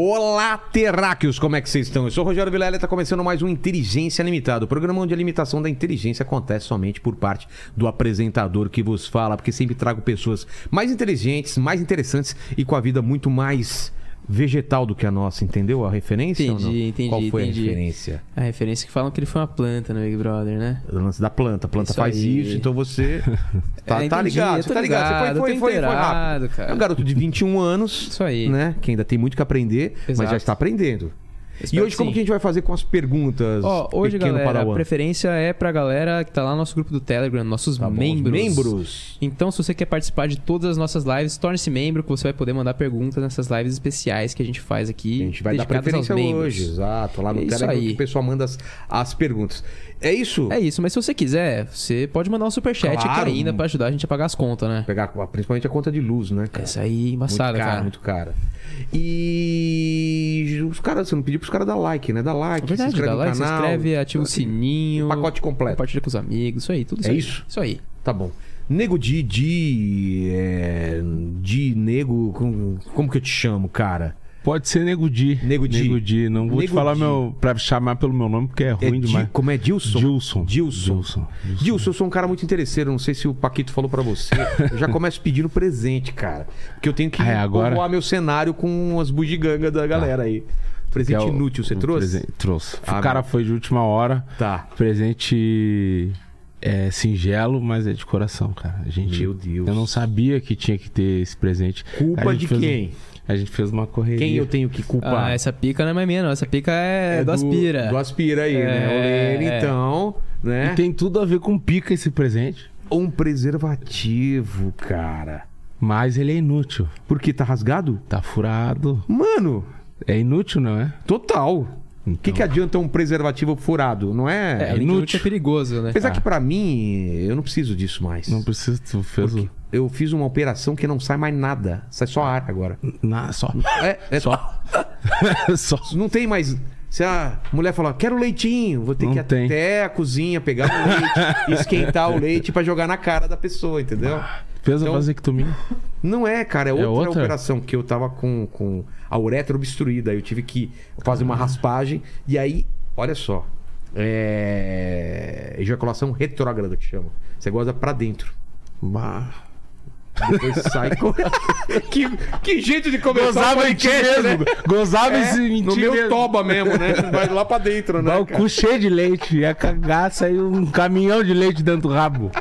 Olá, terráqueos, como é que vocês estão? Eu sou o Rogério Vilela e está começando mais um Inteligência Limitada, o programa onde a limitação da inteligência acontece somente por parte do apresentador que vos fala, porque sempre trago pessoas mais inteligentes, mais interessantes e com a vida muito mais vegetal do que a nossa, entendeu a referência? Entendi, entendi, Qual foi entendi. a referência? A referência que falam que ele foi uma planta no Big Brother, né? O lance da planta. A planta Isso faz aí. isso, então você tá, É, tá ligado, você tá ligado. Você ligado, foi, foi, foi, foi inteirado, rápido. cara. É um garoto de 21 anos, Isso aí. né? Que ainda tem muito que aprender, mas Exato. já está aprendendo. Espero e hoje que como que a gente vai fazer com as perguntas? Ó, hoje, galera, Padawan? a preferência é pra galera que tá lá no nosso grupo do Telegram, nossos Tá bom, os membros. membros. Então, se você quer participar de todas as nossas lives, torne-se membro, que você vai poder mandar perguntas nessas lives especiais que a gente faz aqui. A gente vai dar preferência membros. hoje, exato. Lá no É Telegram aí. que o pessoal manda as, as perguntas. É isso? É isso, mas se você quiser, você pode mandar um superchat Claro. aqui ainda pra ajudar a gente a pagar as contas, né? Pegar principalmente a conta de luz, né, cara? Essa aí, embaçada, muito cara, cara. muito cara. E os caras, você não pediu pros caras dar like, né? Dá like, É verdade, se inscreve dá no like, se canal. inscreve, ativa o sininho. Pacote completo. Compartilha com os amigos, isso aí, tudo isso É aí. isso? Isso aí. Tá bom. Nego de. de. É, de nego. Como, como que eu te chamo, cara? Pode ser Nego Di. Nego Di. Nego Di. Não vou Nego te falar Di. meu. pra chamar pelo meu nome, porque é É ruim Di- demais. como é Dilson? Dilson. Dilson. Dilson. Dilson, eu sou um cara muito interesseiro. Não sei se o Paquito falou pra você. Eu já começo pedindo presente, cara. Porque eu tenho que Ah, é, agora? povoar meu cenário com as bugigangas da galera aí. Presente é o- inútil, você trouxe? presente- Trouxe. Ah, o cara meu. foi de última hora. Tá. Presente é singelo, mas é de coração, cara. A gente, Meu Deus. Eu não sabia que tinha que ter esse presente. Culpa de fez um- quem? A gente fez uma correria. Quem eu tenho que culpar? Ah, essa pica não é mais minha, não. Essa pica é, do, Aspira. Do Aspira aí, né? O É, Lene, é. então, né? E tem tudo a ver com pica esse presente. Um preservativo, cara. Mas ele é inútil. Por que tá rasgado? Tá furado. Mano, É inútil, não é? total. O Então. que, que adianta um preservativo furado? Não é? É, inútil. inútil é perigoso, né? Apesar que pra mim, eu não preciso disso mais. Não precisa. Tu fez o. eu fiz uma operação que não sai mais nada. Sai só ar agora. Na, só. É, é Só. só. Não tem mais. Se a mulher falar, quero leitinho, vou ter Não que ir tem. até a cozinha, pegar o leite, esquentar o leite pra jogar na cara da pessoa, entendeu? Fez Então- a vasectomia. Não é, cara, é outra, outra? operação que eu tava com, com a uretra obstruída. Eu tive que fazer uma raspagem. E aí, olha só. É. Ejaculação retrógrada que chama. Você goza pra dentro. Bah. Depois sai. com- que, que jeito de começar o Gozava ti podcast, mesmo. né? Gozava É, em no meu mesmo. toba mesmo, né? Vai lá pra dentro, né? Dá o cu cheio de leite. Ia cagar, saiu um caminhão de leite dentro do rabo.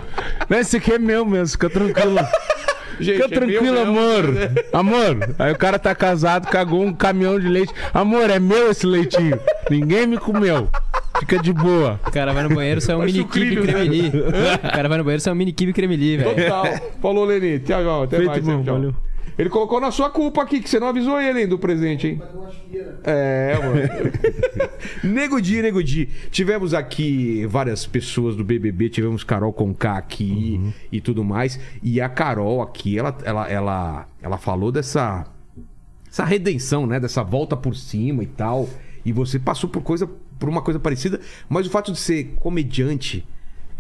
Não, esse aqui é meu mesmo, fica tranquilo. Gente, Fica é tranquilo, mesmo, amor. né? Amor. Aí o cara tá casado, cagou um caminhão de leite. Amor, é meu esse leitinho. Ninguém me comeu. Fica de boa. O cara vai no banheiro, sai um mini kibe sucrilhos, né? cremeli. O cara vai no banheiro, sai um mini kibe cremeli, velho. Total. Falou, Leni. Tchau, tchau. Até Feito, mais. bom, tchau. valeu. Ele colocou na sua culpa aqui, que você não avisou ele hein, do presente, hein? É, mano. nego Di, Nego Di. Tivemos aqui várias pessoas do BBB, tivemos Carol Conká aqui Uhum. e tudo mais. E a Carol aqui, ela, ela, ela, ela falou dessa essa redenção, né? Dessa volta por cima e tal. E você passou por coisa por uma coisa parecida, mas o fato de ser comediante,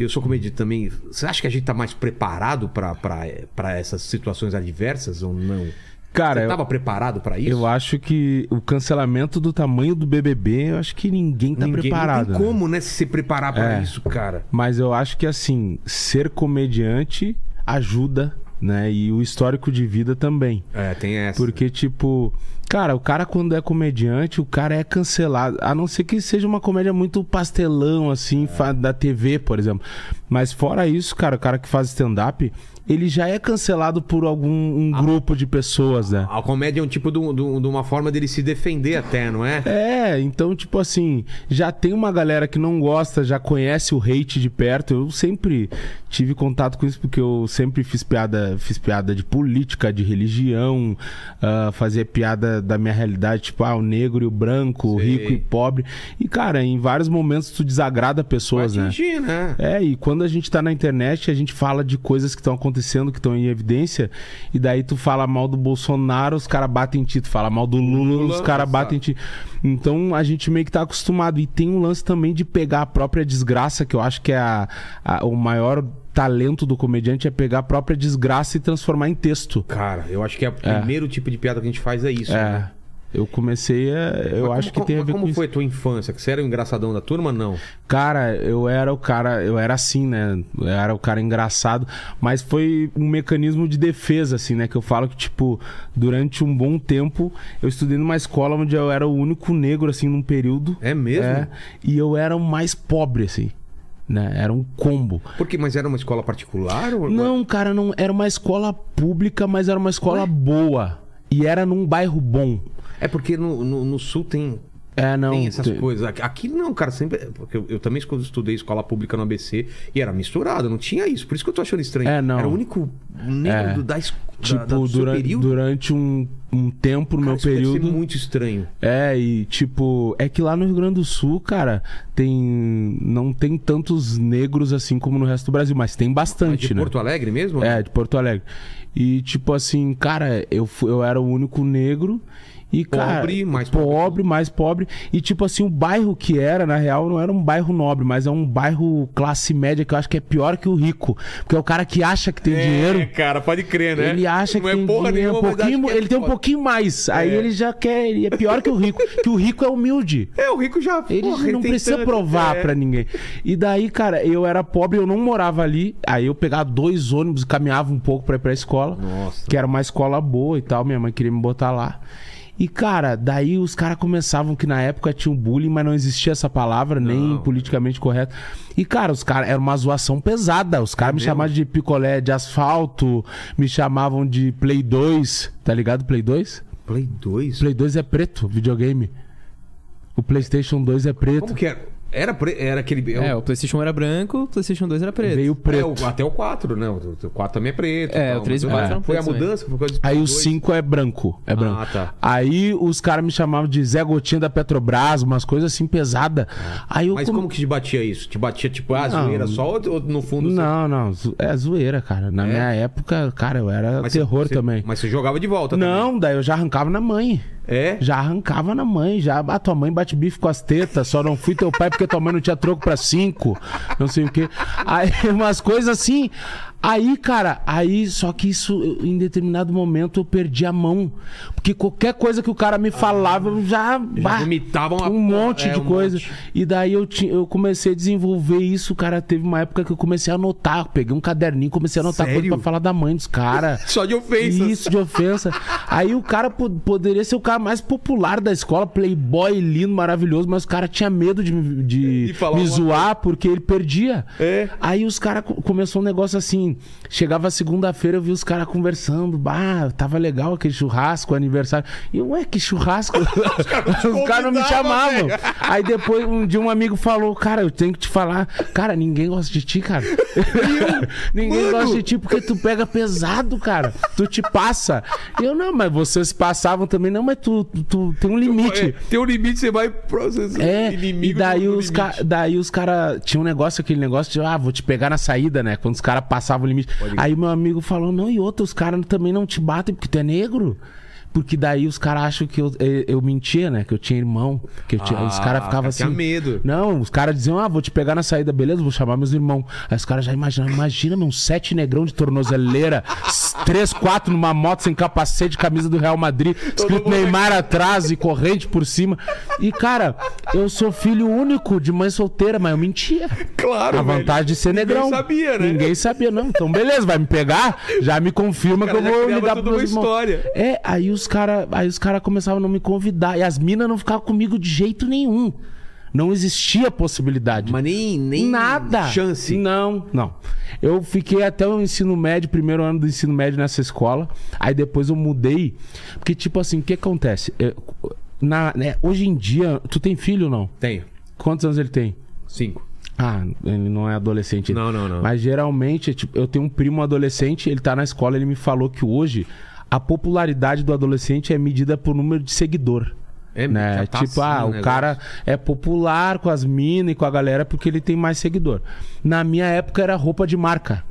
eu sou comediante também. Você acha que a gente tá mais preparado pra essas situações adversas ou não? Cara, Você eu, tava preparado pra isso? eu acho que o cancelamento do tamanho do BBB, eu acho que ninguém tá Ninguém- preparado. Não tem né? como, né, se preparar pra É. isso, cara. Mas eu acho que assim, ser comediante ajuda, né? E o histórico de vida também. É, tem essa. Porque, tipo, cara, o cara quando é comediante, o cara é cancelado. A não ser que seja uma comédia muito pastelão, assim, fa- da TV, por exemplo. Mas fora isso, cara, o cara que faz stand-up, ele já é cancelado por algum um grupo de pessoas, né? A comédia é um tipo de, de de uma forma dele se defender até, não é? É, então, tipo assim, já tem uma galera que não gosta, já conhece o hate de perto. Eu sempre tive contato com isso porque eu sempre fiz piada, fiz piada de política, de religião, ah, fazia piada da, minha realidade, tipo, ah, o negro e o branco, o rico e pobre. E, cara, em vários momentos tu desagrada pessoas, Vai né? né? É, e quando a gente tá na internet, a gente fala de coisas que estão acontecendo, que estão em evidência, e daí tu fala mal do Bolsonaro, os caras batem em ti, tu fala mal do Lula, Lula, os caras batem em ti. Então a gente meio que tá acostumado. E tem um lance também de pegar a própria desgraça, que eu acho que é a- a- o maior talento do comediante é pegar a própria desgraça e transformar em texto. Cara, eu acho que é o primeiro tipo de piada que a gente faz é isso. É. né? Eu comecei a. Eu Mas acho como- que tem a ver como com isso. foi a tua infância? Que você era o engraçadão da turma? Não. Cara, eu era o cara, eu era assim, né? Eu era o cara engraçado, mas foi um mecanismo de defesa, assim, né? Que eu falo que, tipo, durante um bom tempo, eu estudei numa escola onde eu era o único negro, assim, num período. É mesmo? É, e eu era o mais pobre, assim, né? Era um combo. Porque, mas era uma escola particular? Ou... Não, cara, não era uma escola pública, mas era uma escola boa. E era num bairro bom. É porque no, no, no sul tem, É, não. tem essas tem- coisas. Aqui- não, cara, sempre. Porque eu, eu também estudei escola pública no ABC e era misturado, não tinha isso. Por isso que eu tô achando estranho. É, não. Era o único negro É. do, da, es- da- Tipo, da- durante, período. durante um, um tempo no Cara, meu isso deve ser período. muito estranho. É, e tipo, é que lá no Rio Grande do Sul, cara, tem. Não tem tantos negros assim como no resto do Brasil, mas tem bastante, de né? Porto Alegre mesmo? É, de Porto Alegre. E tipo assim, cara, eu, eu era o único negro. E, cara, Pobre, mais pobre. pobre, mais pobre. E, tipo assim, o bairro que era, na real, não era um bairro nobre, mas é um bairro classe média que eu acho que é pior que o rico. Porque é o cara que acha que tem dinheiro. cara, pode crer, né? Ele acha que não tem é porra dinheiro, nenhuma, um pouquinho, que é ele tem um pouquinho mais. Aí É. ele já quer, ele é pior que o rico, que o rico é humilde. É, o rico já. Ele porra, não tem precisa tanto, provar é. pra ninguém. E daí, cara, eu era pobre, eu não morava ali. Aí eu pegava dois ônibus, caminhava um pouco pra ir pra escola. Nossa. Que era uma escola boa e tal. Minha mãe queria me botar lá. E, cara, daí os caras começavam que na época tinha um bullying, mas não existia essa palavra, nem Não. politicamente correto. E, cara, os caras, era uma zoação pesada. Os caras me mesmo? chamavam de picolé de asfalto, me chamavam de Play 2, tá ligado? Play 2? Play 2? Play 2 é preto, videogame. O PlayStation 2 é preto. Como que era? Era, pre... era aquele. É, o PlayStation 1 era branco, o PlayStation 2 era preto. Veio É, preto. o- até o 4, né? O o 4 também é preto. É, tal, o 3 e o mas- 4 eram Foi a também. mudança? Foi Aí o dois? 5 é branco. É branco. Ah, tá. Aí os caras me chamavam de Zé Gotinha da Petrobras, umas coisas assim pesadas. Aí eu Mas come- como que te batia isso? Te batia tipo, ah, Não. zoeira só ou no fundo? você- Não, não. zo- É zoeira, cara. Na É? minha época, cara, eu era Mas terror você- também. Mas você jogava de volta Não, daí eu já arrancava na mãe. É? Já arrancava na mãe, já. Ah, tua mãe bate bife com as tetas, só não fui teu pai porque tua mãe não tinha troco pra cinco, não sei o quê. Aí, umas coisas assim. Aí, cara, aí, só que isso, em determinado momento, eu perdi a mão. Porque qualquer coisa que o cara me falava, eu já. vomitavam a um monte é, de um coisa. monte. E daí eu, ti- eu comecei a desenvolver isso, cara. Teve uma época que eu comecei a anotar. Peguei um caderninho, comecei a anotar Sério? coisa pra falar da mãe dos caras. Só de ofensa. Isso, de ofensa. Aí o cara po- poderia ser o cara mais popular da escola, playboy, lindo, maravilhoso, mas o cara tinha medo de, me- de me zoar porque ele perdia. É. Aí os caras co- começou um negócio assim. Chegava segunda-feira, eu vi os caras conversando. Bah, tava legal aquele churrasco, aniversário. E ué, que churrasco? os caras não me chamavam. Aí depois um dia um amigo falou: Cara, eu tenho que te falar. Cara, ninguém gosta de ti, cara. ninguém mano. gosta de ti porque tu pega pesado, cara. Tu te passa. E eu, não, mas vocês passavam também, não, mas tu, tu, tu tem um limite. É, tem um limite, você vai processar. É, inimigo e daí os, ca... daí os caras. Tinha um negócio, aquele negócio de, ah, vou te pegar na saída, né? Quando os caras passavam o limite. Aí meu amigo falou, não, e outros caras também não te batem porque tu é negro. Porque daí os caras acham que eu, eu, eu mentia, né? Que eu tinha irmão. Que eu tinha... os Ah, caras ficavam tinha assim. medo. Não, os caras diziam, ah, vou te pegar na saída, beleza? Vou chamar meus irmãos. Aí os caras já imaginavam, imagina, meu, um sete negrão de tornozeleira, três, quatro numa moto sem capacete, camisa do Real Madrid, escrito Neymar atrás e corrente por cima. E, cara, eu sou filho único de mãe solteira, mas eu mentia. Claro, A velho. vantagem de ser Ninguém negrão. sabia, né? Ninguém sabia, não. Então, beleza, vai me pegar, já me confirma que eu vou ligar pros uma meus irmãos. história. É, aí os caras aí os cara começavam a não me convidar. E as minas não ficavam comigo de jeito nenhum. Não existia possibilidade. Mas nem, nem Nada. chance. Não, não. Eu fiquei até o ensino médio, primeiro ano do ensino médio nessa escola. Aí depois eu mudei. Porque, tipo assim, o que acontece? Eu- na, né, hoje em dia, tu tem filho ou não? Tenho. Quantos anos ele tem? Cinco. Ah, ele não é adolescente. Não, não, não. Mas geralmente, tipo, eu tenho um primo adolescente, ele tá na escola, ele me falou que hoje a popularidade do adolescente é medida por número de seguidor. É, né? tá tipo, assim ah, o negócio. cara é popular com as minas e com a galera porque ele tem mais seguidor. Na minha época era roupa de marca.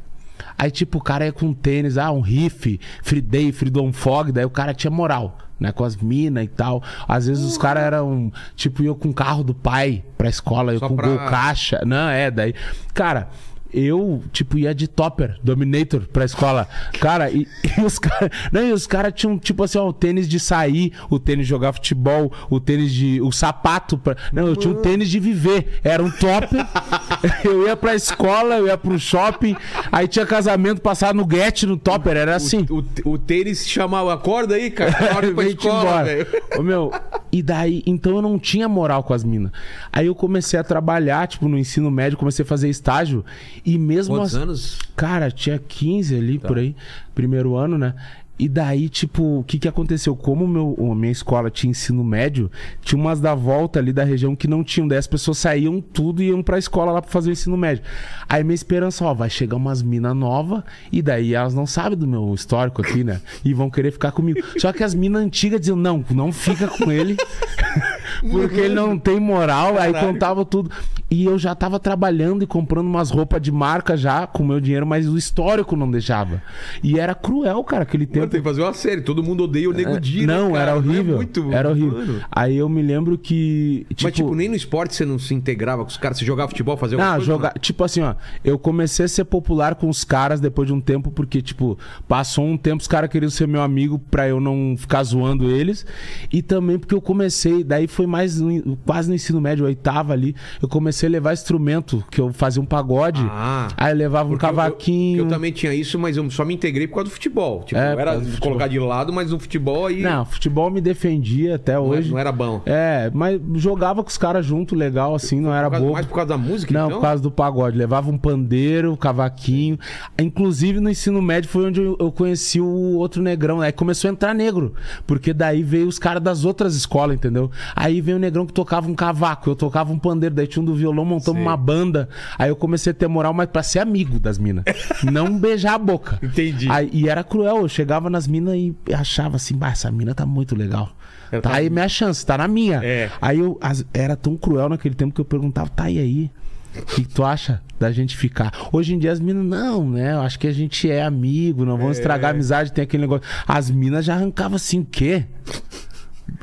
Aí, tipo, o cara ia com tênis, ah, um riff, Free Day, Freedom Fog, daí o cara tinha moral, né? Com as minas e tal. Às vezes os caras eram, tipo, eu com o carro do pai pra escola, eu Só com pra- gol caixa. Não, é, daí. Cara. Eu, tipo, ia de topper, Dominator, pra escola. Cara, e, e os caras. Não, e os caras tinham, tipo assim, ó, o tênis de sair, o tênis de jogar futebol, o tênis de. o sapato. Pra... Não, eu tinha um tênis de viver. Era um topper. eu ia pra escola, eu ia pro shopping, aí tinha casamento, passar no Get, no topper, era assim. O, o tênis se chamava. Acorda aí, cara. Ir pra escola, velho. Ô, meu, e daí, então eu não tinha moral com as minas. Aí eu comecei a trabalhar, tipo, no ensino médio, comecei a fazer estágio. E mesmo Quantos as- anos? Cara, tinha 15 ali Tá. por aí, primeiro ano, né? E daí, tipo, o que que aconteceu? Como meu, a minha escola tinha ensino médio, tinha umas da volta ali da região que não tinham. Daí as pessoas saíam tudo e iam pra escola lá pra fazer o ensino médio. Aí minha esperança, ó, vai chegar umas minas novas e daí elas não sabem do meu histórico aqui, né? E vão querer ficar comigo. Só que as minas antigas diziam, não, não fica com ele. Porque ele não tem moral, aí Caralho. contava tudo. E eu já tava trabalhando e comprando umas roupas de marca já com meu dinheiro, mas o histórico não deixava. E era cruel, cara, aquele Mano, tempo. tem que fazer uma série. Todo mundo odeia o Nego Di, né, É, não, era Não é horrível. muito- Era horrível. Mano. Aí eu me lembro que. Tipo, Mas, tipo, nem no esporte você não se integrava com os caras? Você jogava futebol, fazia alguma Ah, coisa? jogar. Tipo assim, ó. Eu comecei a ser popular com os caras depois de um tempo, porque, tipo, passou um tempo, os caras queriam ser meu amigo pra eu não ficar zoando eles. E também porque eu comecei, daí foi mais no- quase no ensino médio, oitava ali. Eu comecei a levar instrumento, que eu fazia um pagode. Ah. aí eu levava um cavaquinho. Eu, eu também tinha isso, mas eu só me integrei por causa do futebol. Tipo, É, era colocar de lado, mas no futebol aí Não, futebol me defendia até não, hoje. não era bom. É, mas jogava com os caras junto, legal, assim, não era bobo. mais por causa da música, Não, então? por causa do pagode. Levava um pandeiro, um cavaquinho. Inclusive, no ensino médio foi onde eu eu conheci o outro negrão. Aí começou a entrar negro. Porque daí veio os caras das outras escolas, entendeu? Aí veio o negrão que tocava um cavaco, eu tocava um pandeiro. Daí tinha um do violão, montamos Sei. uma banda. Aí eu comecei a ter moral, mas pra ser amigo das minas. não beijar a boca. Entendi. Aí- e era cruel. Eu chegava nas minas e achava assim, bah, essa mina tá muito legal. Ela Tá tá- aí minha chance, tá na minha. É. Aí eu as- era tão cruel naquele tempo que eu perguntava, tá e aí? O que, tu acha da gente ficar? Hoje em dia as minas, não, né? Eu acho que a gente é amigo, não vamos estragar a amizade, tem aquele negócio. As minas já arrancavam assim, o quê?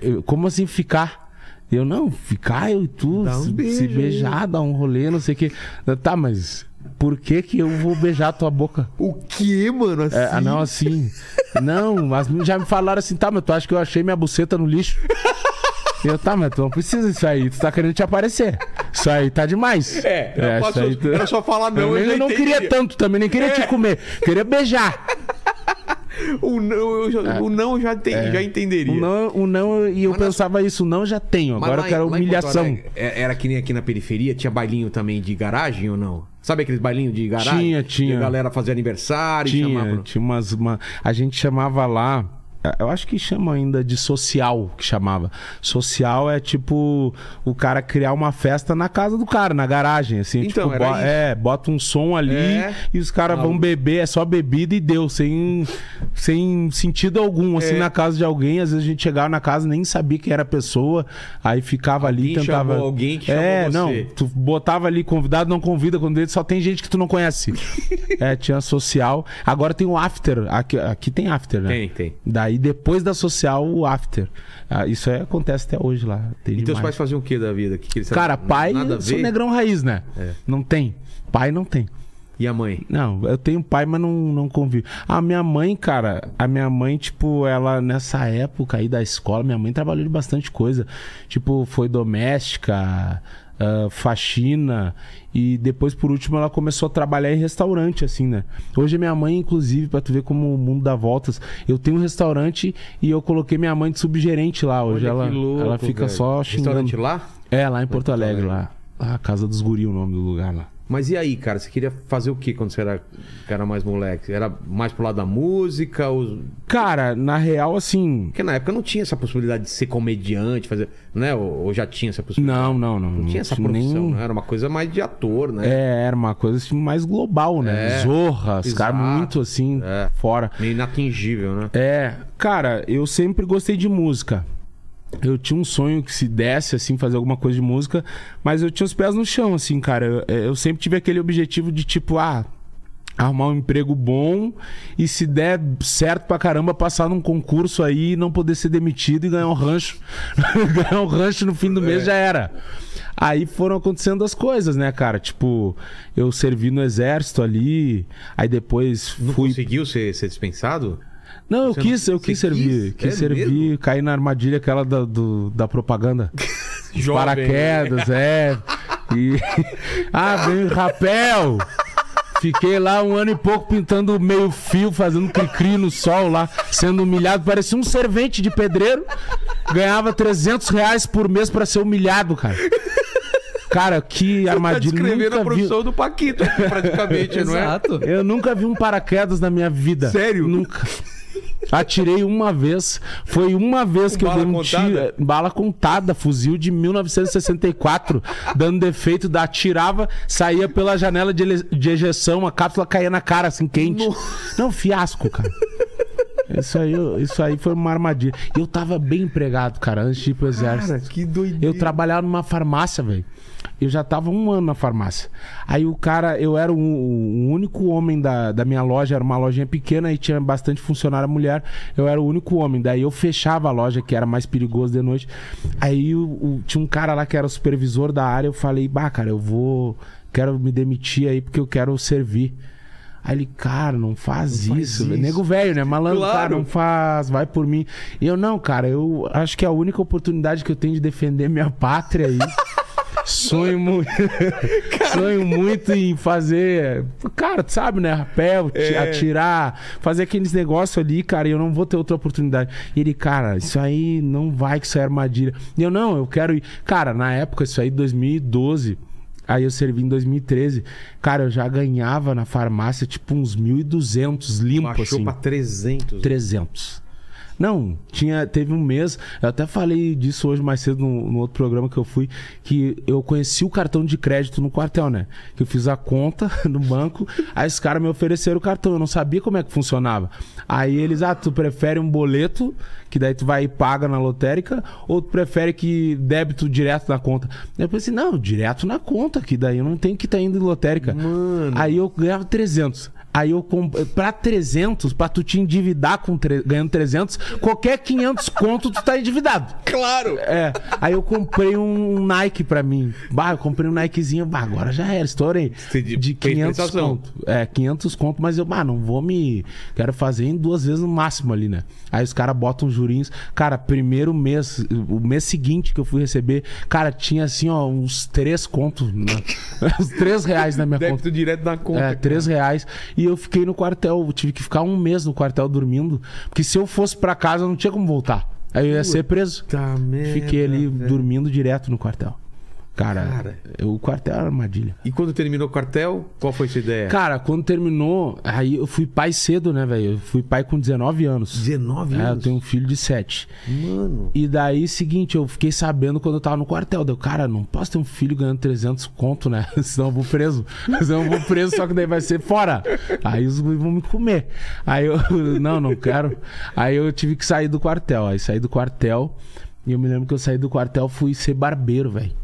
Eu- como assim ficar? Eu, não, ficar eu e tu, Dá um se, beijo se beijar, dar um rolê, não sei o quê. Tá, mas por que que eu vou beijar a tua boca? O que, mano? Assim? É, ah, não, assim. Não, as meninas já me falaram assim, tá, mas tu acha que eu achei minha buceta no lixo? E eu, tá, mas tu não precisa disso aí, tu tá querendo te aparecer. Isso aí tá demais. É, eu isso posso- aí tu- era só falar não, Eu, eu eu não entendia. queria tanto também, nem queria É. te comer. Queria beijar. O não, eu já, o não eu já, tem, já entenderia. O não, o não, e eu Mas nós- pensava isso, o não eu já tenho. Agora lá eu quero humilhação. Alegre, é- Era que nem aqui na periferia, tinha bailinho também de garagem ou não? Sabe aqueles bailinhos de garagem? Tinha, tinha. Que a galera fazia aniversário Tinha, chamava. tinha umas. Uma... A gente chamava lá. Eu acho que chama ainda de social, que chamava. Social é tipo o cara criar uma festa na casa do cara, na garagem, assim. Então, tipo, bo- é, bota um som ali É. e os caras vão beber, é só bebida e deu, sem, sem sentido algum, assim, É. na casa de alguém. Às vezes a gente chegava na casa nem sabia que era a pessoa, aí ficava ali Alguém e tentava. alguém que é, não, você. tu botava ali convidado, não convida, quando ele só tem gente que tu não conhece. é, tinha social. Agora tem o after. Aqui, aqui tem after, né? Tem, tem. Daí depois da social, o after. Ah, isso aí acontece até hoje lá. Tem E teus demais. pais faziam o que da vida? Que que eles Cara, pai, Nada sou negrão raiz, né? É. Não tem. Pai não tem. E a mãe? Não, eu tenho pai, mas não, não convivo. A minha mãe, cara, a minha mãe, tipo, ela nessa época aí da escola, minha mãe trabalhou de bastante coisa. Tipo, foi doméstica, ah, faxina. E depois, por último, ela começou a trabalhar em restaurante, assim, né? Hoje, minha mãe, inclusive, pra tu ver como o mundo dá voltas, eu tenho um restaurante e eu coloquei minha mãe de subgerente lá. Hoje Olha ela, louco, ela fica velho. só xingando. Restaurante lá? É, lá em Porto Porto Alegre, Alegre. lá. Ah, Casa dos Guri, o nome do lugar lá. Mas e aí, cara? Você queria fazer o que quando você era, era mais moleque? Era mais pro lado da música? Ou... Cara, na real, assim. Porque na época não tinha essa possibilidade de ser comediante, fazer. Né? Ou, ou já tinha essa possibilidade? Não, não, não. Não tinha essa profissão, né? Era uma coisa mais de ator, né? É, era uma coisa assim, mais global, né? É, Zorra, os caras muito assim, É. fora. Meio inatingível, né? É, cara, eu sempre gostei de música. Eu tinha um sonho que se desse, assim, fazer alguma coisa de música, mas eu tinha os pés no chão, assim, cara. Eu, eu sempre tive aquele objetivo de, tipo, ah, arrumar um emprego bom e se der certo pra caramba, passar num concurso aí e não poder ser demitido e ganhar um rancho. ganhar um rancho no fim do mês já era. Aí foram acontecendo as coisas, né, cara? Tipo, eu servi no exército ali, aí depois Não fui conseguiu ser, ser dispensado? Não, eu Você quis, não- eu quis você servir. quis? Quis, É servir, mesmo? caí na armadilha aquela da, do- da propaganda. Jovem, Paraquedas, é. E. Ah, veio rapel! Fiquei lá um ano e pouco pintando meio fio, fazendo cri-cri no sol lá, sendo humilhado. Parecia um servente de pedreiro. Ganhava 300 reais por mês pra ser humilhado, cara. Cara, que Tá armadilha. descrevendo a Nunca vi... profissão do Paquito, aqui, praticamente, não é? Exato. Eu nunca vi um paraquedas na minha vida. Sério? Nunca. Atirei uma vez. Foi uma vez que bala eu dei um contada? tiro. é, Bala contada, fuzil de 1964. dando defeito, da atirava, saía pela janela de, de ejeção, a cápsula caía na cara, assim, quente. Não, fiasco, cara. Isso aí, isso aí foi uma armadilha. E eu tava bem empregado, cara, antes de ir pro exército. Cara, que doideira. Eu trabalhava numa farmácia, velho. Eu já tava um ano na farmácia. Aí o cara, eu era o, o único homem da, da minha loja, era uma lojinha pequena e tinha bastante funcionária mulher. Eu era o único homem. Daí eu fechava a loja, que era mais perigoso de noite. Aí o- o- tinha um cara lá que era o supervisor da área. Eu falei, bah, cara, eu vou. Quero me demitir aí porque eu quero servir. Aí ele, cara, não faz, Não faz isso. isso. Nego velho, né? Malandro, Claro. cara, não faz, vai por mim. E eu, não, cara, eu acho que é a única oportunidade que eu tenho de defender minha pátria aí. Sonho muito. Sonho muito em fazer. Cara, tu sabe, né? Rapel, É. atirar, fazer aqueles negócios ali, cara, e eu não vou ter outra oportunidade. E ele, cara, isso aí não vai, que isso é armadilha. E eu, não, eu quero ir. Cara, na época, isso aí, 2012. Aí eu servi em 2013. Cara, eu já ganhava na farmácia tipo uns 1.200 limpo, Baixou assim. pra 300. 300. Não, tinha, teve um mês, eu até falei disso hoje mais cedo no, no outro programa que eu fui, que eu conheci o cartão de crédito no quartel, né? Que eu fiz a conta no banco, aí os caras me ofereceram o cartão, eu não sabia como é que funcionava. Aí eles, ah, tu prefere um boleto, que daí tu vai e paga na lotérica, ou tu prefere que débito direto na conta? Eu pensei, não, direto na conta, que daí eu não tenho que estar indo em lotérica. Mano. Aí eu ganhava 300. Aí eu comprei. Pra 300, pra tu te endividar com tre- ganhando 300, qualquer 500 conto tu tá endividado. Claro! É. Aí eu comprei um Nike pra mim. Bah, eu comprei um Nikezinho. Bah, agora já era, estourei. De- De fez 500 prestação. conto. É, 500 conto, mas eu, bah, não vou me. Quero fazer em duas vezes no máximo ali, né? Aí os caras botam jurinhos. Cara, primeiro mês, o mês seguinte que eu fui receber, cara, tinha assim, ó, uns 3 contos. né? uns 3 reais na minha conta. Débito direto na conta. É, 3 reais. E eu fiquei no quartel. Eu tive que ficar um mês no quartel dormindo. Porque se eu fosse pra casa, eu não tinha como voltar. Aí eu ia ser preso. Merda, Fiquei ali velho. dormindo direto no quartel. Cara, Cara. o quartel era armadilha. E quando terminou o quartel, qual foi a sua ideia? Cara, quando terminou, aí eu fui pai cedo, né, velho? Eu fui pai com 19 anos. 19 É, eu anos? tenho um filho de 7. Mano. E daí, seguinte, eu fiquei sabendo quando eu tava no quartel. Deu, cara, não posso ter um filho ganhando 300 conto, né? Senão eu vou preso. Senão eu vou preso, só que daí vai ser fora. Aí os vão me comer. Aí eu, não, não quero. Aí eu tive que sair do quartel. Aí saí do quartel. E eu me lembro que eu saí do quartel fui ser barbeiro, velho.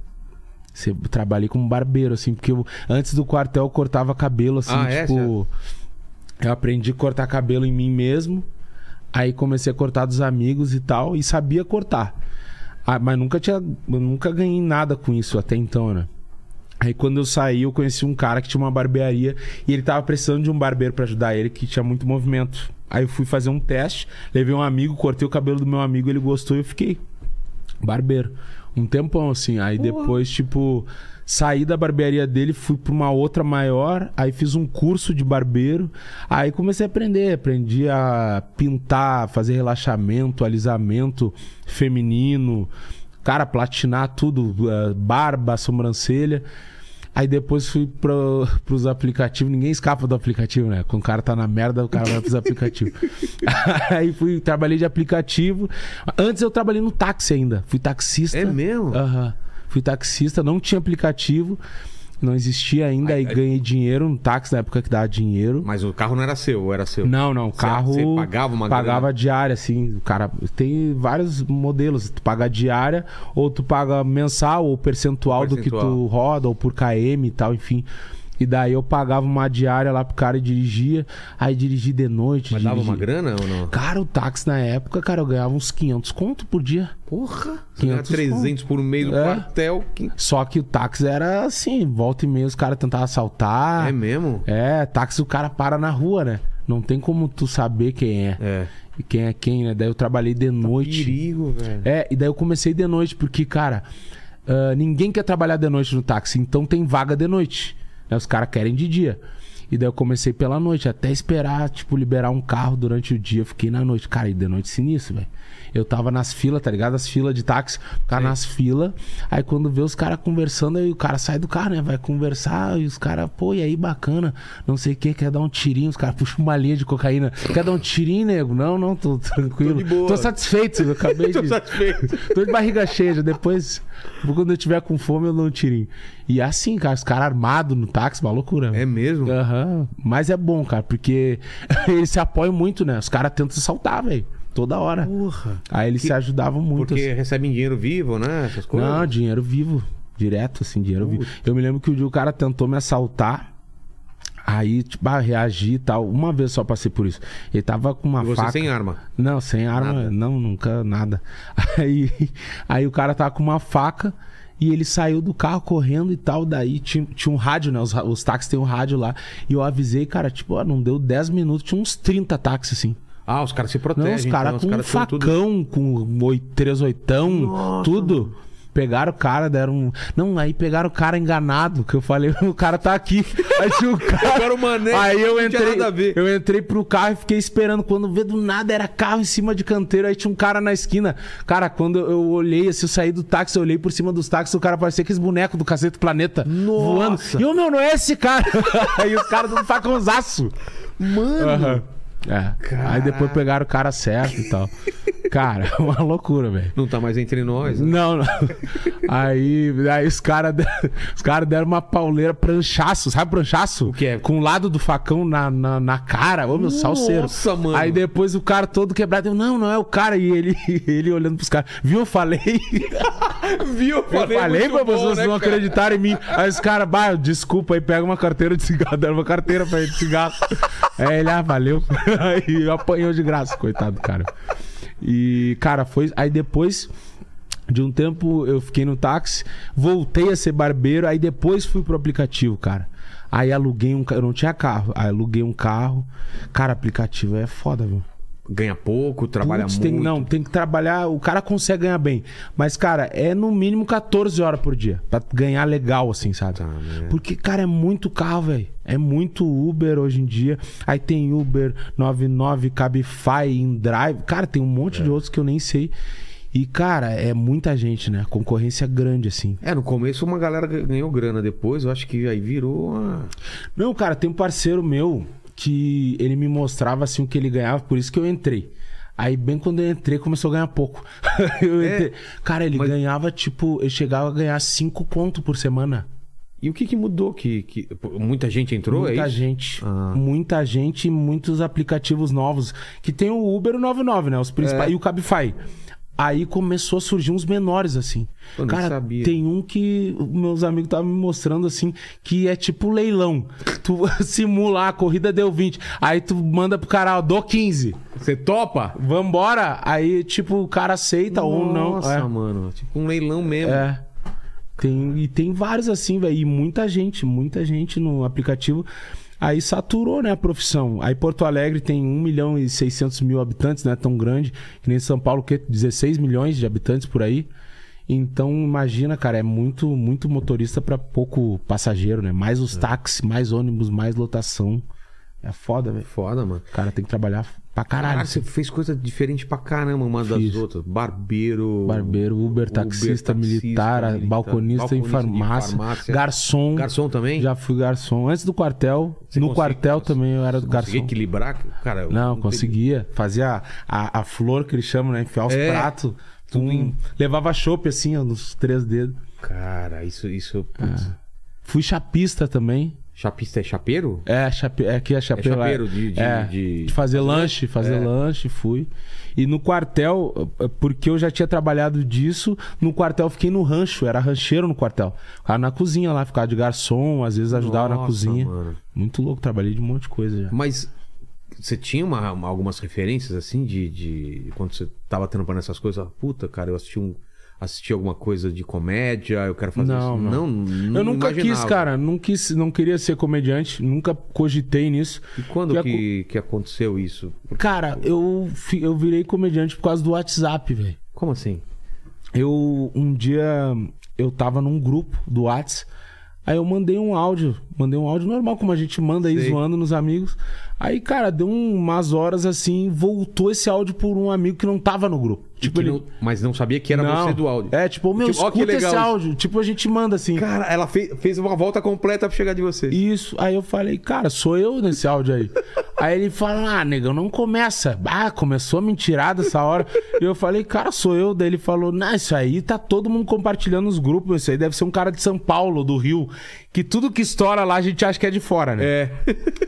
Ser- Trabalhei como barbeiro, assim, porque eu, antes do quartel eu cortava cabelo, assim, Ah, é? tipo. Eu aprendi a cortar cabelo em mim mesmo. Aí comecei a cortar dos amigos e tal, e sabia cortar. Ah, mas nunca tinha. nunca ganhei nada com isso até então, né? Aí quando eu saí, eu conheci um cara que tinha uma barbearia e ele tava precisando de um barbeiro pra ajudar ele, que tinha muito movimento. Aí eu fui fazer um teste, levei um amigo, cortei o cabelo do meu amigo, ele gostou e eu fiquei barbeiro. Um tempão assim. Aí depois, tipo, saí da barbearia dele, fui pra uma outra maior, aí fiz um curso de barbeiro. Aí comecei a aprender, aprendi a pintar, fazer relaxamento, alisamento feminino, cara, platinar tudo, eh, barba, sobrancelha. Aí depois fui pro, pros aplicativos. Ninguém escapa do aplicativo, né? Quando o cara tá na merda, o cara vai pros aplicativos. Aí fui, trabalhei de aplicativo. Antes eu trabalhei no táxi ainda. Fui taxista. É mesmo? Aham. Fui taxista, não tinha aplicativo. Não existia ainda, aí, Aí- ganhei dinheiro no táxi na época que dava dinheiro. Mas o carro não era seu, ou era seu? Não, não, o carro. você pagava uma Pagava grana? diária, assim. O cara tem vários modelos. Tu paga diária, ou tu paga mensal, ou percentual, do que Percentual. tu roda, ou por KM e tal, enfim. E daí eu pagava uma diária lá pro cara e dirigia. Aí dirigi de noite. Mas dava uma grana ou não? Cara, o táxi na época, cara, eu ganhava uns 500 conto por dia. Porra! Você ganha 500 300 por mês do É. quartel. Só que o táxi era assim, volta e meia os caras tentavam assaltar. É mesmo? É, táxi o cara para na rua, né? Não tem como tu saber quem é. É. E quem é quem, né? Daí eu trabalhei de noite. Perigo, velho. É, e daí eu comecei de noite, porque, cara, ah, ninguém quer trabalhar de noite no táxi, então tem vaga de noite. Né? Os caras querem de dia. E daí eu comecei pela noite, até esperar, tipo, liberar um carro durante o dia. Fiquei na noite. Cara, e de noite sinistro, velho. Eu tava nas filas, tá ligado? As filas de táxi, cara nas filas. Aí quando vê os caras conversando, aí o cara sai do carro, né? Vai conversar, e os caras, pô, e aí bacana, não sei o que, quer dar um tirinho, os caras puxam uma linha de cocaína. Quer dar um tirinho, nego? Não, não, tô tranquilo. Tô. Tô satisfeito, eu acabei Tô de. satisfeito. Tô de barriga cheia, já depois, quando eu tiver com fome, eu dou um tirinho. E assim, cara, os caras armados no táxi, uma loucura. É mesmo? Aham. Mas é bom, cara, porque eles se apoiam muito, né? Os caras tentam se saltar, velho. Toda hora. Porra. Aí eles Que- se ajudavam muito. Porque assim. recebem dinheiro vivo, né? Essas coisas. Não, dinheiro vivo. Direto, assim, dinheiro vivo. Eu me lembro que o dia o cara tentou me assaltar. Aí, tipo, ah, reagi e tal. Uma vez só passei por isso. Ele tava com uma E você faca. sem arma. Não, sem arma, Nada. não, nunca, nada. Aí, aí o cara tava com uma faca e ele saiu do carro correndo e tal. Daí tinha, tinha um rádio, né? Os, os táxis têm um rádio lá. E eu avisei, cara, tipo, ó, não deu 10 minutos, tinha uns 30 táxis assim. Ah, os caras se protegem. Não, os caras então, com um caras são facão, com oi- três oitão, Nossa, tudo. Pegaram o cara, deram. um- Não, aí pegaram o cara enganado, que eu falei, o cara tá aqui. Aí tinha o cara. Pegaram o mané, Aí eu entrei. nada a ver. Eu entrei pro carro e fiquei esperando. Quando vê do nada, era carro em cima de canteiro. Aí tinha um cara na esquina. Cara, quando eu olhei, assim, eu saí do táxi, eu olhei por cima dos táxis, o cara parecia aqueles bonecos do Cacete do Planeta voando. Nossa. E o meu, não é esse cara. aí os caras dando facãozaço. Mano. Aham. É. Aí depois pegaram o cara certo e tal. Cara, é uma loucura, velho. Não tá mais entre nós. né? Não, não. Aí, aí os caras os cara deram uma pauleira pranchaço, sabe pranchaço? O que é? Com o lado do facão na, na, na cara, ô meu salseiro. Nossa, mano. Aí depois o cara todo quebrado, eu, não, não é o cara. E ele, ele olhando pros caras, viu, eu falei. Viu? Eu falei muito pra bom, vocês né, não acreditarem em mim. Aí os caras, bah, desculpa aí, pega uma carteira de cigarro. Deram uma carteira pra ele de cigarro. Aí ele, ah, valeu. Aí apanhou de graça, coitado do cara. E, cara, foi. Aí depois. De um tempo eu fiquei no táxi, voltei a ser barbeiro, aí depois fui pro aplicativo, cara. Aí aluguei um carro, eu não tinha carro, aí aluguei um carro. Cara, aplicativo é foda, viu? Ganha pouco, trabalha Putz, muito. tem- não, tem que trabalhar. O cara consegue ganhar bem. Mas, cara, é no mínimo 14 horas por dia. Pra ganhar legal, assim, sabe? Tá, né? Porque, cara, é muito carro, velho. É muito Uber hoje em dia. Aí tem Uber 99, Cabify, InDrive. Cara, tem um monte É. de outros que eu nem sei. E, cara, é muita gente, né? Concorrência grande, assim. É, no começo uma galera ganhou grana, depois eu acho que aí virou uma... Não, cara, tem um parceiro meu que ele me mostrava assim o que ele ganhava, por isso que eu entrei. Aí, bem quando eu entrei, começou a ganhar pouco. Eu É, Cara, ele mas- ganhava, tipo, ele chegava a ganhar 5 conto por semana. E o que que mudou? Que, que muita gente entrou, muita é isso? gente. Ah. Muita gente e muitos aplicativos novos. Que tem o Uber e o 99, né? Os principais. É. E o Cabify. Aí começou a surgir uns menores, assim. Eu Cara, sabia. tem um que meus amigos estavam me mostrando, assim, que é tipo leilão. Tu simula, a corrida deu 20. Aí tu manda pro cara, ó, dou 15. Você topa? Vambora. Aí, tipo, o cara aceita ou não. Nossa, É. mano. Tipo um leilão mesmo. É. Tem, e tem vários assim, velho. E muita gente, muita gente no aplicativo. Aí saturou, né, a profissão. Aí Porto Alegre tem 1 milhão e 600 mil habitantes, não é tão grande. Que nem São Paulo, que 16 milhões de habitantes por aí. Então, imagina, cara, é muito, muito motorista pra pouco passageiro, né? Mais os táxis, mais ônibus, mais lotação. É foda, velho. Foda, mano. O cara tem que trabalhar Pra caralho. Você fez coisa diferente pra caramba uma das Fiz. outras. Barbeiro. Barbeiro, Uber, taxista, militar, balconista, em de farmácia, garçom. Garçom também? Já fui garçom. Antes do quartel, Você no quartel também eu era garçom. Conseguia equilibrar? Cara, Não, tenho- conseguia. Fazia a, a flor que eles chamam, né? Enfiar os É, pratos. tudo um- em- Levava chopp assim, ó, nos três dedos. Cara, isso. isso putz. Fui chapista também. Chapista é chapeiro? É, chape... é aqui é chapeiro. É chapeiro é. de- de- é, de- de fazer lanche, fazer É. lanche, fui. E no quartel, porque eu já tinha trabalhado disso, no quartel eu fiquei no rancho, era rancheiro no quartel. Ficava na cozinha lá, ficava de garçom, às vezes ajudava na Nossa, cozinha. mano. Muito louco, trabalhei de um monte de coisa já. Mas você tinha uma- uma- algumas referências assim de, de quando você tava trampando essas coisas? Puta, cara, eu assisti um assisti alguma coisa de comédia, eu quero fazer Não, isso. não. não, eu nunca imaginava. quis, cara, não, quis, não queria ser comediante, nunca cogitei nisso. E quando Que que, que aconteceu isso? Cara, eu, eu virei comediante por causa do WhatsApp, velho. Como assim? Eu, um dia, eu tava num grupo do Whats, aí eu mandei um áudio, mandei um áudio normal, como a gente manda aí, Sei. zoando nos amigos. Aí, cara, deu um- umas horas assim, voltou esse áudio por um amigo que não tava no grupo. Tipo, ele... não- mas não sabia que era não. você do áudio. É, tipo, meu, Tipo, escuta legal esse áudio. Tipo, a gente manda assim. Cara, ela fez, fez uma volta completa pra chegar de você. Isso. Aí eu falei, cara, sou eu nesse áudio aí. aí ele fala, ah, negão, não começa. Ah, começou a mentirada essa hora. e eu falei, cara, sou eu. Daí ele falou, não, isso aí tá todo mundo compartilhando nos grupos. Isso aí deve ser um cara de São Paulo, do Rio. Que tudo que estoura lá a gente acha que é de fora, né? É.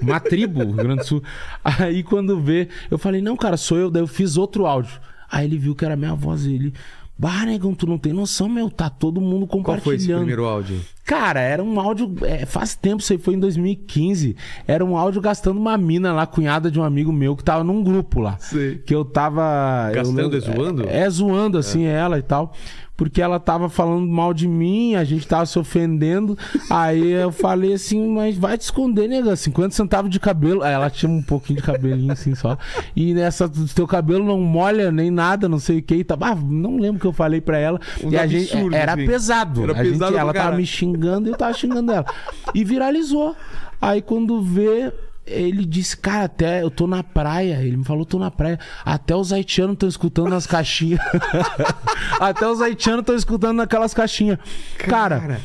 Uma tribo, Rio Grande do Sul. Aí quando vê, eu falei, não, cara, sou eu. Daí eu fiz outro áudio. Aí ele viu que era minha voz e ele. Bah, negão, tu não tem noção, meu. Tá todo mundo Qual compartilhando. foi esse primeiro áudio? Cara, era um áudio. é, faz tempo, isso aí foi em 2015. Era um áudio gastando uma mina lá, cunhada de um amigo meu, que tava num grupo lá. Sei. Que eu tava. eu Gastando lembro- e zoando? É, é, zoando, assim, ela e tal. Porque ela tava falando mal de mim, a gente tava se ofendendo. Aí eu falei assim, mas vai te esconder, nega. 50 centavos de cabelo. Aí ela tinha um pouquinho de cabelinho assim só. E nessa, teu cabelo não molha nem nada, não sei o que. Tá, ah, não lembro o que eu falei pra ela. Uns e a gente. absurdos, Era assim. pesado. Era A gente- pesado pra ela tava caralho. me xingando e eu tava xingando ela. E viralizou. Aí quando vê, ele disse, cara, até eu tô na praia. Ele me falou, tô na praia. Até os haitianos estão escutando nas caixinhas. até os haitianos estão escutando naquelas caixinhas. Cara. Cara.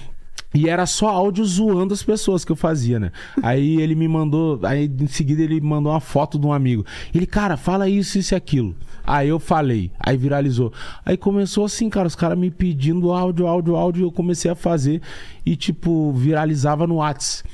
E era só áudio zoando as pessoas que eu fazia, né? Aí ele me mandou. Aí em seguida ele me mandou uma foto de um amigo. Ele, cara, fala isso, isso e aquilo. Aí eu falei, aí viralizou. Aí começou assim, cara, os caras me pedindo áudio, áudio, áudio, eu comecei a fazer e, tipo, viralizava no Whats.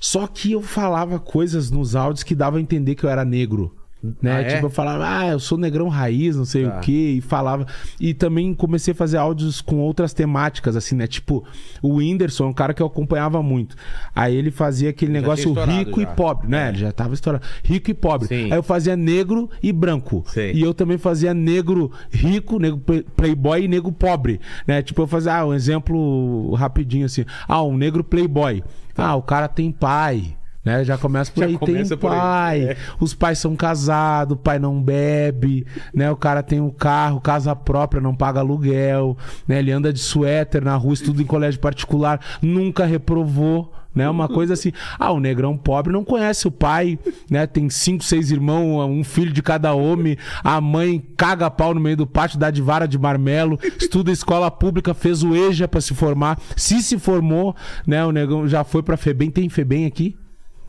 Só que eu falava coisas nos áudios que dava a entender que eu era negro. Né? Ah, é? Tipo, eu falava, ah, eu sou negrão raiz, não sei Tá. o quê, e falava. E também comecei a fazer áudios com outras temáticas, assim, né? Tipo, o Whindersson é um cara que eu acompanhava muito. Aí ele fazia aquele Já negócio rico já. e pobre, né? Ele já tava estourado. Rico e pobre. Sim. Aí eu fazia negro e branco. Sei. E eu também fazia negro rico, negro play- playboy e negro pobre, né? Tipo, eu fazia, ah, um exemplo rapidinho assim. Ah, um negro playboy. Ah, o cara tem pai. Né? Já começa por Já aí, começa tem aí. pai, É. os pais são casados, o pai não bebe, né? O cara tem um carro, casa própria, não paga aluguel, né? Ele anda de suéter na rua, estuda em colégio particular, nunca reprovou, né? Uma coisa assim. Ah, o negrão pobre não conhece o pai, né? Tem cinco, seis irmãos, um filho de cada homem, a mãe caga pau no meio do pátio, dá de vara de marmelo, estuda escola pública, fez o EJA pra se formar. Se se formou, né? O negão já foi pra FEBEM, tem FEBEM aqui?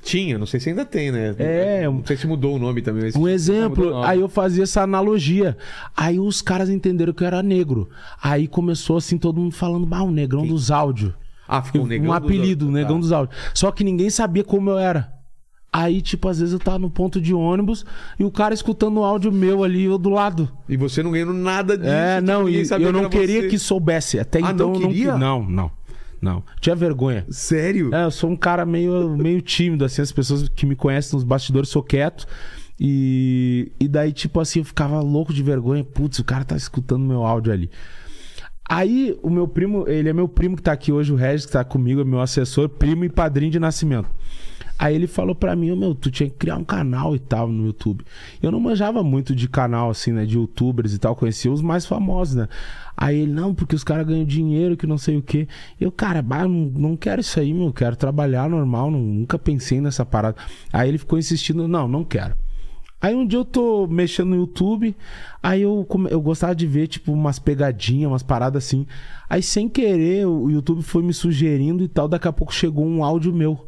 Tinha, não sei se ainda tem, né? É, Não sei se mudou o nome também. Um exemplo, aí eu fazia essa analogia. Aí os caras entenderam que eu era negro. Aí começou assim, todo mundo falando, bah, o negrão dos áudios. Ah, ficou o negão um dos apelido, o áudios. negão Tá. dos áudios. Só que ninguém sabia como eu era. Aí, tipo, às vezes eu tava no ponto de ônibus e o cara escutando o áudio meu ali, eu do lado. E você não ganhou nada disso. É, tipo, não, e eu não queria você. que soubesse. Até Ah, então não queria? que- Não, não. Não. Tinha vergonha. Sério? É, eu sou um cara meio, meio tímido, assim, as pessoas que me conhecem nos bastidores sou quieto. E, e daí, tipo assim, eu ficava louco de vergonha. Putz, o cara tá escutando meu áudio ali. Aí, o meu primo, ele é meu primo que tá aqui hoje, o Regis, que tá comigo, é meu assessor, primo e padrinho de nascimento. Aí ele falou pra mim, meu, tu tinha que criar um canal e tal no YouTube. Eu não manjava muito de canal, assim, né, de youtubers e tal, conhecia os mais famosos, né. Aí ele, não, porque os caras ganham dinheiro, que não sei o quê. Eu, cara, bah, não, não quero isso aí, meu, quero trabalhar normal, não- nunca pensei nessa parada. Aí ele ficou insistindo, não, não quero. Aí um dia eu tô mexendo no YouTube, aí eu, eu gostava de ver, tipo, umas pegadinhas, umas paradas assim. Aí sem querer, o YouTube foi me sugerindo e tal, daqui a pouco chegou um áudio meu.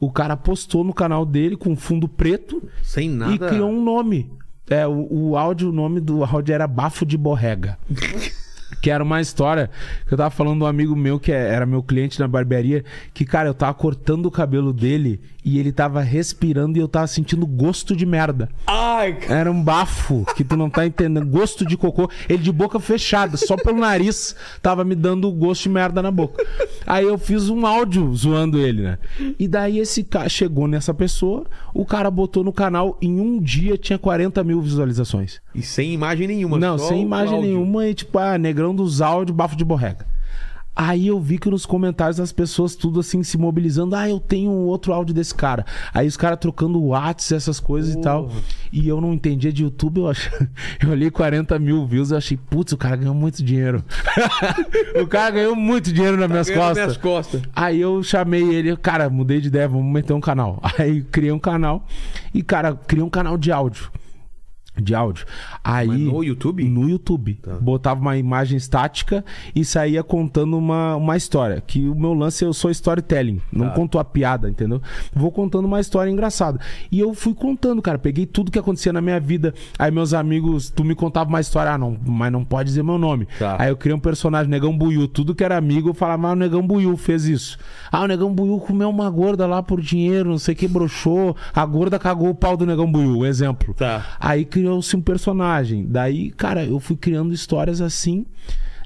O cara postou no canal dele com fundo preto Sem nada. e criou um nome. É, o, o áudio, o nome do áudio era Bafo de Borrega. Que era uma história que eu tava falando de um amigo meu que é- era meu cliente na barbearia. Que, cara, eu tava cortando o cabelo dele e ele tava respirando e eu tava sentindo gosto de merda. Ai, cara. Era um bafo que tu não tá entendendo. Gosto de cocô. Ele de boca fechada, só pelo nariz, tava me dando gosto de merda na boca. Aí eu fiz um áudio zoando ele, né? E daí esse cara chegou nessa pessoa, o cara botou no canal, em um dia tinha 40 mil visualizações. E sem imagem nenhuma. Não, sem imagem áudio. nenhuma e tipo, ah, negrão dos áudios, bafo de borrega. Aí eu vi que nos comentários as pessoas tudo assim se mobilizando. Ah, eu tenho um outro áudio desse cara. Aí os caras trocando Whats, essas coisas e tal. E eu não entendia de YouTube. Eu, ach... eu olhei 40 mil views. Eu achei, putz, o cara ganhou muito dinheiro. o cara ganhou muito dinheiro nas minhas Ganhando costas. minhas costas. Aí eu chamei ele, cara, mudei de ideia, vamos meter um canal. Aí criei um canal e, cara, criei um canal de áudio. De áudio. Aí. Mas no YouTube? No YouTube. Botava uma imagem estática e saía contando uma, uma história. Que o meu lance, eu sou storytelling. Não conto a piada, entendeu? Vou contando uma história engraçada. E eu fui contando, cara. Peguei tudo que acontecia na minha vida. Aí meus amigos, tu me contava uma história. Ah, não, mas não pode dizer meu nome. Tá. Aí eu criei um personagem, Negão Buiu. Tudo que era amigo, eu falava, ah, o Negão Buiu fez isso. Ah, o Negão Buiu comeu uma gorda lá por dinheiro, não sei o que, broxou. A gorda cagou o pau do Negão Buiu, um exemplo. Tá. Aí criou-se um personagem. Daí, cara, eu fui criando histórias assim,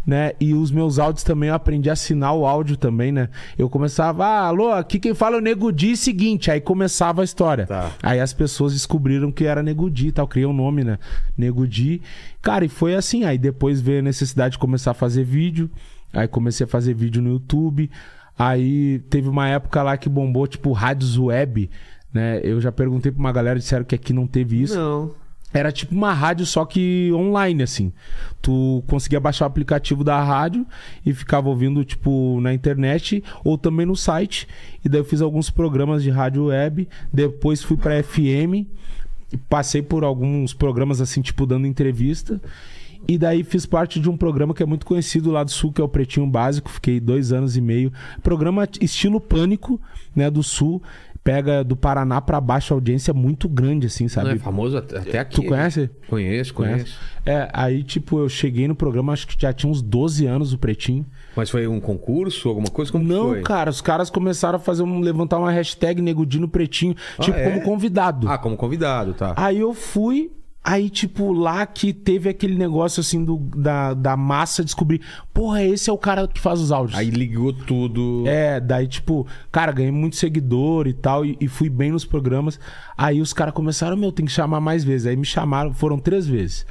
né? E os meus áudios também, eu aprendi a assinar o áudio também, né? Eu começava, ah, alô, aqui quem fala é o Nego Di seguinte. Aí começava a história. Tá. Aí as pessoas descobriram que era Nego Di e tal, criei um nome, né? Nego Di. Cara, e foi assim. Aí depois veio a necessidade de começar a fazer vídeo. Aí comecei a fazer vídeo no YouTube. Aí teve uma época lá que bombou, tipo, rádios web, né? Eu já perguntei pra uma galera, disseram que aqui não teve isso. Não. Era tipo uma rádio, só que online, assim. Tu conseguia baixar o aplicativo da rádio e ficava ouvindo, tipo, na internet ou também no site. E daí eu fiz alguns programas de rádio web. Depois fui pra FM. Passei por alguns programas, assim, tipo, dando entrevista. E daí fiz parte de um programa que é muito conhecido lá do Sul, que é o Pretinho Básico. Fiquei dois anos e meio. Programa estilo Pânico, né, do Sul. Pega do Paraná pra baixo, a audiência muito grande, assim, sabe? Não é famoso até aqui. Tu conhece? Conheço, conheço. É, aí, tipo, eu cheguei no programa, acho que já tinha uns 12 anos o Pretinho. Mas foi um concurso, alguma coisa? Como Não, cara, os caras começaram a fazer um, levantar uma hashtag Negudino Pretinho, tipo, é? como convidado. Ah, como convidado, tá. Aí eu fui, aí, tipo, lá que teve aquele negócio, assim, do, da, da massa descobrir, porra, esse é o cara que faz os áudios. Aí ligou tudo. É, daí, tipo, cara, ganhei muito seguidor e tal, e, e fui bem nos programas. Aí os caras começaram, meu, tem que chamar mais vezes. Aí me chamaram, foram três vezes.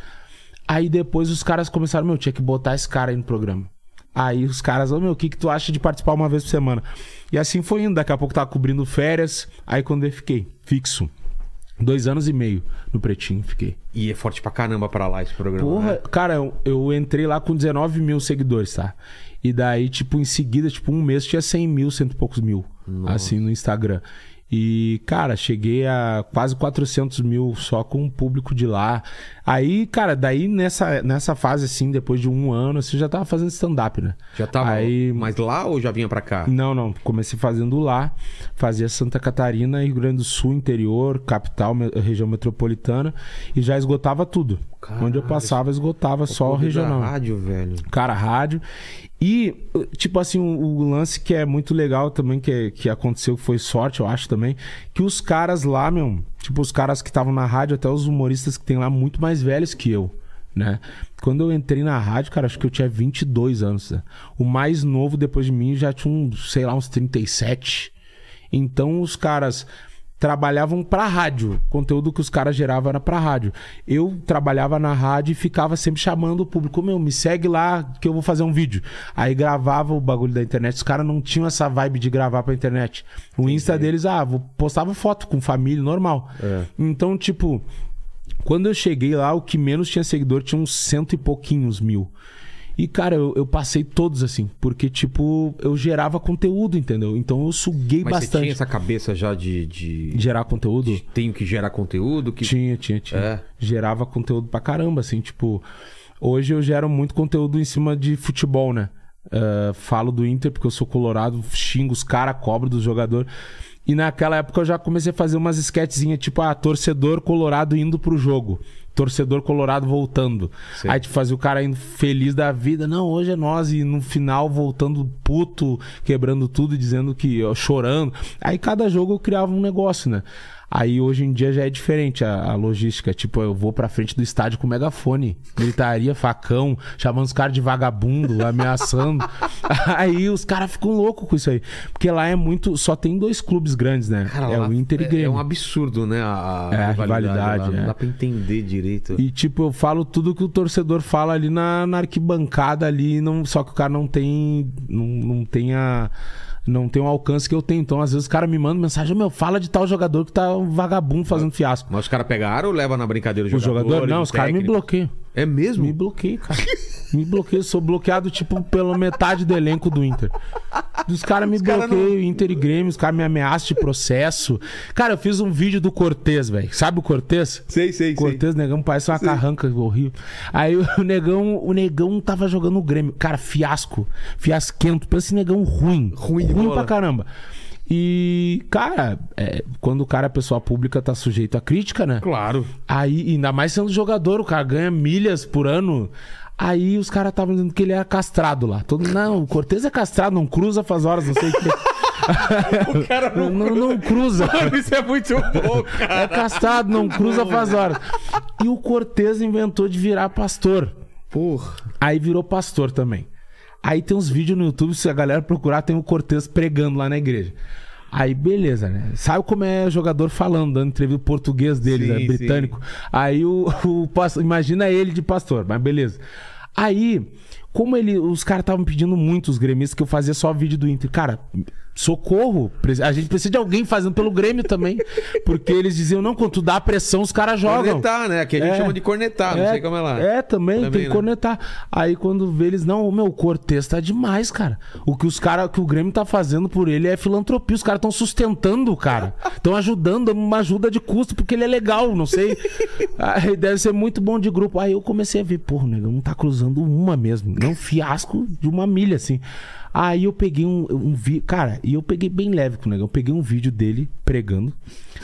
Aí depois os caras começaram, meu, tinha que botar esse cara aí no programa. Aí os caras, ô meu, o que, que tu acha de participar uma vez por semana? E assim foi indo. Daqui a pouco tava cobrindo férias. Aí quando eu fiquei fixo. Dois anos e meio no Pretinho, fiquei. E é forte pra caramba pra lá esse programa. Porra, né? cara, eu, eu entrei lá com 19 mil seguidores, tá? E daí, tipo, em seguida, tipo, um mês tinha 100 mil, cento e poucos mil, assim, no Instagram. E, cara, cheguei a quase 400 mil só com o público de lá. Aí, cara, daí nessa, nessa fase, assim, depois de um ano, assim, eu já tava fazendo stand-up, né? Já tava Aí- mais lá ou já vinha pra cá? Não, não. Comecei fazendo lá. Fazia Santa Catarina, Rio Grande do Sul, interior, capital, região metropolitana. E já esgotava tudo. Caralho, Onde eu passava, esgotava só o regional. rádio, velho. Cara, rádio. E, tipo assim, o, o lance que é muito legal também, que, que aconteceu, que foi sorte, eu acho também, que os caras lá, meu, tipo, os caras que estavam na rádio, até os humoristas que tem lá, muito mais velhos que eu, né? Quando eu entrei na rádio, cara, acho que eu tinha 22 anos. Né? O mais novo depois de mim já tinha, uns, sei lá, uns 37. Então os caras trabalhavam pra rádio. O conteúdo que os caras geravam era pra rádio. Eu trabalhava na rádio e ficava sempre chamando o público, meu, me segue lá que eu vou fazer um vídeo. Aí gravava o bagulho da internet. Os caras não tinham essa vibe de gravar pra internet. O Insta deles, ah, postava foto com família, normal. É. Então, tipo, quando eu cheguei lá, o que menos tinha seguidor tinha uns cento e pouquinhos mil. E, cara, eu, eu passei todos assim, porque, tipo, eu gerava conteúdo, entendeu? Então eu suguei Mas você bastante. tinha essa cabeça já de. de... Gerar conteúdo? de tenho que gerar conteúdo? Que... Tinha, tinha, tinha. É. Gerava conteúdo pra caramba, assim, tipo. Hoje eu gero muito conteúdo em cima de futebol, né? Uh, falo do Inter porque eu sou colorado, xingo os caras, cobro dos jogadores. E naquela época eu já comecei a fazer umas sketchzinhas, tipo, ah, torcedor colorado indo pro jogo. Torcedor colorado voltando. Sei. Aí, tipo, fazia o cara indo feliz da vida. Não, hoje é nós. E no final voltando puto, quebrando tudo e dizendo que, ó, chorando. Aí cada jogo eu criava um negócio, né? Aí hoje em dia já é diferente a, a logística. Tipo, eu vou pra frente do estádio com megafone, gritaria, facão, chamando os caras de vagabundo, ameaçando. Aí os caras ficam loucos com isso aí. Porque lá é muito. Só tem dois clubes grandes, né? Cara, é o Inter e é, Grêmio. é um absurdo, né? A, É, a rivalidade. rivalidade, lá. é. Não dá pra entender direito. E tipo, eu falo tudo que o torcedor fala ali na, na arquibancada ali, não, só que o cara não tem. Não, não tem a. Não tem o alcance que eu tenho. Então, às vezes, os caras me mandam mensagem, meu, fala de tal jogador que tá um vagabundo fazendo fiasco. Mas os caras pegaram ou levam na brincadeira O jogador, não, o os caras me bloqueiam. É mesmo? Me bloqueei, cara. me bloqueei. Sou bloqueado, tipo, pela metade do elenco do Inter. Os caras me cara bloqueiam, Inter e Grêmio, os caras me ameaçam de processo. Cara, eu fiz um vídeo do Cortez, velho. Sabe o Cortez? Sei, sei, sei. Cortez, negão, parece uma carranca horrível. Aí o negão, o negão tava jogando o Grêmio. Cara, fiasco. Fiasquento. Pensa esse negão ruim. Ruim Ruim pra caramba. E, cara, é, quando o cara é pessoa pública, tá sujeito a crítica, né? Claro. Aí, ainda mais sendo jogador, o cara ganha milhas por ano. Aí os caras estavam dizendo que ele era castrado lá. Todo, não, o Cortez é castrado, não cruza faz horas, não sei o quê. O cara não, não, não cruza. Isso é muito bom, cara. É castrado, não cruza faz horas. E o Cortez inventou de virar pastor. Porra. Aí virou pastor também. Aí tem uns vídeos no YouTube, se a galera procurar, tem o Cortez pregando lá na igreja. Aí, beleza, né? Sabe como é jogador falando, dando entrevista o português dele, Sim, né? Britânico. Aí o, o pastor, imagina ele de pastor, mas beleza. Aí, como ele, os caras estavam pedindo muito, os gremistas, que eu fazia só vídeo do Inter. Cara, socorro. A gente precisa de alguém fazendo pelo Grêmio também. Porque eles diziam, não, quando tu dá pressão, os caras jogam. Cornetar, né? Aqui a gente É. chama de cornetar, não sei como é lá. É, também, Também, tem que né? cornetar. Aí quando vê eles, não, o meu Cortez tá demais, cara. O que os cara, que o Grêmio tá fazendo por ele é filantropia. Os caras estão sustentando o cara. Estão ajudando, dando uma ajuda de custo, porque ele é legal, não sei. Aí deve ser muito bom de grupo. Aí eu comecei a ver, porra, o negão não tá cruzando uma mesmo. Não, fiasco de uma milha, assim. Aí eu peguei um, um vídeo. Cara, e eu peguei bem leve com o negão. Eu peguei um vídeo dele pregando.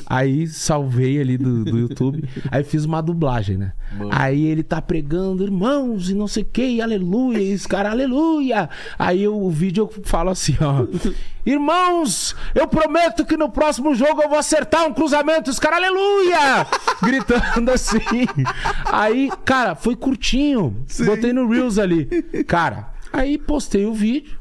Aí salvei ali do, do YouTube. aí fiz uma dublagem, né? Aí ele tá pregando, irmãos, e não sei o que, aleluia, e os caras, aleluia. Aí eu- o vídeo eu falo assim, ó. Irmãos, eu prometo que no próximo jogo eu vou acertar um cruzamento, os caras, aleluia! Gritando assim. Aí, cara, foi curtinho. Botei no Reels ali. Cara, aí postei o vídeo.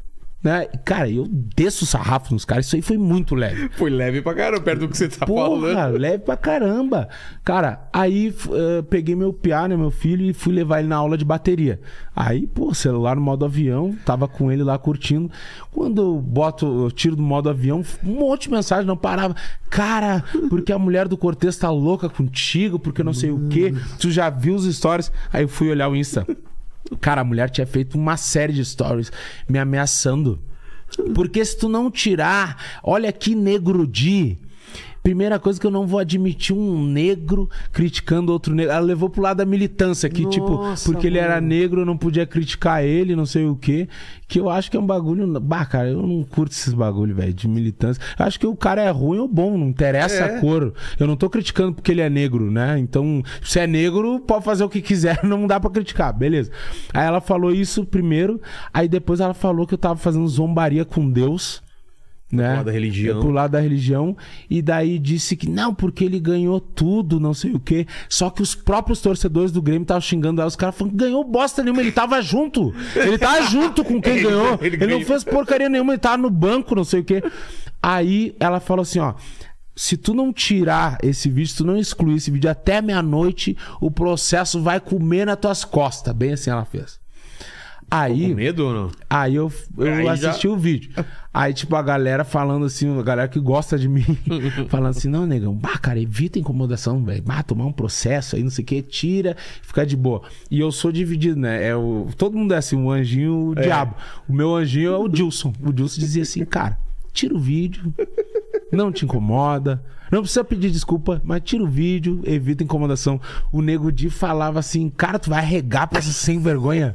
Né? Cara, eu desço o sarrafo nos caras. Isso aí foi muito leve. Foi leve pra caramba, perto do que você tá Porra, falando. leve pra caramba. Cara, aí eh, peguei meu piá, né, meu filho, e fui levar ele na aula de bateria. Aí, pô, celular no modo avião, tava com ele lá curtindo. Quando eu boto, eu tiro do modo avião, um monte de mensagem, não parava. Cara, porque a mulher do Cortez tá louca contigo, porque não sei o quê. Tu já viu os stories? Aí eu fui olhar o Insta. Cara, a mulher tinha feito uma série de stories me ameaçando. Porque se tu não tirar, olha que negro de. Primeira coisa que eu não vou admitir um negro criticando outro negro. Ela levou pro lado da militância, que tipo, porque ele era mano. negro, eu não podia criticar ele, não sei o quê. Que eu acho que é um bagulho. Bah, cara, eu não curto esses bagulho, velho, de militância. Eu acho que o cara é ruim ou bom, não interessa É. a cor. Eu não tô criticando porque ele é negro, né? Então, se é negro, pode fazer o que quiser, não dá pra criticar, beleza. Aí ela falou isso primeiro, aí depois ela falou que eu tava fazendo zombaria com Deus. Né? lado da religião. Pro lado da religião. E daí disse que não, porque ele ganhou tudo, não sei o quê. Só que os próprios torcedores do Grêmio estavam xingando ela. Os caras falando, ganhou bosta nenhuma, ele tava junto. Ele tava junto com quem Ele- ganhou. ele Ele, não ganhou. fez porcaria nenhuma, ele tava no banco, não sei o quê. Aí ela falou assim, ó. Se tu não tirar esse vídeo, se tu não excluir esse vídeo até meia-noite, o processo vai comer nas tuas costas. Bem assim ela fez. Aí, Com medo ou não? aí eu, eu Aí já- assisti o vídeo. Aí, tipo, a galera falando assim, a galera que gosta de mim, falando assim, não, negão, bah, cara, evita incomodação, velho. Bah, tomar um processo aí, não sei o que, tira, fica de boa. E eu sou dividido, né? É o, todo mundo é assim, um anjinho, o diabo. O meu anjinho é o Dilson. O Dilson dizia assim, cara, tira o vídeo, não te incomoda. Não precisa pedir desculpa, mas tira o vídeo, evita incomodação. O Nego Di falava assim, cara, tu vai arregar pra essa sem vergonha.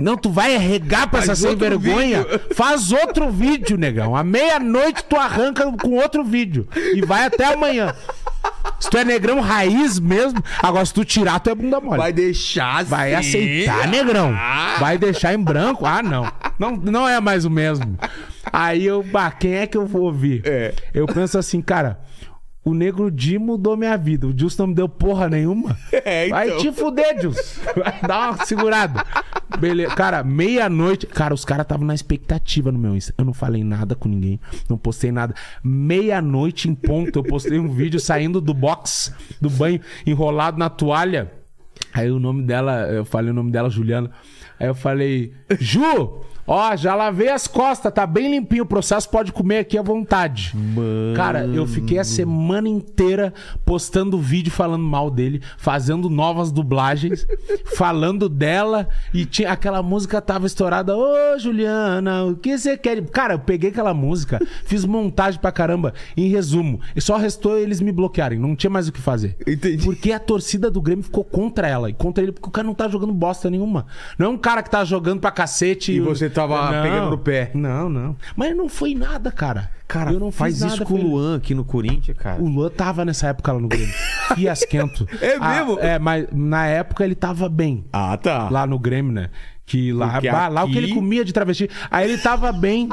Não, tu vai arregar pra essa Faz sem outro vergonha. vídeo. Faz outro vídeo, negão. À meia-noite tu arranca com outro vídeo. E vai até amanhã. Se tu é negrão raiz mesmo, agora se tu tirar, tu é bunda mole. Vai deixar assim. Vai aceitar, negrão. Vai deixar em branco? Ah, não. Não, não é mais o mesmo. Aí eu, bah, quem é que eu vou ouvir? É. Eu penso assim, cara, o Negro Di mudou minha vida. O Dilson não me deu porra nenhuma. É, então. Vai te fuder, Dilson. Vai dar uma segurada. Beleza. Cara, meia-noite. Cara, os caras estavam na expectativa no meu Insta. Eu não falei nada com ninguém. Não postei nada. Meia-noite em ponto, eu postei um vídeo saindo do box, do banho, enrolado na toalha. Aí o nome dela, eu falei o nome dela, Juliana. Aí eu falei, Ju, ó, já lavei as costas, tá bem limpinho. O processo pode comer aqui à vontade. Mano. Cara, eu fiquei a semana inteira postando vídeo falando mal dele, fazendo novas dublagens, falando dela e tinha aquela música tava estourada. Ô, Juliana, o que você quer? Cara, eu peguei aquela música, fiz montagem pra caramba. Em resumo, e só restou eles me bloquearem, não tinha mais o que fazer. Entendi. Porque a torcida do Grêmio ficou contra ela e contra ele porque o cara não tá jogando bosta nenhuma. Não é um cara que tá jogando pra cacete E você tava Não. pegando no pé. Não, não. Mas não foi nada, cara. Cara, eu não fiz faz nada isso com o ele. Luan aqui no Corinthians, cara. O Luan tava nessa época lá no Grêmio. Fiasquento. É Ah, mesmo? é, mas na época ele tava bem. Ah, tá. Lá no Grêmio, né? Que lá, bah, lá o que aqui- ele comia de travesti. Aí ele tava bem,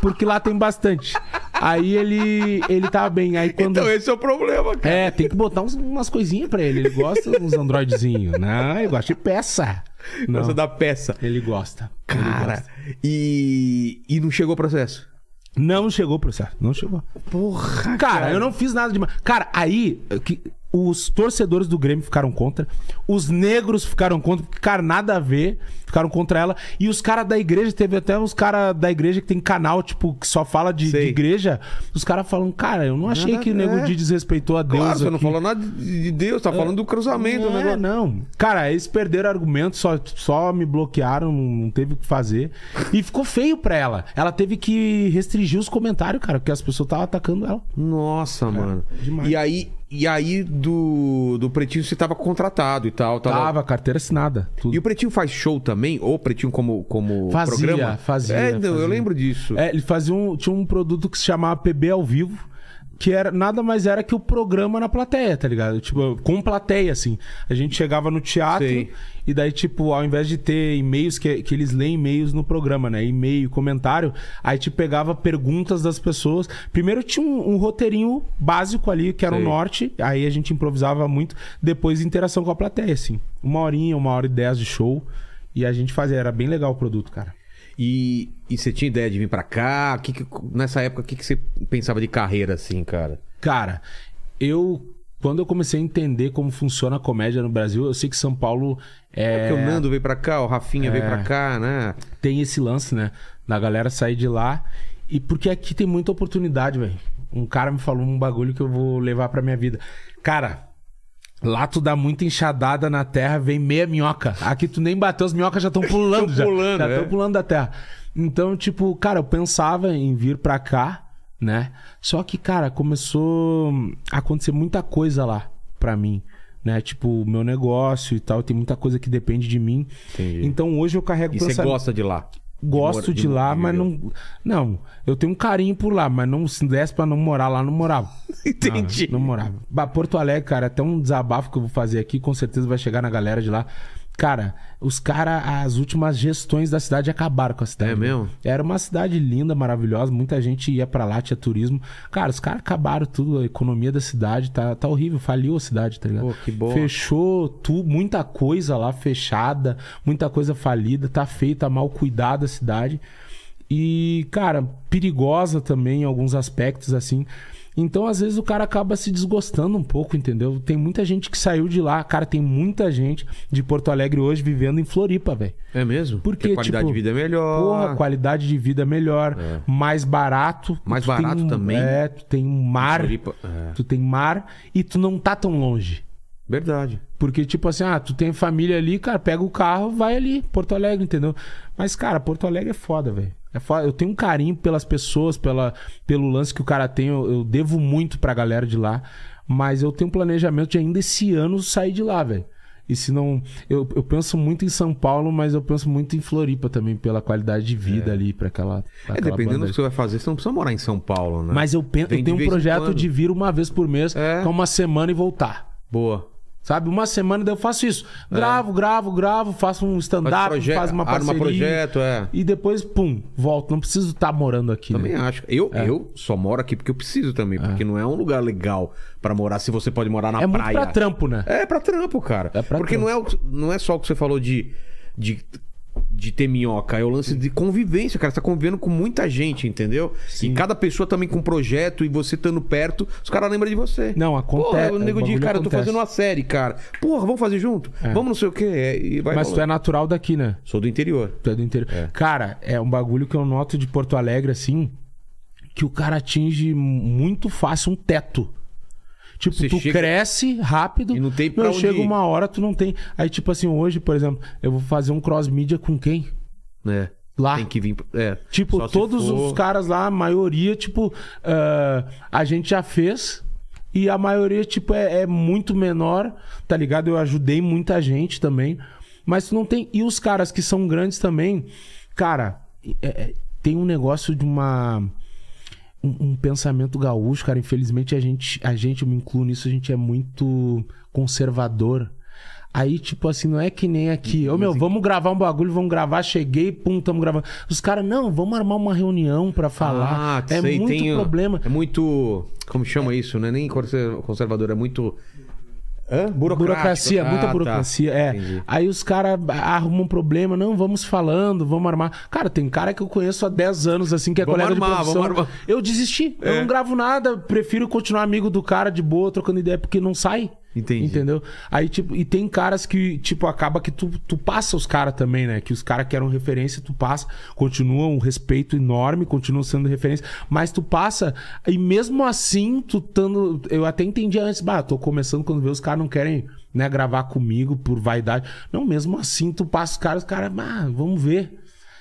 porque lá tem bastante. Aí ele, ele tava bem. Aí quando. Então esse é o problema, cara. É, tem que botar uns- umas coisinhas pra ele. Ele gosta uns androidezinhos. Não, ele gosta de peça. Não, Nossa, da peça. ele gosta. Cara, gosta. e... e não chegou o processo? Não chegou o processo. Não chegou. Porra, Cara, eu não fiz nada demais. Cara, aí que os torcedores do Grêmio ficaram contra, os negros ficaram contra, porque, cara, nada a ver, ficaram contra ela. E os caras da igreja, teve até uns caras da igreja que tem canal, tipo, que só fala de, de igreja. Os caras falam, cara, eu não achei Nada que o Nego ver. Di desrespeitou a Deus. Claro, você não aqui." falou nada de Deus, tá falando do cruzamento. Não, né, é, negócio. não. Cara, eles perderam argumento, só, só me bloquearam, não teve o que fazer. E ficou feio pra ela. Ela teve que restringir os comentários, cara, porque as pessoas estavam atacando ela. Nossa, mano. demais. E aí, e aí do, do Pretinho você tava contratado e tal. Tava... Tava, carteira assinada. Tudo. E o Pretinho faz show também? Ou o Pretinho como, como Fazia, programa? fazia, É, não, eu fazia. lembro disso. É, ele fazia um, tinha um produto que se chamava PB ao vivo, que era nada mais era que o programa na plateia, tá ligado? Tipo, com plateia, assim. A gente chegava no teatro Sei. e daí, tipo, ao invés de ter e-mails, que, que eles leem e-mails no programa, né? E-mail, comentário, aí te pegava perguntas das pessoas. Primeiro tinha um, um roteirinho básico ali, que era Sei. o norte, aí a gente improvisava muito. Depois interação com a plateia, assim. Uma horinha, uma hora e dez de show. E a gente fazia, era bem legal o produto, cara. E, e você tinha ideia de vir pra cá? Que que- nessa época, o que, que você pensava de carreira, assim, cara? Cara, eu. Quando eu comecei a entender como funciona a comédia no Brasil, eu sei que São Paulo é, Porque o Nando veio pra cá, o Rafinha veio pra cá, né? tem esse lance, né? Da galera sair de lá. E porque aqui tem muita oportunidade, velho. Um cara me falou um bagulho que eu vou levar pra minha vida. Cara, lá tu dá muita enxadada na terra, vem meia minhoca. Aqui tu nem bateu, as minhocas já estão pulando. Já pulando, já é. estão pulando da terra. Então, tipo, cara, eu pensava em vir pra cá, né? Só que, cara, começou a acontecer muita coisa lá pra mim. Né? Tipo, o meu negócio e tal, tem muita coisa que depende de mim. Entendi. Então hoje eu carrego E você pensamento- gosta de lá? Gosto de de, lá, de mas não. Não, eu tenho um carinho por lá, mas não se desse pra não morar lá, não morava. Entendi. Não, não morava. Bah, Porto Alegre, cara, até um desabafo que eu vou fazer aqui, com certeza vai chegar na galera de lá. Cara, os caras, as últimas gestões da cidade acabaram com a cidade. É mesmo? Era uma cidade linda, maravilhosa, muita gente ia pra lá, tinha turismo. Cara, os caras acabaram tudo, a economia da cidade tá, tá horrível, faliu a cidade, tá ligado? Pô, que bom. Fechou tu, muita coisa lá fechada, muita coisa falida, tá feita, mal cuidada a cidade. E, cara, perigosa também em alguns aspectos, assim. Então, às vezes, o cara acaba se desgostando um pouco, entendeu? Tem muita gente que saiu de lá. Cara, tem muita gente de Porto Alegre hoje vivendo em Floripa, velho. É mesmo? Porque, a qualidade tipo, de vida é melhor. Porra, qualidade de vida melhor, É. mais barato. Mais barato um- também. É, tu tem um mar, Floripa- é. tu tem mar e tu não tá tão longe. Verdade. Porque, tipo assim, ah, tu tem família ali, cara, pega o carro, vai ali, Porto Alegre, entendeu? Mas, cara, Porto Alegre é foda, velho. É. Eu tenho um carinho pelas pessoas, pela, pelo lance que o cara tem. Eu, eu devo muito pra galera de lá. Mas eu tenho um planejamento de ainda esse ano sair de lá, velho. E se não. Eu, eu penso muito em São Paulo, mas eu penso muito em Floripa também, pela qualidade de vida ali, pra aquela. pra É, aquela dependendo banda do que você vai fazer, você não precisa morar em São Paulo, né? Mas eu, penso, eu tenho um projeto de vir uma vez por mês, É. com uma semana e voltar. Boa. Sabe? Uma semana eu faço isso. Gravo, gravo, gravo, faço um stand-up, faz uma arma parceria. projeto, é. E depois, pum, volto. Não preciso estar morando aqui. Também né? acho. Eu, eu só moro aqui porque eu preciso também, porque não é um lugar legal pra morar se você pode morar na É muito praia. pra trampo, né? É pra trampo, cara. É pra Porque trampo. não é, não é só o que você falou de, de, de ter minhoca, é o lance de convivência, cara. Você tá convivendo com muita gente, entendeu? E cada pessoa também com um projeto e você estando perto, os caras lembram de você. Não, acontece- Porra, o nego diz, cara, eu tô acontece. fazendo uma série, cara. Porra, vamos fazer junto? Vamos não sei o quê. É, Mas tu é rolando. natural daqui, né? Sou do interior. Tu é do interior. Cara, é um bagulho que eu noto de Porto Alegre, assim, que o cara atinge muito fácil um teto. Tipo, Você tu chega- cresce rápido. E não tem pra meu, onde chega ir. uma hora, tu não tem. Aí, tipo assim, hoje, por exemplo, eu vou fazer um cross-mídia com quem? né? Lá. Tem que vir. É, Tipo, todos for- os caras lá, a maioria, tipo, ah, a gente já fez. E a maioria, tipo, é, é muito menor, tá ligado? Eu ajudei muita gente também. Mas tu não tem. E os caras que são grandes também, cara, é- é- tem um negócio de uma. Um, um pensamento gaúcho, cara. Infelizmente, a gente, a gente, eu me incluo nisso, a gente é muito conservador. Aí, tipo assim, não é que nem aqui. Ô, meu, vamos gravar um bagulho, vamos gravar, cheguei, pum, tamo gravando. Os caras, não, vamos armar uma reunião pra falar. Ah, é sei, muito tem, problema. É muito. Como chama isso, né? Nem conser- conservador, é muito. Hã? Burocracia, Ah, muita tá. burocracia. É. Entendi. Aí os caras arrumam um problema, não, vamos falando, vamos armar. Cara, tem cara que eu conheço há 10 anos, assim, que é Vamos colega armar, de profissão. vamos armar. Eu desisti. Eu É. não gravo nada, prefiro continuar amigo do cara de boa, trocando ideia, porque não sai. Entendi. Entendeu? Aí, tipo, e tem caras que, tipo, acaba que tu, tu passa os caras também, né? Que os caras que eram referência, tu passa, continua um respeito enorme, continuam sendo referência, mas tu passa, e mesmo assim, tu tando. Eu até entendi antes, bah, tô começando quando vê os caras não querem, né, gravar comigo por vaidade. Não, mesmo assim, tu passa os caras, os caras, ah, vamos ver.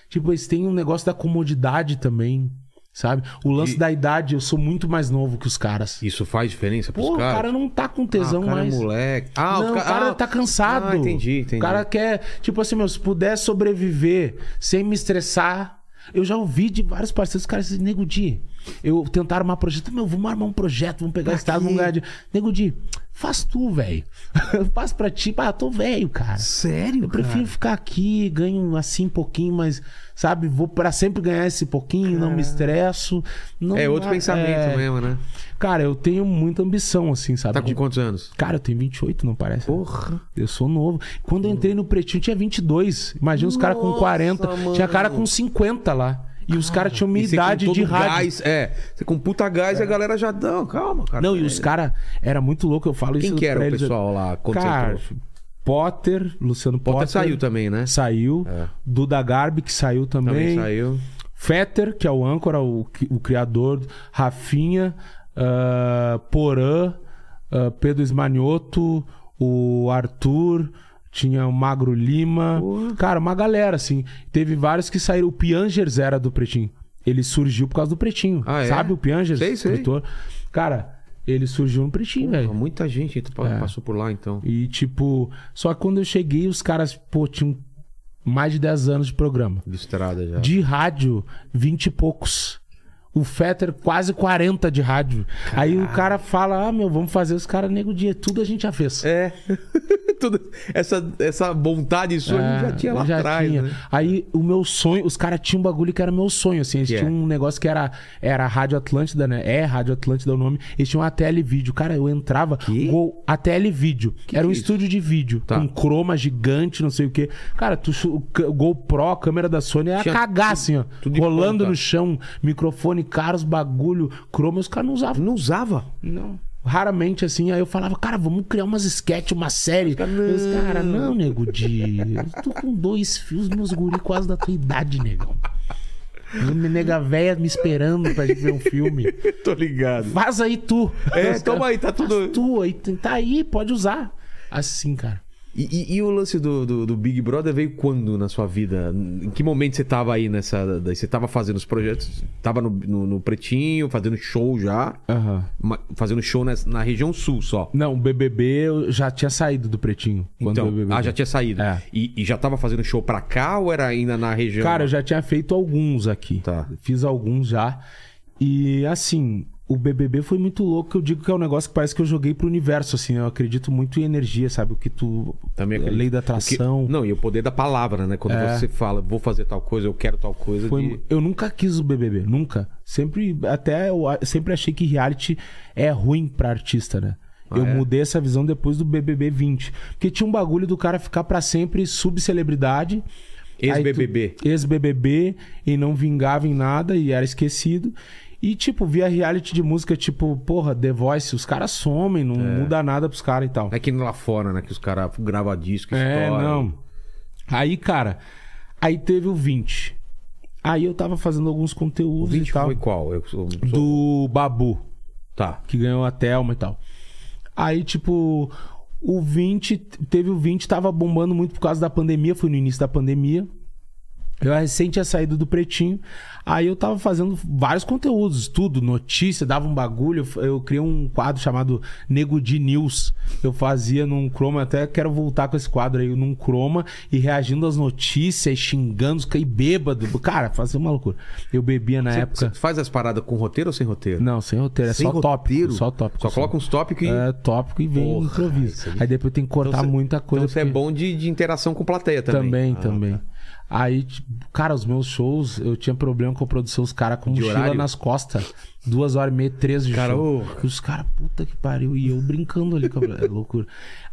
Tipo, eles têm um negócio da comodidade também. Sabe? O lance E- da idade, eu sou muito mais novo que os caras. Isso faz diferença pros Pô, o caras? cara não tá com Ah, tesão o cara mais. é moleque. Ah, não, o, o cara ah, tá cansado. Ah, entendi, entendi. O cara quer, tipo assim, meu, se puder sobreviver sem me estressar. Eu já ouvi de vários parceiros, os caras Nego Di, eu tentar armar projeto, meu, vamos armar um projeto, vamos pegar esse estado, vamos ganhar dinheiro. Nego Di, faz tu, velho. faz pra ti, ah, tô velho, cara. Sério, Eu prefiro ficar aqui, ganho assim pouquinho, mas, sabe, vou pra sempre ganhar esse pouquinho, não me estresso. Não, É outro ah, pensamento é. mesmo, né? Cara, eu tenho muita ambição, assim, sabe? Tá com De- quantos anos? Cara, eu tenho 28, não parece? Porra. Eu sou novo. Quando eu entrei no Pretinho, tinha 22. Imagina os caras com Nossa, 40. Tinha cara mano. com 50 lá. E os caras tinham minha você com idade de rádio. Gás, é, você com puta gás e a galera já dá. Calma, cara. Não, e os caras... Era muito louco, eu falo Quem isso que era o eles. pessoal lá Cara? Potter, Luciano Potter. Potter saiu também, né? Saiu. É. Duda Garbi, que saiu também. Também saiu. Fetter, que é o âncora, o, o criador. Rafinha, ah, Porã, ah, Pedro Esmanioto, o Arthur, tinha o Magro Lima. Porra. Cara, uma galera, assim. Teve vários que saíram. O Piangers era do Pretinho. Ele surgiu por causa do Pretinho. Ah, é? Sabe o Piangers? Sei, sei. Escritor. Cara, ele surgiu no Pretinho, velho. muita gente É. passou por lá, então. E tipo, só que quando eu cheguei, os caras, pô, tinham mais de 10 anos de programa. De estrada já. De rádio, 20 e poucos. O Fetter, quase 40 de rádio. Aí o cara fala: Ah, meu, vamos fazer os caras nego dia. Tudo a gente já fez. É. Toda essa, essa vontade sua a gente já tinha lá É, já atrás, tinha. né? Aí o meu sonho, os caras tinham um bagulho que era meu sonho, assim. Eles Que é? tinham um negócio que era, era Rádio Atlântida, né? É Rádio Atlântida o nome. Eles tinham um ATL Vídeo. Cara, eu entrava. Que? Gol, ATL Vídeo. era um que é isso? estúdio de vídeo. Tá. Com croma gigante, não sei o quê. Cara, tu, o GoPro, a câmera da Sony ia Tinha cagar, assim, ó. tudo rolando ponta. no chão, microfone caros, bagulho, croma, os caras não usavam. Não usava. Não. Raramente, assim, aí eu falava, cara, vamos criar umas sketch, uma série. caras, Os não. cara, não, nego, de. Eu tô com dois fios, meus guri quase da tua idade, negão. Minha nega véia me esperando pra gente ver um filme. Tô ligado. Faz aí tu. É, toma cara, aí, tá "Faz tudo- tu aí, tá aí, pode usar. Assim, cara. E, e- e o lance do, do, do Big Brother veio quando na sua vida? Em que momento você tava aí nessa. Você tava fazendo os projetos? Tava no, no, no Pretinho, fazendo show já? Aham. Ma- Fazendo show nas- na, região sul só. Não, o BBB eu já tinha saído do pretinho. quando Então, o BBB. ah, já tinha saído. É. E, e já tava fazendo show pra cá ou era ainda na região? Cara, eu já tinha feito alguns aqui. Tá. Fiz alguns já. E assim, o BBB foi muito louco, que eu digo que é um negócio que parece que eu joguei pro universo, assim. Eu acredito muito em energia, sabe? O que tu. Também acredito. lei da atração. não, e o poder da palavra, né? Quando É. você fala, vou fazer tal coisa, eu quero tal coisa. Foi- de- Eu nunca quis o BBB, nunca. Sempre, até eu sempre achei que reality é ruim pra artista, né? Ah, eu é? mudei essa visão depois do BBB 20. Porque tinha um bagulho do cara ficar pra sempre subcelebridade. Ex-BBB. Ex-BBB e não vingava em nada e era esquecido. E, tipo, via reality de música, tipo, porra, The Voice, os caras somem, não muda nada pros caras e tal. É que lá fora, né? Que os caras gravam disco, É, história. não. Aí, cara, aí teve o 20. Aí eu tava fazendo alguns O conteúdos 20 e tal. foi qual? Eu sou, sou- Do Babu, Tá. que ganhou a Thelma e tal. Aí, tipo, o 20, teve o 20, tava bombando muito por causa da pandemia, foi no início da pandemia. Eu recém tinha saído do Pretinho. Aí eu tava fazendo vários conteúdos, tudo, notícia, dava um bagulho. Eu, eu criei um quadro chamado Nego de News. Eu fazia num Chroma, até quero voltar com esse quadro aí, num Chroma, e reagindo às notícias, xingando, caí bêbado. Cara, fazia uma loucura. Eu bebia na Você, época. você faz as paradas com roteiro ou sem roteiro? Não, sem roteiro, é Sem só tópico. roteiro? Só tópico. Só coloca uns tópicos e. É tópico e vem Porra, improviso. aí. Aí... depois tem que cortar Então muita coisa. Então você é porque- bom de, de interação com plateia também. Também, Ah, também. tá. Aí, cara, os meus shows, eu tinha problema com a produção, os caras com De mochila horário? nas costas. Duas horas e meia, três de Cara, show. ô. Os caras, puta que pariu. E eu brincando ali com a... É loucura.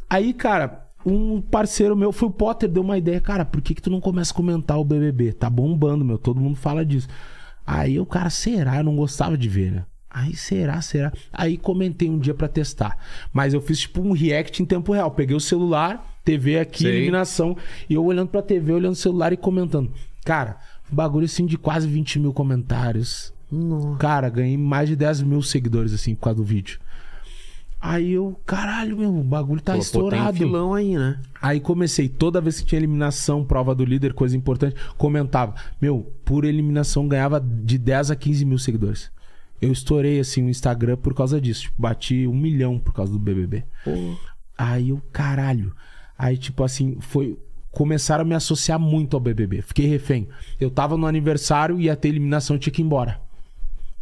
Aí, cara, um parceiro meu, foi o Potter, deu uma ideia. Cara, por que que tu não começa a comentar o BBB? Tá bombando, meu. Todo mundo fala disso. Aí o cara, será? Eu não gostava de ver, né? Aí, será, será? Aí comentei um dia pra testar. Mas eu fiz tipo um react em tempo real. Peguei o celular, TV aqui, Sei. eliminação. E eu olhando pra TV, olhando o celular e comentando. Cara, bagulho assim de quase 20 mil comentários. Cara, ganhei mais de 10 mil seguidores assim por causa do vídeo. Aí eu, caralho, meu, o bagulho tá Pô, pô, estourado. tem filão aí, né? Aí comecei, toda vez que tinha eliminação, prova do líder, coisa importante, comentava. Meu, por eliminação ganhava de 10 a 15 mil seguidores. Eu estourei assim o Instagram por causa disso. Tipo, bati um milhão por causa do BBB. Aí eu, caralho. Aí, tipo assim, foi. Começaram a me associar muito ao BBB. Fiquei refém. Eu tava no aniversário, ia ter eliminação, tinha que ir embora.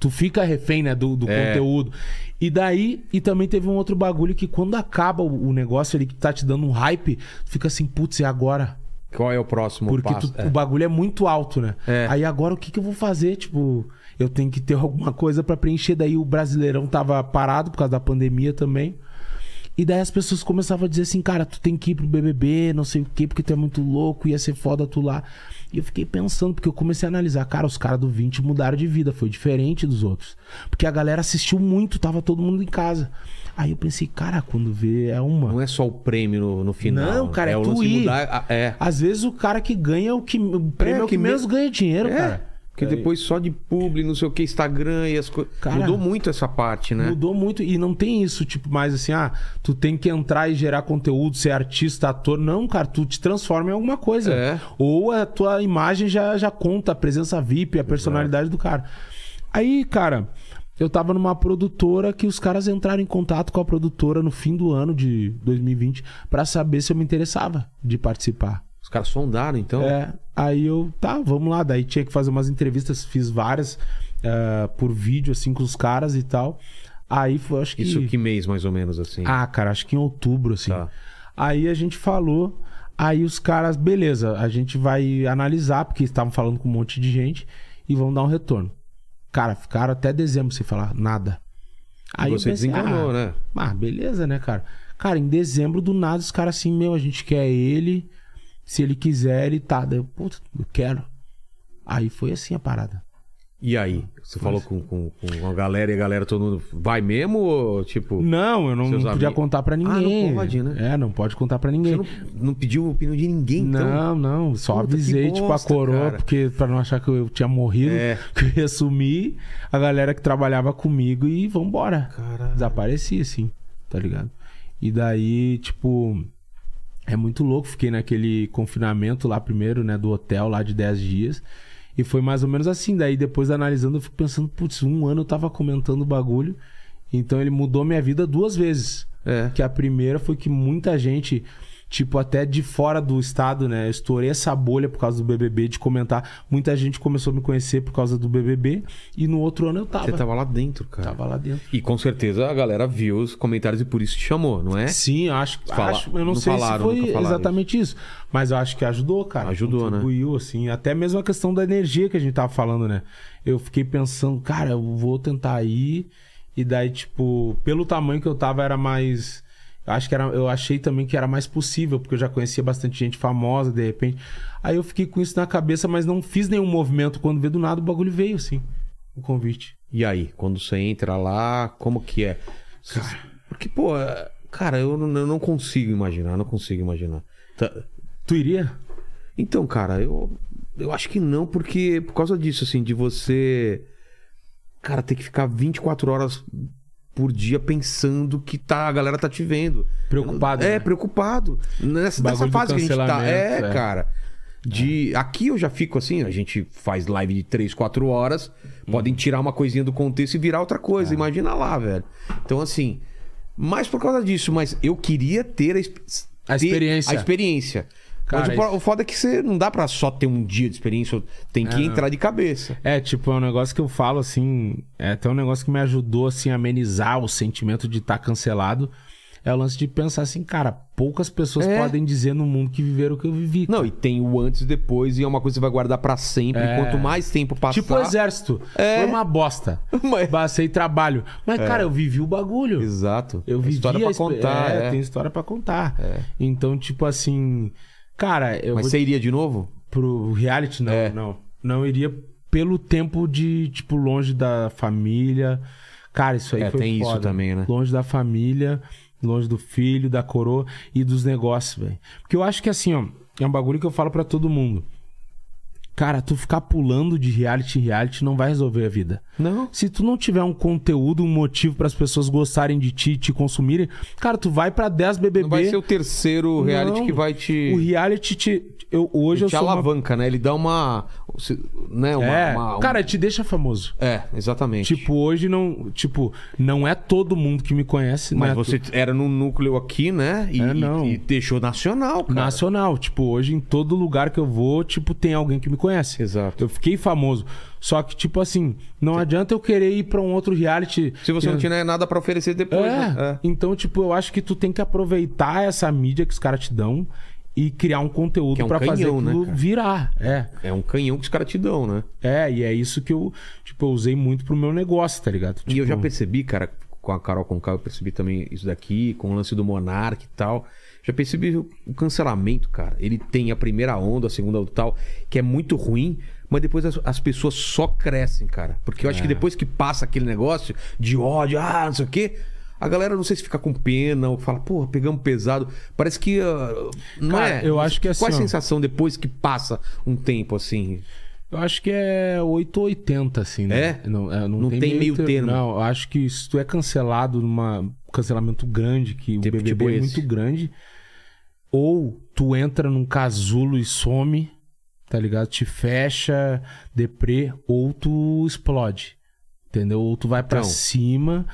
Tu fica refém, né, do, do É. conteúdo. E daí, e também teve um outro bagulho que quando acaba o, o negócio ali que tá te dando um hype, tu fica assim, putz, e agora? Qual é o próximo Porque passo? tu- É. o bagulho é muito alto, né? É. Aí agora o que, que eu vou fazer? Tipo, eu tenho que ter alguma coisa pra preencher. Daí o Brasileirão tava parado por causa da pandemia também. E daí as pessoas começavam a dizer assim, cara, tu tem que ir pro BBB, não sei o quê, porque tu é muito louco, ia ser foda tu lá. E eu fiquei pensando, porque eu comecei a analisar, cara, os caras do 20 mudaram de vida, foi diferente dos outros. Porque a galera assistiu muito, tava todo mundo em casa. Aí eu pensei, cara, quando vê é uma. Não é só o prêmio no, no final. Não, cara, é o tu ir. mudar. a- É. Às vezes o cara que ganha é o que. O prêmio é, o que que me- menos ganha dinheiro, É. cara. Porque depois só de publi, não sei o que, Instagram e as coisas. Mudou muito essa parte, né? Mudou muito e não tem isso, tipo, mais assim, ah, tu tem que entrar e gerar conteúdo, ser artista, ator. Não, cara, tu te transforma em alguma coisa. É. Ou a tua imagem já, já conta, a presença VIP, a personalidade do cara. Aí, cara, eu tava numa produtora que os caras entraram em contato com a produtora no fim do ano de 2020 pra saber se eu me interessava de participar. Os caras sondaram, então. É, aí eu, tá, vamos lá. Daí tinha que fazer umas entrevistas, fiz várias eh, por vídeo, assim, com os caras e tal. Aí foi, acho que. Isso que mês, mais ou menos, assim. Ah, cara, acho que em outubro, assim. Tá. Aí a gente falou, aí os caras, beleza, a gente vai analisar, porque estavam falando com um monte de gente, e vão dar um retorno. Cara, ficaram até dezembro sem falar nada. Aí você pensei, desencanou, ah, né? Ah, beleza, né, cara? Cara, em dezembro, do nada, os caras assim, meu, a gente quer ele. Se ele quiser, ele tá. Daí eu, puta, eu quero. Aí foi assim a parada. E aí? Você falou com, com, com a galera e a galera todo mundo. Vai mesmo ou tipo. Não, eu não Seus podia amigos- contar pra Ah, não ninguém. pode, né? É, não pode contar pra ninguém. Você não, não pediu opinião de ninguém, então? Não, não, só Puta, avisei, tipo, a bosta, coroa, cara. porque pra não achar que eu tinha morrido, É. que eu ia sumir, a galera que trabalhava comigo e vambora. Caralho. Desapareci, assim, tá ligado? E daí, tipo, é muito louco. Fiquei naquele confinamento lá primeiro, né, do hotel lá de 10 dias. E foi mais ou menos assim. Daí, depois analisando, eu fico pensando, putz, um ano eu tava comentando o bagulho. Então ele mudou minha vida duas vezes. É. Que a primeira foi que muita gente, tipo, até de fora do estado, né? Eu estourei essa bolha por causa do BBB, de comentar. Muita gente começou a me conhecer por causa do BBB. E no outro ano eu tava. Você tava lá dentro, cara. Tava lá dentro. E com certeza a galera viu os comentários e por isso te chamou, não é? Sim, acho, Fala- acho eu não, não sei falaram, se foi exatamente isso. Mas eu acho que ajudou, cara. Ajudou, né? Contribuiu, assim. Até mesmo a questão da energia que a gente tava falando, né? Eu fiquei pensando, cara, eu vou tentar ir. E daí, tipo, pelo tamanho que eu tava, era mais. Eu acho que era. Eu achei também que era mais possível, porque eu já conhecia bastante gente famosa, de repente. Aí eu fiquei com isso na cabeça, mas não fiz nenhum movimento. Quando veio do nada, o bagulho veio, assim. O convite. E aí, quando você entra lá, como que é? Porque, pô, é- cara, eu não, eu não consigo imaginar, não consigo imaginar. Tá- Tu iria? Então, cara, eu, eu acho que não, porque por causa disso, assim, de você, cara, ter que ficar 24 horas por dia pensando que tá, a galera tá te vendo. Preocupado, É, né? preocupado. Nessa, nessa fase que a gente tá. É, é. cara. De, Aqui eu já fico assim, a gente faz live de 3, 4 horas, Uhum. podem tirar uma coisinha do contexto e virar outra É. coisa. Imagina lá, velho. Então, assim, mais por causa disso, mas eu queria ter a, A experiência. A experiência. Cara, mas o, isso- o foda é que você não dá pra só ter um dia de experiência, tem que É, entrar de cabeça. É, tipo, é um negócio que eu falo assim. É até um negócio que me ajudou assim, a amenizar o sentimento de estar cancelado. É o lance de pensar assim, cara, poucas pessoas É. podem dizer no mundo que viveram o que eu vivi. Não, e tem o antes e depois, e é uma coisa que você vai guardar pra sempre. É. Quanto mais tempo passar. Tipo o exército. É. Foi uma bosta. Mas- Passei trabalho. Mas, cara, eu vivi o bagulho. Exato. Eu Tem vivi história a pra exp- contar. É, é. tem história pra contar. Então, tipo assim, cara, eu Mas vou você iria de novo? pro reality não, É. não. Não iria pelo tempo de tipo longe da família. Cara, isso aí É, foi tem isso foda. também, né? Longe da família, longe do filho, da coroa e dos negócios, velho. Porque eu acho que assim, ó, é um bagulho que eu falo pra todo mundo. Cara, tu ficar pulando de reality em reality não vai resolver a vida. Não. Se tu não tiver um conteúdo, um motivo para as pessoas gostarem de ti, te consumirem, cara, tu vai pra 10 BBB. Não vai ser o terceiro reality Não. que vai te. O reality te eu hoje eu te sou uma... alavanca, né? Ele dá uma. Né? uma, É, uma- um- cara, te deixa famoso. É, exatamente. Tipo, hoje não. Tipo, não é todo mundo que me conhece, Mas né? você era num núcleo aqui, né? E, É, não. e- e deixou nacional, cara. Nacional. Tipo, hoje em todo lugar que eu vou, tipo, tem alguém que me conhece. Exato. Eu fiquei famoso. Só que, tipo assim, não adianta eu querer ir pra um outro reality. Se você não tiver nada pra oferecer depois. É. né? É. Então, tipo, eu acho que tu tem que aproveitar essa mídia que os caras te dão e criar um conteúdo Que é um pra fazer né, aquilo cara? virar. É. É um canhão que os caras te dão, né? É, e é isso que eu, tipo, eu usei muito pro meu negócio, tá ligado? E eu já Tipo, percebi, cara, com a Carol Conká, eu percebi também isso daqui, com o lance do Monark e tal. Já percebi o o cancelamento, cara. Ele tem a primeira onda, a segunda onda e tal, que é muito ruim, mas depois as, as pessoas só crescem, cara. Porque eu acho É. que depois que passa aquele negócio de ódio, ah, não sei o quê. A galera não sei se fica com pena ou fala, pô, pegamos pesado. Parece que. ah, não Cara, é? eu acho que assim, Qual é a sensação depois que passa um tempo assim? Eu acho que é 8 ou 80, assim, né? É? Não, é, não Não tem, tem meio ter- termo. Não, eu acho que se tu é cancelado numa cancelamento grande, que o Tipo- BBB tipo é esse. muito grande, ou tu entra num casulo e some, tá ligado? Te fecha, deprê, ou tu explode, entendeu? Ou tu vai pra Então. cima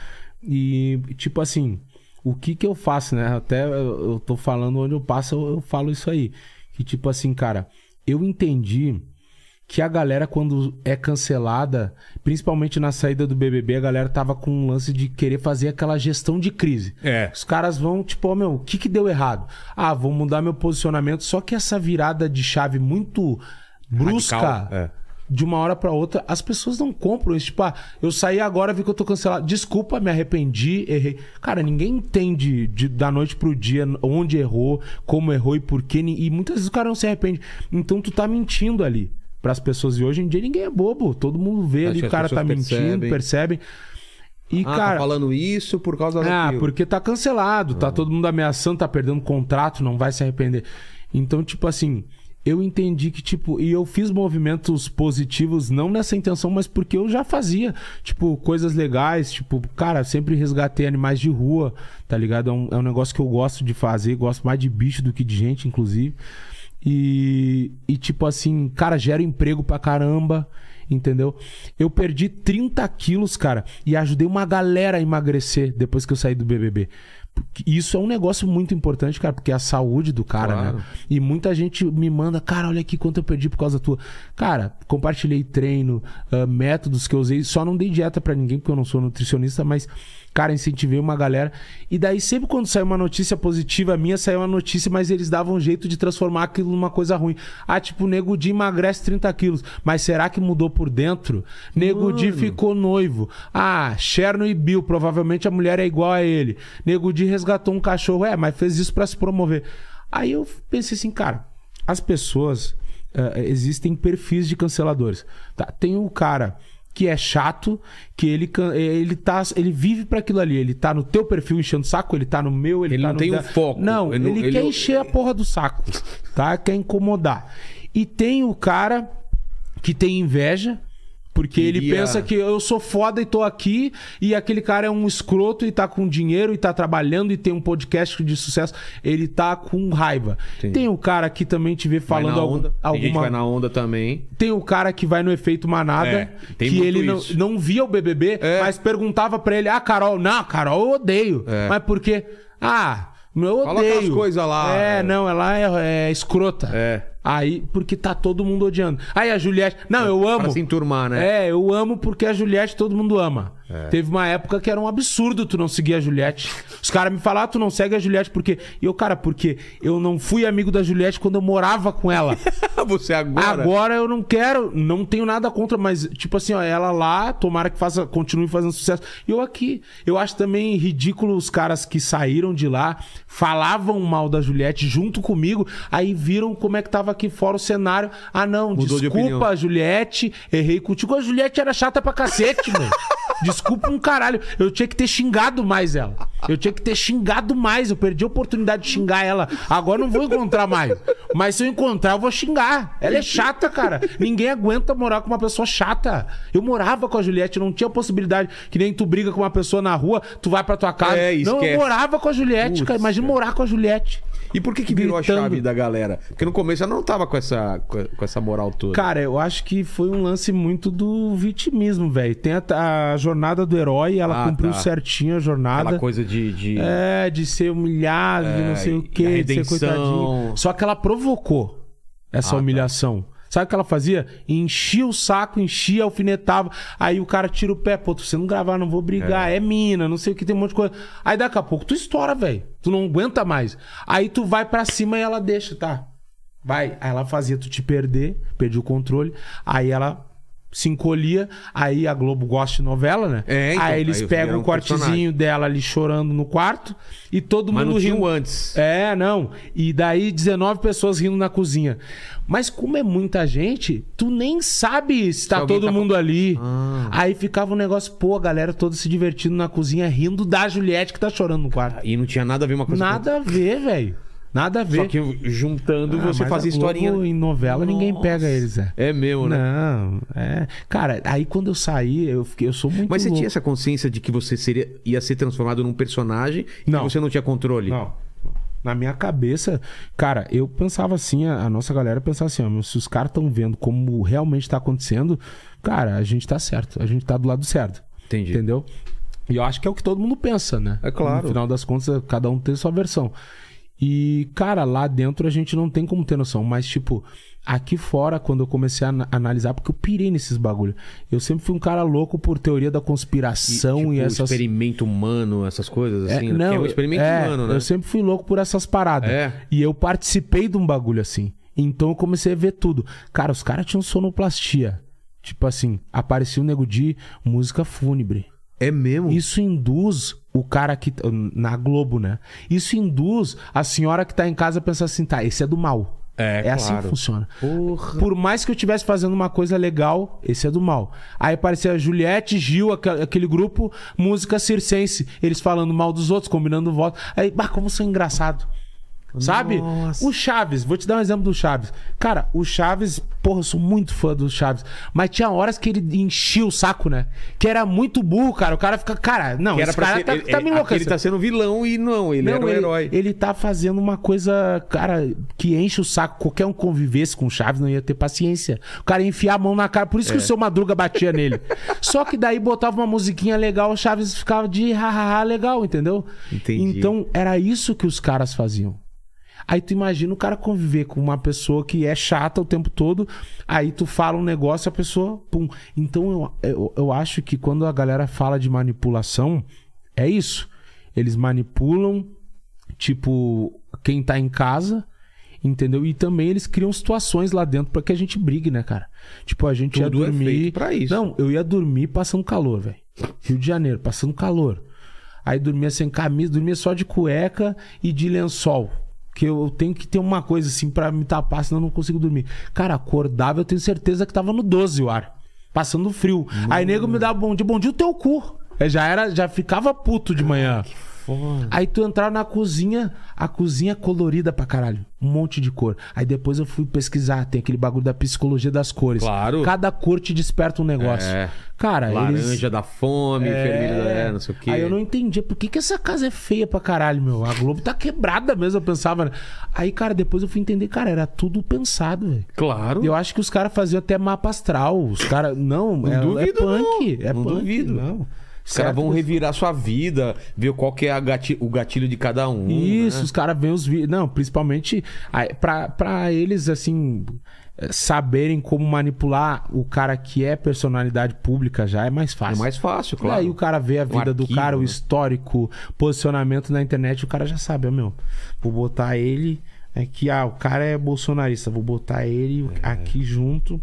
e, tipo assim, o que que eu faço, né? Até eu tô falando onde eu passo, eu, eu falo isso aí. Que tipo assim, cara, eu entendi que a galera, quando é cancelada, principalmente na saída do BBB, a galera tava com um lance de querer fazer aquela gestão de crise. É. Os caras vão, tipo, ó, meu, o que que deu errado? Ah, vou mudar meu posicionamento. Só que essa virada de chave muito brusca, Radical, é. de uma hora pra outra, as pessoas não compram isso. Tipo, ah, eu saí agora, vi que eu tô cancelado. Desculpa, me arrependi, errei. Cara, ninguém entende de- da noite pro dia onde errou, como errou e por quê. E muitas vezes o cara não se arrepende. Então tu tá mentindo ali pras pessoas. E hoje em dia ninguém é bobo. Todo mundo vê Acho ali o as cara tá mentindo, percebem. percebem. E, Ah, cara. tá falando isso por causa Ah, daquilo. porque tá cancelado, tá todo mundo ameaçando, tá perdendo contrato, não vai se arrepender. Então, tipo assim, eu entendi que, tipo, e eu fiz movimentos positivos, não nessa intenção, mas porque eu já fazia, tipo, coisas legais, tipo, cara, sempre resgatei animais de rua, tá ligado? É um, é um negócio que eu gosto de fazer, gosto mais de bicho do que de gente, inclusive. E, e tipo assim, cara, gera emprego pra caramba, entendeu? Eu perdi 30 quilos, cara, e ajudei uma galera a emagrecer depois que eu saí do BBB. Isso é um negócio muito importante, cara, porque é a saúde do cara, Claro. né? E muita gente me manda, cara, olha aqui quanto eu perdi por causa da tua. Cara, compartilhei treino, ah, métodos que eu usei. Só não dei dieta pra ninguém, porque eu não sou nutricionista, mas, cara, incentivei uma galera. E daí, sempre quando saiu uma notícia positiva minha, saiu uma notícia, mas eles davam um jeito de transformar aquilo numa coisa ruim. Ah, tipo, o Nego Di emagrece 30 quilos. Mas será que mudou por dentro? Nego Di ficou noivo. Ah, Cherno e Bill, provavelmente a mulher é igual a ele. Nego Di resgatou um cachorro. É, mas fez isso pra se promover. Aí eu pensei assim, cara, as pessoas. eh, existem perfis de canceladores. Tá? Tem o cara que é chato, que ele, can- ele, tá, ele vive pra aquilo ali. Ele tá no teu perfil enchendo o saco, ele tá no meu, ele, Ele tá não no tem um da- foco. Não, Ele ele, quer ele- encher a porra do saco, tá? Quer incomodar. E tem o cara que tem inveja, porque ele Queria- pensa que eu sou foda e tô aqui, e aquele cara é um escroto e tá com dinheiro e tá trabalhando e tem um podcast de sucesso, ele tá com raiva. Entendi. Tem o cara que também te vê falando algum- onda. Tem alguma vai na onda também. tem o cara que vai no efeito manada, É, tem que ele não, não via o BBB, É. mas perguntava pra ele: Ah, Carol, não, Carol eu odeio. É. Mas por quê? Ah, eu Fala odeio. aquelas coisas lá. É, não, ela é, é escrota. É. Aí, porque tá todo mundo odiando. Aí a Juliette. Não, eu amo. Pra se enturmar, né? É, eu amo porque a Juliette todo mundo ama. Teve uma época que era um absurdo tu não seguir a Juliette. Os caras me falaram, ah, tu não segue a Juliette porque. E eu, cara, porque eu não fui amigo da Juliette quando eu morava com ela. Você agora. Agora eu não quero, não tenho nada contra, mas, tipo assim, ó, ela lá, tomara que faça, continue fazendo sucesso. E eu aqui. Eu acho também ridículo os caras que saíram de lá, falavam mal da Juliette junto comigo, aí viram como é que tava aqui fora o cenário. Ah, não, Mudou de desculpa, Juliette, errei contigo. A Juliette era chata pra cacete, mano. Desculpa um caralho. Eu tinha que ter xingado mais ela. Eu tinha que ter xingado mais. Eu perdi a oportunidade de xingar ela. Agora eu não vou encontrar mais. Mas se eu encontrar, eu vou xingar. Ela é chata, cara. Ninguém aguenta morar com uma pessoa chata. Eu morava com a Juliette, não tinha possibilidade que nem tu briga com uma pessoa na rua, tu vai pra tua casa. É, não, eu morava com a Juliette, Putz, cara. Imagina morar com a Juliette. E por que que virou Gritando. a chave da galera? Porque no começo ela não tava com essa, com essa moral toda. Cara, eu acho que foi um lance muito do vitimismo, velho. Tem a, a jornada do herói, ela Ah, cumpriu tá. certinho a jornada. Aquela coisa de... de... É, de ser humilhado, de É, não sei o quê, de ser coitadinho. Só que ela provocou essa Ah, tá. Sabe o que ela fazia? Enchia o saco, enchia, alfinetava. Aí o cara tira o pé. Pô, se você não gravar, não vou brigar. É. mina, não sei o que, tem um monte de coisa. Aí daqui a pouco tu estoura, velho. Tu não aguenta mais. Aí tu vai pra cima e ela deixa, tá? Vai. Aí ela fazia tu te perder, perdi o controle. Aí ela se encolhia. Aí a Globo gosta de novela, né? É, então, aí eles aí pegam o um cortezinho personagem. dela ali chorando no quarto e todo Mas mundo o antes. É, não. E daí 19 pessoas rindo na cozinha. Mas como é muita gente, tu nem sabe se tá alguém todo tá- mundo ali. Ah. Aí ficava um negócio, pô, a galera toda se divertindo na cozinha, rindo da Juliette que tá chorando no quarto. E não tinha nada a ver uma coisa com Nada a ver, velho. Nada a ver. Só que juntando Ah, você fazia a Globo, historinha. Em novela ninguém Nossa. pega eles, é. É mesmo, né? Não, é. Cara, aí quando eu saí, eu, fiquei, eu sou muito. Mas você louco. tinha essa consciência de que você seria, ia ser transformado num personagem e Não. que você não tinha controle? Não. Na minha cabeça, cara, eu pensava assim, a, a nossa galera pensava assim, ó, meu, se os caras estão vendo como realmente tá acontecendo, cara, a gente tá certo, a gente tá do lado certo. Entendi. Entendeu? E eu acho que é o que todo mundo pensa, né? É claro. No final das contas, cada um tem sua versão. E, cara, lá dentro a gente não tem como ter noção. Mas, tipo, aqui fora, quando eu comecei a ana- analisar, porque eu pirei nesses bagulho. Eu sempre fui um cara louco por teoria da conspiração e, tipo, essas. experimento humano, essas coisas É, assim. né? não, Porque é um experimento é, humano, né? Eu sempre fui louco por essas paradas. É. E eu participei de um bagulho assim. Então eu comecei a ver tudo. Cara, os caras tinham sonoplastia. Tipo assim, aparecia o Nego de música fúnebre. É mesmo? Isso induz o cara que. Na Globo, né? Isso induz a senhora que tá em casa a pensar assim, tá, esse é do mal. É, É assim claro. que funciona. Porra. Por mais que eu estivesse fazendo uma coisa legal, esse é do mal. Aí aparecia Juliette, Gil, aquele, aquele grupo, música circense. Eles falando mal dos outros, combinando voto. Aí, bah, como são engraçado. Sabe? Nossa. O Chaves, vou te dar um exemplo do Chaves. Cara, o Chaves, porra, eu sou muito fã do Chaves. Mas tinha horas que ele enchia o saco, né? Que era muito burro, cara. O cara fica, cara, não, Que esse cara ser, tá, ele, tá me ele, aqui enlouquecendo. ele tá sendo vilão e não, ele era o ele, herói. Ele tá fazendo uma coisa, cara, que enche o saco. Qualquer um convivesse com o Chaves não ia ter paciência. O cara ia enfiar a mão na cara. Por isso que o seu Madruga batia nele. Só que daí botava uma musiquinha legal, o Chaves ficava de hahaha legal, entendeu? Entendi. Então era isso que os caras faziam. Aí tu imagina o cara conviver com uma pessoa que é chata o tempo todo, aí tu fala um negócio, a pessoa, pum. Então eu, eu, eu acho que quando a galera fala de manipulação, é isso. Eles manipulam, tipo, quem tá em casa, entendeu? E também eles criam situações lá dentro pra que a gente brigue, né, cara? Tipo, a gente Tudo ia é dormir. feito pra isso. Não, eu ia dormir passando calor, velho. Rio de Janeiro, passando calor. Aí dormia sem camisa, dormia só de cueca e de lençol. Que eu tenho que ter uma coisa assim pra me tapar, senão eu não consigo dormir. Cara, acordava, eu tenho certeza que tava no 12 o ar. Passando frio. Aí nego me dava bom dia, bom dia o teu cu. Eu já era, já ficava puto de manhã. Aí tu entrar na cozinha, a cozinha é colorida pra caralho. Um monte de cor. Aí depois eu fui pesquisar, tem aquele bagulho da psicologia das cores. Claro. Cada cor te desperta um negócio. É. Cara, Laranja eles... da fome, vermelho da é, não sei o quê. Aí eu não entendia por que, que essa casa é feia pra caralho, meu. A Globo tá quebrada mesmo, eu pensava. né? Aí, cara, depois eu fui entender, cara, era tudo pensado, velho. Claro. Eu acho que os caras faziam até mapa astral. Os caras. Não, é, duvido, é punk. não. É Não punk, duvido. Não. Os caras vão revirar sua vida, ver qual que é a gati- o gatilho de cada um. Isso, né? os caras veem os vídeos. Não, principalmente pra eles, assim, eh, saberem como manipular o cara que é personalidade pública já é mais É fácil. mais fácil, E claro. aí o cara vê a Um vida do arquivo, cara, o né? histórico, posicionamento na internet, o cara já sabe, meu, vou botar ele aqui, ah, o cara é bolsonarista, vou botar ele É. aqui junto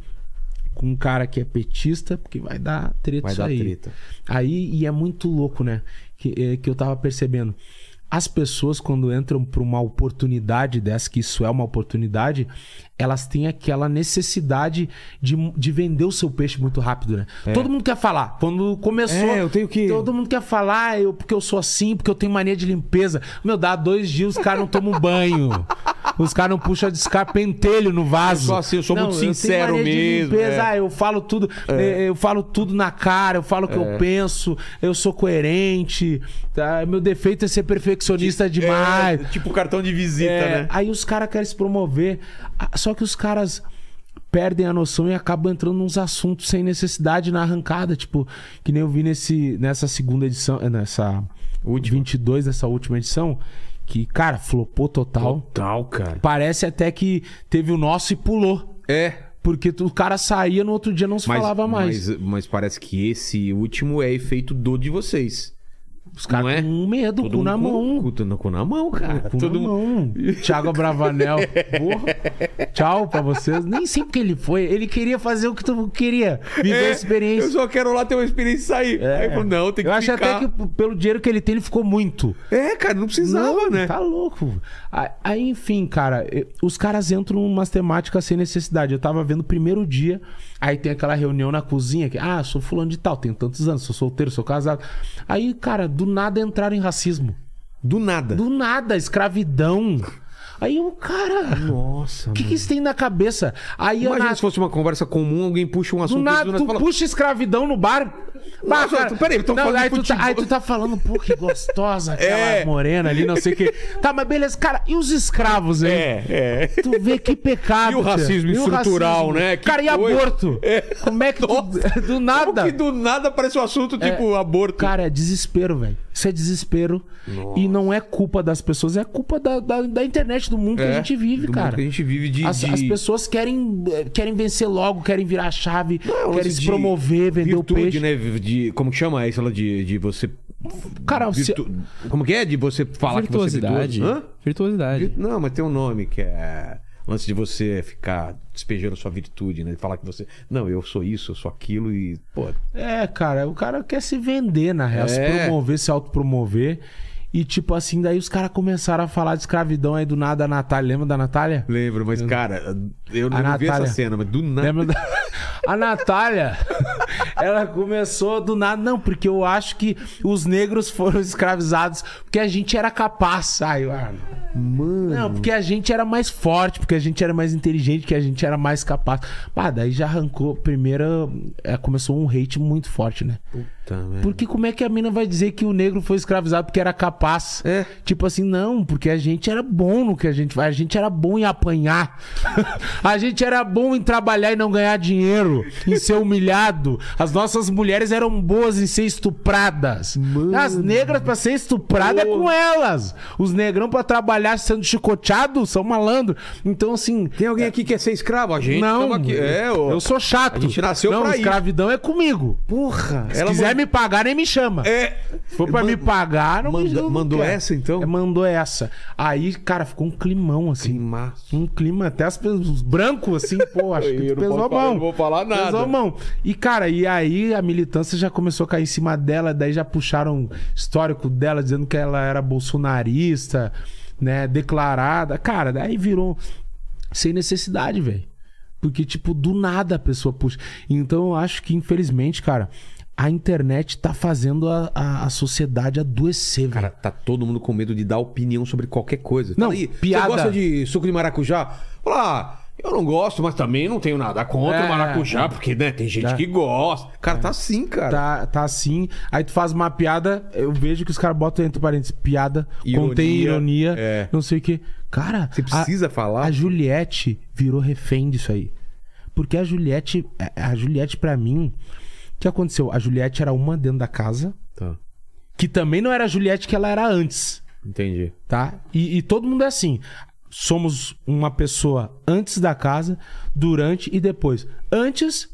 com um cara que é petista, porque vai dar treta Vai isso dar aí. treta. Aí, e é muito louco, né? Que, é, que eu tava percebendo. As pessoas, quando entram pra uma oportunidade dessa, que isso é uma oportunidade, elas têm aquela necessidade de, de vender o seu peixe muito rápido, né? Todo mundo quer falar. Quando começou. É, eu tenho que- Todo mundo quer falar, eu, porque eu sou assim, porque eu tenho mania de limpeza. Meu, dá dois dias, os caras não tomam banho. Os caras não puxam descar pentelho no vaso. Eu sou assim, eu sou muito tenho sincero de mesmo, limpeza, é. ah, eu falo tudo, eh, eu falo tudo na cara, eu falo o que É. eu penso, eu sou coerente, tá? meu defeito é ser perfeccionista demais. É, tipo cartão de visita, É, né? Aí os caras querem se promover, Ah, só que os caras perdem a noção e acabam entrando nos assuntos sem necessidade na arrancada, tipo, que nem eu vi nesse, nessa segunda edição, eh, nessa Última. 22 dessa última edição, que, cara, flopou total. Total, cara. Parece até que teve o nosso e pulou. É. Porque o cara saía no outro dia não se Mas, falava mais. Mas, mas parece que esse último é efeito do de vocês. Os caras é? com medo, Todo cu na mão. Com, com, com na mão, cara. Cu Todo na mundo- mão. Thiago Bravanel. Porra. Tchau pra vocês. Nem sei porque ele foi. Ele queria fazer o que tu queria. Viver É, a experiência. Eu só quero lá ter uma experiência e sair. É. Aí eu falo, não, tem que Eu acho ficar. até que pelo dinheiro que ele tem, ele ficou muito. É, cara, não precisava, Não, né? Tá louco. Aí, enfim, cara, os caras entram numas temáticas sem necessidade. Eu tava vendo o primeiro dia, aí tem aquela reunião na cozinha que, ah, sou fulano de tal, tenho tantos anos, sou solteiro, sou casado. Aí, cara, do nada entraram em racismo. Do nada. Do nada, escravidão. Aí o cara. Nossa, O que, que isso tem na cabeça? Aí Imagina na... se fosse uma conversa comum, alguém puxa um assunto Do nada, e tu fala, puxa escravidão no bar. Bah, Nossa, cara, peraí, tão falando aí, tu tá, aí tu tá falando, pô, que gostosa aquela É. morena ali, não sei o quê. Tá, mas beleza, cara, e os escravos, hein? É, é. Tu vê que pecado. E o racismo cara. E o estrutural, racismo? né? Que cara, e coisa. aborto? É. Como é que tu... Do Como nada. que do nada aparece um assunto tipo aborto? Cara, é desespero, velho. Isso é desespero. E não é culpa das pessoas, é culpa da, da, da internet, do mundo que a É, gente vive, do cara. mundo que a gente vive de- as, de- as pessoas querem, querem vencer logo, querem virar a chave, Não, querem se promover, vender virtude, o peixe. né? De, como que chama isso? Ela de, de você. Cara, se- virtu- Como que é? De você falar que você é Virtuosidade. virtuoso? Hã? Virtuosidade. Vir- Não, mas tem um nome que é. Antes de você ficar despejando sua virtude, né? Falar que você. Não, eu sou isso, eu sou aquilo e. Pô, É, cara, o cara quer se vender, na real, se É. promover, se autopromover. E tipo assim, daí os caras começaram a falar de escravidão aí do nada a Natália. Lembra da Natália? lembro, mas, cara, eu não A vi essa Natália. cena, mas do nada. Lembra da... A Natália, ela começou do nada. Não, porque eu acho que os negros foram escravizados porque a gente era capaz. Ai, mano. Mano. Não, porque a gente era mais forte, porque a gente era mais inteligente, que a gente era mais capaz. Ah, daí já arrancou. Primeira. é, começou um hate muito forte, né? Puta, merda. Porque como é que a mina vai dizer que o negro foi escravizado porque era capaz? É. Tipo assim, não, porque a gente era bom no que a gente faz. A gente era bom em apanhar. a gente era bom em trabalhar e não ganhar dinheiro, em ser humilhado. As nossas mulheres eram boas em ser estupradas. As negras pra ser estuprada é com elas. Os negrão pra trabalhar sendo chicoteado são malandro. Então assim, Tem alguém aqui que quer ser escravo? A gente não, aqui. É, ô. eu sou chato. A gente nasceu não, pra escravidão é comigo. Porra. Se quiser me pagar, nem me chama. É. Se for pra me pagar, não me Manda- não mandou quero. essa, então? É, mandou essa. Aí, cara, ficou um climão, assim. Climaço. Um clima, até as pessoas, os brancos, assim, pô, acho que pesou a falar, mão. não vou falar nada. Pesou a mão. E, cara, e aí a militância já começou a cair em cima dela, daí já puxaram histórico dela, dizendo que ela era bolsonarista, né, declarada. Cara, daí virou sem necessidade, velho. Porque, tipo, do nada a pessoa puxa. Então eu acho que, infelizmente, cara, a internet tá fazendo a, a, a sociedade adoecer, velho. Cara, tá todo mundo com medo de dar opinião sobre qualquer coisa. Não, Fala aí, piada- Você gosta de suco de maracujá? Fala, eu não gosto, mas também não tenho nada contra É. o maracujá, porque, né, tem gente É. que gosta. Cara, tá assim, cara. Tá, tá assim. Aí tu faz uma piada, eu vejo que os caras botam entre parênteses piada, Ironia, contém ironia, é. não sei o que. Cara, Você precisa a, falar. A Juliette virou refém disso aí. Porque a Juliette, a Juliette pra mim, o que aconteceu? A Juliette era uma dentro da casa, Tá, que também não era a Juliette que ela era antes, entendi. tá? E, e todo mundo é assim. Somos uma pessoa antes da casa, durante e depois. Antes,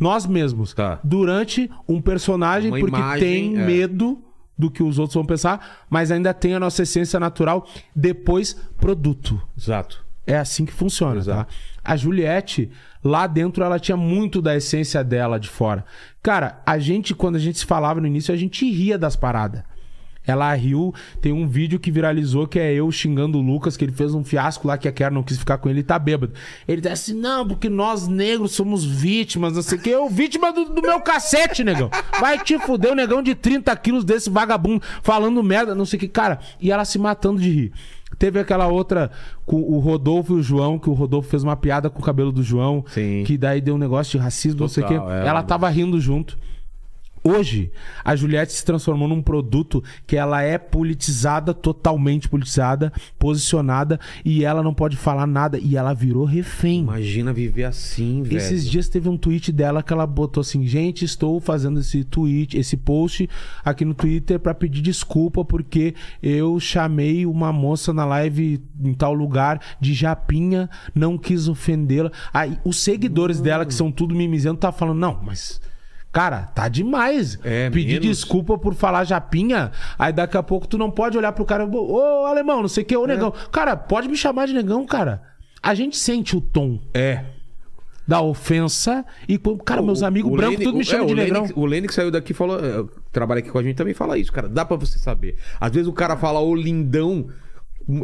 nós mesmos. Tá. Durante, um personagem Uma porque imagem, tem é. medo do que os outros vão pensar, mas ainda tem a nossa essência natural. Depois, produto. Exato. É assim que funciona, Exato. tá? A Juliette, lá dentro, ela tinha muito da essência dela de fora. Cara, a gente, quando a gente se falava no início, a gente ria das paradas. Ela riu, tem um vídeo que viralizou que é eu xingando o Lucas, que ele fez um fiasco lá que a Kerr não quis ficar com ele e tá bêbado. Ele tá assim, não, porque nós negros somos vítimas, não sei o que. Eu, vítima do, do meu cacete, negão. Vai te fuder, o negão de 30 quilos desse vagabundo falando merda, não sei o que. Cara, e ela se matando de rir. Teve aquela outra com o Rodolfo e o João, que o Rodolfo fez uma piada com o cabelo do João. Sim. Que daí deu um negócio de racismo, não sei o quê. Total, é, Ela tava rindo junto. Hoje, a Juliette se transformou num produto que ela é politizada, totalmente politizada, posicionada, e ela não pode falar nada, e ela virou refém. Imagina viver assim, velho. Esses dias teve um tweet dela que ela botou assim: gente, estou fazendo esse tweet, esse post aqui no Twitter pra pedir desculpa porque eu chamei uma moça na live em tal lugar de japinha, não quis ofendê-la. Aí os seguidores dela, que são tudo mimizendo, tá falando: não, mas. Cara, tá demais. É, Pedir menos. desculpa por falar japinha. Aí daqui a pouco tu não pode olhar pro cara, ô alemão, não sei o que, ô É. negão. Cara, pode me chamar de negão, cara. A gente sente o tom É. da ofensa e cara, meus amigos brancos tudo me chamam é, de o negrão. Lenny, o Lenny que saiu daqui falou, é, trabalha aqui com a gente também fala isso, cara. Dá pra você saber. Às vezes o cara fala o lindão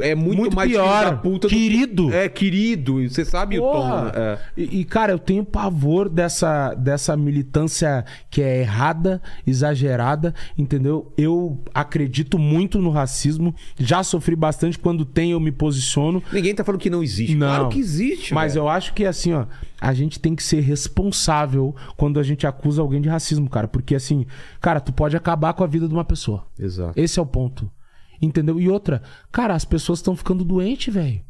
é muito, Muito mais pior. puta do- Querido. É, querido. Você sabe o tom. Porra. É. E, e, cara, eu tenho pavor dessa, dessa militância que é errada, exagerada, entendeu? Eu acredito muito no racismo, já sofri bastante quando tem eu me posiciono. Ninguém tá falando que não existe. Não. Claro que existe, Mas velho. eu acho que assim, ó, a gente tem que ser responsável quando a gente acusa alguém de racismo, cara. Porque assim, cara, tu pode acabar com a vida de uma pessoa. Exato. Esse é o ponto. Entendeu? E outra, cara, as pessoas estão ficando doentes, velho.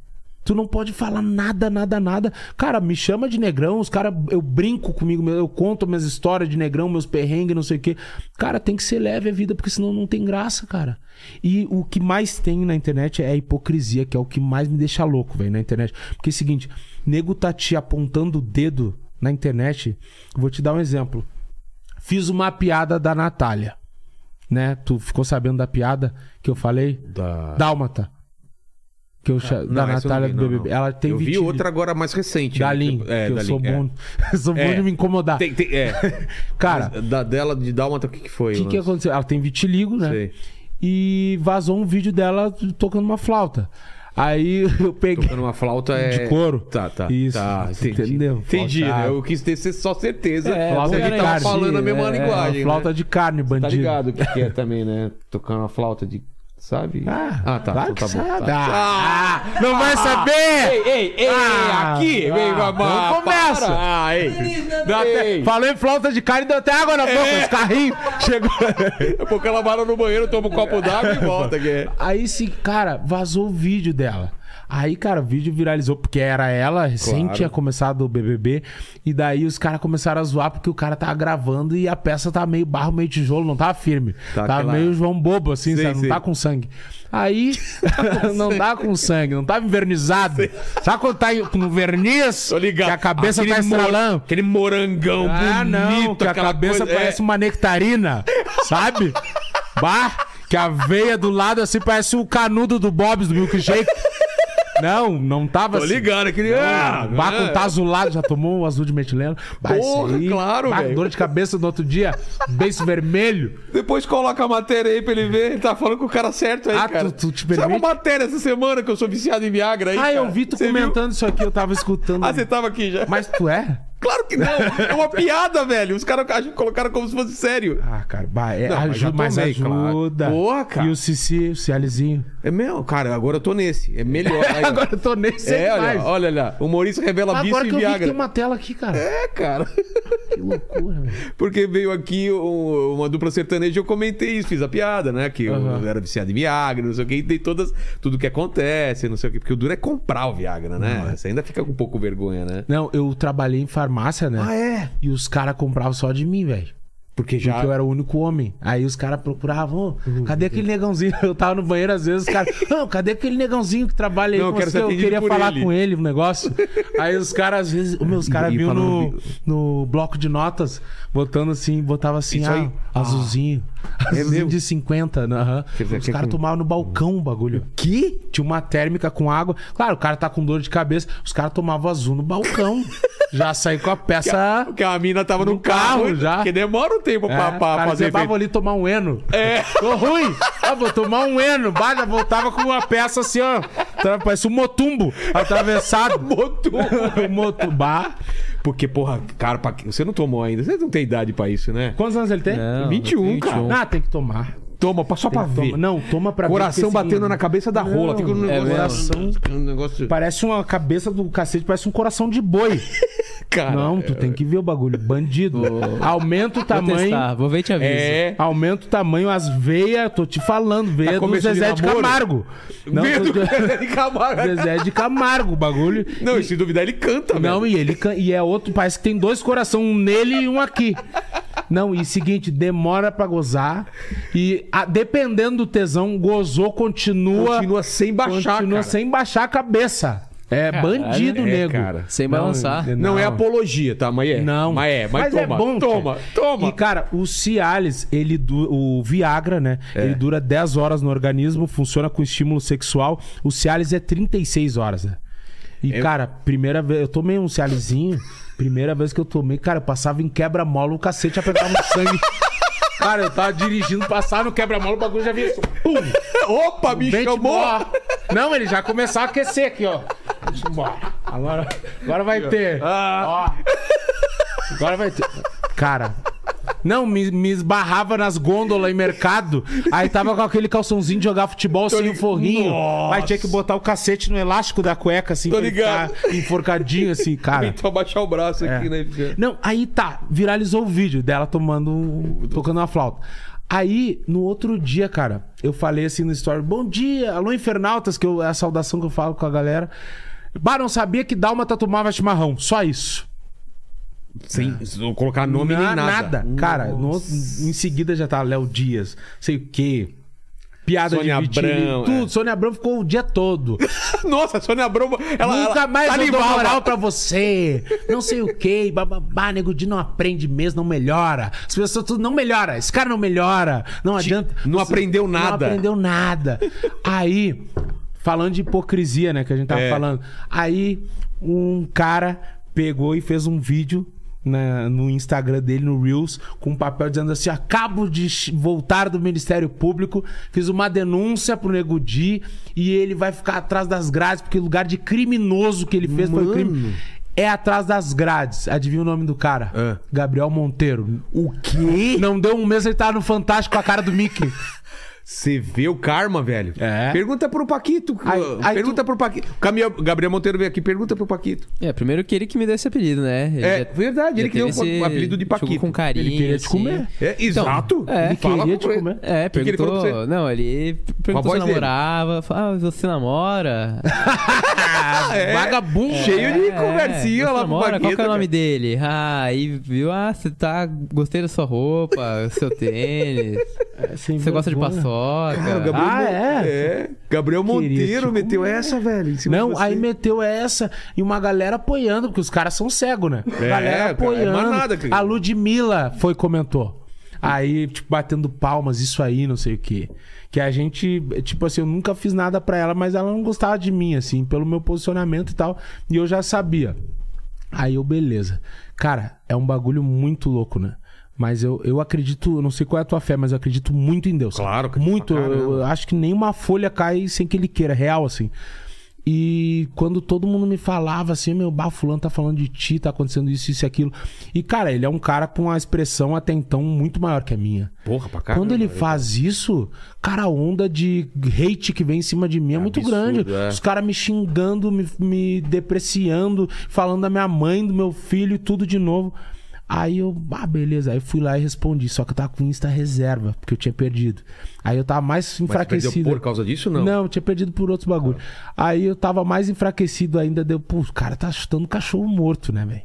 Tu não pode falar nada, nada, nada. Cara, me chama de negrão, os caras, eu brinco comigo, eu conto minhas histórias de negrão, meus perrengues, não sei o quê. Cara, tem que ser leve a vida, porque senão não tem graça, cara. E o que mais tem na internet é a hipocrisia, que é o que mais me deixa louco, velho, na internet. Porque é o seguinte, nego tá te apontando o dedo na internet. Vou te dar um exemplo. Fiz uma piada da Natália, né? Tu ficou sabendo da piada que eu falei? Da... Dálmata. Que eu cha- da Não, não Natália vi, do não, BBB. não. Ela tem Eu vi outra agora mais recente. da né? Lin, É, eu da sou Lin, é. bom, eu sou bom É. de me incomodar. Tem, tem, é. Cara, Mas da, dela de Dálmata, o que, que foi? o que, que aconteceu? Ela tem vitiligo, né? Sei. E vazou um vídeo dela tocando uma flauta. Aí eu peguei. Tocando uma flauta é... De couro? Tá, tá. Isso, Tá, entendi. entendeu? Entendi, Flauta- né? Eu quis ter só certeza É, se flauta a gente de tava carne, falando a mesma é, linguagem, flauta né? de carne, Tá bandido. ligado o que, que é também, né? Tocando uma flauta de... Sabe? Ah, tá. claro então tá bom. sabe. tá. Ah, não vai saber! Ei, ei, ei, Ah, aqui! ah, vem, não babá, começa. Ah, ei. Até- Ei. falou em flauta de carne, deu até água na boca, É. os carrinhos. Chegou. Daqui a pouco ela para no banheiro, toma um copo d'água e volta. É. Aí sim, cara, vazou o vídeo dela. Aí, cara, o vídeo viralizou porque era ela, recém Claro. tinha começado o BBB. E daí os caras começaram a zoar porque o cara tava gravando e a peça tava meio barro, meio tijolo, não tava firme. Tá tava aquela- meio João Bobo, assim, Sei, sabe? Não sei. tá com sangue. Aí, não tá com sangue, não tava invernizado. Sabe quando tá no verniz? Tô ligado. Que a cabeça Aquele tá estralando. mor- Aquele morangão Ah, bonito. não, que a cabeça coisa- parece é. uma nectarina, sabe? Bah, que a veia do lado assim parece o canudo do Bob's do milkshake. Não, não tava Tô assim. ligado, aquele... Ah, Bah, é. tá azulado, já tomou o azul de metileno. Porra, claro, velho. Dor de cabeça no outro dia, beijo vermelho. Depois coloca a matéria aí pra ele ver. Ele tá falando com o cara certo aí, Ah, cara. tu- tu te uma permite? matéria essa semana que eu sou viciado em Viagra aí, Ah, eu cara. vi tu Você viu? comentando isso aqui, eu tava escutando. Ah, você tava aqui já. Mas tu é? Claro que não. É uma piada, velho. Os caras colocaram como se fosse sério. Ah, cara, bah, é, Não, mas ajuda, mas, tomei, claro. ajuda. Porra, cara. E o Cici, o Cializinho. É meu, cara, agora eu tô nesse. É melhor. Aí. Agora eu tô nesse É, mais. olha, olha lá. O Maurício revela vício Agora em que eu vi que Viagra. tem uma tela aqui, cara. É, cara. Que loucura, velho. Porque veio aqui um- uma dupla sertaneja e eu comentei isso, fiz a piada, né? Que eu Aham. era viciado em Viagra, não sei o que, e dei todas, tudo que acontece, não sei o que. Porque o duro é comprar o Viagra, né? Você ainda fica com um pouco vergonha, né? Não, eu trabalhei em farmácia, né? é? E os caras compravam só de mim, velho. Porque já. Porque eu era o único homem. Aí os caras procuravam, "Ô, cadê aquele negãozinho? Eu tava no banheiro, às vezes os caras, não, cadê aquele negãozinho que trabalha aí Não, eu com quero você? Eu queria falar ele." com ele um negócio. Aí os caras, às vezes, os meus caras vinham no, no bloco de notas, botando assim, botava assim, ah, aí? Mesmo? de 50, né? aham. Quer dizer, Os que é caras com- tomavam no balcão o bagulho. Que? Tinha uma térmica com água. Claro, o cara tá com dor de cabeça. Os caras tomavam azul no balcão. já saí com a peça. Porque a mina tava no, No carro carro, já. Porque demora um tempo É, pra, pra cara, fazer você efeito. tava ali tomar um eno. É. Tô ruim. Ah, vou tomar um eno. Bah, já voltava com uma peça assim, ó. Parece um motumbo atravessado. Motum. um motumbá. Porque, porra, cara, pra... você não tomou ainda. Você não tem idade pra isso, né? Quantos anos ele tem? Não, 21, cara. Ah, tem que tomar. Toma, só pra ver. tomar. Não, toma pra ver, Coração assim, batendo na cabeça da rola. Não, Fica um é negócio. mesmo. um negócio. Parece uma cabeça do cacete, parece um coração de boi. Cara. não, tu tem que ver o bagulho. Bandido. Aumenta o Vou tamanho. testar, vou ver e te aviso. É. Aumenta o tamanho, as veias, tô te falando, veia do começo de Zezé de, namoro? Camargo. Não, Veio do tô- de Camargo. Zezé de Camargo, o bagulho. Não, e se duvidar, ele canta, Não, velho. e ele can- e é outro, parece que tem dois coração, um nele e um aqui. Não, e seguinte, demora pra gozar e a- dependendo do tesão, gozou, continua Continua sem baixar, continua cara. sem baixar a cabeça. É Caralho, bandido, é, nego. cara. Sem balançar. Não, é apologia, tá? Mas é. Não. Mas é. Mas, toma. é bom, toma, cara. toma. E, cara, o Cialis, ele du- o Viagra, né? É. Ele dura 10 horas no organismo, funciona com estímulo sexual. O Cialis é 36 horas, né? E, É. cara, primeira vez... Eu tomei um Cialisinho, primeira vez que eu tomei, cara, eu passava em quebra-mola, o cacete apertava no sangue. Cara, eu tava dirigindo, passava no quebra-mola, o bagulho já vinha assim, pum! Opa, me Vem-te chamou. embora. Não, ele já começava a aquecer aqui, ó. Eu. Agora, agora vai ter. Ah. Ó. Agora vai ter. Cara. Não, me, me esbarrava nas gôndolas em mercado. Aí tava com aquele calçãozinho de jogar futebol sem o forrinho. Nossa. Aí tinha que botar o cacete no elástico da cueca, assim, Tô ligado. enforcadinho, assim, cara. Então abaixar o braço aqui, É. né? Fica- Não, aí tá, viralizou o vídeo dela tomando, tocando uma flauta. Aí, no outro dia, cara, eu falei assim no story, bom dia, alô infernautas, que eu, é a saudação que eu falo com a galera. Bah, não sabia que Dálmata tomava chimarrão. Só isso. Sem não colocar nome nem Na- nada. Cara, no- em seguida já tá Léo Dias, sei o quê. Piada Sônia de Abrão, tudo. é. Sônia Abrão ficou o dia todo. Nossa, Sônia Abrão, ela, Nunca ela mais salivava. moral pra você. Não sei o quê. Bababá, nego de não aprende mesmo, não melhora. As pessoas tudo não melhora. Esse cara não melhora. Não adianta. não aprendeu nada. Não aprendeu nada. Aí, falando de hipocrisia, né, que a gente tava É. falando. Aí, um cara pegou e fez um vídeo na- no Instagram dele, no Reels, com um papel dizendo assim: acabo de voltar do Ministério Público, fiz uma denúncia pro Nego Di e ele vai ficar atrás das grades, porque o lugar de criminoso que ele fez foi crime. É atrás das grades. Adivinha o nome do cara? Ah. Gabriel Monteiro. O quê? Não deu um mês, ele tava no Fantástico com a cara do Mickey. Você vê o karma, velho. É. Pergunta pro Paquito. Aí- aí pergunta pro Paquito. Camila- Gabriel Monteiro veio aqui, pergunta pro Paquito. É, primeiro que ele que me deu esse apelido, né? Ele É, já- verdade, ele já que deu teve o apelido de Paquito. com carinho. Ele queria te assim. comer. É, exato. é. Ele Fala queria com te ele. comer. É, que que ele perguntou. Não, ele perguntou se namorava. Falou, ah, você namora? É, Vagabundo. Cheio de É, conversinha você lá pro namora? Paquito. Qual que é o nome dele? Ah, aí viu, ah, você tá. Gostei da sua roupa, seu tênis. É, Você gosta de vergonha. Cara, Gabriel Ah, Mon- é? é. Gabriel Monteiro te meteu comer. essa, velho. Não, aí meteu essa e uma galera apoiando, porque os caras são cegos, né? É, galera cara, é apoiando. manada, cara. a Ludmilla foi comentou. Aí, tipo, batendo palmas, isso aí, não sei o quê. Que a gente, tipo assim, eu nunca fiz nada pra ela, mas ela não gostava de mim, assim, pelo meu posicionamento e tal. E eu já sabia. Aí eu, beleza. Cara, é um bagulho muito louco, né? Mas eu, eu acredito, não sei qual é a tua fé, mas eu acredito muito em Deus. Claro, acredito Muito. Eu, eu acho que nenhuma folha cai sem que ele queira, real, assim. E quando todo mundo me falava assim, meu, bah, fulano tá falando de ti, tá acontecendo isso, isso e aquilo. E, cara, ele é um cara com uma expressão até então muito maior que a minha. Porra, pra caramba. Quando ele eu- faz isso, cara, a onda de hate que vem em cima de mim é, muito absurdo, grande. é. Os caras me xingando, me, me depreciando, falando da minha mãe, do meu filho e tudo de novo. Aí eu, ah, beleza. Aí fui lá e respondi. Só que eu tava com Insta reserva, porque eu tinha perdido. Aí eu tava mais Mas enfraquecido. perdeu por causa disso, não? Não, eu tinha perdido por outros bagulho. Aí eu tava mais enfraquecido ainda. Deu, pô, o cara tá chutando cachorro morto, né, velho?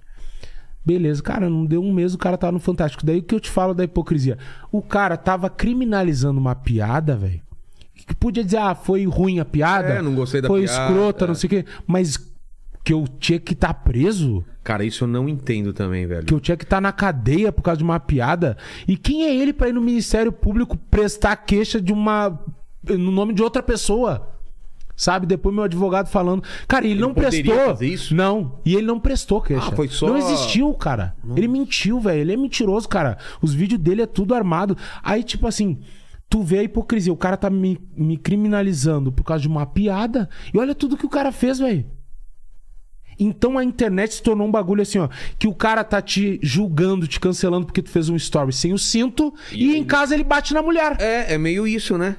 Beleza, cara, não deu um mês, o cara tava no Fantástico. Daí o que eu te falo da hipocrisia? O cara tava criminalizando uma piada, velho. Que podia dizer, ah, foi ruim a piada. É, não gostei da foi piada, escrota, é. não sei o quê. Mas que eu tinha que estar preso, Cara, isso eu não entendo também, velho. que eu tinha que estar na cadeia por causa de uma piada. E quem é ele pra ir no Ministério Público prestar queixa de uma. no nome de outra pessoa? Sabe? Depois meu advogado falando. Cara, ele, não poderia prestou. isso? Não. E ele não prestou queixa. Ah, foi só- Não existiu, cara. Ele mentiu, velho. Ele é mentiroso, cara. Os vídeos dele é tudo armado. Aí, tipo assim. Tu vê a hipocrisia. O cara tá me, me criminalizando por causa de uma piada. E olha tudo que o cara fez, velho. Então a internet se tornou um bagulho assim, ó. Que o cara tá te julgando, te cancelando porque tu fez um story sem o cinto. E, em casa ele bate na mulher. É, é meio isso, né?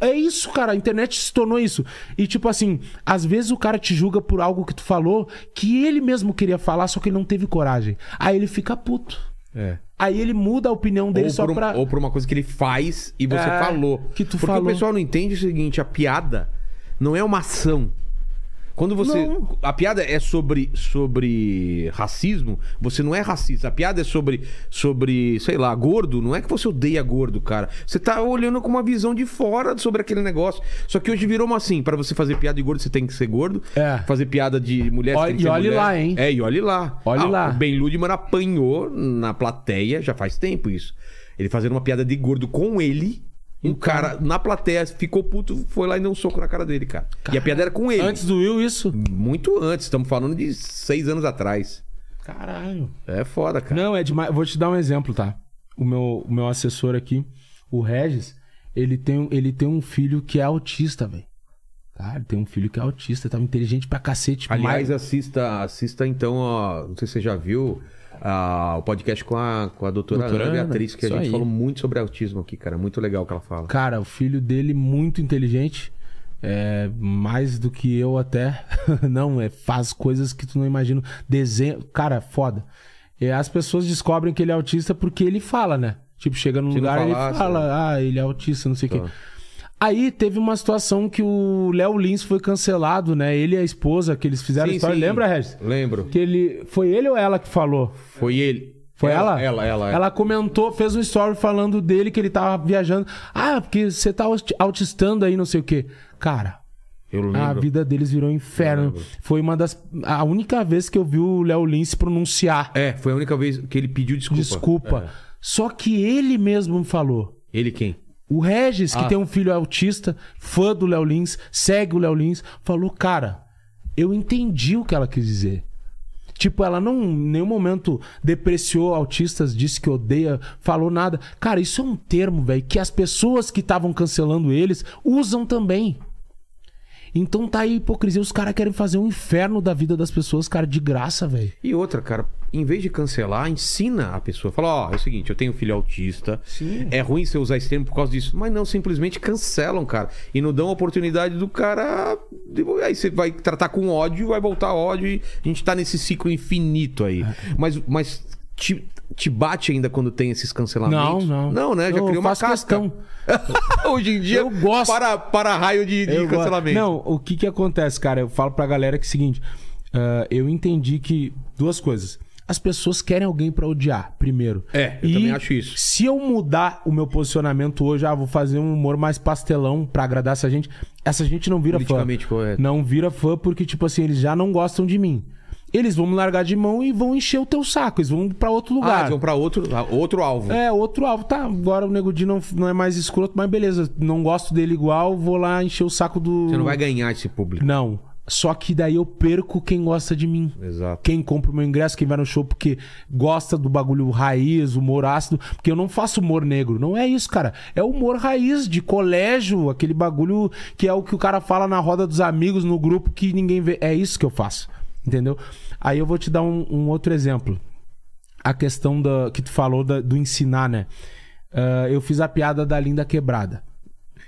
É isso, cara. A internet se tornou isso. E, tipo assim, às vezes o cara te julga por algo que tu falou que ele mesmo queria falar, só que ele não teve coragem. Aí ele fica puto. É. Aí ele muda a opinião dele Ou só um- pra. ou por uma coisa que ele faz e você É, falou. que tu Porque falou. o pessoal não entende o seguinte: a piada não é uma ação. Quando você. Não. A piada é sobre, sobre racismo, você não é racista. A piada é sobre, sobre, sei lá, gordo. Não é que você odeia gordo, cara. Você tá olhando com uma visão de fora sobre aquele negócio. Só que hoje virou uma assim: pra você fazer piada de gordo, você tem que ser gordo. É. Fazer piada de mulher, você tem que e ser olhe mulher. lá, hein? É, e olhe lá. Olhe Ah, lá. O Ben Ludman apanhou na plateia já faz tempo isso. Ele fazendo uma piada de gordo com ele. Um cara na plateia ficou puto, foi lá e deu um soco na cara dele, cara. E a piada era com ele. Antes do Will, isso. Muito antes, estamos falando de seis anos atrás. Caralho. É foda, cara. Não, é demais. Vou te dar um exemplo, tá? O meu, o meu assessor aqui, o Regis, ele tem, um- ele tem um filho que é autista, velho. Tá? Ele tem um filho que é autista, tá inteligente pra cacete. Aliás, mais- assista, assista então, ó, não sei se você já viu, ah, o podcast com a, com a doutora, Doutora Ana Beatriz, que a gente aí. falou muito sobre autismo aqui, cara. Muito legal o que ela fala. Cara, o filho dele muito inteligente. É, mais do que eu até. não, é, faz coisas que tu não imagina. Desenho. Cara, foda. E as pessoas descobrem que ele é autista porque ele fala, né? Tipo, chega num a lugar e ele fala, ah, ele é autista, não sei o Tá. quê. Aí teve uma situação que o Léo Lins foi cancelado, né? Ele e a esposa que eles fizeram Sim, história. sim. Lembra, Regis? Lembro. Que ele. Foi ele ou ela que falou? Foi ele. Foi ela? Ela, ela. Ela comentou, fez um story falando dele que ele tava viajando. Ah, porque você tá aut- autistando aí, não sei o quê. Cara, Eu lembro. a vida deles virou um inferno. Foi uma das. A única vez que eu vi o Léo Lins se pronunciar. É, foi a única vez que ele pediu desculpa. Desculpa. É. Só que ele mesmo falou. Ele quem? O Regis, que Ah. tem um filho autista, fã do Léo Lins, segue o Léo Lins, falou: Cara, eu entendi o que ela quis dizer. Tipo, ela não em nenhum momento depreciou autistas, disse que odeia, falou nada. Cara, isso é um termo, velho, que as pessoas que estavam cancelando eles usam também. Então tá aí a hipocrisia. Os caras querem fazer um inferno da vida das pessoas, cara, de graça, velho. E outra, cara, em vez de cancelar, ensina a pessoa. Fala, ó, é o seguinte, eu tenho um filho autista. Sim. É ruim você usar esse termo por causa disso. Mas não, simplesmente cancelam, cara. E não dão a oportunidade do cara. Aí você vai tratar com ódio, vai voltar ódio e a gente tá nesse ciclo infinito aí. Mas, mas te, te bate ainda quando tem esses cancelamentos? Não, não. Não, né? Já Eu criou uma casca. questão. Hoje em dia, Eu gosto. para, para raio de, de Eu gosto. cancelamento. Não, o que que acontece, cara? Eu falo pra galera que é o seguinte: ah, eu entendi que duas coisas. As pessoas querem alguém pra odiar, primeiro. É, eu E também acho isso. Se eu mudar o meu posicionamento hoje, ah, vou fazer um humor mais pastelão pra agradar essa gente, essa gente não vira fã. Correto. Não vira fã porque, tipo assim, eles já não gostam de mim. Eles vão me largar de mão e vão encher o teu saco. Eles vão pra outro Ah, lugar. eles vão pra outro, outro alvo. É, outro alvo. Tá, agora o Nego Di não, não é mais escroto, mas beleza. Não gosto dele igual, vou lá encher o saco do. Você não vai ganhar esse público. Não. Só que daí eu perco quem gosta de mim. Exato. Quem compra o meu ingresso, quem vai no show porque gosta do bagulho raiz, humor ácido. Porque eu não faço humor negro. Não é isso, cara. É humor raiz de colégio, aquele bagulho que é o que o cara fala na roda dos amigos, no grupo que ninguém vê. É isso que eu faço. Entendeu? Aí eu vou te dar um, um outro exemplo. A questão da, que tu falou da- do ensinar, né? Ah, eu fiz a piada da linda quebrada.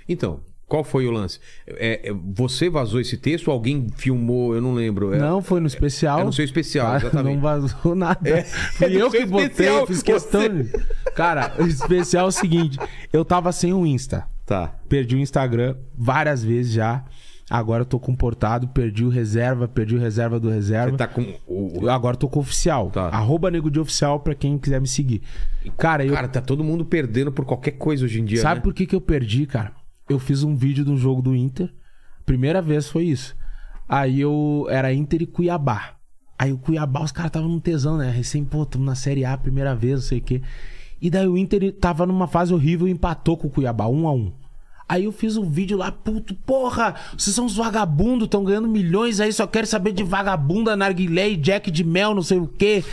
Então, qual foi o lance? É, é, você vazou esse texto ou alguém filmou? Eu não lembro. É, Não, foi no especial. é no seu especial, Ah, exatamente. Não vazou nada. É, Fui é eu que botei, eu fiz questão. você- Cara, o especial é o seguinte: eu tava sem o Insta. Tá. Perdi o Instagram várias vezes já. Agora eu tô comportado, perdi o reserva, perdi o reserva do reserva. Você tá com o. Eu agora tô com o oficial. Tá. Arroba nego de oficial pra quem quiser me seguir. Cara, eu. Cara, tá todo mundo perdendo por qualquer coisa hoje em dia. Sabe né? por que, que eu perdi, cara? Eu fiz um vídeo do jogo do Inter. Primeira vez foi isso. Aí eu. Era Inter e Cuiabá. Aí o Cuiabá, os caras estavam num tesão, né? Recém, pô, tamo na Série A, primeira vez, não sei o quê. E daí o Inter tava numa fase horrível e empatou com o Cuiabá, um a um. Aí eu fiz um vídeo lá, puto, porra, vocês são uns vagabundos, estão ganhando milhões aí, só quero saber de vagabunda, narguilé e jack de mel, não sei o quê.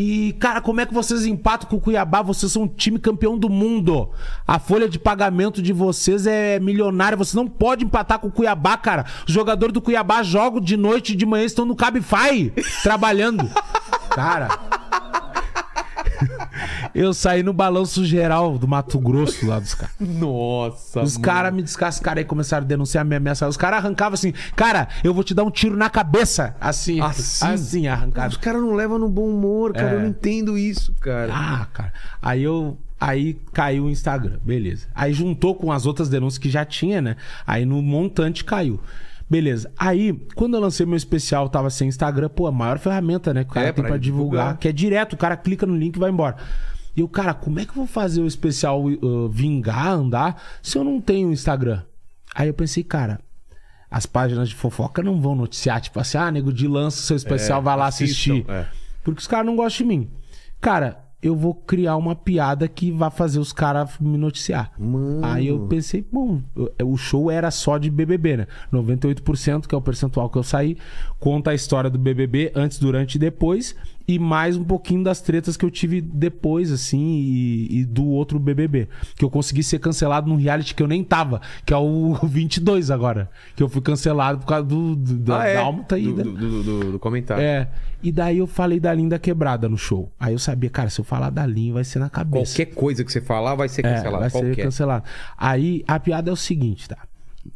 E, cara, como é que vocês empatam com o Cuiabá? Vocês são um time campeão do mundo. A folha de pagamento de vocês é milionária. Você não pode empatar com o Cuiabá, cara. Os jogadores do Cuiabá jogam de noite e de manhã, estão no Cabify, trabalhando. Cara, eu saí no balanço geral do Mato Grosso lá dos caras. Nossa. Os caras me descascaram e começaram a denunciar me ameaçar. Os caras arrancavam assim, cara, eu vou te dar um tiro na cabeça. Assim, Assim? assim, Os arrancado. caras não levam no bom humor, cara. É. Eu não entendo isso, cara. Ah, cara. Aí eu. Aí caiu o Instagram, beleza. Aí juntou com as outras denúncias que já tinha, né? Aí no montante caiu. Beleza. Aí, quando eu lancei meu especial, tava sem Instagram, pô, a maior ferramenta, né? Que o cara É, tem pra pra divulgar, divulgar. que é direto, o cara clica no link e vai embora. E eu, cara, como é que eu vou fazer o especial uh, vingar, andar, se eu não tenho Instagram? Aí eu pensei, cara, as páginas de fofoca não vão noticiar, tipo assim, ah, nego de lança seu especial, É, vai lá assistam, assistir. é. Porque os caras não gostam de mim. Cara, eu vou criar uma piada que vai fazer os caras me noticiar. Mano. Aí eu pensei, bom, eu- o show era só de BBB, né? 98%, que é o percentual que eu saí, conta a história do BBB antes, durante e depois, e mais um pouquinho das tretas que eu tive depois, assim, e, e do outro BBB. Que eu consegui ser cancelado num reality que eu nem tava, que é o 22 agora. Que eu fui cancelado por causa do, do- da, Ah, é? da alma tá do, né? do, do- do- comentário. É. E daí eu falei da linda quebrada no show. Aí eu sabia, cara, se eu falar da linha vai ser na cabeça. Qualquer coisa que você falar vai ser É, cancelado. vai Qualquer. ser cancelado. Aí a piada é o seguinte, tá?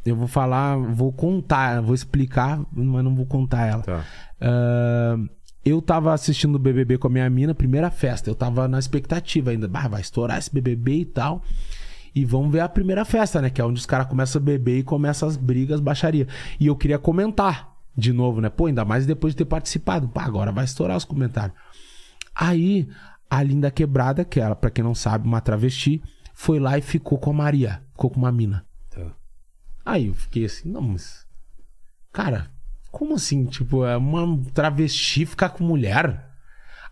Eu vou falar, vou contar, vou explicar, mas não vou contar ela. Tá. Ah, eu tava assistindo o BBB com a minha mina, primeira festa. Eu tava na expectativa ainda. Bah, vai estourar esse BBB e tal. e vamos ver a primeira festa, né? Que é onde os caras começam a beber e começam as brigas, baixaria. E eu queria comentar de novo, né? Pô, ainda mais depois de ter participado. Pá, agora vai estourar os comentários. Aí, a Linda Quebrada, que era, pra quem não sabe, uma travesti, foi lá e ficou com a Maria. Ficou com uma mina. Tá. Aí eu fiquei assim, não, mas. Cara, como assim? Tipo, é uma travesti ficar com mulher?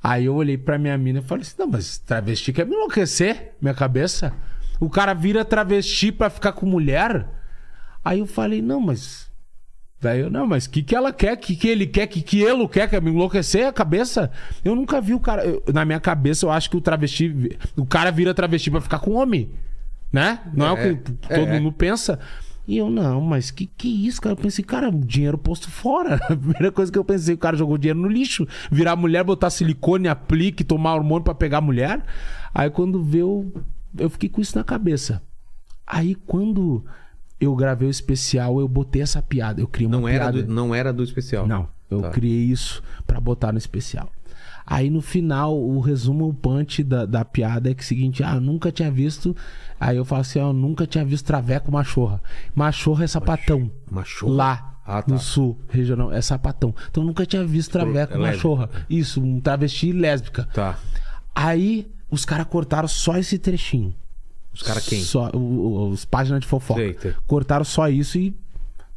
Aí eu olhei pra minha mina e falei assim: não, mas travesti quer me enlouquecer, minha cabeça. O cara vira travesti pra ficar com mulher? Aí eu falei: não, mas. Daí eu, não, mas o que, que ela quer? O que, que ele quer? O que, que ele quer? Quer me enlouquecer a cabeça? Eu nunca vi o cara. eu- na minha cabeça, eu acho que o travesti. O cara vira travesti pra ficar com homem. Né? Não é, É, o que todo é. mundo pensa. E eu, não, mas que que isso, cara? Eu pensei, cara, dinheiro posto fora. A primeira coisa que eu pensei, o cara jogou dinheiro no lixo. Virar mulher, botar silicone, aplique, tomar hormônio pra pegar mulher. Aí quando veio, eu fiquei com isso na cabeça. Aí quando eu gravei o especial, eu botei essa piada. Eu criei uma Não era, piada. do, não era do especial. Não, eu Tá. criei isso pra botar no especial. Aí no final, o resumo, o punch da, da piada é que é o seguinte: ah, eu nunca tinha visto. Aí eu falo assim: ó, eu nunca tinha visto traveco machorra. Machorra é sapatão. Machorra? Lá. Ah, tá. No sul, regional, é sapatão. Então eu nunca tinha visto traveco é lésbica. machorra. Isso, um travesti lésbica. Tá. Aí os caras cortaram só esse trechinho. Os caras quem? Só, os páginas de fofoca. Sei, sei. Cortaram só isso e.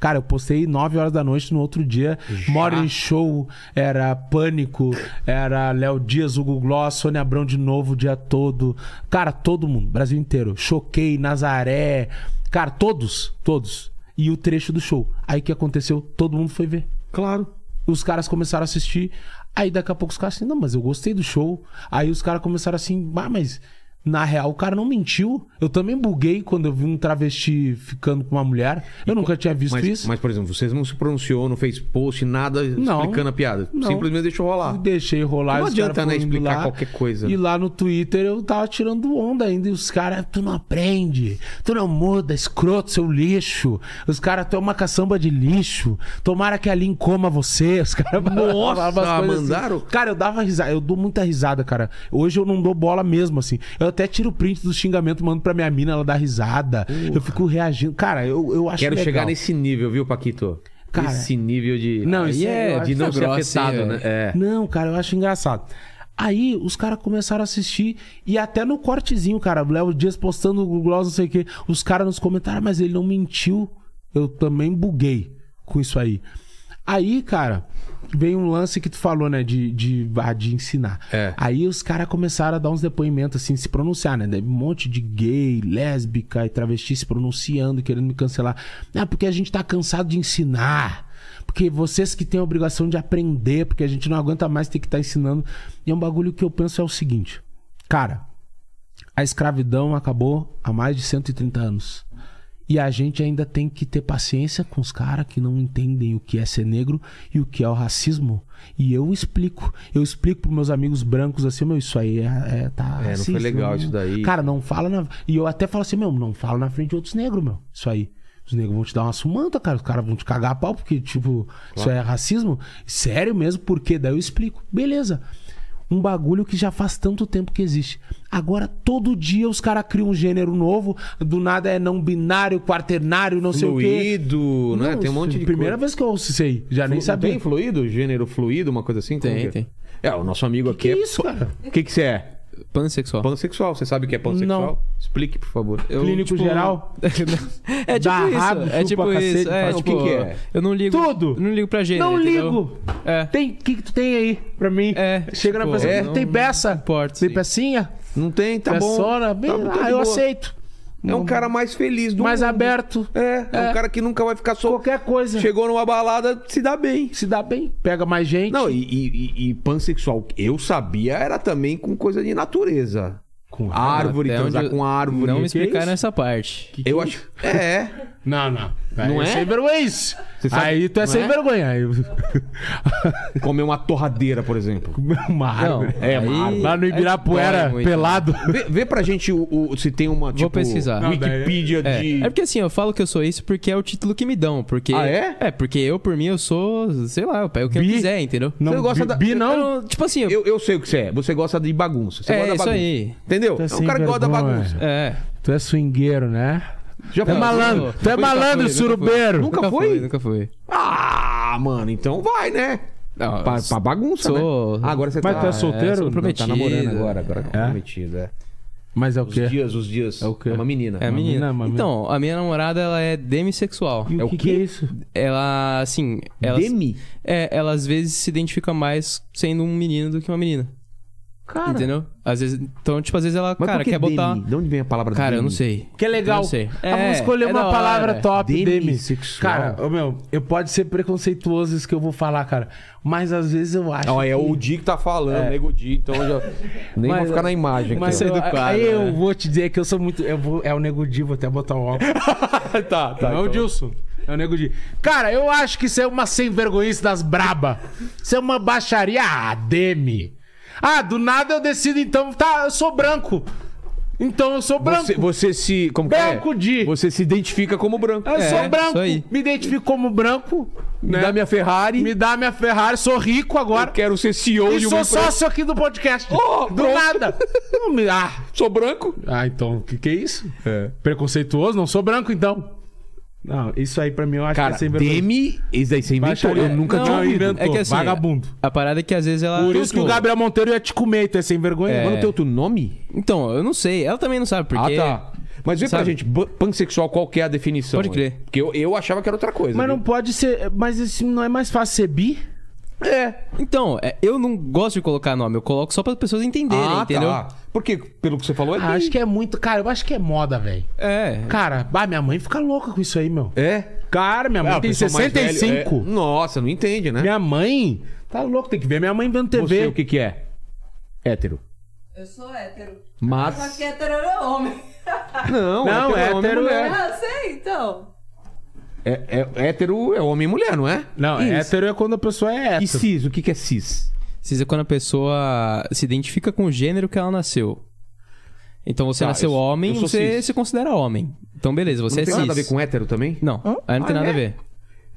Cara, eu postei 9 horas da noite no outro dia. Morning Show, era Pânico, era Léo Dias, Hugo Gloss, Sônia Abrão de novo o dia todo. Cara, todo mundo, Brasil inteiro. Choquei, Nazaré. Cara, todos, todos. E o trecho do show. Aí o que aconteceu? Todo mundo foi ver. Claro. Os caras começaram a assistir. Aí daqui a pouco os caras assim, não, mas eu gostei do show. Aí os caras começaram assim, ah, mas na real o cara não mentiu. Eu também buguei quando eu vi um travesti ficando com uma mulher. Eu nunca tinha visto Mas, isso. mas, por exemplo, vocês não se pronunciou, não fez post, nada Não. explicando a piada. Não. Simplesmente deixou rolar. Deixei rolar. Não adianta, né, explicar lá. qualquer coisa. E lá no Twitter eu tava tirando onda ainda. E os caras, tu não aprende, tu não muda, escroto, seu lixo. Os caras, tu é uma caçamba de lixo. Tomara que a Lin coma você. Os caras Nossa, coisas mandaram? Cara, eu dava risada, eu dou muita risada, cara. Hoje eu não dou bola mesmo, assim. Eu até tiro print do xingamento, mando pra minha mina, ela dá risada. Eu fico reagindo. Cara, eu, eu acho Quero legal. chegar nesse nível, viu, Paquito? Cara, Esse nível de. Não, isso é- é de não ser grossa, afetado, né? É. Não, cara, eu acho engraçado. Aí os caras começaram a assistir e até no cortezinho, cara, o Léo Dias postando o Gloss, não sei o quê, os caras nos comentários, mas ele não mentiu. Eu também buguei com isso aí. Aí, cara, veio um lance que tu falou, né, de, de, ah, de ensinar. É. Aí os caras começaram a dar uns depoimentos, assim, se pronunciar, né? Um monte de gay, lésbica e travesti se pronunciando, querendo me cancelar. Ah, porque a gente tá cansado de ensinar. Porque vocês que têm a obrigação de aprender, porque a gente não aguenta mais ter que estar ensinando. E é um bagulho que eu penso é o seguinte. Cara, a escravidão acabou há mais de 130 anos. E a gente ainda tem que ter paciência com os caras que não entendem o que é ser negro e o que é o racismo. E eu explico. Eu explico pros meus amigos brancos assim, meu, isso aí é, é tá É, não foi legal isso daí. Cara, não fala na. E eu até falo assim, meu, não fala na frente de outros negros, meu. Isso aí. Os negros vão te dar uma sumanta, cara. Os caras vão te cagar a pau, porque, tipo, isso é racismo. Sério mesmo, porque daí eu explico. Beleza. Um bagulho que já faz tanto tempo que existe. Agora, todo dia os caras criam um gênero novo. Do nada é não binário, quaternário, não sei o quê. Fluido, né? Não, Tem um monte de Primeira coisa. vez que eu ouço isso aí. Já nem Não sabia. Tem fluido? Gênero fluido, uma coisa assim? Como Tem, que é? tem. É, o nosso amigo Que aqui que é. é isso, cara? O que que você é? Pansexual. Pansexual. Você sabe o que é pansexual? Não. Explique, por favor. Eu, Clínico tipo, geral? é tipo Dá isso. rabo, é tipo cacete, isso. É, faz- o tipo, que que é? Eu não ligo. Tudo. eu Não ligo pra gênero. Não entendeu? ligo. É. Tem, o que, que tu tem aí pra mim? É, Chega na tipo, pessoa, é, tem peça? não importa, Tem sim. pecinha? Não tem, tá bom. Peçona? Bem, Tá- tá ah, eu boa. aceito. É um cara mais feliz do Mais mundo. aberto. É, é, É. um cara que nunca vai ficar só. Qualquer coisa. Chegou numa balada, se dá bem. Se dá bem, pega mais gente. Não, e, e- e- pansexual, eu sabia, era também com coisa de natureza. Com Árvore, transar com árvore. Não me Que é explicaram essa parte. Eu acho. É. Não, não. Não Aí é? Sem vergonha isso. Você sabe- Aí tu é não sem é? vergonha. Aí... Comer uma torradeira, por exemplo. uma árvore. É, aí- uma árvore. Lá no Ibirapuera, muito. pelado. Vê, vê pra gente o, o- se tem uma, tipo, pesquisar. Não, daí- Wikipedia É, de... é porque assim, eu falo que eu sou isso porque é o título que me dão. Porque, Ah, é? É, porque eu, por mim, eu sou, sei lá, eu pego o que Bi? eu quiser, entendeu? Não, Você gosta bi, da- bi Eu não? não- tipo assim, eu- Eu, eu sei o que você é. Você gosta de bagunça. Você É, gosta da isso bagunça. aí. Entendeu? Tá é um cara que gosta da bagunça. É. Tu é swingueiro, né? Já Tu é foi? malandro, tu é Nunca malandro, foi, nunca surubeiro. Nunca foi? Nunca foi. Ah, mano, então vai, né? Não, Pra, pra bagunça, sou- né? Ah, agora você Mas tá... tu é solteiro? sou Não, prometido. Tá namorando agora, agora tá É? prometido, é. Mas é o Os quê? dias, os dias. É o quê? uma menina. É a Uma menina. uma mina. Então, a minha namorada, ela é demissexual. E É o o que, que é isso? Ela, assim... Ela, Demi? É, ela às vezes se identifica mais sendo um menino do que uma menina. Cara. Entendeu? Às vezes... Então, tipo, às vezes ela, Mas cara, por que quer botar... Demi? De onde vem a palavra Cara, Demi? eu não sei. Que é legal. Eu não sei. Ah, vamos escolher é uma da hora. palavra top, Demi. Demissexual. Cara, ô, meu, eu pode ser preconceituoso isso que eu vou falar, cara. Mas às vezes eu acho. Ó, é que- o Di que tá falando, É. nego Di, então eu já... Nem Mas- vou ficar na imagem Mas aqui. eu, do quadro, aí eu né? vou te dizer que eu sou muito. Eu vou, é o Nego Di, vou até botar o óculos. tá, tá. Não é o então. Dilson. É o Nego Di. Cara, eu acho que isso é uma sem vergonhice das braba. Isso é uma baixaria. Ah, Demi. Ah, do nada eu decido então. Tá, eu sou branco. Então eu sou branco. Você, você se... Como que Branco é? Di. Você se identifica como branco. Eu É, sou branco. isso aí. Me identifico como branco. Me né? dá minha Ferrari. Me dá minha Ferrari. Sou rico agora. Eu quero ser CEO E de sou uma empresa. sócio aqui do podcast. Oh, do pronto. nada. Não me- ah, Sou branco. ah, então, o que, que é isso? É. Preconceituoso? Não sou branco, então. Não, isso aí pra mim eu acho Cara, que é sem vergonha. Demi... Isso daí você inventou. Baixaria. Eu nunca Não, tinha ouvido. inventou. É que assim, Vagabundo. A parada é que às vezes ela... Por isso que o Gabriel Monteiro ia te comer, tu é sem vergonha. É. Mas não tem outro nome? Então, eu não sei. Ela também não sabe, porque... Ah, tá. Mas vê pra Sabe? gente, ban- pansexual, qual que é a definição? Pode aí? crer. Porque eu, eu achava que era outra coisa. Mas viu? não pode ser. Mas isso não é mais fácil ser bi? É. Então, é, eu não gosto de colocar nome. Eu coloco só para as pessoas entenderem, Ah, entendeu? tá. Porque, pelo que você falou, é Ah, acho que é muito. Cara, eu acho que é moda, velho. É. Cara, bah, minha mãe fica louca com isso aí, meu. É? Cara, minha mãe Ah, o tem pessoal mais 65. velho é- Nossa, não entende, né? Minha mãe tá louca, tem que ver minha mãe vendo TV. Você, o que que é? Hétero. Eu sou hétero. Mas- Só que hétero era homem. Não, Não, hétero, é homem hétero mulher. Ah, sei, então. É, é- hétero é homem e mulher, não é? Não, Isso. hétero é quando a pessoa é hétero. E cis? O que que é cis? Cis é quando a pessoa se identifica com o gênero que ela nasceu. Então você Tá, nasceu eu- homem, eu você cis. se considera homem. Então beleza, você não é tem cis. nada a ver com hétero também? Não, aí não tem Ah, nada é? a ver.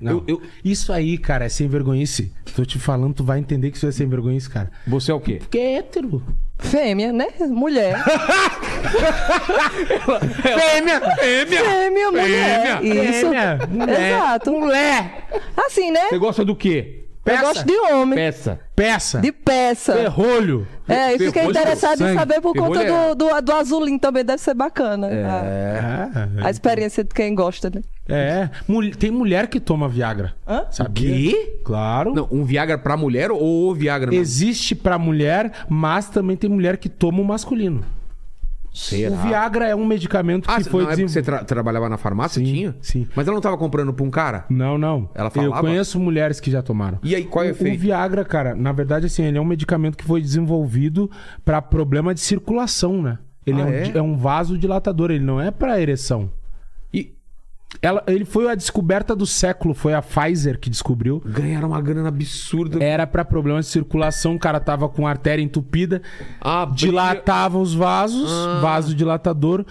Não. Eu- eu- Isso aí, cara, é sem vergonhice. Tô te falando, tu vai entender que isso é sem vergonhice, cara. Você é o quê? Porque é hétero. Fêmea, né? Mulher. Fêmea! Fêmea! Fêmea, mulher. Isso. Fêmea! Mulher! Exato. Mulher! Assim, né? Você gosta do quê? Peça. Eu gosto de homem. Peça. Peça! De peça. Ferrolho! É, e fiquei interessado em saber por conta Ferrolho é- do, do, do azulinho também. Deve ser bacana. É. A, a experiência de quem gosta, né? É. Tem mulher que toma Viagra. Hã? Sabia? Quê? Claro. Não, um Viagra pra mulher ou o Viagra mesmo? Existe pra mulher, mas também tem mulher que toma o masculino. Será? O Viagra é um medicamento Ah, que foi é porque você desenvolvido. tra- trabalhava na farmácia? Sim, tinha? sim. Mas ela não tava comprando pra um cara? Não, não. Ela Eu falava? conheço mulheres que já tomaram. E aí, qual é o efeito? o Viagra, cara, na verdade, assim, ele é um medicamento que foi desenvolvido pra problema de circulação, né? Ele Ah, é, um, é? é um vasodilatador, ele não é pra ereção. Ela, ele foi a descoberta do século, foi a Pfizer que descobriu. ganharam uma grana absurda. Era pra problema de circulação, o cara tava com a artéria entupida, Ah, dilatava os vasos, Ah. vasodilatador.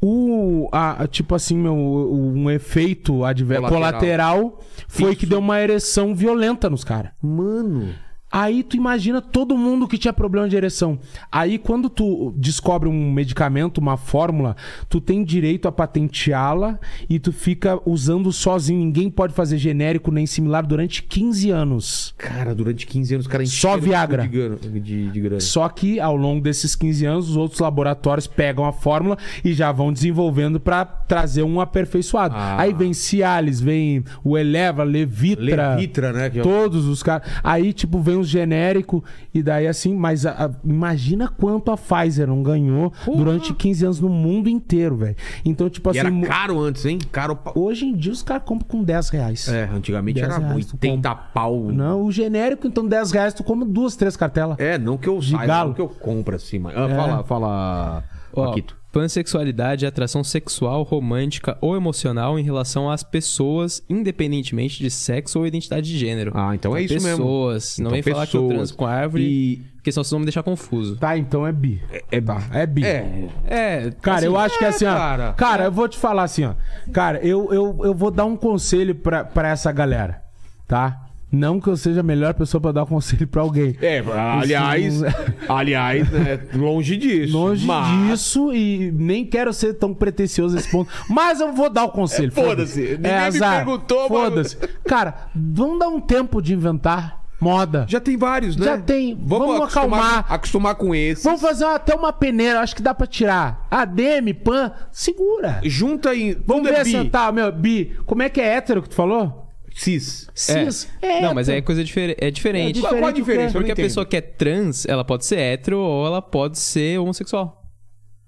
O, a, tipo assim, meu, um efeito adver- Colateral. colateral, foi Fixo. que deu uma ereção violenta nos caras. Mano. Aí tu imagina todo mundo que tinha problema de ereção. Aí quando tu descobre um medicamento, uma fórmula, tu tem direito a patenteá-la e tu fica usando sozinho. Ninguém pode fazer genérico nem similar durante 15 anos. Cara, durante 15 anos, o cara Só Viagra. De, de, de grana. Só que ao longo desses 15 anos, os outros laboratórios pegam a fórmula e já vão desenvolvendo pra trazer um aperfeiçoado. Ah. Aí vem Cialis, vem o Eleva, Levitra. Levitra, né? que é- Todos os caras. Aí, tipo, vem os genéricos e daí assim, mas a- a- imagina quanto a Pfizer não ganhou durante 15 anos no mundo inteiro, velho. Então, tipo E assim. era caro antes, hein? Caro pra... Hoje em dia os caras compram com 10 reais. É, antigamente 10 era reais tu 80 pau. Não, o genérico, então 10 reais tu compra duas, três cartelas. É, não que eu De saiba, galo. não que eu compro assim, mas... Ah, É. Fala, fala... Ó, Paquito. Pansexualidade é atração sexual, romântica ou emocional em relação às pessoas, independentemente de sexo ou identidade de gênero. Ah, então é isso mesmo. Pessoas. Não Então, vem falar que eu pessoas. transo com árvore, E... porque senão vocês vão me deixar confuso. Tá, então é bi. É, Tá, é bi. é, É, Cara, assim, eu acho que é, assim, ó. cara. Cara, eu vou te falar assim, ó. Cara, eu, eu, eu vou dar um conselho pra, pra essa galera, tá? Não que eu seja a melhor pessoa pra dar conselho pra alguém. É, aliás, Isso aliás, né, longe disso. Longe Mas- disso e nem quero ser tão pretencioso nesse ponto. Mas eu vou dar o conselho. É, foda-se. Ninguém me perguntou, mas- Foda-se. Cara, vamos dar um tempo de inventar moda. Já tem vários, né? Já tem. Vamos acostumar, acalmar. acostumar com esse. Vamos fazer até uma peneira, acho que dá pra tirar. ADM, pan, segura. Junta em. Vamos é ver bi. se tá, meu, bi. Como é que é hétero que tu falou? Cis. Cis. É. Não, mas é coisa diferente. É diferente. É Qual, qual a diferença? Eu não Porque a entendo. pessoa que é trans, ela pode ser hétero ou ela pode ser homossexual.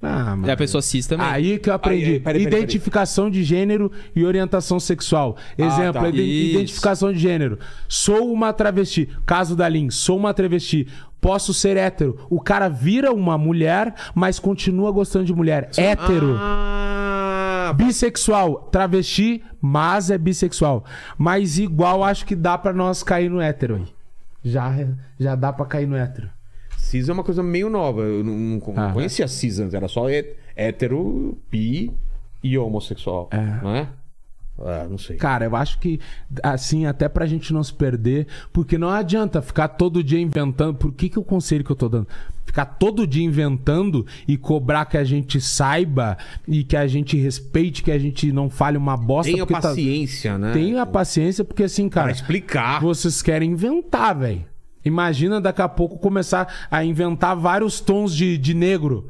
Ah, E mano. a pessoa cis também. Aí que eu aprendi. Aí, aí, peraí, peraí, identificação de gênero e orientação sexual. Exemplo, tá. iden- Isso. identificação de gênero. Sou uma travesti. Caso da Lin, sou uma travesti. Posso ser hétero. O cara vira uma mulher, mas continua gostando de mulher. Hétero. Ah, Bissexual, travesti, mas é bissexual. Mas igual acho que dá pra nós cair no hétero aí. Já, já dá pra cair no hétero. cis é uma coisa meio nova. Eu não, não Ah. conhecia cis antes. Era só hé- hétero, bi e homossexual. É. Não é? Ah, não sei. Cara, eu acho que, assim, até pra gente não se perder, porque não adianta ficar todo dia inventando. Por que, que o conselho que eu tô dando? Ficar todo dia inventando e cobrar que a gente saiba e que a gente respeite, que a gente não fale uma bosta. Tenha tá- paciência, né? Tenha paciência, porque assim, Pra cara, explicar. vocês querem inventar, velho. Imagina daqui a pouco começar a inventar vários tons de, de negro.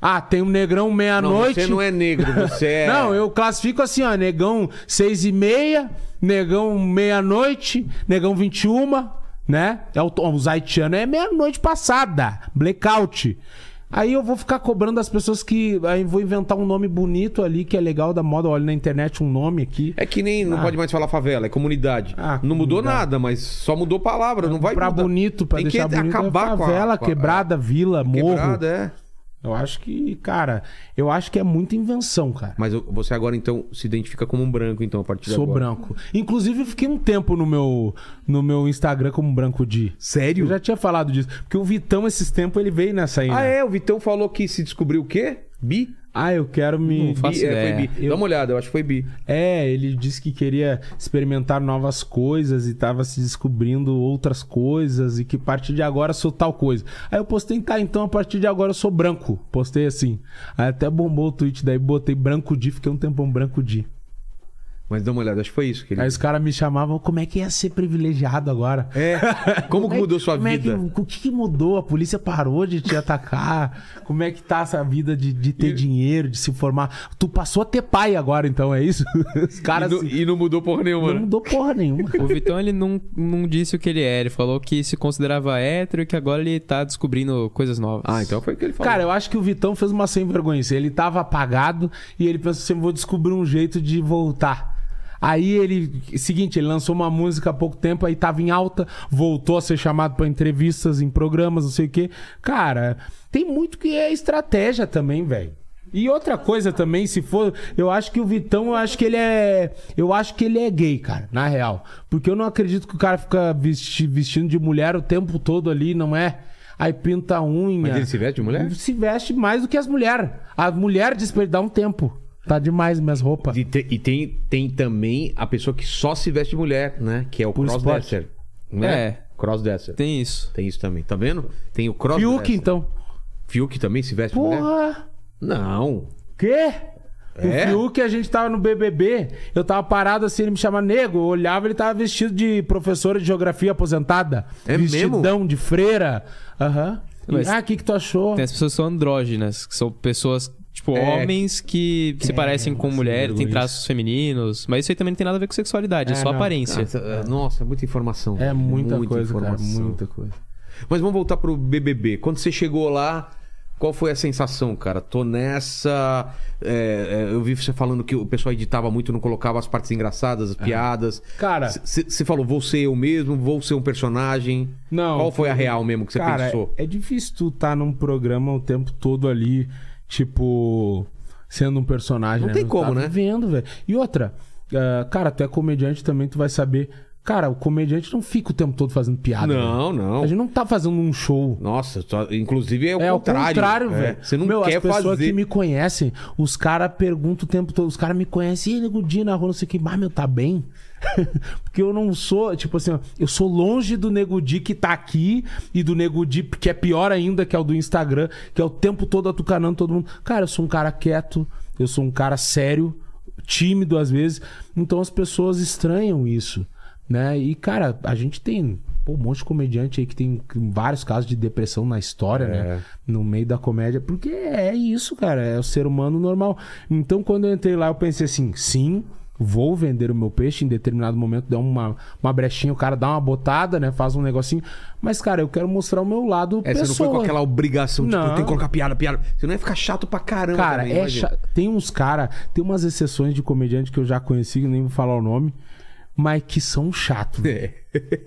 Ah, tem um negrão meia-noite. você não é negro, você é. Não, eu classifico assim, ó, negão seis e meia, negão meia-noite, negão 21, né? É o, os haitianos é meia-noite passada, blackout. Aí eu vou ficar cobrando as pessoas que. Aí vou inventar um nome bonito ali, que é legal da moda. Olha na internet um nome aqui. É que nem não Ah. pode mais falar favela, é comunidade. Ah, não mudou comunidade. nada, mas só mudou palavra, não vai pra mudar. bonito, pra Tem deixar que bonito. acabar é com a favela, com a- quebrada, vila, morro. Quebrada, é. Eu acho que, cara, eu acho que é muita invenção, cara. Mas você agora então se identifica como um branco então a partir de Sou agora. branco. Inclusive, eu fiquei um tempo no meu, no meu Instagram como branco de. Sério? Eu já tinha falado disso. Porque o Vitão, esses tempos, ele veio nessa aí. Ah, né? é? O Vitão falou que se descobriu o quê? Bi? Ah, eu quero me. Não faço Bi, é, foi bi. Dá uma olhada, eu acho que foi bi. É, ele disse que queria experimentar novas coisas e tava se descobrindo outras coisas e que a partir de agora sou tal coisa. Aí eu postei, tá, então a partir de agora eu sou branco. Postei assim. Aí até bombou o tweet, daí botei branco de, fiquei um tempão branco de. Mas dá uma olhada, acho que foi isso que ele. Aí os caras me chamavam, como é que ia ser privilegiado agora? É. Como que é- mudou sua como é vida? que- o que, que mudou? A polícia parou de te atacar? Como é que tá essa vida de, de ter dinheiro, de se formar? Tu passou a ter pai agora, então, é isso? Os caras e, não, e não mudou porra nenhuma. não né? mudou porra nenhuma. O Vitão, ele não, não disse o que ele é. Ele falou que se considerava hétero e que agora ele tá descobrindo coisas novas. Ah, então foi o que ele falou. Cara, eu acho que o Vitão fez uma sem vergonha. Ele tava apagado e ele pensou assim: vou descobrir um jeito de voltar. Aí ele, seguinte, ele lançou uma música há pouco tempo, aí tava em alta, voltou a ser chamado pra entrevistas em programas, não sei o quê. Cara, tem muito que é estratégia também, velho. E outra coisa também, se for, eu acho que o Vitão, eu acho que ele é, eu acho que ele é gay, cara, na real, porque eu não acredito que o cara fica vesti- vestindo de mulher o tempo todo ali, não é? Aí pinta a unha. Mas ele se veste de mulher? Se veste mais do que as mulheres. A mulher diz pra ele dar um tempo. Tá demais minhas roupas. E, te- e tem, tem também a pessoa que só se veste de mulher, né? Que é o Por crossdresser. Né? É. Crossdresser. Tem... Tem isso. isso também, tá vendo? Tem o crossdresser. Fiuk, então. Fiuk também se veste de mulher? Porra! Não. Quê? É? O Fiuk, a gente tava no BBB, eu tava parado assim, ele me chama nego, eu olhava, ele tava vestido de professora de geografia aposentada. É Vestidão de freira. Aham. E, Mas- Ah, o que que tu achou? Tem as pessoas que são andrógenas, que são pessoas, tipo, É. homens que se parecem com mulheres, têm traços femininos. Mas isso aí também não tem nada a ver com sexualidade, é, É, só não. aparência. Nossa, é- Nossa, muita informação. É muita, coisa, informação. cara. Muita coisa. Mas vamos voltar pro BBB. Quando você chegou lá, qual foi a sensação, cara? Tô nessa. é, é, eu vi você falando que o pessoal editava muito, não colocava as partes engraçadas, as piadas. Cara, Você falou, vou ser eu mesmo, vou ser um personagem. Não. Qual foi a real mesmo que você Cara, pensou? é difícil tu estar num programa o tempo todo ali, tipo, sendo um personagem. Não né? tem como, tá né? Vivendo, velho. E outra, ah, cara, tu é comediante também, tu vai saber. Cara, o comediante não fica o tempo todo fazendo piada. Não, velho. não. A gente não tá fazendo um show. Nossa, só- inclusive é o É o contrário. contrário, É, velho. Você não Meu, quer as pessoas fazer. que me conhecem, os caras perguntam o tempo todo. Os caras me conhecem, e nego Di na rua, não sei o que. Ah, meu, tá bem? Porque eu não sou, tipo assim, ó, eu sou longe do Nego Di que tá aqui e do Nego Di que é pior ainda, que é o do Instagram, que é o tempo todo atucanando todo mundo. Cara, eu sou um cara quieto, eu sou um cara sério, tímido às vezes. Então as pessoas estranham isso, né? E, cara, a gente tem pô, um monte de comediante aí que tem vários casos de depressão na história, né? No meio da comédia. Porque é isso, cara. É o ser humano normal. Então, quando eu entrei lá, eu pensei assim, sim. Vou vender o meu peixe em determinado momento, dá uma, uma brechinha, o cara dá uma botada, né? Faz um negocinho. Mas, cara, eu quero mostrar o meu lado. É, você não pessoa. foi com aquela obrigação, tipo, tem que colocar piada, piada. Você não ia ficar chato pra caramba Cara, também, é tem uns cara, tem umas exceções de comediante que eu já conheci, que nem vou falar o nome, mas que são chatos. velho. É.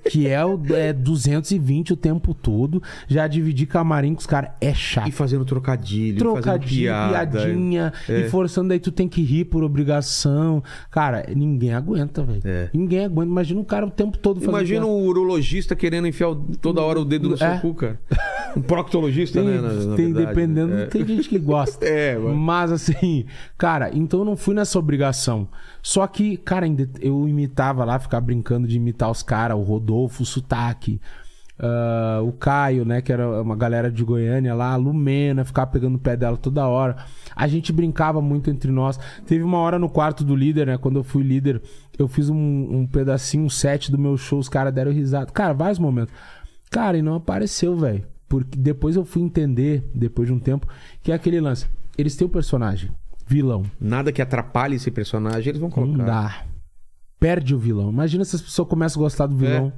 Que é, o, é 220 o tempo todo. Já dividir camarim com os caras é chato. E fazendo trocadilho, fazendo Trocadilho, piada. piadinha, É. e forçando aí tu tem que rir por obrigação. Cara, ninguém aguenta, velho. É. Ninguém aguenta. Imagina um cara o tempo todo fazendo Imagina um urologista querendo enfiar o- toda hora o dedo no seu É. cu, cara. Um proctologista, Tem, né? na- na tem verdade. dependendo, É. tem gente que gosta. É, mano. Mas assim, cara, então eu não fui nessa obrigação. Só que, cara, eu imitava lá, ficava brincando de imitar os caras, o Rodolfo, o Sotaque, ah, o Caio, né, que era uma galera de Goiânia lá, a Lumena, ficava pegando o pé dela toda hora. A gente brincava muito entre nós. Teve uma hora no quarto do líder, né, quando eu fui líder, eu fiz um, um pedacinho, um set do meu show, os caras deram risada. Cara, vários momentos. Cara, e não apareceu, velho. Porque depois eu fui entender, depois de um tempo, que é aquele lance. Eles têm o personagem, vilão. Nada que atrapalhe esse personagem, eles vão colocar. Não dá. Perde o vilão. Imagina se as pessoas começam a gostar do vilão.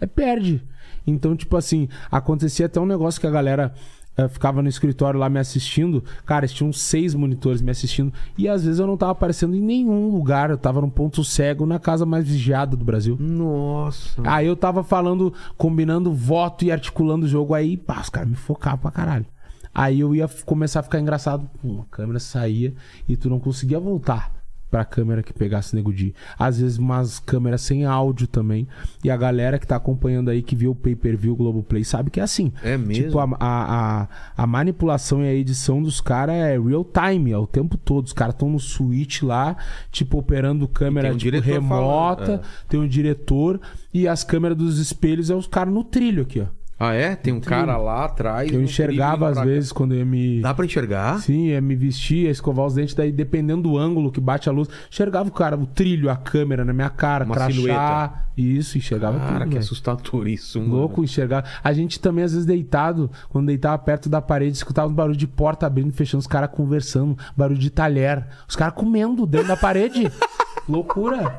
É, perde. Então, tipo assim, acontecia até um negócio que a galera eh, ficava no escritório lá me assistindo. Cara, tinham seis monitores me assistindo. E às vezes eu não tava aparecendo em nenhum lugar. Eu tava num ponto cego na casa mais vigiada do Brasil. Nossa. Aí eu tava falando, combinando voto e articulando o jogo. Aí, pá, os caras me focavam pra caralho. Aí eu ia começar a ficar engraçado. Pum, a câmera saía e tu não conseguia voltar pra câmera que pegasse Nego Di. Às vezes umas câmeras sem áudio também. E a galera que tá acompanhando aí, que viu o pay-per-view Globoplay, sabe que é assim. É mesmo? Tipo, a, a, a, a manipulação e a edição dos caras é real time, é o tempo todo. Os caras estão no switch lá, tipo, operando câmera um tipo, remota, é. tem um diretor e as câmeras dos espelhos é os caras no trilho aqui, ó. Ah, é? Tem um cara lá atrás. Eu enxergava às vezes quando eu ia me. Dá pra enxergar? Sim, ia me vestir, ia escovar os dentes, daí dependendo do ângulo que bate a luz, enxergava o cara, o trilho, a câmera na minha cara, Uma crachá. silhueta. Isso, enxergava Cara, tudo. que velho. assustador isso, mano. Louco enxergar. A gente também, às vezes, deitado, quando deitava perto da parede, escutava um barulho de porta abrindo e fechando, os caras conversando, barulho de talher. Os caras comendo dentro da parede. Loucura.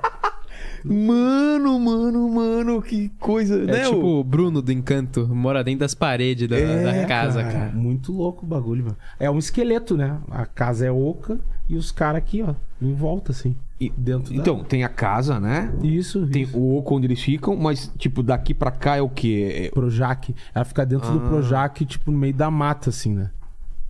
Mano, mano, mano, que coisa, É né? tipo o- Bruno do Encanto, mora dentro das paredes da, É, da casa, cara. Muito louco o bagulho, mano. É um esqueleto, né? A casa é oca e os caras aqui, ó, em volta, assim. E- Dentro da- Então, tem a casa, né? Isso, Tem isso. o oco onde eles ficam, mas, tipo, daqui pra cá é o quê? É- Projac. Ela fica dentro do Ah. Projac, tipo, no meio da mata, assim, né?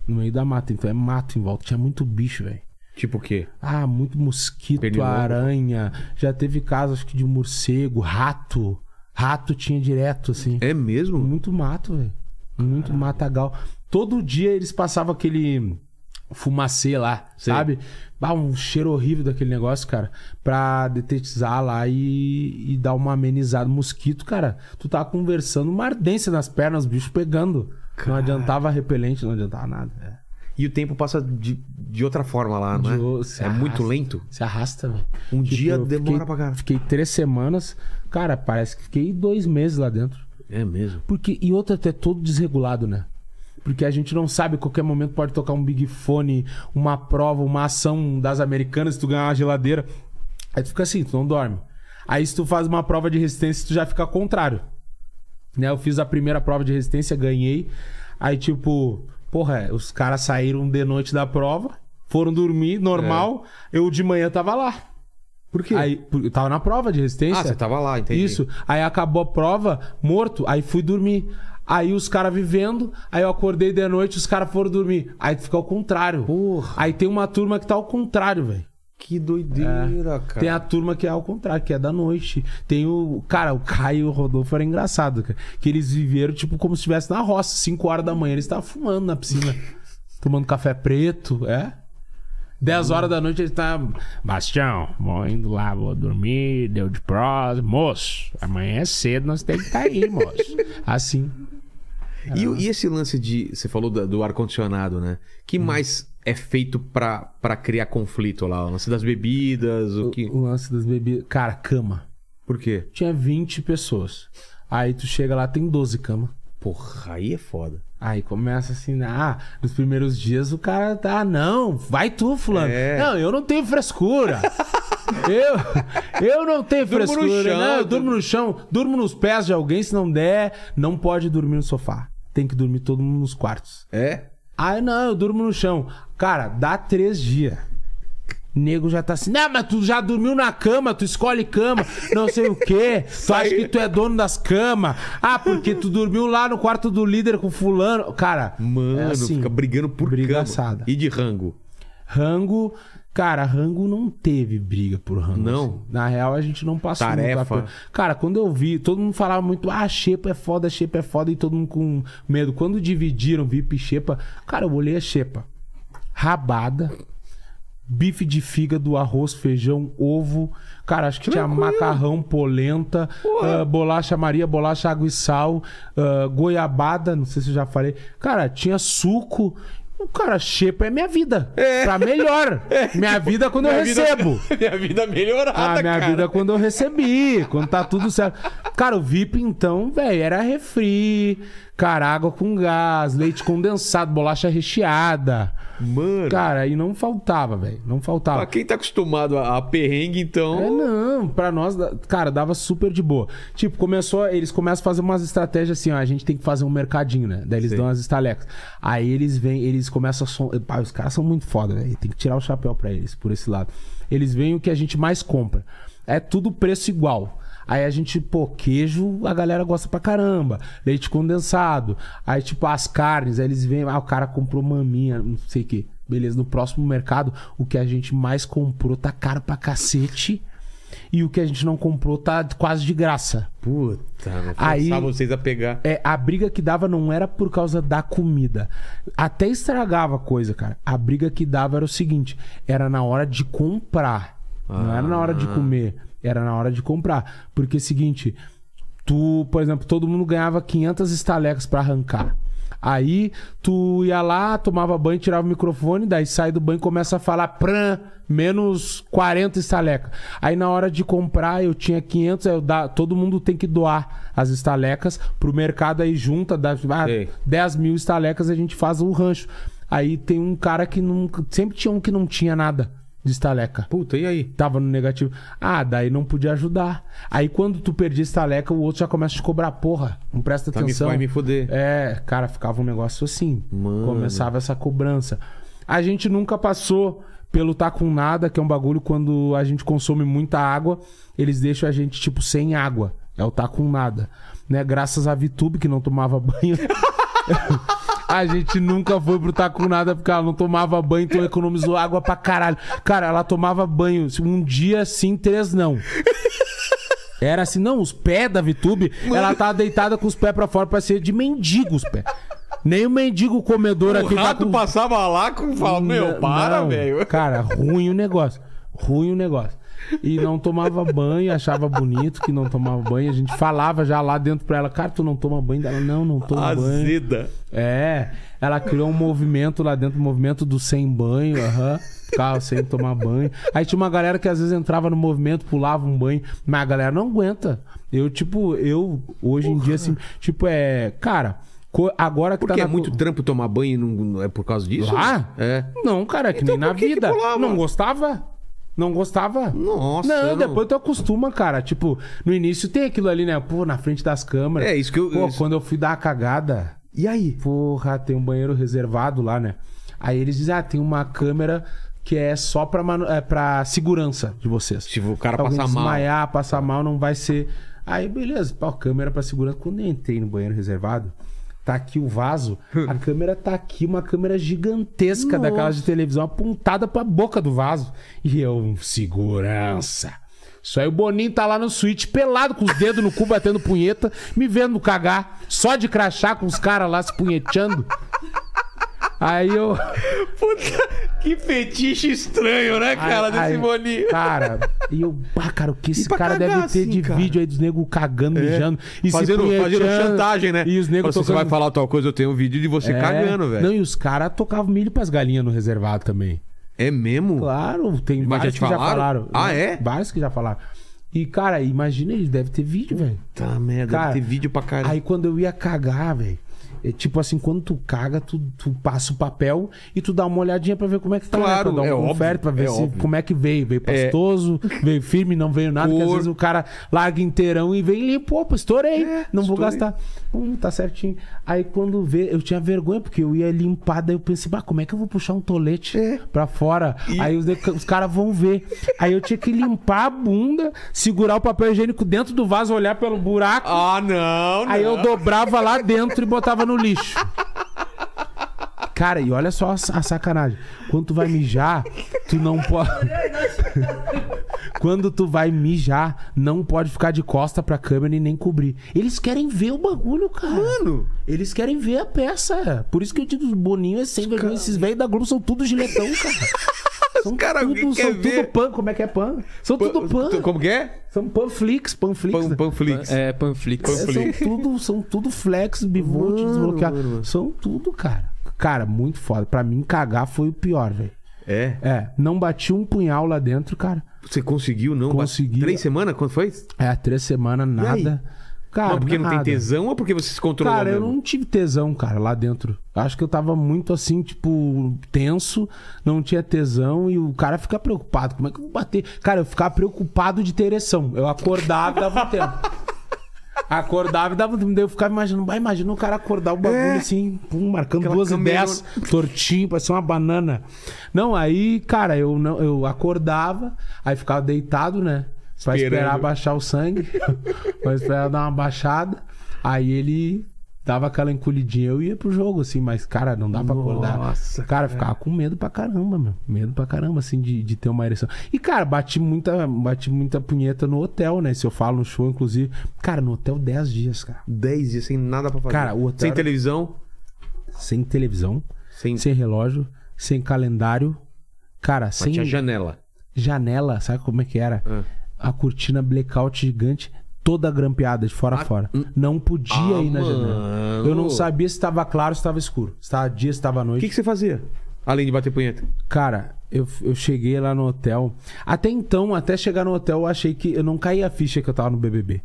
No meio da mata. Então é mato em volta. Tinha muito bicho, velho. Tipo o quê? Ah, muito mosquito, Pernilongo. aranha. Já teve casos, acho que de morcego, rato. Rato tinha direto, assim. É mesmo? Muito mato, velho. Muito matagal. Todo dia eles passavam aquele fumacê lá, Sei. sabe? Ah, um cheiro horrível daquele negócio, cara. Pra detetizar lá e, e dar uma amenizada. Mosquito, cara, tu tava conversando, uma ardência nas pernas, os bichos pegando. Não adiantava repelente, não adiantava nada. E o tempo passa de, de outra forma lá, não é? De se é muito arrasta. lento. Se arrasta, velho. Um Tipo, dia demora fiquei- pra caralho. Fiquei três semanas. Cara, parece que fiquei dois meses lá dentro. É mesmo. Porque, e outra, até todo desregulado, né? Porque a gente não sabe, a qualquer momento pode tocar um Big Fone, uma prova, uma ação das americanas, se tu ganhar uma geladeira. Aí tu fica assim, tu não dorme. Aí se tu faz uma prova de resistência, tu já fica contrário. Né? Eu fiz a primeira prova de resistência, ganhei. Aí, tipo, porra, os caras saíram de noite da prova, foram dormir, normal. Eu de manhã tava lá. Por quê? Aí, eu tava na prova de resistência. ah, você tava lá, entendi. Isso. Aí acabou a prova, morto, aí fui dormir. Aí os caras vivendo, aí eu acordei de noite, os caras foram dormir. Aí fica ao contrário. Porra. Aí tem uma turma que tá ao contrário, velho. Que doideira, cara. Tem a turma que é ao contrário, que é da noite. Tem o. Cara, o Caio e o Rodolfo era engraçado, cara. Que eles viveram, tipo, como se estivesse na roça, 5 horas da manhã. Eles estavam fumando na piscina. tomando café preto, é? 10 horas da noite ele tá. Bastião, vou indo lá, vou dormir, deu de prós. Moço, amanhã é cedo, nós temos que estar aí, moço. Assim. E, e esse lance de. Você falou da- do, ar-condicionado, né? que Hum. mais é feito pra, pra criar conflito lá? O lance das bebidas, o que. O lance das bebidas. Cara, cama. Por quê? Tinha 20 pessoas. Aí tu chega lá, tem 12 camas. Porra, aí é foda. Aí começa assim, né? ah, nos primeiros dias o cara tá, ah, não, vai tu, fulano. É. Não, eu não tenho frescura. eu, eu não tenho Durmo no frescura. chão, não, eu durmo no chão, durmo nos pés de alguém, se não der, não pode dormir no sofá. Tem que dormir todo mundo nos quartos. É? Ah, não, eu durmo no chão. Cara, dá três dias. Nego já tá assim, não, mas tu já dormiu na cama, tu escolhe cama, não sei o quê. Tu acha que tu é dono das camas. Ah, porque tu dormiu lá no quarto do líder com fulano. Cara, Mano, é assim, fica brigando por briga cama. assada. E de rango? rango. Cara, rango não teve briga por rango. Não? assim. Na real, a gente não passou Tarefa. Cara, quando eu vi, todo mundo falava muito, ah, Xepa é foda, Xepa é foda, e todo mundo com medo. Quando dividiram VIP e Xepa, cara, eu olhei a Xepa. Rabada, bife de fígado, arroz, feijão, ovo. Cara, acho que tinha macarrão, polenta, ah, bolacha Maria, bolacha água e sal, ah, goiabada, não sei se eu já falei. Cara, tinha suco. Cara, xepa é minha vida. Pra melhor. Minha vida quando eu recebo. minha vida melhorada, Ah, minha cara. vida quando eu recebi, quando tá tudo certo. Cara, o VIP então, velho, era refri, cara, água com gás, leite condensado, bolacha recheada. Mano, Cara, aí não faltava, velho, não faltava. pra quem tá acostumado a, a perrengue, então... É, não, pra nós, cara, dava super de boa. Tipo, começou, eles começam a fazer umas estratégias assim, ó, a gente tem que fazer um mercadinho, né? Daí eles Sim. dão as estalecas. Aí eles vêm, eles começam a... Pá, os caras são muito foda, velho. Tem que tirar o chapéu pra eles, por esse lado. Eles veem o que a gente mais compra. É tudo preço igual. Aí a gente, pô, queijo, a galera gosta pra caramba. Leite condensado. Aí, tipo, as carnes, aí eles veem, ah, o cara comprou maminha, não sei o quê. Beleza, no próximo mercado, o que a gente mais comprou tá caro pra cacete. E o que a gente não comprou tá quase de graça. Puta? Aí- vocês a pegar... É, a briga que dava não era por causa da comida. Até estragava a coisa, cara. A briga que dava era o seguinte: era na hora de comprar. Não era na hora de comer, era na hora de comprar. Porque é o seguinte, tu, por exemplo, todo mundo ganhava 500 estalecas pra arrancar. Aí tu ia lá, tomava banho, tirava o microfone, daí sai do banho e começa a falar pran, menos 40 estalecas. Aí na hora de comprar eu tinha 500, aí eu dá, todo mundo tem que doar as estalecas pro mercado aí junta, dá, ah, Sei. 10 mil estalecas a gente faz o rancho. Aí tem um cara que nunca, sempre tinha um que não tinha nada de estaleca. Puta, e aí? Tava no negativo. Ah, daí não podia ajudar. Aí quando tu perdia estaleca, o outro já começa a te cobrar, porra, não presta Tá atenção. vai me foder. É, cara, ficava um negócio assim. Mano. Começava essa cobrança. A gente nunca passou pelo tá com nada, que é um bagulho quando a gente consome muita água, eles deixam a gente, tipo, sem água. É o tá com nada. Né? Graças a Vitube, que não tomava banho. A gente nunca foi pro tá com nada porque ela não tomava banho, então economizou água pra caralho. Cara, ela tomava banho um dia sim, três não. Era assim, não, os pés da Vitube, ela tava deitada com os pés pra fora, parecia de mendigo os pés. Nem o mendigo comedor O aqui tá rato com... passava lá com... Fala, meu, Não, para, velho. Cara, ruim o negócio. Ruim o negócio. E não tomava banho, achava bonito que não tomava banho. A gente falava já lá dentro pra ela, cara, tu não toma banho? Ela, não, não toma banho. Azeda. É, ela criou um movimento lá dentro, um movimento do sem banho, aham. Ficava sem tomar banho. Aí tinha uma galera que às vezes entrava no movimento, pulava um banho, mas a galera não aguenta. Eu, tipo, eu, hoje em dia, assim, tipo, é. Cara, agora que Porque tá é na- muito trampo tomar banho e não, não é por causa disso? Lá? É. Não, cara, é que Então nem na que que vida. pulava? não gostava? Não gostava? Nossa, Não, eu não- depois tu acostuma, cara. Tipo, no início tem aquilo ali, né? Pô, na frente das câmeras. É, isso que eu- Pô, isso- quando eu fui dar a cagada, E aí? porra, tem um banheiro reservado lá, né? Aí eles dizem, ah, tem uma câmera que é só pra, manu... é pra segurança de vocês. Se o cara passar mal. desmaiar, passar mal, não vai ser. Aí, beleza, pô, câmera pra segurança. Quando eu entrei no banheiro reservado, Tá aqui o vaso, a câmera tá aqui, uma câmera gigantesca daquelas de televisão apontada pra boca do vaso. E eu, segurança. Só aí o Boninho tá lá no suíte, pelado com os dedos no cu, batendo punheta, me vendo cagar, só de crachá com os caras lá se punheteando. Aí eu. Puta, que fetiche estranho, né, cara, Aí- desse aí- boninho. Cara, e eu, pá, cara, o que esse cara cagar deve ter assim, de cara? vídeo aí dos negros cagando, mijando e se Fazendo, fazendo chantagem, né? E os negros Fala, Se você vai tocando... falar tal coisa, eu tenho um vídeo de você É. cagando, velho. Não, e os caras tocavam milho pras galinhas no reservado também. É mesmo? Claro, tem Mas já vários te que já falaram? Ah, é? Vários que já falaram. E, cara, imagina, ele deve ter vídeo, velho. Tá, merda, Cara, deve ter vídeo pra caralho. Aí quando eu ia cagar, velho. É tipo assim, quando tu caga, tu, tu passa o papel e tu dá uma olhadinha pra ver como é que tá. né? Claro, Pra dar um é óbvio, pra ver é se, como é que veio. Veio pastoso, veio firme, não veio nada. Porque às vezes o cara larga inteirão e vem limpo. Opa, estourei. É, não vou estourei. gastar. Hum, tá certinho. Aí quando vê, eu tinha vergonha, porque eu ia limpar, daí eu pensei, bah, como é que eu vou puxar um tolete É. pra fora? Aí os, os caras vão ver. Aí eu tinha que limpar a bunda, segurar o papel higiênico dentro do vaso, olhar pelo buraco. Ah, não, Aí não. eu dobrava lá dentro e botava no lixo. Cara, e olha só a a sacanagem. Quando tu vai mijar, tu não pode. Quando tu vai mijar, não pode ficar de costa pra câmera e nem cobrir. Eles querem ver o bagulho, cara. Mano. Eles querem ver a peça. Por isso que eu digo, os boninhos é sem vergonha. Esses velhos da Globo são tudo giletão, cara. São cara, tudo, são quer tudo ver? pan. Como é que é pan? São tudo pan. Como que é? São panflix, panflix. Pan, Panflix. É, Panflix. É, são tudo, são tudo flex, bivolt, Mano, desbloqueado. mano. São tudo, cara. Cara, muito foda. Pra mim, cagar foi o pior, velho. É. É, não bati um punhal lá dentro, cara. Você conseguiu, não? Consegui. Três semanas? Quanto foi? É, três semanas, nada. Cara, não, porque não tem nada. tesão ou porque você se controlou Cara, eu mesmo? não tive tesão, cara, lá dentro. Acho que eu tava muito assim, tipo, tenso, não tinha tesão e o cara fica preocupado. Como é que eu vou bater? Cara, eu ficava preocupado de ter ereção. Eu acordava e dava um tempo. Acordava e dava um eu ficava imaginando, vai, imagina o cara acordar o bagulho É. assim, pum, marcando Aquela duas e dez, tortinho, parecia uma banana. Não, aí, cara, eu, não, eu acordava, aí ficava deitado, né? Pra esperar baixar o sangue. pra esperar dar uma baixada. Aí ele dava aquela encolhidinha. Eu ia pro jogo, assim, mas, cara, não dá pra acordar. Nossa, Cara, eu ficava com medo pra caramba, meu. Medo pra caramba, assim, de, de ter uma ereção. E, cara, bati muita, bati muita punheta no hotel, né? Se eu falo no show, inclusive. Cara, no hotel 10 dias, cara. Dez dias sem nada pra fazer. Cara, o hotel Sem era- televisão, Sem televisão, sem... sem relógio, sem calendário. Cara, Mas sem tinha janela. janela, sabe como é que era? Ah. A cortina blackout gigante, toda grampeada de fora a fora. Não podia Ah, ir na mano. janela. Eu não sabia se estava claro se estava escuro. Se estava dia, se estava O noite. que, que você fazia? Além de bater punheta. Cara, eu, eu cheguei lá no hotel. Até então, até chegar no hotel, eu achei que. Eu não caí a ficha que eu tava no BBB.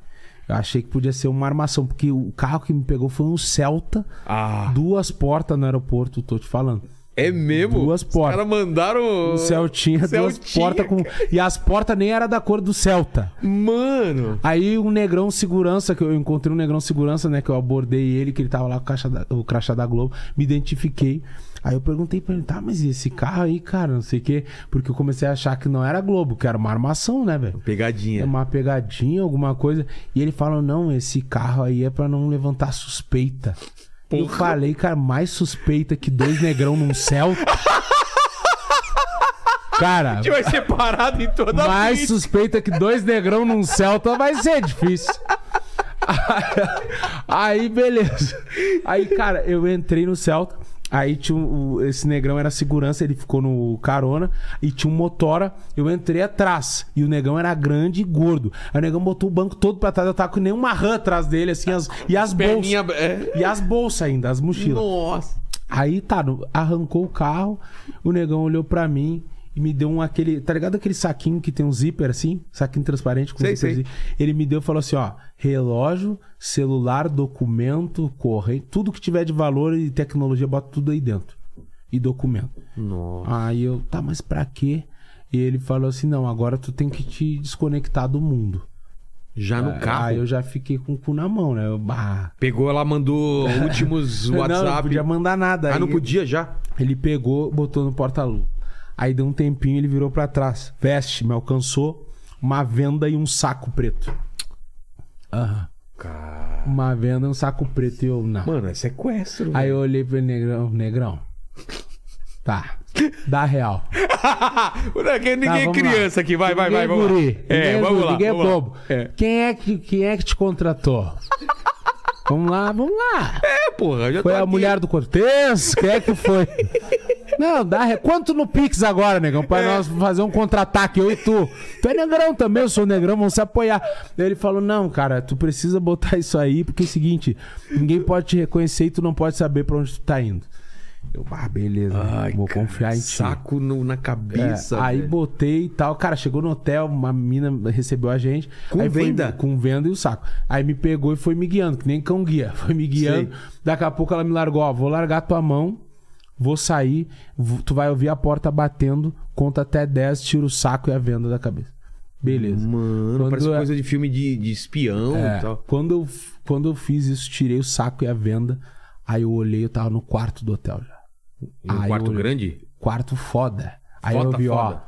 Eu achei que podia ser uma armação, porque o carro que me pegou foi um Celta, Ah. duas portas no aeroporto, tô te falando. É mesmo? Duas portas. Os caras mandaram. O Celtinha, duas Celtinha, portas com. E as portas nem era da cor do Celta. Mano. Aí um negrão segurança, que eu encontrei um negrão segurança, né? Que eu abordei ele, que ele tava lá com o da, o crachá da Globo, me identifiquei. Aí eu perguntei pra ele, tá, mas e esse carro aí, cara, não sei o quê. Porque eu comecei a achar que não era Globo, que era uma armação, né, velho? É Pegadinha. uma pegadinha, alguma coisa. E ele falou: não, esse carro aí é pra não levantar suspeita. Eu falei, cara, mais suspeita que dois negrão num Celta. Cara, A gente vai ser parado em toda a mais vida. suspeita que dois negrão num Celta vai ser difícil. Aí, beleza. Aí, cara, eu entrei no Celta. Aí tinha um- esse negrão era segurança, ele ficou no carona e tinha um motora. Eu entrei atrás e o negão era grande e gordo. Aí o negão botou o banco todo pra trás, eu tava com nenhuma rã atrás dele, assim, as, e as bolsas. Perninha. É. E as bolsas ainda, as mochilas. Nossa. Aí tá, arrancou o carro, o negão olhou pra mim e me deu um aquele. Tá ligado aquele saquinho que tem um zíper assim? Saquinho transparente com Sei, zíperzinho. Ele me deu e falou assim: ó, relógio, celular, documento, correio, tudo que tiver de valor e tecnologia, bota tudo aí dentro. E documento. Nossa. Aí eu, tá, mas pra quê? E ele falou assim: não, agora tu tem que te desconectar do mundo. Já no carro. Aí eu já fiquei com o cu na mão, né? Eu, bah. Pegou, ela mandou últimos Não, WhatsApp. não podia mandar nada. Ah, Aí- não podia já? Ele pegou, botou no porta-luva. Aí deu um tempinho, ele virou pra trás. Veste, me alcançou uma venda e um saco preto. Aham. uma venda, um saco preto e eu, não. Mano, é sequestro. Aí eu olhei pro negrão, negrão. Tá. Dá real. É que ninguém é vamos criança lá. aqui. Vai, vai, Ninguém vai. é Vamos lá. guri. É, Ninguém vamos guri, lá. Ninguém é vamos lá. bobo. É. Quem, é que, quem é que te contratou? vamos lá, vamos lá. É, porra. Já Foi tô a aqui. mulher do Cortez? Quem é que foi? Não, dá. Quanto no Pix agora, negão? Pra É. nós fazer um contra-ataque, eu e tu. Tu é negrão também, eu sou negrão, vamos se apoiar. Ele falou: Não, cara, tu precisa botar isso aí, porque é o seguinte: ninguém pode te reconhecer e tu não pode saber pra onde tu tá indo. Eu, ah, beleza, Ai, vou cara, confiar em ti. Saco no- na É, cabeça. aí velho. botei e tal. Cara, chegou no hotel, uma mina recebeu a gente. Com aí foi- venda? com venda e o saco. Aí me pegou e foi me guiando, que nem cão guia. Foi me guiando. Sei. Daqui a pouco ela me largou, ó, vou largar tua mão, vou sair, tu vai ouvir a porta batendo, conta até 10, tira o saco e a venda da cabeça. Beleza. Mano, Quando parece é- coisa de filme de, de espião É, e tal. quando, eu, quando eu fiz isso, tirei o saco e a venda. Aí eu olhei, eu tava no quarto do hotel já. Um Aí quarto eu- grande? Quarto foda. Aí Foda, eu vi, ó. foda.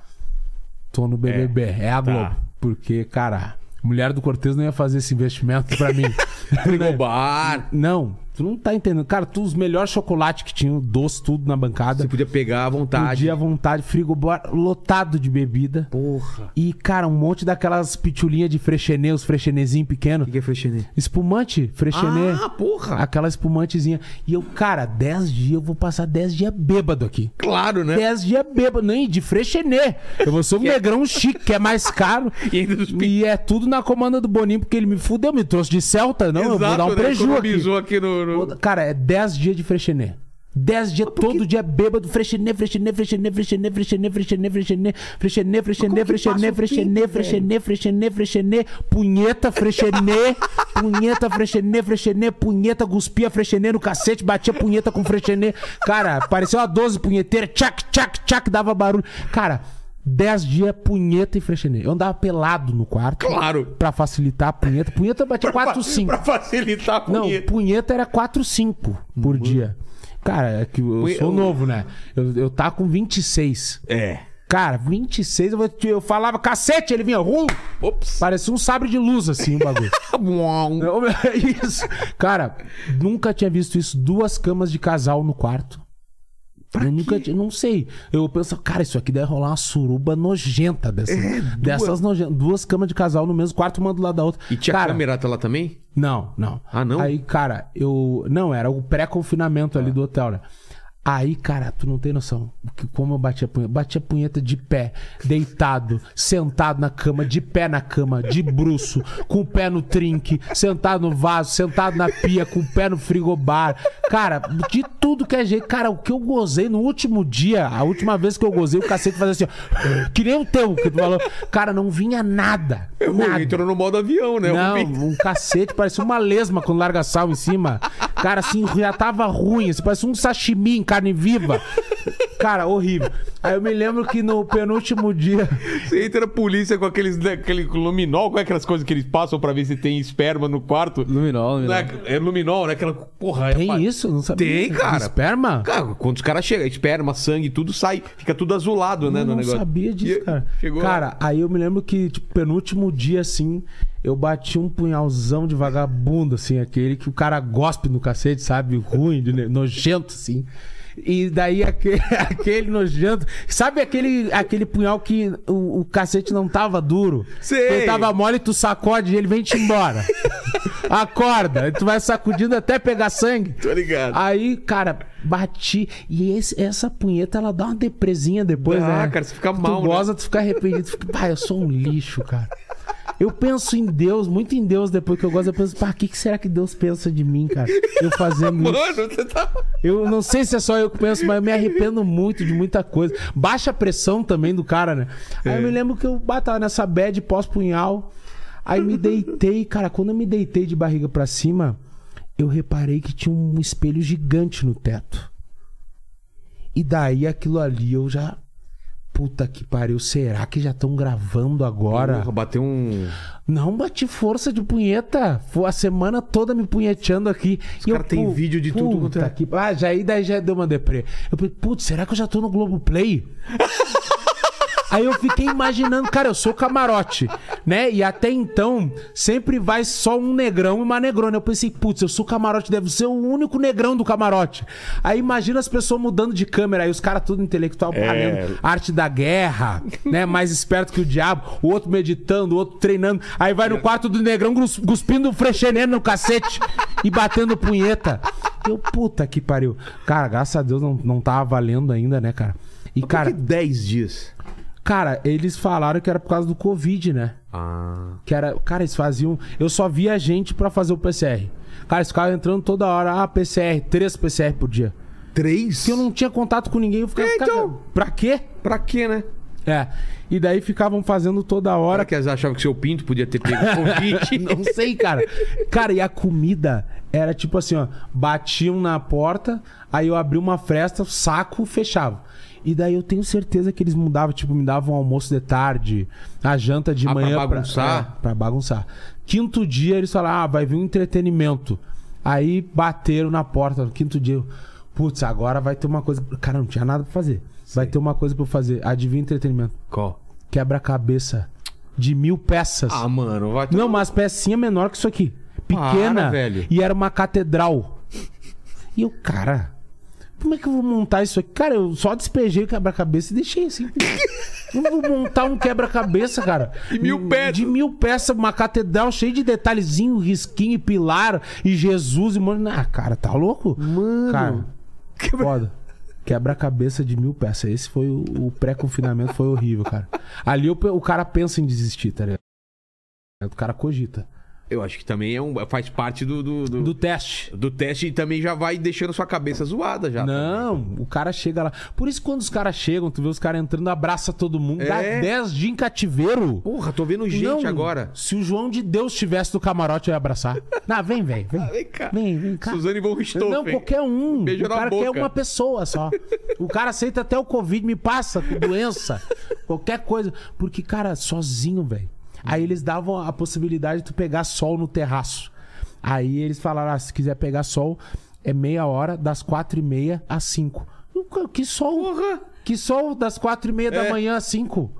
Tô no BBB. É, a Tá. Globo. Porque, cara, mulher do Cortez não ia fazer esse investimento pra mim. Frigobar. não, tu não tá entendendo. Cara, tu os melhores chocolates que tinham, doce, tudo na bancada. Você podia pegar à vontade. Podia à vontade, frigobar lotado de bebida. Porra. E, cara, um monte daquelas pitulinhas de frechenê, os frechenezinhos O pequenos. que que é frechenê? Espumante, frechenê. Ah, porra. Aquela espumantezinha. E eu, cara, 10 dias, eu vou passar 10 dias bêbado aqui. Claro, né? 10 dias bêbado, nem de frechenê. Eu vou ser um negrão chique, que é mais caro. E E é tudo na comanda do Boninho, porque ele me fudeu, me trouxe de Celta. Não, eu vou dar um né? prejuízo aqui. Aqui no... Cara, é 10 dias de frechenê. 10 dias, todo dia bêbado, frechenê, frechenê, frechenê, frechenê, frechenê, frechenê, frechenê, frechenê, frechenê, frechenê, frechenê, frechenê, frechenê, frechenê, punheta, frechenê, punheta, frechenê, frechenê, punheta, cuspia frechenê no cacete, batia punheta com frechenê. Cara, parecia uma 12 punheteira, tchac, tchac, tchac, dava barulho. Cara, 10 dias, punheta e frechenê. Eu andava pelado no quarto. Claro. Pra facilitar a punheta. Punheta batia 4, 5. Pra facilitar a Não, punheta. punheta era 4, 5 por dia. Cara, é que eu Punhe- sou eu- novo, né? Eu, eu tava com 26. É. Cara, 26, eu, eu falava cacete, ele vinha, rum, Ops. parecia um sabre de luz, assim, o bagulho. Eu- isso. Cara, nunca tinha visto isso. Duas camas de casal no quarto. Eu nunca tinha, não sei. Eu penso, cara, isso aqui deve rolar uma suruba nojenta dessas, É, dessas nojentas. Duas camas de casal no mesmo quarto, uma do lado da outra. E tinha cara, câmera lá também? não, não. Ah, não? Aí, cara, eu. Não, era o pré-confinamento ali do hotel, né? Aí, cara, tu não tem noção. Como eu batia punheta. Batia punheta de pé, deitado, sentado na cama, de pé na cama, de bruço, com o pé no trinque, sentado no vaso, sentado na pia, com o pé no frigobar. Cara, de tudo que é jeito. Cara, o que eu gozei no último dia, a última vez que eu gozei, o cacete fazia assim, ó. Que nem o teu que tu falou. Cara, não vinha nada. Nada. Entrou no modo avião, né? Não, Eu um cacete, parecia uma lesma quando larga sal em cima. Cara, assim, já tava ruim, assim, parecia um sashimi em carne viva. Cara, horrível. Aí eu me lembro que no penúltimo dia. Você entra na polícia com aqueles, né, aquele luminol, qual é aquelas coisas que eles passam pra ver se tem esperma no quarto? Luminol, Não luminol. É, é luminol, né? Aquela. Porra, é Tem pa- isso? Não sabia. Tem, cara. Esperma? Cara, quando os caras chegam, esperma, sangue, tudo sai, fica tudo azulado, né? eu no não negócio. sabia disso, E- cara. Chegou cara, aí eu me lembro que, tipo, penúltimo dia, assim, eu bati um punhalzão de vagabundo, assim, aquele que o cara gospe no cacete, sabe? Ruim, nojento, assim. E daí aquele, aquele nojento. Sabe aquele, aquele punhal que o, o cacete não tava duro? Sei. Ele tava mole, tu sacode ele vem te embora. Acorda, tu vai sacudindo até pegar sangue. Tô ligado. Aí, cara, bati. E esse- essa punheta, ela dá uma depresinha depois, Dá, né? cara, você fica Tu mal, né? goza, tu fica arrependido. Tu fica, pá, eu sou um lixo, cara. Eu penso em Deus, muito em Deus depois que eu gosto. Eu penso, pá, o que, que será que Deus pensa de mim, cara? Eu fazendo isso. Mano, você tá. Eu não sei se é só eu que penso, mas eu me arrependo muito de muita coisa. Baixa a pressão também do cara, né? Aí É. eu me lembro que eu batava nessa bad pós-punhal. Aí me deitei, cara. Quando eu me deitei de barriga pra cima, eu reparei que tinha um espelho gigante no teto. E daí aquilo ali eu já. Puta que pariu, será que já estão gravando agora? Porra, bateu um. Não bati força de punheta. Foi a semana toda me punheteando aqui. Os cara tem vídeo de tudo quanto é- Que... Ah, já aí daí já deu uma deprê. Eu falei, putz, será que eu já tô no Globoplay? Aí eu fiquei imaginando, cara, eu sou camarote, né? E até então, sempre vai só um negrão e uma negrona. Eu pensei, putz, eu sou camarote, deve ser o único negrão do camarote. Aí imagina as pessoas mudando de câmera, aí os caras tudo intelectual, É. falando arte da guerra, né? Mais esperto que o diabo, o outro meditando, o outro treinando. Aí vai no quarto do negrão cuspindo frecheneno no cacete e batendo punheta. Eu, puta que pariu. Cara, graças a Deus não, não tava valendo ainda, né, cara? E, Cara, cara, que 10 dias. Cara, eles falaram que era por causa do Covid, né? Ah. Que era. Cara, eles faziam. Eu só via gente pra fazer o PCR. Cara, eles ficavam entrando toda hora. Ah, PCR, três PCR por dia. Três? Porque eu não tinha contato com ninguém. Eu ficava. É, então. cara, pra quê? Pra quê, né? É. E daí ficavam fazendo toda hora. Hora que eles achavam que seu pinto podia ter pego Covid. Não sei, cara. Cara, e a comida era tipo assim, ó. Batiam na porta, aí eu abri uma fresta, saco, fechava. E daí eu tenho certeza que eles mudavam, tipo, me davam almoço de tarde, a janta de Ah, pra manhã. bagunçar? é, pra bagunçar. Quinto dia eles falaram, ah, vai vir um entretenimento. Aí bateram na porta no quinto dia. Putz, agora vai ter uma coisa. Cara, não tinha nada pra fazer. Vai ter uma coisa pra eu fazer. Adivinha o entretenimento? Qual? Quebra-cabeça. De mil peças. Ah, mano, vai Não, mas pecinha menor que isso aqui. Pequena. Para, velho. E era uma catedral. E eu, cara, como é que eu vou montar isso aqui? Cara, eu só despejei o quebra-cabeça e deixei assim. Eu vou montar um quebra-cabeça, cara. De mil peças. De mil peças, uma catedral cheia de detalhezinho, risquinho, e pilar, e Jesus e mano. Ah, cara, tá louco? Mano. Cara, foda. Quebra-cabeça de mil peças. Esse foi o, o pré-confinamento, foi horrível, cara. Ali o, o cara pensa em desistir, tá ligado? O cara cogita. Eu acho que também é um, faz parte do, do, do, Do teste. do teste e também já vai deixando sua cabeça zoada já. Não, o cara chega lá. Por isso, quando os caras chegam, tu vê os caras entrando, abraça todo mundo, dá É. 10 dias em cativeiro. Porra, tô vendo gente Não, agora. Se o João de Deus estivesse no camarote, eu ia abraçar. Não, vem, vem, vem. Vem cá. Vem, vem cá. Suzane von Richthofen. Não, qualquer um. Beijo o cara quer boca. uma pessoa só. O cara aceita até o Covid, me passa com doença, qualquer coisa. Porque, cara, sozinho, velho. Aí eles davam a possibilidade de tu pegar sol no terraço. Aí eles falaram: ah, se quiser pegar sol, é meia hora, das quatro e meia às cinco. Que sol? Que sol das quatro e meia da É. manhã às cinco?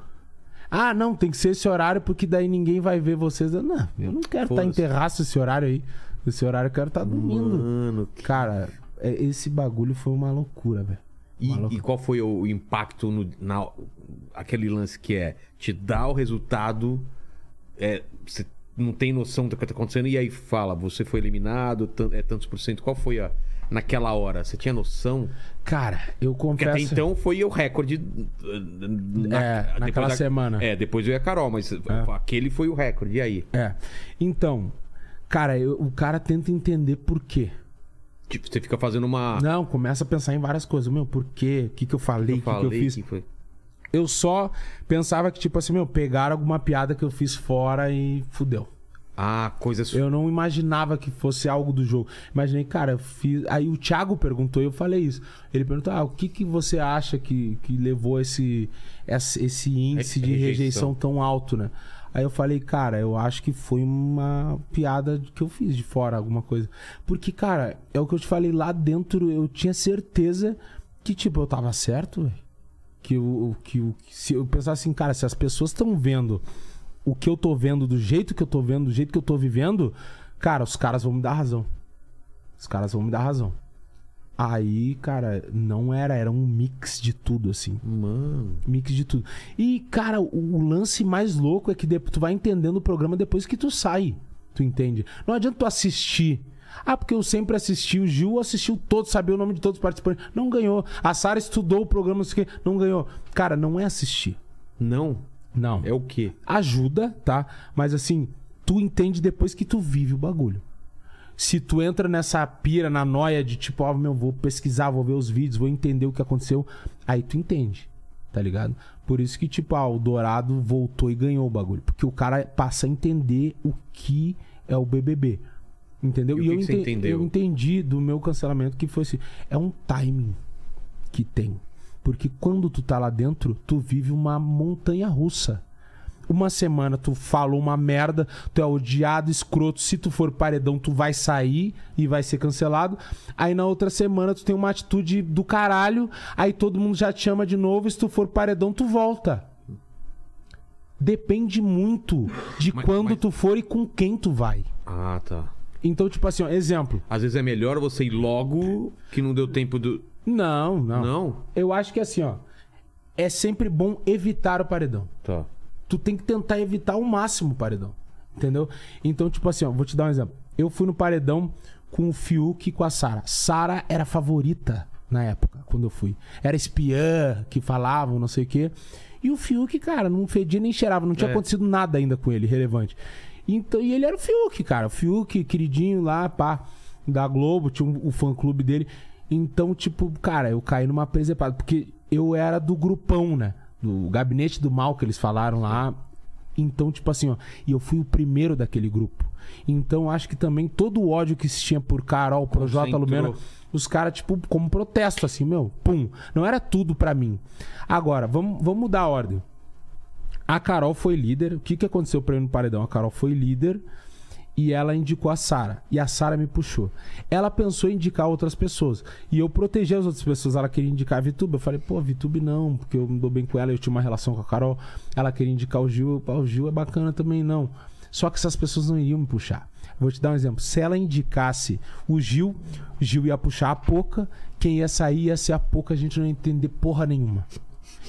Ah, não, tem que ser esse horário porque daí ninguém vai ver vocês. Não, eu não quero estar em Foda-se. terraço esse horário aí. Esse horário eu quero estar dormindo. Mano. Cara, é- esse bagulho foi uma loucura, velho. E, e qual foi o impacto no, na, aquele lance que é te dá o resultado, é, você não tem noção do que tá acontecendo e aí fala, você foi eliminado, é tantos por cento. Qual foi a naquela hora? Você tinha noção? Cara, eu Porque confesso. até então foi o recorde. uh, na- É, naquela semana. É, depois eu ia a Carol, mas aquele foi o recorde. E aí? É. Então, cara, eu- o cara tenta entender por quê. Tipo, você fica fazendo uma. Não, começa a pensar em várias coisas. Meu, por quê? O que, que eu falei? O que, que eu fiz? que foi. Eu só pensava que, tipo assim, meu, pegaram alguma piada que eu fiz fora e fudeu. Ah, coisas. Eu não imaginava que fosse algo do jogo. Imaginei, cara, eu fiz. Aí o Thiago perguntou e eu falei isso. Ele perguntou: ah, o que, que você acha que, que levou esse, esse, esse índice Re- de rejeição. rejeição tão alto, né? Aí eu falei, cara, eu acho que foi uma piada que eu fiz de fora, alguma coisa. Porque, cara, é o que eu te falei lá dentro, eu tinha certeza que, tipo, eu tava certo, velho. Que o que o se eu pensar assim, cara, se as pessoas estão vendo o que eu tô vendo do jeito que eu tô vendo, do jeito que eu tô vivendo, cara, os caras vão me dar razão. Os caras vão me dar razão. Aí, cara, não era, era um mix de tudo assim, Mano. mix de tudo. E, cara, o, o lance mais louco é que depois, tu vai entendendo o programa depois que tu sai. Tu entende? Não adianta tu assistir. Ah, porque eu sempre assisti. O Gil assistiu todos, sabia o nome de todos os participantes. Não ganhou. A Sara estudou o programa, não sei o quê, não ganhou. Cara, não é assistir. Não. Não. É o quê? Ajuda, tá? Mas assim, tu entende depois que tu vive o bagulho. Se tu entra nessa pira, na noia de tipo, ó, meu, vou pesquisar, vou ver os vídeos, vou entender o que aconteceu, aí tu entende, tá ligado? Por isso que, tipo, ah, o Dourado voltou e ganhou o bagulho. Porque o cara passa a entender o que é o BBB. Entendeu? E o que eu, que enten- entendeu? eu entendi do meu cancelamento que foi assim: é um timing que tem. Porque quando tu tá lá dentro, tu vive uma montanha russa. Uma semana tu falou uma merda, tu é odiado, escroto. Se tu for paredão, tu vai sair e vai ser cancelado. Aí na outra semana tu tem uma atitude do caralho, aí todo mundo já te chama de novo. E se tu for paredão, tu volta. Depende muito de Mas- quando mas- tu for e com quem tu vai. Ah, tá. Então, tipo assim, ó, exemplo. Às vezes é melhor você ir logo que não deu tempo do. Não, não. Não? Eu acho que assim, ó. É sempre bom evitar o paredão. Tá. tu tem que tentar evitar ao máximo o paredão. Entendeu? Então, tipo assim, ó, vou te dar um exemplo. Eu fui no paredão com o Fiuk e com a Sara. Sara era favorita na época, quando eu fui. Era espiã, que falavam, não sei o quê. E o Fiuk, cara, não fedia nem cheirava, não tinha É. acontecido nada ainda com ele, relevante. Então, e ele era o Fiuk, cara. O Fiuk, queridinho lá, pá, da Globo, tinha um- o fã-clube dele. Então, tipo, cara, eu caí numa presepada. Porque eu era do grupão, né? Do gabinete do mal que eles falaram lá. Então, tipo assim, ó, e eu fui o primeiro daquele grupo. Então, acho que também todo o ódio que se tinha por Carol, Projota Concentrou. Lumena, os caras, tipo, como protesto, assim, meu, pum. Não era tudo pra mim. Agora, vamos, vamos mudar a ordem. A Carol foi líder. O que, que aconteceu pra mim no paredão? A Carol foi líder e ela indicou a Sara. E a Sara me puxou. Ela pensou em indicar outras pessoas. E eu protegi as outras pessoas. Ela queria indicar a Vitube. Eu falei, pô, Vitube não, porque eu me dou bem com ela, eu tinha uma relação com a Carol. Ela queria indicar o Gil. Eu, "Pá, o Gil é bacana também, não. Só que essas pessoas não iriam me puxar. Vou te dar um exemplo. Se ela indicasse o Gil, o Gil ia puxar a Poca. Quem ia sair ia ser a Poca, a gente não ia entender porra nenhuma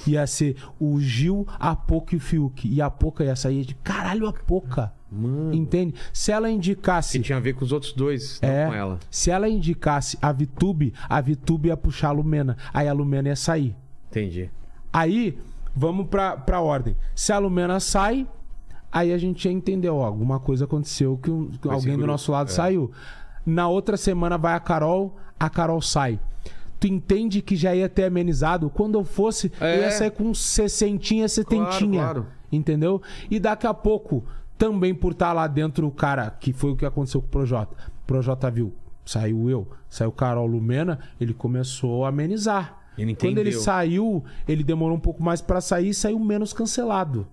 ia ser o Gil, a Poca e o Fiuk. E a Poca ia sair de caralho, a Poca. Mano. Entende? Se ela indicasse. Que tinha a ver com os outros dois, É, com ela. se ela indicasse a Vitube, a Vitube ia puxar a Lumena. Aí a Lumena ia sair. Entendi. Aí, vamos pra, pra ordem. Se a Lumena sai, aí a gente já entendeu, ó, alguma coisa aconteceu que um- alguém do grupo, nosso lado é. saiu. Na outra semana vai a Carol, a Carol sai. Tu entende que já ia ter amenizado? Quando eu fosse, eu É. ia sair com 60, 70. claro. Entendeu? E daqui a pouco, também por estar lá dentro o cara, que foi o que aconteceu com o Projota. O Projota viu, saiu eu, saiu Carol Lumena, ele começou a amenizar. Ele Quando ele saiu, ele demorou um pouco mais pra sair e saiu menos cancelado.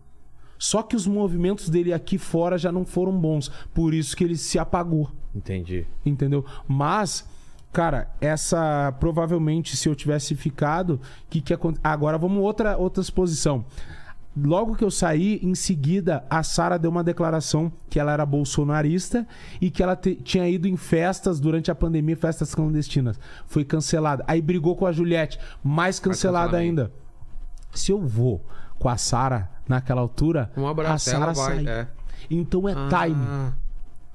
Só que os movimentos dele aqui fora já não foram bons. Por isso que ele se apagou. Entendi. Entendeu? Mas, cara, essa. Provavelmente, se eu tivesse ficado. Que que aconte... Agora vamos outra, outra exposição. Logo que eu saí, em seguida, a Sara deu uma declaração que ela era bolsonarista e que ela te- tinha ido em festas durante a pandemia, festas clandestinas. Foi cancelada. Aí brigou com a Juliette, mais cancelada ainda. Se eu vou com a Sara naquela altura, Um a abraço, ela Sara vai. sai. É. Então é time.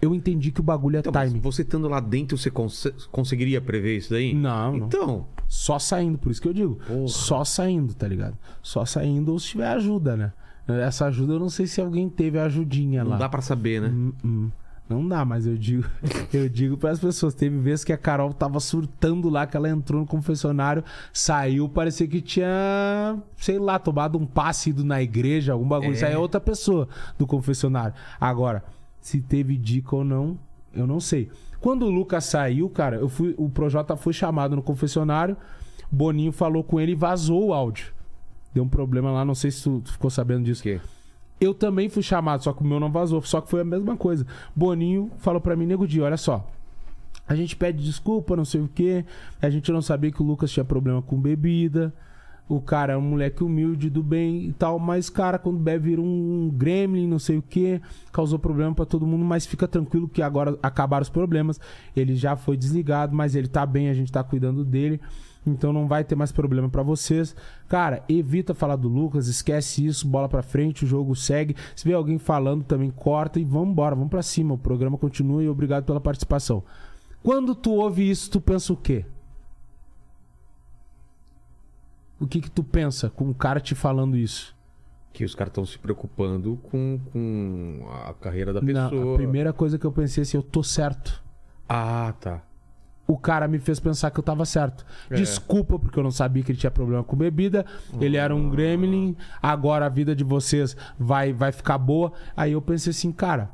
Eu entendi que o bagulho é Então, time. você estando lá dentro, você cons- conseguiria prever isso daí? Não, não. Então, Só saindo, por isso que eu digo. Porra. Só saindo, tá ligado? Só saindo ou se tiver ajuda, né? Essa ajuda eu não sei se alguém teve a ajudinha não lá. dá pra saber, né? Hum, hum. Não dá, mas eu digo, eu digo para as pessoas. Teve vezes que a Carol tava surtando lá, que ela entrou no confessionário, saiu, parecia que tinha, sei lá, tomado um passe ido na igreja, algum bagulho. É. Isso aí é outra pessoa do confessionário. Agora, se teve dica ou não, eu não sei. Quando o Lucas saiu, cara, eu fui, o Projota foi chamado no confessionário, Boninho falou com ele e vazou o áudio. Deu um problema lá, não sei se tu, tu ficou sabendo disso. O quê? Eu também fui chamado, só que o meu não vazou. Só que foi a mesma coisa. Boninho falou pra mim, Nego Di, olha só. A gente pede desculpa, não sei o quê. A gente não sabia que o Lucas tinha problema com bebida. O cara é um moleque humilde, do bem e tal. Mas, cara, quando bebe vira um gremlin, não sei o quê. Causou problema pra todo mundo. Mas fica tranquilo que agora acabaram os problemas. Ele já foi desligado, mas ele tá bem, a gente tá cuidando dele. Então não vai ter mais problema pra vocês. Cara, evita falar do Lucas, esquece isso, bola pra frente, o jogo segue. Se vê alguém falando, também corta e vamos embora, vamos pra cima. O programa continua e obrigado pela participação. Quando tu ouve isso, tu pensa o quê? O que que tu pensa com o cara te falando isso? Que os caras estão se preocupando com, com a carreira da Não, pessoa. a primeira coisa que eu pensei é assim, eu tô certo. Ah, tá. o cara me fez pensar que eu tava certo. É. Desculpa, porque eu não sabia que ele tinha problema com bebida. Ele era um gremlin. Agora a vida de vocês vai, vai ficar boa. Aí eu pensei assim, cara,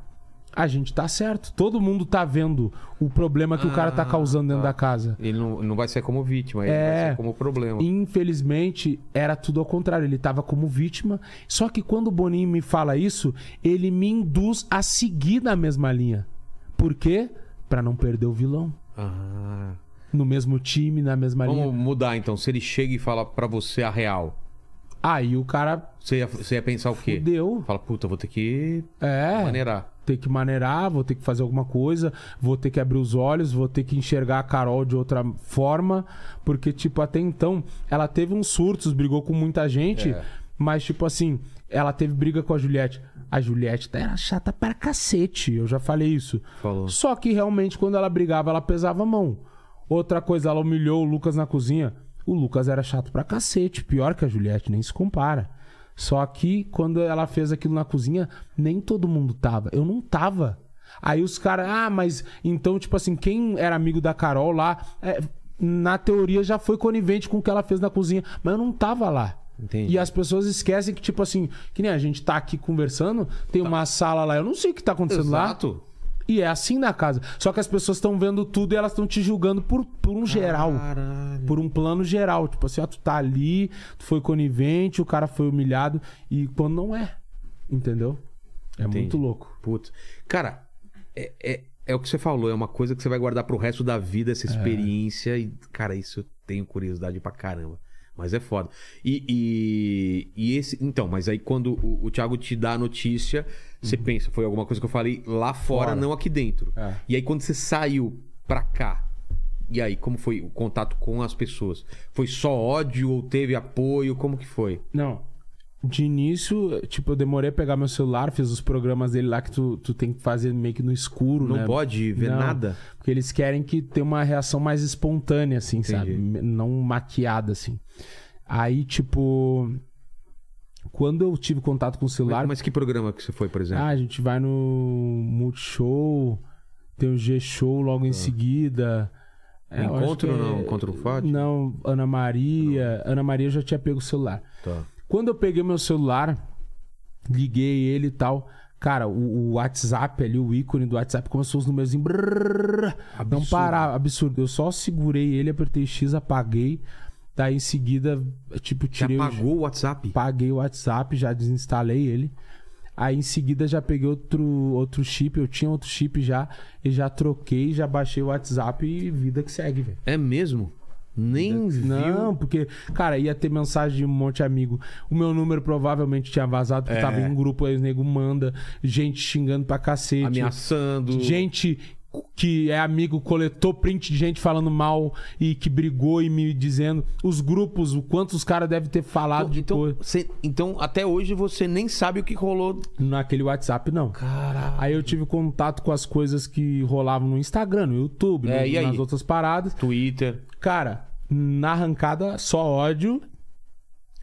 a gente tá certo. Todo mundo tá vendo o problema que o cara tá Ah, causando dentro tá. da casa. Ele não, não vai ser como vítima, ele É. vai ser como problema. Infelizmente, era tudo ao contrário. Ele tava como vítima. Só que quando o Boninho me fala isso, ele me induz a seguir na mesma linha. Por quê? Pra não perder o vilão. Ah. No mesmo time, na mesma linha. Vamos mudar então. Se ele chega e fala pra você a real, Aí o cara Você ia, você ia pensar o quê? fudeu. Fala, puta, vou ter que É. maneirar. Ter que maneirar, vou ter que fazer alguma coisa, vou ter que abrir os olhos, vou ter que enxergar a Carol de outra forma, porque, tipo, até então, ela teve uns surtos, brigou com muita gente, É. mas, tipo assim, ela teve briga com a Juliette. A Juliette era chata para cacete, eu já falei isso. Falou. Só que realmente, quando ela brigava, ela pesava a mão. Outra coisa, ela humilhou o Lucas na cozinha. O Lucas era chato pra cacete, pior que a Juliette, nem se compara. Só que quando ela fez aquilo na cozinha, nem todo mundo tava. Eu não tava. Aí os caras, ah, mas então, tipo assim, quem era amigo da Carol lá, é, na teoria já foi conivente com o que ela fez na cozinha, mas eu não tava lá. Entendi. E as pessoas esquecem que, tipo assim, que nem a gente tá aqui conversando, tem uma sala lá, eu não sei o que tá acontecendo lá. E é assim na casa. Só que as pessoas estão vendo tudo e elas estão te julgando por, por um geral. Caralho. Por um plano geral. Tipo assim, ó, tu tá ali, tu foi conivente, o cara foi humilhado. E quando não é. Entendeu? É Entendi. muito louco. Putz. Cara, é, é, é o que você falou, é uma coisa que você vai guardar pro resto da vida, essa experiência. E, cara, isso eu tenho curiosidade pra caramba. Mas é foda. E, e, e esse. Então, mas aí quando o, o Thiago te dá a notícia, você pensa, foi alguma coisa que eu falei lá fora, Fora. não aqui dentro. É. E aí quando você saiu pra cá. E aí, como foi o contato com as pessoas? Foi só ódio ou teve apoio? Como que foi? Não. De início, tipo, eu demorei a pegar meu celular, fiz os programas dele lá que tu, tu tem que fazer meio que no escuro, Não né? pode ver Não, nada? Porque eles querem que tenha uma reação mais espontânea, assim, sabe? Entendi. Não maquiada, assim. Aí, tipo. Quando eu tive contato com o celular. Mas que programa que você foi, por exemplo? Ah, a gente vai no Multishow, tem o G-Show logo em seguida. É, Encontro que não? Encontro Fátima? Não, Ana Maria. Ana Maria já tinha pego o celular. Tá. Quando eu peguei meu celular, liguei ele e tal. Cara, o, o WhatsApp ali, o ícone do WhatsApp começou os números em brrr, não parar, absurdo. Eu só segurei ele, apertei X, apaguei. Daí em seguida, tipo, Já tirei o- apagou o WhatsApp? paguei o WhatsApp, já desinstalei ele. Aí em seguida já peguei outro, outro chip, eu tinha outro chip já, e já troquei, já baixei o WhatsApp e vida que segue, velho. É mesmo? Nem viu? Não, porque, cara, ia ter mensagem de um monte de amigo. O meu número provavelmente tinha vazado, porque É. tava em um grupo, aí o nego manda, gente xingando pra cacete. Ameaçando. Gente que é amigo coletou print de gente falando mal e que brigou e me dizendo os grupos, o quanto os caras devem ter falado de então, você- então, até hoje você nem sabe o que rolou. Naquele WhatsApp, não. Caralho. Aí eu tive contato com as coisas que rolavam no Instagram, no YouTube, É, no- e aí? nas outras paradas. Twitter. Cara, na arrancada, só ódio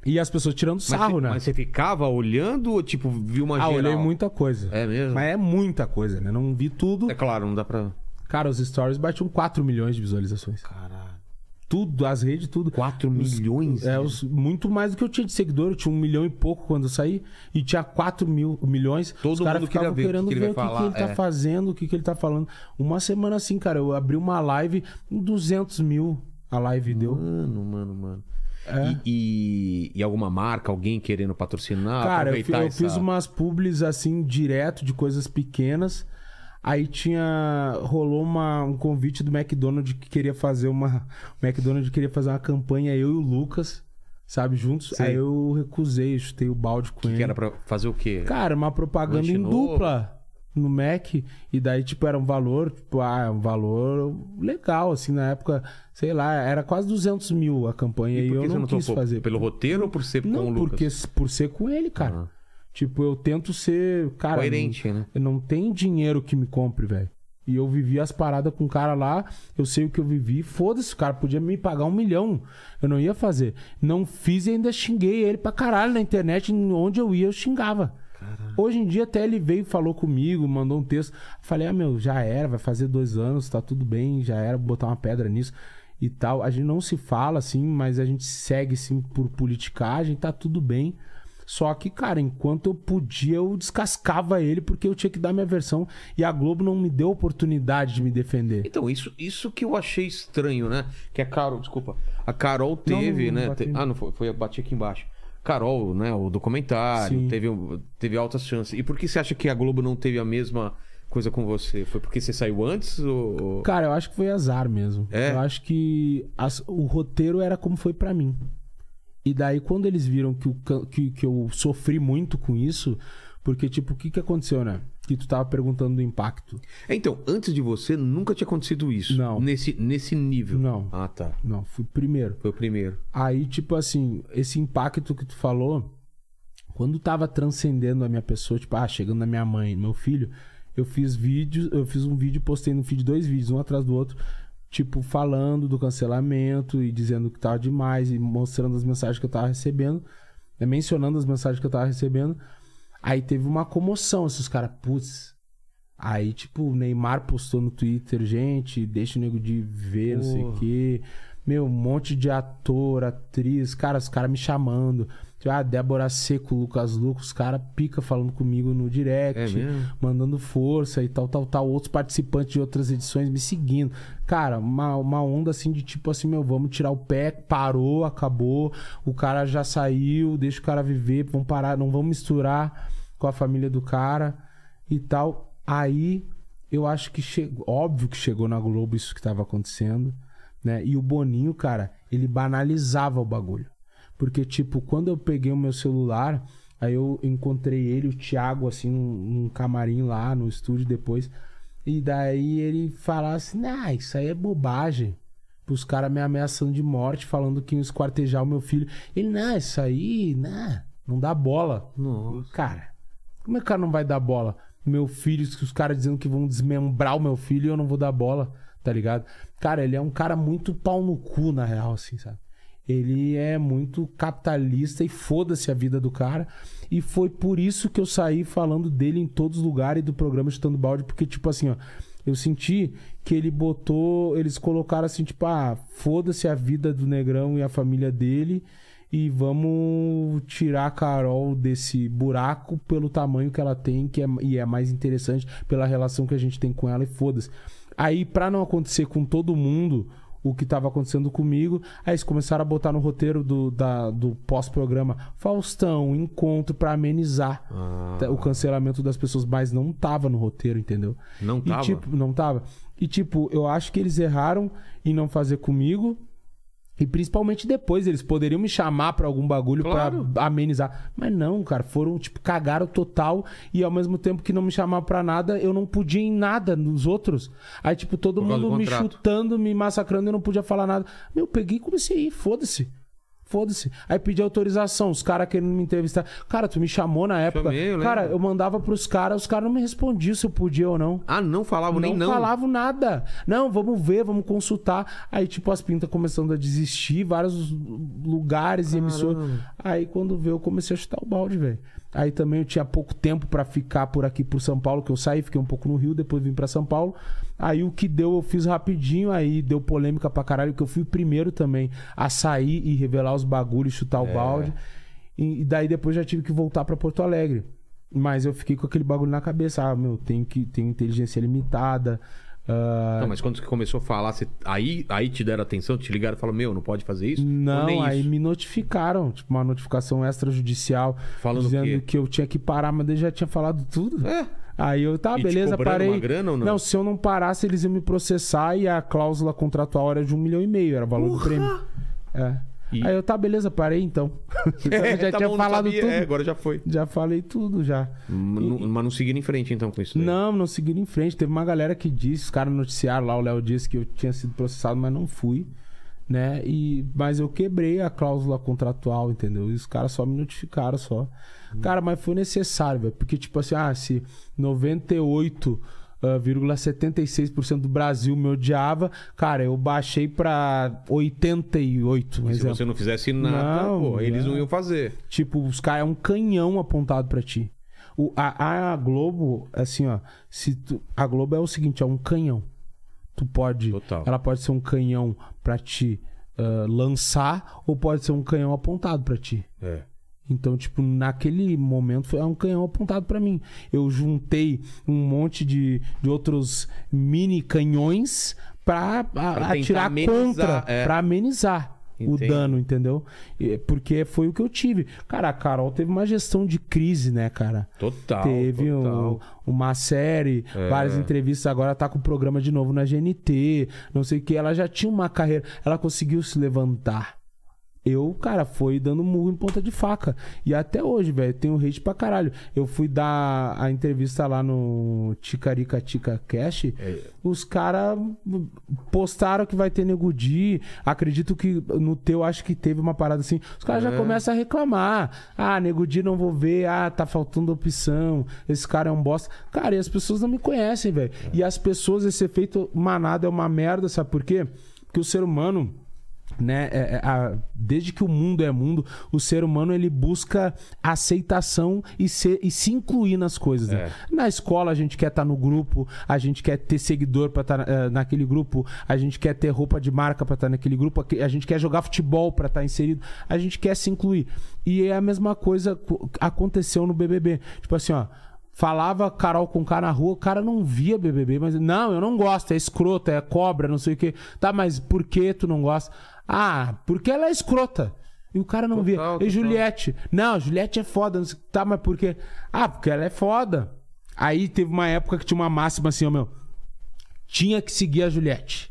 e as pessoas tirando Mas, sarro, você, né? mas você ficava olhando ou, tipo, viu uma ah, geral? olhei muita coisa. É mesmo? Mas é muita coisa, né? Não vi tudo. É claro, não dá pra... Cara, os stories batiam 4 milhões de visualizações. Caralho. Tudo, as redes, tudo. 4 milhões? É, os- muito mais do que eu tinha de seguidor. Eu tinha um milhão e pouco quando eu saí. E tinha 4 mil milhões. Todo Os caras ficavam ver querendo que ele ver o que, que ele tá é. fazendo, o que, que ele tá falando. Uma semana assim, cara, eu abri uma live, 200 mil a live deu. Mano, mano, mano. É. E, e, e alguma marca, alguém querendo patrocinar? Cara, eu, fi- eu essa- fiz umas publis assim, direto, de coisas pequenas. Aí tinha. Rolou uma, um convite do McDonald's que queria fazer uma. O McDonald's queria fazer uma campanha, eu e o Lucas, sabe, juntos. Sei. Aí eu recusei, chutei o balde com ele. Que era pra fazer o quê? Cara, uma propaganda Lanche em novo? dupla no Mac. E daí, tipo, era um valor, tipo, ah, um valor legal, assim, na época, sei lá, era quase 200 mil a campanha. E, que eu você não, quis fazer. Pelo roteiro ou por ser com o Não, Lucas? porque por ser com ele, cara. Ah. Tipo, eu tento ser, cara. Coerente, né? Não, não tem dinheiro que me compre, velho. E eu vivi as paradas com o cara lá, eu sei o que eu vivi. Foda-se, o cara podia me pagar um milhão. Eu não ia fazer. Não fiz e ainda xinguei ele pra caralho na internet. Onde eu ia, eu xingava. Hoje em dia, até ele veio falou comigo, mandou um texto. Falei, ah, meu, já era, vai fazer dois anos, tá tudo bem, já era, vou botar uma pedra nisso e tal. A gente não se fala assim, mas a gente segue sim por politicagem, tá tudo bem. Só que, cara, enquanto eu podia, eu descascava ele porque eu tinha que dar minha versão e a Globo não me deu oportunidade de me defender. Então, isso, isso que eu achei estranho, né? Que a Carol, desculpa. A Carol teve, não, não né? te- ah, não foi, foi, eu bati aqui embaixo. Carol, né? O documentário, Sim. teve, teve altas chances. E por que você acha que a Globo não teve a mesma coisa com você? Foi porque você saiu antes ou. Cara, eu acho que foi azar mesmo. É? Eu acho que as- o roteiro era como foi pra mim. E daí, quando eles viram que, o que, que eu sofri muito com isso, porque, tipo, o que que aconteceu, né? Que tu tava perguntando do impacto. É, Então, antes de você, nunca tinha acontecido isso. Não. Nesse, nesse nível. Não. Ah, tá. Não, fui primeiro. Foi o primeiro. Aí, tipo assim, esse impacto que tu falou, quando tava transcendendo a minha pessoa, tipo, ah, chegando na minha mãe, meu filho, eu fiz vídeos, eu fiz um vídeo, postei no feed dois vídeos, um atrás do outro, tipo, falando do cancelamento e dizendo que tava demais e mostrando as mensagens que eu tava recebendo, né, mencionando as mensagens que eu tava recebendo. Aí teve uma comoção, esses caras, putz. Aí, tipo, o Neymar postou no Twitter, gente, deixa o nego de ver, não sei o Porra. quê. Meu, um monte de ator, atriz, cara, os caras me chamando. Tipo, ah, Débora Seco, Lucas Lucas, os caras pica falando comigo no direct, É mandando força e tal, tal, tal. Outros participantes de outras edições me seguindo. Cara, uma, uma onda assim de tipo assim, meu, vamos tirar o pé, parou, acabou, o cara já saiu, deixa o cara viver, vamos parar, não vamos misturar com a família do cara e tal. Aí eu acho que chegou, óbvio que chegou na Globo isso que tava acontecendo, né? E o Boninho, cara, ele banalizava o bagulho. Porque, tipo, quando eu peguei o meu celular, aí eu encontrei ele, o Thiago, assim, num, num camarim lá no estúdio depois. E daí ele falava assim: nah, isso aí é bobagem. Os caras me ameaçando de morte, falando que iam esquartejar o meu filho. Ele, não, isso aí, nah, não dá bola. Nossa. Cara, como é que o cara não vai dar bola? Meu filho, os caras dizendo que vão desmembrar o meu filho e eu não vou dar bola, tá ligado? Cara, ele é um cara muito pau no cu, na real, assim, sabe? Ele é muito capitalista e foda-se a vida do cara. E foi por isso que eu saí falando dele em todos os lugares do programa Chutando Balde, porque, tipo assim, ó, eu senti que ele botou. Eles colocaram assim, tipo, ah, foda-se a vida do Negrão e a família dele. E vamos tirar a Carol desse buraco pelo tamanho que ela tem, que é, e é mais interessante pela relação que a gente tem com ela, e foda-se. Aí, pra não acontecer com todo mundo o que tava acontecendo comigo, aí eles começaram a botar no roteiro do, da- do pós-programa Faustão, encontro pra amenizar Ah. o cancelamento das pessoas, mas não tava no roteiro, entendeu? Não E tava? tipo, não tava. E tipo, eu acho que eles erraram em não fazer comigo. E principalmente depois, eles poderiam me chamar pra algum bagulho Claro. pra amenizar. Mas não, cara, foram, tipo, cagaram total. E ao mesmo tempo que não me chamaram pra nada, eu não podia em nada nos outros. Aí, tipo, todo mundo do me chutando, me massacrando, eu não podia falar nada. Meu, eu peguei e comecei a ir, foda-se. Foda-se. Aí pedi autorização, os caras querendo me entrevistar. Cara, tu me chamou na época. Chamei, eu cara, eu mandava pros caras, os caras não me respondiam se eu podia ou não Ah, não falavam nem não. falavam nada. Não, vamos ver, vamos consultar. Aí, tipo, as pintas começando a desistir, vários lugares e emissoras. Aí, quando veio, eu comecei a chutar o balde, velho. Aí também eu tinha pouco tempo pra ficar por aqui por São Paulo, que eu saí, fiquei um pouco no Rio, depois vim pra São Paulo. Aí o que deu, eu fiz rapidinho, aí deu polêmica pra caralho, que eu fui o primeiro também a sair e revelar os bagulhos, chutar o balde. E, e daí depois já tive que voltar pra Porto Alegre. Mas eu fiquei com aquele bagulho na cabeça. Ah, meu, tem que ter inteligência limitada. Ah, Não, mas quando você começou a falar, você- aí, aí te deram atenção, te ligaram e falaram, meu, não pode fazer isso? Não, aí isso? me notificaram, tipo, uma notificação extrajudicial Falando dizendo que eu tinha que parar, mas ele já tinha falado tudo. É. Aí eu, tá, E beleza, parei. uma grana ou não? se eu não parasse, eles iam me processar e a cláusula contratual era de um milhão e meio, era o valor do prêmio. É. E- Aí eu, tá, beleza, parei então. eu já tá tinha bom, falado sabia. tudo. É, agora já foi. Já falei tudo, já. Mas não- Mas não seguiram em frente, então, com isso daí. Não, não seguiram em frente. Teve uma galera que disse, os caras noticiaram lá, o Léo disse que eu tinha sido processado, mas não fui. Né? E, mas eu quebrei a cláusula contratual, entendeu? E os caras só me notificaram só. Cara, mas foi necessário, velho. Porque, tipo assim, ah, se 98,76% do Brasil me odiava, cara, eu baixei pra 88, um E se exemplo. você não fizesse nada, Não, pô, eles não iam fazer. Tipo, os caras é um canhão apontado pra ti. O, a, a Globo, assim, ó. Se tu, a Globo é o seguinte, é um canhão. Tu pode. Total. Ela pode ser um canhão pra te ah, lançar, ou pode ser um canhão apontado pra ti. É. Então, tipo, naquele momento foi um canhão apontado pra mim. Eu juntei um monte de, de outros mini canhões pra, a- tentar atirar amenizar, contra, é. pra amenizar o Entendi. dano, entendeu? Porque foi o que eu tive. Cara, a Carol teve uma gestão de crise, né, cara? Total. Teve um- total. uma série, É. várias entrevistas, agora tá com o programa de novo na GNT, não sei o que. Ela já tinha uma carreira, ela conseguiu se levantar. Eu, cara, foi dando murro em ponta de faca. E até hoje, velho, tenho hate pra caralho. Eu fui dar a entrevista lá no Ticarica Tica Cash. É. Os caras postaram que vai ter Negudi. Acredito que no teu acho que teve uma parada assim. Os caras É. já começam a reclamar. Ah, Negudi não vou ver. Ah, tá faltando opção. Esse cara é um bosta. Cara, e as pessoas não me conhecem, velho. E as pessoas, esse efeito manada é uma merda, sabe por quê? Porque o ser humano né? é- é- a- desde que o mundo é mundo, o ser humano ele busca aceitação e, ser, e se incluir nas coisas. né? Na escola a gente quer estar no grupo, a gente quer ter seguidor para estar eh, naquele grupo, a gente quer ter roupa de marca para estar naquele grupo, a gente quer jogar futebol para estar inserido, a gente quer se incluir. E é a mesma coisa co- aconteceu no BBB. Tipo assim, ó. Falava Carol com K na rua, o cara não via BBB, mas não, eu não gosto, é escrota, é cobra, não sei o quê. Tá, mas por que tu não gosta? Ah, porque ela é escrota. E o cara não via. E. Juliette? Não, Juliette é foda. Não sei... Tá, mas por quê? Ah, porque ela é foda. Aí teve uma época que tinha uma máxima assim, ó, meu. Tinha que seguir a Juliette.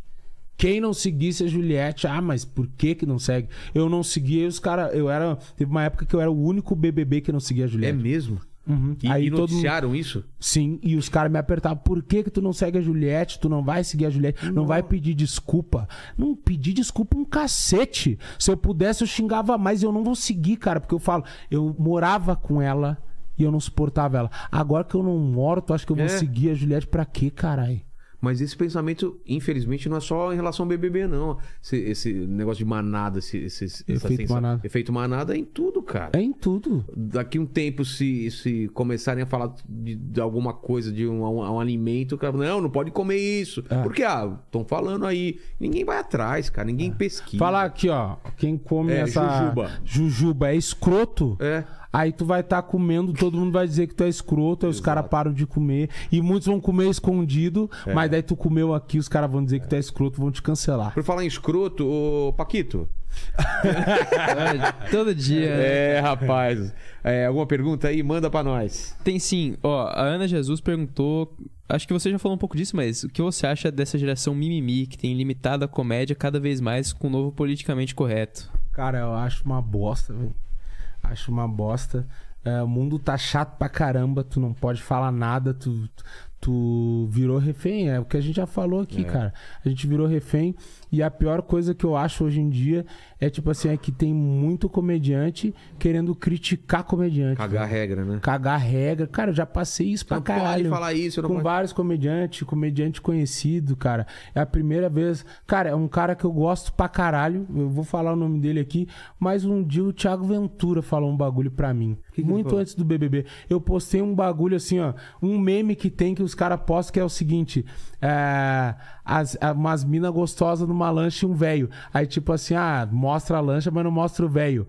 Quem não seguisse a Juliette, ah, mas por que que não segue? Eu não seguia os caras. Eu era. Teve uma época que eu era o único BBB que não seguia a É Juliette. mesmo? Uhum. E, Aí e todo noticiaram isso? Sim, e os caras me apertavam. Por que que tu não segue a Juliette? Tu não vai seguir a Juliette? Não vai pedir desculpa? Não pedir desculpa um cacete. Se eu pudesse, eu xingava mais. Eu não vou seguir, cara, porque eu falo, eu morava com ela e eu não suportava ela. Agora que eu não moro, tu acha que eu vou É. seguir a Juliette pra quê, caralho? Mas esse pensamento, infelizmente, não é só em relação ao BBB, não. Esse, esse negócio de manada, esse, esse- Efeito sensação- manada. Efeito manada é em tudo, cara. É em tudo. Daqui um tempo, se, se começarem a falar de, de alguma coisa, de um, um- um alimento, o cara não, não pode comer isso. É. Porque, ah, estão falando aí. Ninguém vai atrás, cara. Ninguém pesquisa. Falar aqui, ó, quem come É, essa jujuba. jujuba é escroto. É. Aí tu vai estar comendo, todo mundo vai dizer que tu é escroto, aí os caras param de comer. E muitos vão comer escondido, É. mas daí tu comeu aqui, os caras vão dizer que tu é escroto, vão te cancelar. Por falar em escroto, ô Paquito. Todo dia. É, rapaz. É, alguma pergunta aí? Manda pra nós. Tem sim. Ó, a Ana Jesus perguntou. Acho que você já falou um pouco disso, mas o que você acha dessa geração mimimi que tem limitado a comédia cada vez mais com o novo politicamente correto? Cara, eu acho uma bosta, velho. Acho uma bosta. É, o mundo tá chato pra caramba, tu não pode falar nada, tu, tu virou refém. É o que a gente já falou aqui, cara. A gente virou refém. E a pior coisa que eu acho hoje em dia é, tipo assim, é que tem muito comediante querendo criticar comediante. Cagar a regra, né? Cagar regra. Cara, eu já passei isso pra Não pode caralho. falar isso, não Com pode- vários comediantes, comediante conhecido, cara. É a primeira vez. Cara, é um cara que eu gosto pra caralho. Eu vou falar o nome dele aqui. Mas um dia o Thiago Ventura falou um bagulho pra mim. que ele muito antes do BBB. Eu postei um bagulho assim, ó. Um meme que tem que os caras postam que é o seguinte: é, as, umas minas gostosas numa lancha e um velho. Aí, tipo assim, ah, mostra a lancha, mas não mostra o velho.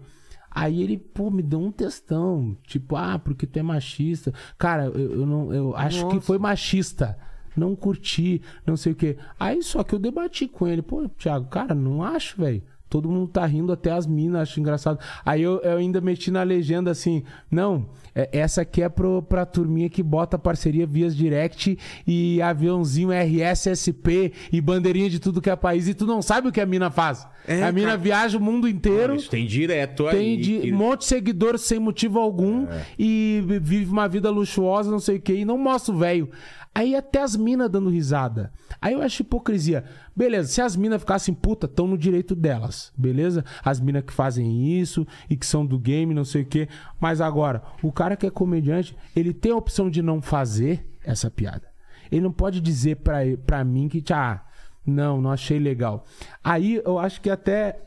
Aí ele, pô, me deu um textão. Tipo, ah, porque tu é machista. Cara, eu, eu não, eu acho que foi machista. Não curti, não sei o quê. Aí só que eu debati com ele. Pô, Thiago, cara, não acho, velho. Todo mundo tá rindo, até as minas, acho engraçado. Aí eu, eu ainda meti na legenda assim: não, é- essa aqui é pro, pra turminha que bota parceria vias direct e aviãozinho RSSP e bandeirinha de tudo que é país. E tu não sabe o que a mina faz. É, a mina cara. viaja o mundo inteiro. Isso tem direto Tem aí. de, que- um monte de seguidores sem motivo algum e vive uma vida luxuosa, não sei o que, e não mostra o velho. Aí até as minas dando risada. Aí eu acho hipocrisia. Beleza, se as minas ficassem puta, estão no direito delas, beleza? As minas que fazem isso e que são do game, não sei o que. Mas agora, o cara que é comediante, ele tem a opção de não fazer essa piada. Ele não pode dizer pra, pra mim que, ah, não, não achei legal. Aí eu acho que até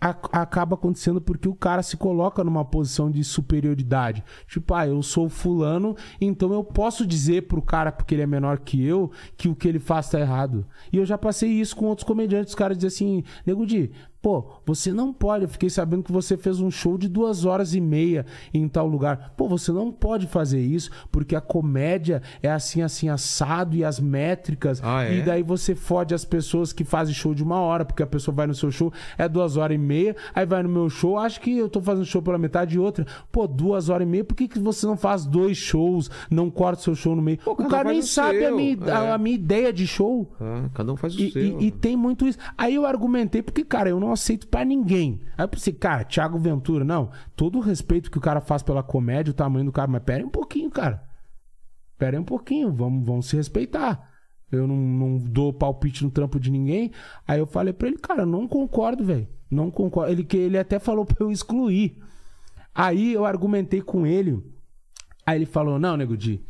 acaba acontecendo porque o cara se coloca numa posição de superioridade. Tipo, ah, eu sou fulano, então eu posso dizer pro cara, porque ele é menor que eu, que o que ele faz tá errado. E eu já passei isso com outros comediantes. Os caras dizem assim, Nego Di, pô, você não pode. Eu fiquei sabendo que você fez um show de duas horas e meia em tal lugar. Pô, você não pode fazer isso, porque a comédia é assim, assim, assado e as métricas. Ah, é? E daí você fode as pessoas que fazem show de uma hora, porque a pessoa vai no seu show, é duas horas e meia, aí vai no meu show, acho que eu tô fazendo show pela metade e outra. Pô, duas horas e meia, por que, que você não faz dois shows, não corta seu show no meio? Pô, o um cara nem sabe a minha, a, é. a minha ideia de show. Ah, cada um faz o E, seu. e- e tem muito isso. Aí eu argumentei, porque, cara, eu não não aceito pra ninguém. Aí eu pensei, cara, Thiago Ventura, não. Todo o respeito que o cara faz pela comédia, o tamanho do cara, mas pera aí um pouquinho, cara. Pera aí um pouquinho, vamos, vamos se respeitar. Eu não, não dou palpite no trampo de ninguém. Aí eu falei pra ele, cara, não concordo, velho. Não concordo. Ele, que ele até falou pra eu excluir. Aí eu argumentei com ele. Aí ele falou, não, Nego Di,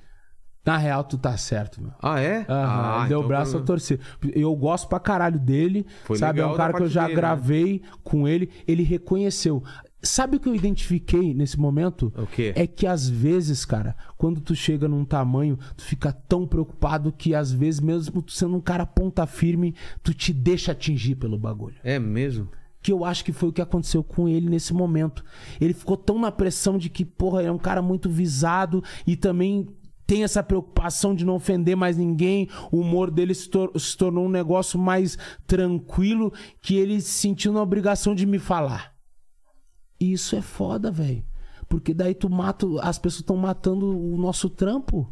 na real tu tá certo, meu. Ah, é? Aham, ah, ele deu o então braço a torcer. Eu gosto pra caralho dele. Foi sabe? É um cara que eu já dele, né? gravei com ele. Ele reconheceu. Sabe o que eu identifiquei nesse momento? O quê? É que às vezes, cara, quando tu chega num tamanho, tu fica tão preocupado que às vezes, mesmo tu sendo um cara ponta firme, tu te deixa atingir pelo bagulho É mesmo? que eu acho que foi o que aconteceu com ele nesse momento. Ele ficou tão na pressão de que, porra, é um cara muito visado e também tem essa preocupação de não ofender mais ninguém. O humor dele se, tor- se tornou um negócio mais tranquilo que ele se sentiu na obrigação de me falar. E isso é foda, velho. Porque daí tu mata, as pessoas estão matando o nosso trampo.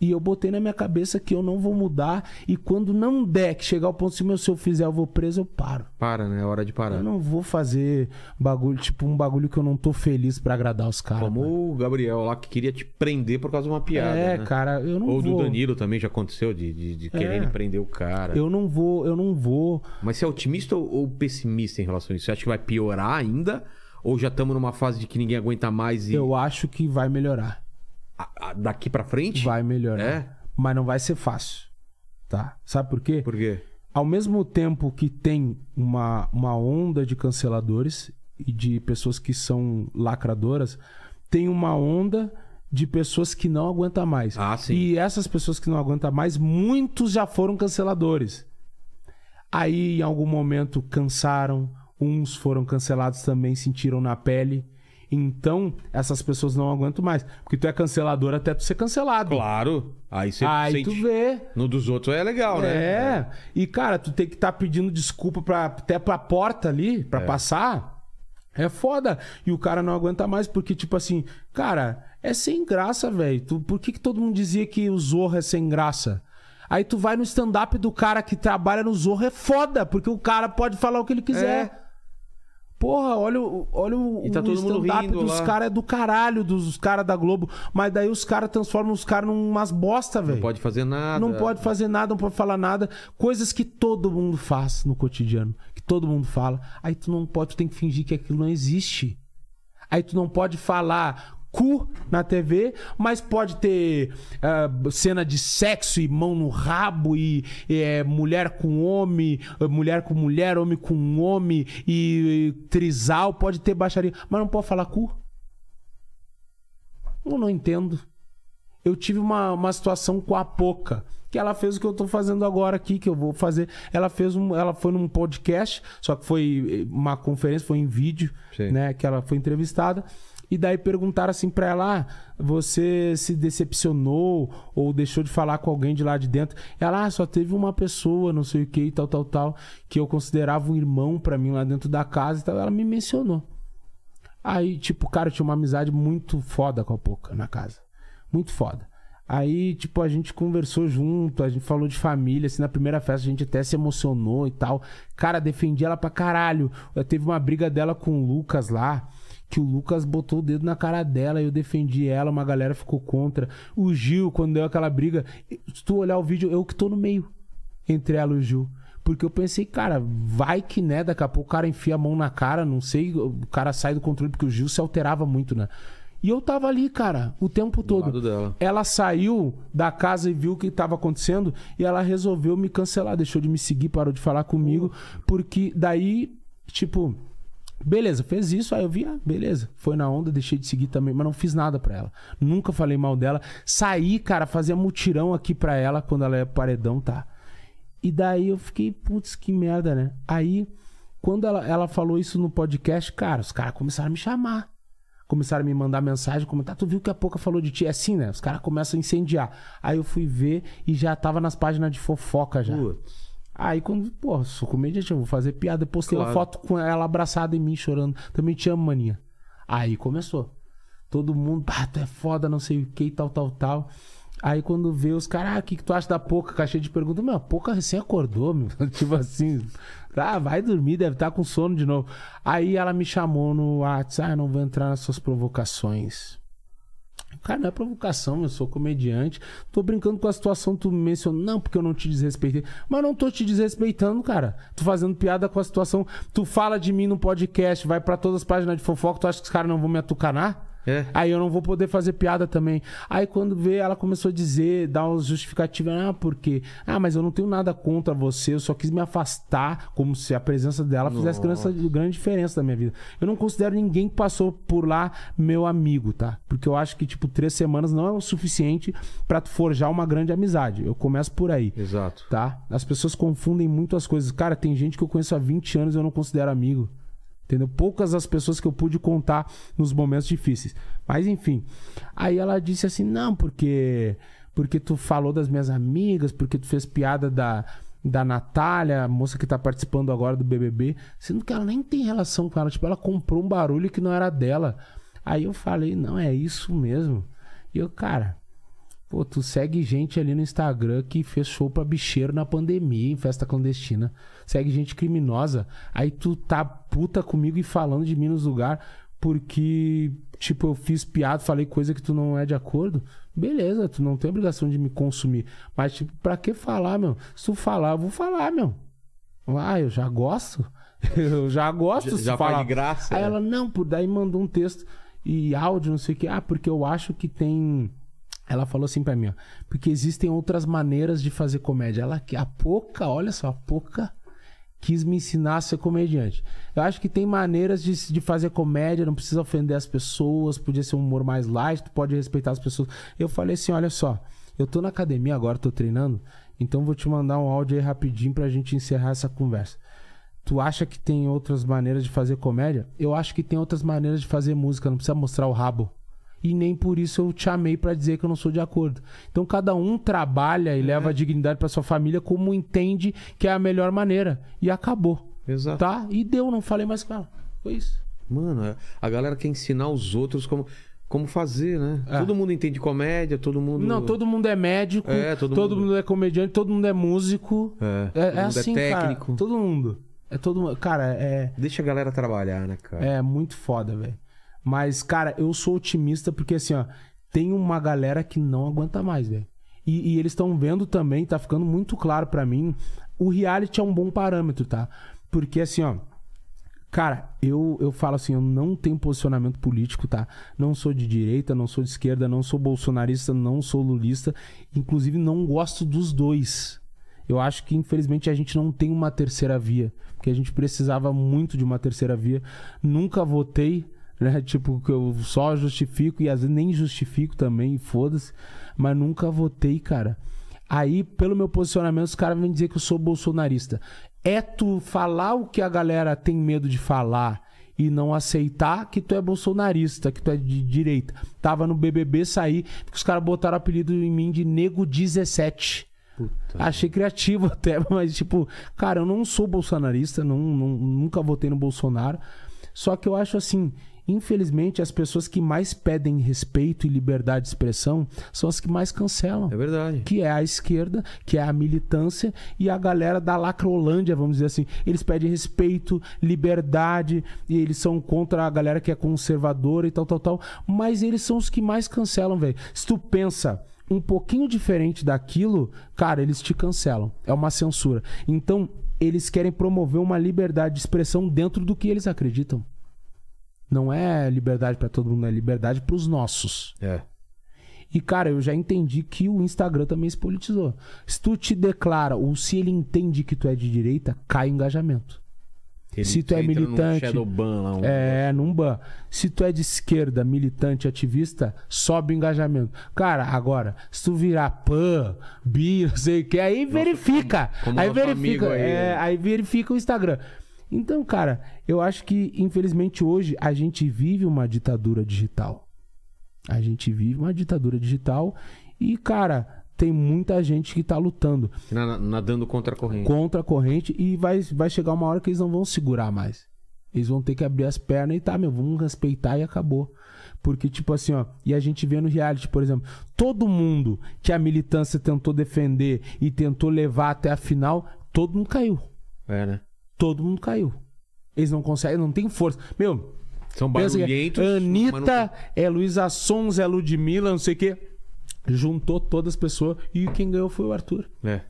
E eu botei na minha cabeça que eu não vou mudar. E quando não der, que chegar ao ponto de, meu, se eu fizer, eu vou preso, eu paro. Para, né? É hora de parar. Eu não vou fazer bagulho, tipo, um bagulho que eu não tô feliz pra agradar os caras. mano. Como o Gabriel lá que queria te prender por causa de uma piada. É, né? cara, eu não Ou do vou. Danilo também já aconteceu, de, de, de querer É. prender o cara. Eu não vou, eu não vou. Mas você é otimista ou, ou pessimista em relação a isso? Você acha que vai piorar ainda? Ou já estamos numa fase de que ninguém aguenta mais e Eu acho que vai melhorar. A- a- daqui pra frente? Vai melhorar. É? Mas não vai ser fácil. Tá? Sabe por quê? Por quê? Ao mesmo tempo que tem uma, uma onda de canceladores e de pessoas que são lacradoras, tem uma onda de pessoas que não aguentam mais. Ah, sim. E essas pessoas que não aguentam mais, muitos já foram canceladores. Aí, em algum momento, cansaram, uns foram cancelados também, sentiram na pele. Então, essas pessoas não aguentam mais. Porque tu é cancelador até tu ser cancelado. Claro. Aí você Aí sente... tu vê. No dos outros é legal, né? É. E, cara, tu tem que estar pedindo desculpa pra, até pra porta ali, pra passar. É foda. E o cara não aguenta mais, porque, tipo assim, cara, é sem graça, velho. Por que, que todo mundo dizia que o Zorro é sem graça? Aí tu vai no stand-up do cara que trabalha no Zorro, é foda, porque o cara pode falar o que ele quiser. Porra, olha, o- olha o, E tá o todo mundo stand-up rindo dos caras é do caralho, dos caras da Globo. Mas daí os caras transformam os caras numas bosta, velho. Não pode fazer nada. Não pode fazer nada, não pode falar nada. Coisas que todo mundo faz no cotidiano. Que todo mundo fala. Aí tu não pode, tu tem que fingir que aquilo não existe. Aí tu não pode falar cu na TV, mas pode ter ah, cena de sexo e mão no rabo e eh, mulher com homem, eh, mulher com mulher, homem com homem e, e trisal, pode ter baixaria, mas não pode falar cu. Eu não entendo. Eu tive uma, uma situação com a Poca, que ela fez o que eu tô fazendo agora aqui, que eu vou fazer. Ela fez um. Ela foi num podcast, só que foi uma conferência, foi em vídeo, Sim. né? Que ela foi entrevistada. E daí perguntaram assim pra ela: ah, você se decepcionou ou deixou de falar com alguém de lá de dentro? Ela, ah, só teve uma pessoa, não sei o que, tal, tal, tal, que eu considerava um irmão pra mim lá dentro da casa e tal. Ela me mencionou. Aí, tipo, cara, tinha uma amizade muito foda com a Poca na casa. Muito foda. Aí, tipo, a gente conversou junto, a gente falou de família, assim, na primeira festa a gente até se emocionou e tal. Cara, defendi ela pra caralho. Eu teve uma briga dela com o Lucas lá, que o Lucas botou o dedo na cara dela e eu defendi ela, uma galera ficou contra. O Gil, quando deu aquela briga, se tu olhar o vídeo, eu que tô no meio entre ela e o Gil. Porque eu pensei, cara, vai que né, daqui a pouco o cara enfia a mão na cara, não sei, o cara sai do controle, porque o Gil se alterava muito, né? E eu tava ali, cara, o tempo todo. Ela saiu da casa e viu o que estava acontecendo e ela resolveu me cancelar, deixou de me seguir, parou de falar comigo, porque daí, tipo, beleza, fez isso, aí eu vi, ah, beleza, foi na onda, deixei de seguir também, mas não fiz nada pra ela. Nunca falei mal dela. Saí, cara, fazia mutirão aqui pra ela quando ela é paredão, tá? E daí eu fiquei, putz, que merda, né? Aí, quando ela, ela falou isso no podcast, cara, os caras começaram a me chamar. Começaram a me mandar mensagem, comentar. Tu viu que a pouca falou de ti? É assim, né? Os caras começam a incendiar. Aí eu fui ver e já tava nas páginas de fofoca já. Putz. Aí quando, pô, sou comediante, eu vou fazer piada. Eu postei uma Claro. foto com ela abraçada em mim, chorando. Também te amo, maninha. Aí começou. Todo mundo, ah, tu é foda, não sei o que, tal, tal, tal. Aí quando vê os caras, ah, o que, que tu acha da Poca? Caixa de pergunta, meu, a Poca recém acordou, meu. tipo assim, tá, vai dormir, deve estar com sono de novo. Aí ela me chamou no WhatsApp, ah, não vou entrar nas suas provocações. Cara, não é provocação, eu sou comediante. Tô brincando com a situação, tu me mencionou. Não, porque eu não te desrespeitei. Mas não tô te desrespeitando, cara. Tô fazendo piada com a situação. Tu fala de mim no podcast, vai pra todas as páginas de fofoca, tu acha que os caras não vão me atucanar? É. Aí eu não vou poder fazer piada também. Aí quando vê, ela começou a dizer, dar uns justificativas, ah, porque, ah, mas eu não tenho nada contra você, eu só quis me afastar, como se a presença dela fizesse grande, grande diferença na minha vida. Eu não considero ninguém que passou por lá meu amigo, tá? Porque eu acho que, tipo, três semanas não é o suficiente pra tu forjar uma grande amizade. Eu começo por aí. Exato. Tá? As pessoas confundem muito as coisas. Cara, tem gente que eu conheço há 20 anos e eu não considero amigo. Entendeu? Poucas as pessoas que eu pude contar nos momentos difíceis. Mas enfim. Aí ela disse assim: "Não, porque porque tu falou das minhas amigas, porque tu fez piada da da Natália, a moça que tá participando agora do BBB, sendo que ela nem tem relação com ela, tipo, ela comprou um barulho que não era dela. Aí eu falei: "Não, é isso mesmo". E eu, cara, Pô, tu segue gente ali no Instagram que fez show pra bicheiro na pandemia, em festa clandestina. Segue gente criminosa. Aí tu tá puta comigo e falando de mim nos lugar porque, tipo, eu fiz piada, falei coisa que tu não é de acordo. Beleza, tu não tem obrigação de me consumir. Mas, tipo, pra que falar, meu? Se tu falar, eu vou falar, meu. Ah, eu já gosto. eu já gosto Já- já falar. faz graça, Aí é. ela, não, por daí mandou um texto e áudio, não sei o que. Ah, porque eu acho que tem. Ela falou assim pra mim, ó. Porque existem outras maneiras de fazer comédia. Ela, a pouca, olha só, a pouca quis me ensinar a ser comediante. Eu acho que tem maneiras de, de fazer comédia, não precisa ofender as pessoas, podia ser um humor mais light, tu pode respeitar as pessoas. Eu falei assim, olha só, eu tô na academia agora, tô treinando, então vou te mandar um áudio aí rapidinho pra gente encerrar essa conversa. Tu acha que tem outras maneiras de fazer comédia? Eu acho que tem outras maneiras de fazer música, não precisa mostrar o rabo. E nem por isso eu te amei pra dizer que eu não sou de acordo. Então cada um trabalha e leva a dignidade pra sua família como entende que é a melhor maneira. E acabou. Exato. Tá? E deu, não falei mais com ela. Foi isso. Mano, é- a galera quer ensinar os outros como, como fazer, né? É. Todo mundo entende comédia, todo mundo. Não, todo mundo é médico, É, todo todo, mundo- mundo... é comediante, todo mundo é músico. É, É, todo é mundo assim, é cara. técnico. Todo mundo. É todo mundo. Cara, é. Deixa a galera trabalhar, né, cara? É muito foda, velho. Mas, cara, eu sou otimista porque, assim, ó, tem uma galera que não aguenta mais, velho. E, e eles estão vendo também, tá ficando muito claro pra mim. O reality é um bom parâmetro, tá? Porque, assim, ó. Cara, eu, eu falo assim, eu não tenho posicionamento político, tá? Não sou de direita, não sou de esquerda, não sou bolsonarista, não sou lulista. Inclusive, não gosto dos dois. Eu acho que, infelizmente, a gente não tem uma terceira via. Porque a gente precisava muito de uma terceira via. Nunca votei, né? Tipo, que eu só justifico e às vezes nem justifico também, foda-se. Mas nunca votei, cara. Aí, pelo meu posicionamento, os caras vêm dizer que eu sou bolsonarista. É tu falar o que a galera tem medo de falar e não aceitar que tu é bolsonarista, que tu é de direita. Tava no BBB, saí, porque os caras botaram o apelido em mim de Nego 17. Achei criativo até, mas tipo, cara, eu não sou bolsonarista, não, não- nunca votei no Bolsonaro. Só que eu acho assim, infelizmente, as pessoas que mais pedem respeito e liberdade de expressão são as que mais cancelam É verdade. que é a esquerda, que é a militância e a galera da lacrolândia, vamos dizer assim. Eles pedem respeito, liberdade, e eles são contra a galera que é conservadora e tal, tal, tal. Mas eles são os que mais cancelam, velho. Se tu pensa um pouquinho diferente daquilo, cara, eles te cancelam. É uma censura. Então, eles querem promover uma liberdade de expressão dentro do que eles acreditam. Não é liberdade pra todo mundo, é liberdade pros nossos. É. E, cara, eu já entendi que o Instagram também se politizou. Se tu te declara, ou se ele entende que tu é de direita, cai o engajamento. Ele- Se tu é militante- Shadowban lá. Um... É, num ban. Se tu é de esquerda, militante, ativista, sobe o engajamento. Cara, agora, se tu virar pan, bi, não sei o que, aí verifica. como aí nosso verifica. aí, é, né? aí verifica o Instagram. Então, cara, eu acho que, infelizmente, hoje a gente vive uma ditadura digital. A gente vive uma ditadura digital e, cara, tem muita gente que tá lutando Na- nadando contra a corrente. contra a corrente e vai, vai chegar uma hora que eles não vão segurar mais. Eles vão ter que abrir as pernas e tá, meu, vamos respeitar e acabou. Porque, tipo assim, ó, e a gente vê no reality, por exemplo, todo mundo que a militância tentou defender e tentou levar até a final, todo mundo caiu. É, né? Todo mundo caiu. Eles não conseguem, não tem força. Meu, São barulhentos. é não Anitta, tem- é Luísa Sons, é Ludmilla, não sei o quê. Juntou todas as pessoas e quem ganhou foi o Arthur. É.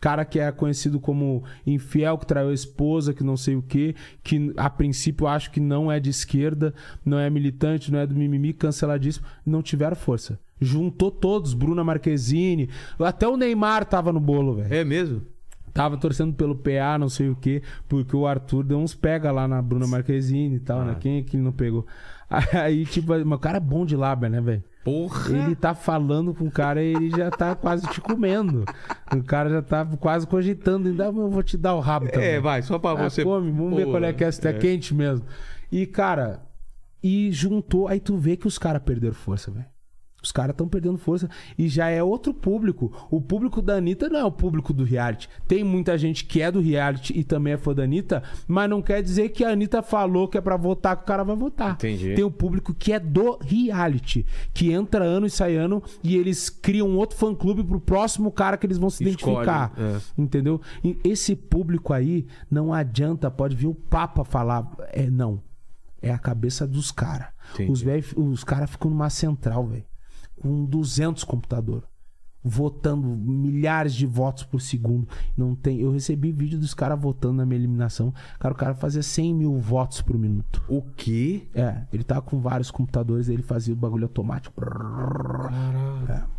Cara que é conhecido como infiel, que traiu a esposa, que não sei o quê, que a princípio eu acho que não é de esquerda, não é militante, não é do mimimi, canceladíssimo, não tiveram força. Juntou todos, Bruna Marquezine, até o Neymar tava no bolo, velho. É mesmo? Tava torcendo pelo PA, não sei o quê, porque o Arthur deu uns pega lá na Bruna Marquezine e tal, né? Quem é que ele não pegou? Aí, tipo, o cara é bom de lábia, né, velho? Porra. Ele tá falando com o cara e ele já tá quase te comendo. O cara já tá quase cogitando. Ainda eu vou te dar o rabo também. É, vai, só pra Ah, você. come, vamos ver qual é que é, se tá quente mesmo. E, cara, e juntou. Aí tu vê que os caras perderam força, velho. Os caras estão perdendo força. E já é outro público. O público da Anitta não é o público do reality. Tem muita gente que é do reality e também é fã da Anitta, mas não quer dizer que a Anitta falou que é pra votar que o cara vai votar. Entendi. Tem o público que é do reality, que entra ano e sai ano e eles criam outro fã-clube pro próximo cara que eles vão se Escolhe, identificar. é. Entendeu? E esse público aí não adianta, pode vir o Papa falar. É não. É a cabeça dos caras. Os, os caras ficam numa central, velho. Com 200 computador. Votando milhares de votos por segundo. Não tem. Eu recebi vídeo dos caras votando na minha eliminação. Cara, o cara fazia 100 mil votos por minuto. O quê? É, ele tava com vários computadores, ele fazia o bagulho automático. É.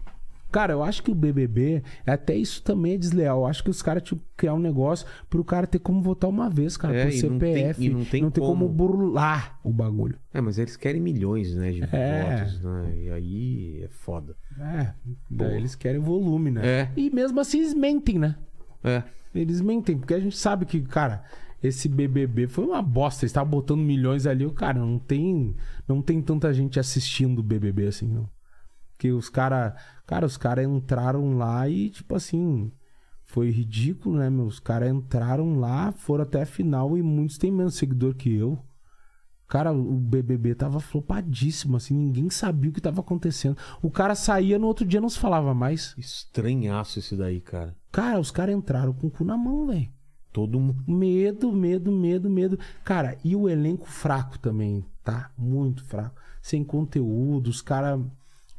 Cara, eu acho que o BBB, até isso também é desleal. Eu acho que os caras tinham que criar um negócio pro cara ter como votar uma vez, cara, É, por não tem- CPF. e não tem como. como. burlar o bagulho. É, mas eles querem milhões, né, de É. votos, né? E aí é foda. É, Boa. eles querem volume, né? É. E mesmo assim eles mentem, né? É. Eles mentem, porque a gente sabe que, cara, esse BBB foi uma bosta. Eles estavam botando milhões ali. o Cara, não tem, não tem tanta gente assistindo o BBB assim, não. Que os cara, cara, os caras entraram lá e, tipo assim, foi ridículo, né, meu? Os caras entraram lá, foram até a final e muitos têm menos seguidor que eu. Cara, o BBB tava flopadíssimo, assim, ninguém sabia o que tava acontecendo. O cara saía, no outro dia não se falava mais. Estranhaço esse daí, cara. Cara, os caras entraram com o cu na mão, velho. Todo mundo. Medo, medo, medo, medo. Cara, e o elenco fraco também, tá? Muito fraco. Sem conteúdo, os caras.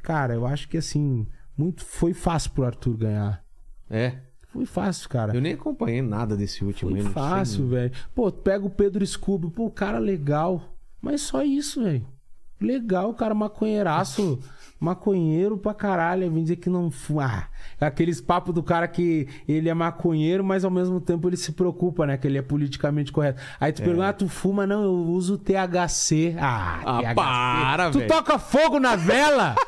Cara, eu acho que assim, muito foi fácil pro Arthur ganhar. É. Foi fácil, cara. Eu nem acompanhei nada desse último. Foi fácil, velho. Pô, pega o Pedro Scooby, pô, cara legal. Mas só isso, velho. Legal, cara, maconheiraço. Maconheiro pra caralho. Vem dizer que não. Ah, aqueles papos do cara que ele é maconheiro, mas ao mesmo tempo ele se preocupa, né? Que ele é politicamente correto. Aí tu pergunta, ah, tu fuma? Não, eu uso THC. Ah, Ah, THC. para, Tu velho. toca fogo na vela?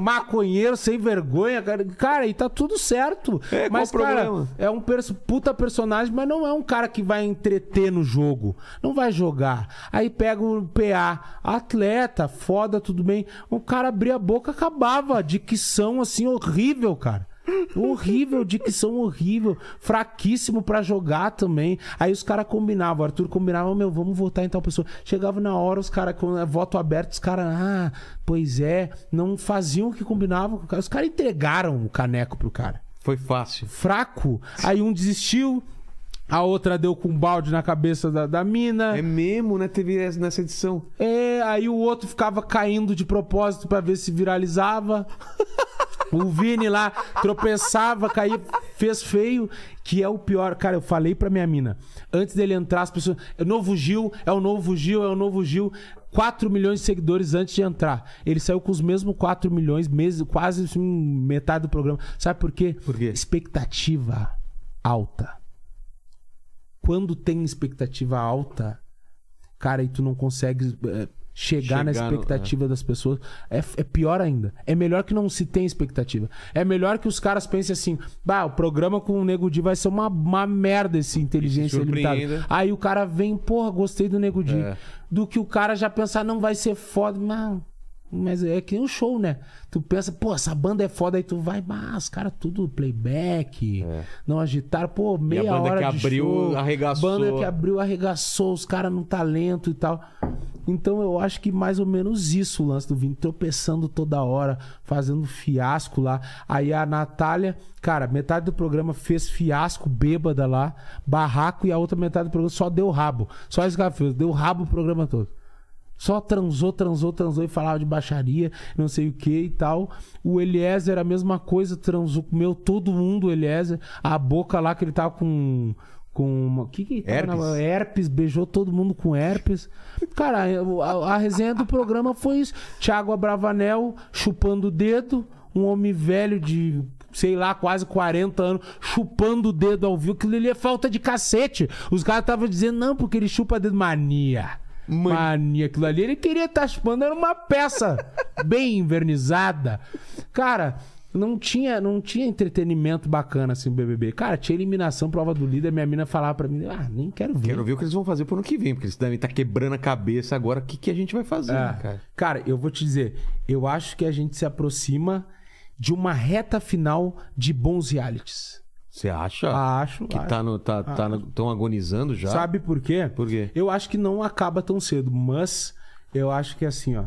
Maconheiro sem vergonha, cara. Cara, e tá tudo certo. É, qual mas, o cara, problema? é um perso- puta personagem, mas não é um cara que vai entreter no jogo. Não vai jogar. Aí pega o PA, atleta, foda, tudo bem. O cara abria a boca, acabava. Dicção, assim, horrível, cara. Horrível, dicção horrível. Fraquíssimo pra jogar também. Aí os caras combinavam. O Arthur combinava, meu, vamos votar em tal pessoa. Chegava na hora, os caras, com voto aberto, os caras, ah, pois é. Não faziam o que combinavam. Os caras entregaram o caneco pro cara Foi fácil. fraco. Aí um desistiu, a outra deu com um balde na cabeça da, da mina. É mesmo, né? Teve essa- nessa edição. É, aí o outro ficava caindo de propósito pra ver se viralizava. O Vini lá tropeçava, caía, fez feio, que é o pior. Cara, eu falei pra minha mina, antes dele entrar, as pessoas. É o novo Gil, é o novo Gil, é o novo Gil. 4 milhões de seguidores antes de entrar. Ele saiu com os mesmos 4 milhões, meses, quase assim, metade do programa. Sabe por quê? Por quê? Expectativa alta. Quando tem expectativa alta, cara, e tu não consegue eh, chegar, na Chegar no- expectativa das pessoas, é, é pior ainda. É melhor que não se tenha expectativa. É melhor que os caras pensem assim: bah, o programa com o Nego Di vai ser uma, uma merda esse inteligência limitada. Aí o cara vem, porra, gostei do Nego Di. É. Do que o cara já pensar, não vai ser foda. Mas, mas é que nem um show, né? Tu pensa, pô, essa banda é foda, aí tu vai, mas os caras tudo playback, não agitaram, pô, meia banda hora que de abriu, show, arregaçou. Banda que abriu, arregaçou os caras no talento e tal. Então eu acho que mais ou menos isso o lance do Vini, tropeçando toda hora, fazendo fiasco lá. Aí a Natália, cara, metade do programa fez fiasco, bêbada lá, barraco, e a outra metade do programa só deu rabo. Só isso que ela fez, deu rabo o programa todo. Só transou, transou, transou e falava de baixaria, não sei o que e tal. O Eliezer, a mesma coisa, transou, comeu todo mundo, o Eliezer. A boca lá que ele tava com. Com uma. O que que Herpes. na- herpes, beijou todo mundo com herpes. Cara, a, a resenha do programa foi isso. Thiago Abravanel chupando o dedo, um homem velho de. Sei lá, quase 40 anos, chupando o dedo ao vivo. Aquilo ali é falta de cacete. Os caras estavam dizendo, não, porque ele chupa dedo. Mania. Mania, aquilo ali. Ele queria estar chupando, era uma peça bem invernizada. Cara, não tinha, não tinha entretenimento bacana assim, BBB. Cara, tinha eliminação, prova do líder. Minha mina falava pra mim, ah, nem quero ver. Quero ver o que eles vão fazer pro ano que vem, porque eles devem estar quebrando a cabeça agora. O que, que a gente vai fazer, É. né, cara? Cara, eu vou te dizer, eu acho que a gente se aproxima de uma reta final de bons realities. Você acha Acho. que acho. tá no, tá, tá no- tão agonizando já? Sabe por quê? Por quê? Eu acho que não acaba tão cedo, mas eu acho que assim, ó.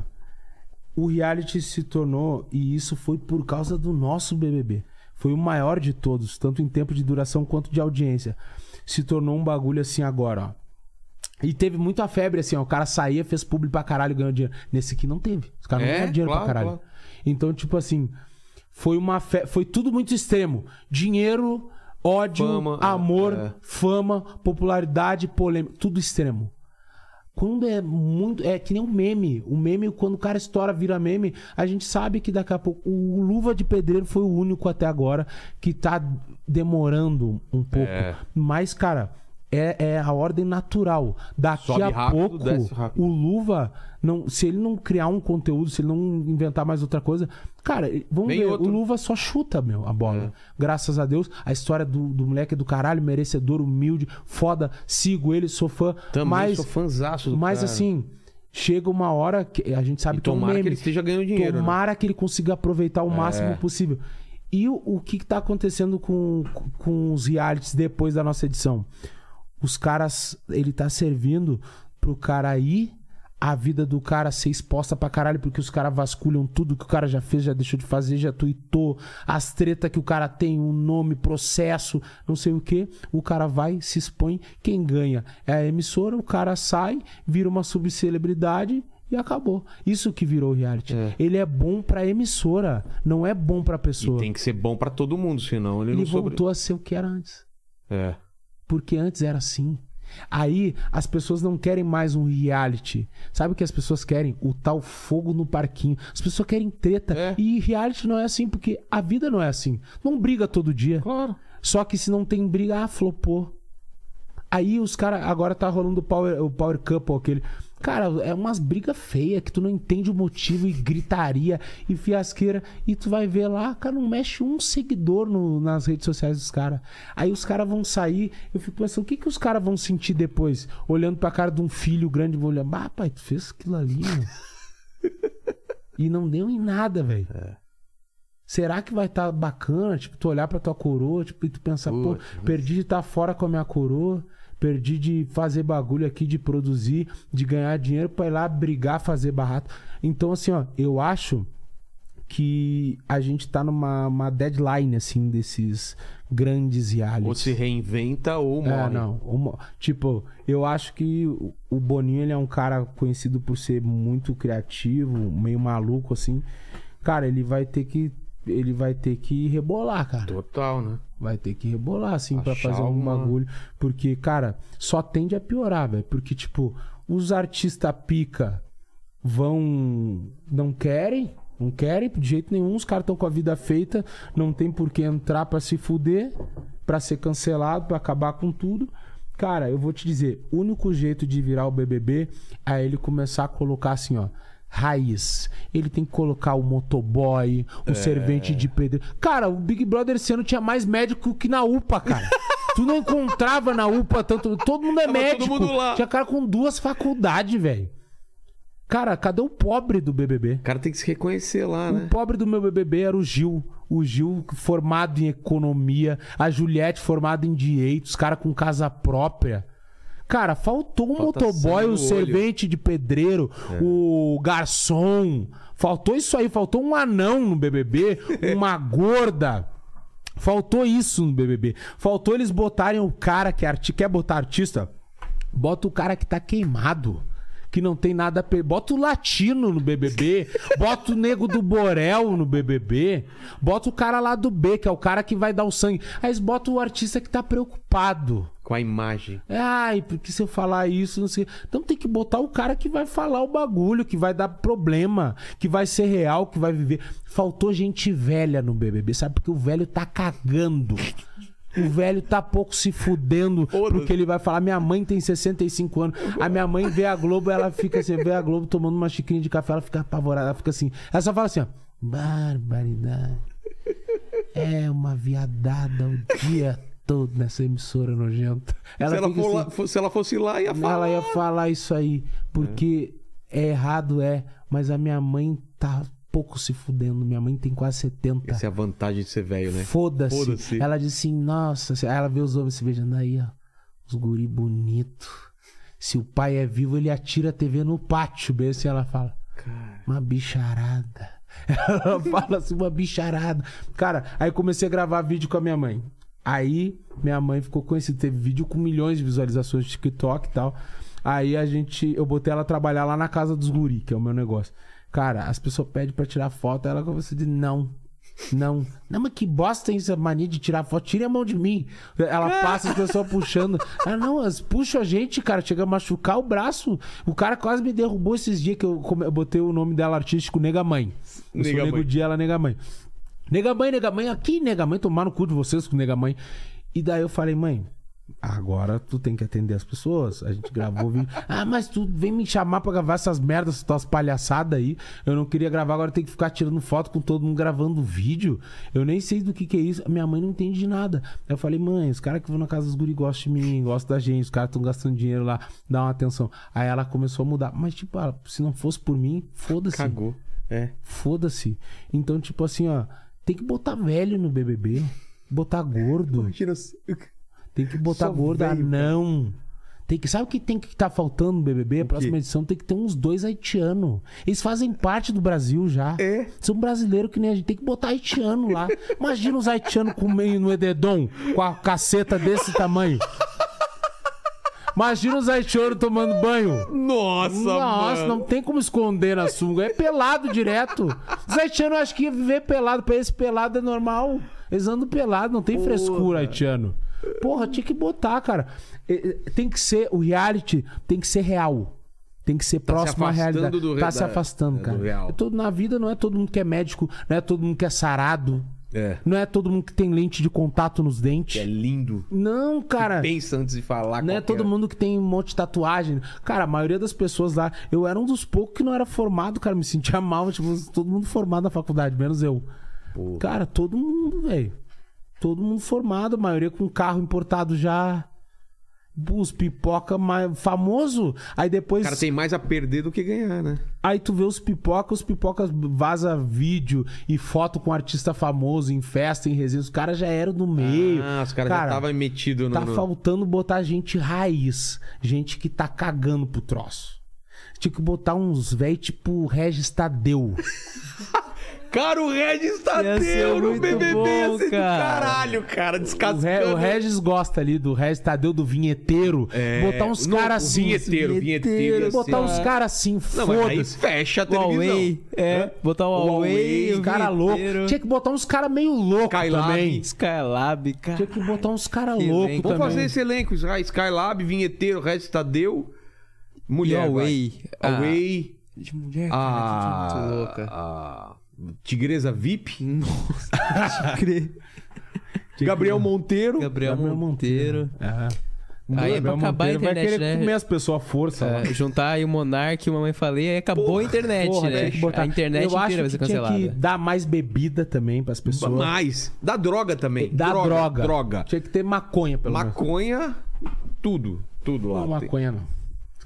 O reality se tornou, e isso foi por causa do nosso BBB. Foi o maior de todos, tanto em tempo de duração quanto de audiência. Se tornou um bagulho assim agora, ó. E teve muita febre, assim, ó. O cara saía, fez público pra caralho, ganhou dinheiro. Nesse aqui não teve. Os caras não É, ganharam dinheiro claro, pra caralho. claro. Então, tipo assim, foi uma fe... foi tudo muito extremo. Dinheiro, ódio, Fama, amor, é. fama, popularidade, polêmica, tudo extremo. Quando é muito. É que nem um meme. O meme, quando o cara estoura, vira meme, a gente sabe que daqui a pouco. O Luva de Pedreiro foi o único até agora que tá demorando um pouco. É. Mas, cara. É, é a ordem natural. Daqui Sobe a rápido, pouco, o Luva, não, se ele não criar um conteúdo, se ele não inventar mais outra coisa, cara, vamos Vem ver, outro. o Luva só chuta, meu, a bola. É. Graças a Deus, a história do, do moleque é do caralho, merecedor, humilde, foda, sigo ele, sou fã. Também mas, sou fãzaço do mas cara. assim, chega uma hora que a gente sabe E que é um tomara meme. que ele esteja ganhando dinheiro, né? Tomara que ele consiga aproveitar o É. máximo possível. E o, o que, que tá acontecendo com, com os realities depois da nossa edição? Os caras, ele tá servindo pro cara ir, a vida do cara ser exposta pra caralho, porque os caras vasculham tudo que o cara já fez, já deixou de fazer, já tweetou, as tretas que o cara tem, o nome, processo, não sei o que. O cara vai, se expõe, quem ganha é a emissora, o cara sai, vira uma subcelebridade e acabou. Isso que virou o reality. É. Ele é bom pra emissora, não é bom pra E pessoa. tem que ser bom pra todo mundo, senão ele, Ele não sobre... voltou a ser o que era antes. É. Porque antes era assim. Aí as pessoas não querem mais um reality. Sabe o que as pessoas querem? O tal fogo no parquinho. As pessoas querem treta. É. E reality não é assim, porque a vida não é assim. Não briga todo dia. Claro. Só que se não tem briga, ah, flopou. Aí os caras. Agora tá rolando o Power, o power Couple, aquele. Cara, é umas brigas feias que tu não entende o motivo e gritaria e fiasqueira. E tu vai ver lá, cara, não mexe um seguidor no- nas redes sociais dos caras. Aí os caras vão sair. Eu fico pensando, o que, que os caras vão sentir depois? Olhando pra cara de um filho grande, vou olhar, ah, pai, tu fez aquilo ali, meu. e não deu em nada, velho. Será que vai estar bacana, tipo, tu olhar pra tua coroa, tipo, e tu pensar, pô, perdi de estar fora com a minha coroa, perdi de fazer bagulho aqui, de produzir, de ganhar dinheiro pra ir lá brigar, fazer barato. Então, assim, ó, eu acho que a gente tá numa uma deadline, assim, desses grandes realities. Ou se reinventa ou morre. É, não. Tipo, eu acho que o- o Boninho ele é um cara conhecido por ser muito criativo, meio maluco assim. Cara, ele vai ter que ele vai ter que rebolar, cara. Total, né? Vai ter que rebolar assim pra Achar fazer algum uma- bagulho, porque cara, só tende a piorar, velho, porque tipo, os artistas pica vão não querem, não querem de jeito nenhum, os caras estão com a vida feita, não tem por que entrar pra se fuder, pra ser cancelado, pra acabar com tudo. Cara, eu vou te dizer, o único jeito de virar o BBB é ele começar a colocar assim, ó, raiz. Ele tem que colocar o motoboy, É. o servente de pedreiro. Cara, o Big Brother esse ano tinha mais médico que na UPA, cara. tu não encontrava na UPA tanto. Todo mundo é Tava todo médico. mundo lá. Tinha cara com duas faculdades, velho. Cara, cadê o pobre do BBB? O cara tem que se reconhecer lá, O né? pobre do meu BBB era o Gil. O Gil formado em economia. A Juliette formada em direito. Os caras com casa própria. Cara, faltou um Falta motoboy, o servente de pedreiro, o garçom. Faltou isso aí, faltou um anão no BBB, uma gorda. Faltou isso no BBB. Faltou eles botarem o cara que é arti quer botar artista, bota o cara que tá queimado. Que não tem nada a per... Bota o latino no BBB. bota o nego do Borel no BBB. Bota o cara lá do B, que é o cara que vai dar o sangue. Aí eles botam o artista que tá preocupado. Com a imagem. Ai, porque se eu falar isso, não sei. Então tem que botar o cara que vai falar o bagulho, que vai dar problema, que vai ser real, que vai viver. Faltou gente velha no BBB, sabe? Porque o velho tá cagando. O velho tá pouco se fudendo porque ele vai falar. Minha mãe tem 65 anos. A minha mãe vê a Globo, ela fica, você vê a Globo tomando uma xicrinha de café, ela fica apavorada, ela fica assim. Ela só fala assim, ó. Barbaridade. É uma viadada o dia todo nessa emissora nojenta. se, ela for assim, lá- se ela fosse lá, ia falar. ela ia falar isso aí, porque é. errado, é, mas a minha mãe tá pouco se fudendo. Minha mãe tem quase 70. Essa é a vantagem de ser velho, né? Foda-se. Foda-se. Ela disse assim, nossa, aí ela vê os homens se beijando aí, ó. Os guri bonito. Se o pai é vivo, ele atira a TV no pátio, bem assim ela fala. Uma bicharada. Ela fala assim, uma bicharada. Cara, aí comecei a gravar vídeo com a minha mãe. Aí minha mãe ficou conhecida. Teve vídeo com milhões de visualizações de TikTok e tal. Aí a gente. Eu botei ela trabalhar lá na casa dos guri, que é o meu negócio. Cara, as pessoas pedem pra tirar foto, ela começa a dizer não. Não. Não, mas que bosta tem essa mania de tirar foto. Tire a mão de mim. Ela passa as pessoas puxando. Ah, não, elas puxam a gente, cara. Chega a machucar o braço. O cara quase me derrubou esses dias que eu, eu botei o nome dela artístico Nega Mãe. Eu sou Nega Nego Mãe. Dia, ela Nega Mãe. Nega Mãe, Nega Mãe, aqui, Nega Mãe, tomar no cu de vocês com Nega Mãe. E daí eu falei, mãe, agora tu tem que atender as pessoas. A gente gravou o vídeo. Ah, mas tu vem me chamar pra gravar essas merdas, essas tuas palhaçadas aí. Eu não queria gravar, agora tem que ficar tirando foto com todo mundo gravando vídeo. Eu nem sei do que que é isso. Minha mãe não entende de nada. Eu falei, mãe, os caras que vão na casa dos guri gostam de mim, gostam da gente, os caras estão gastando dinheiro lá, dá uma atenção. Aí ela começou a mudar. Mas, tipo, ah, se não fosse por mim, foda-se. Cagou. É. Foda-se. Então, tipo assim, ó, tem que botar velho no BBB. Botar gordo. Imagina. Tem que botar Só gordo. Não. Tem que, sabe o que tem que estar faltando no BBB? A próxima edição tem que ter uns dois haitianos. Eles fazem parte do Brasil já. É. São brasileiros que nem a gente. Tem que botar haitiano lá. Imagina os haitianos comendo no edredom com a caceta desse tamanho. Imagina os haitianos tomando banho. Nossa, Nossa, mano. não tem como esconder na sunga. É pelado direto. Os haitianos acham que ia viver pelado. Pra eles, pelado é normal. Eles andam pelado, não tem frescura haitiano. Porra, tinha que botar, cara. Tem que ser, o reality tem que ser real. Tem que ser Tá se próximo à realidade. do tá se da- afastando, do cara. É todo- na vida não é todo mundo que é médico, não é todo mundo que é sarado. É. Não é todo mundo que tem lente de contato nos dentes. Que é lindo. Não, cara. Pensa antes de falar. Não é todo mundo que tem um monte de tatuagem. Cara, a maioria das pessoas lá. Eu era um dos poucos que não era formado, cara. Me sentia mal. Tipo, todo mundo formado na faculdade, menos eu. Pô. Cara, todo mundo, velho. Todo mundo formado, a maioria com carro importado já. Os pipoca mais famoso. Aí O depois. cara tem mais a perder do que ganhar, né? Aí tu vê os pipocas, os pipocas vaza vídeo e foto com artista famoso em festa, em resenha. Os caras já eram do meio. Ah, os caras já estavam metidos no. Tá no- faltando botar gente raiz. Gente que tá cagando pro troço. Tinha que botar uns véi tipo Regis Tadeu. Cara, o Regis Tadeu ser no muito BBB bom, ia ser do cara. caralho, cara. O, Descascando. Re- o Regis gosta ali do Regis Tadeu, do vinheteiro. É, Botar uns caras o assim. vinheteiro, vinheteiro, assim. Botar uns caras assim, foda-se. fecha a O televisão. Huawei. É, botar o O Huawei. Huawei, o Os caras loucos. vinheteiro. Tinha que botar uns caras meio loucos Skylab. também. Skylab, cara. Tinha que botar uns caras Que loucos. Vamos fazer esse elenco. Sky- Skylab, Vinheteiro, Regis Tadeu. E Mulher. Huawei. vai. Ah, Huawei. De mulher, A... cara. que muito louca. a Tigresa VIP. Nossa, crer. Gabriel Monteiro. Gabriel Gabriel Monteiro. É. Aí é pra acabar a Monteiro vai internet, querer né? comer as pessoas à força. É, juntar aí o Monark e o Mamãe Falei, aí acabou a internet, Porra, né? tinha que botar. A internet Eu inteira vai ser que tinha cancelada. que dar mais bebida também pras pessoas. Mais. Da droga também. Da droga. Droga. Tinha que ter maconha, pelo menos. Maconha, tudo. Tudo lá. Não, maconha não.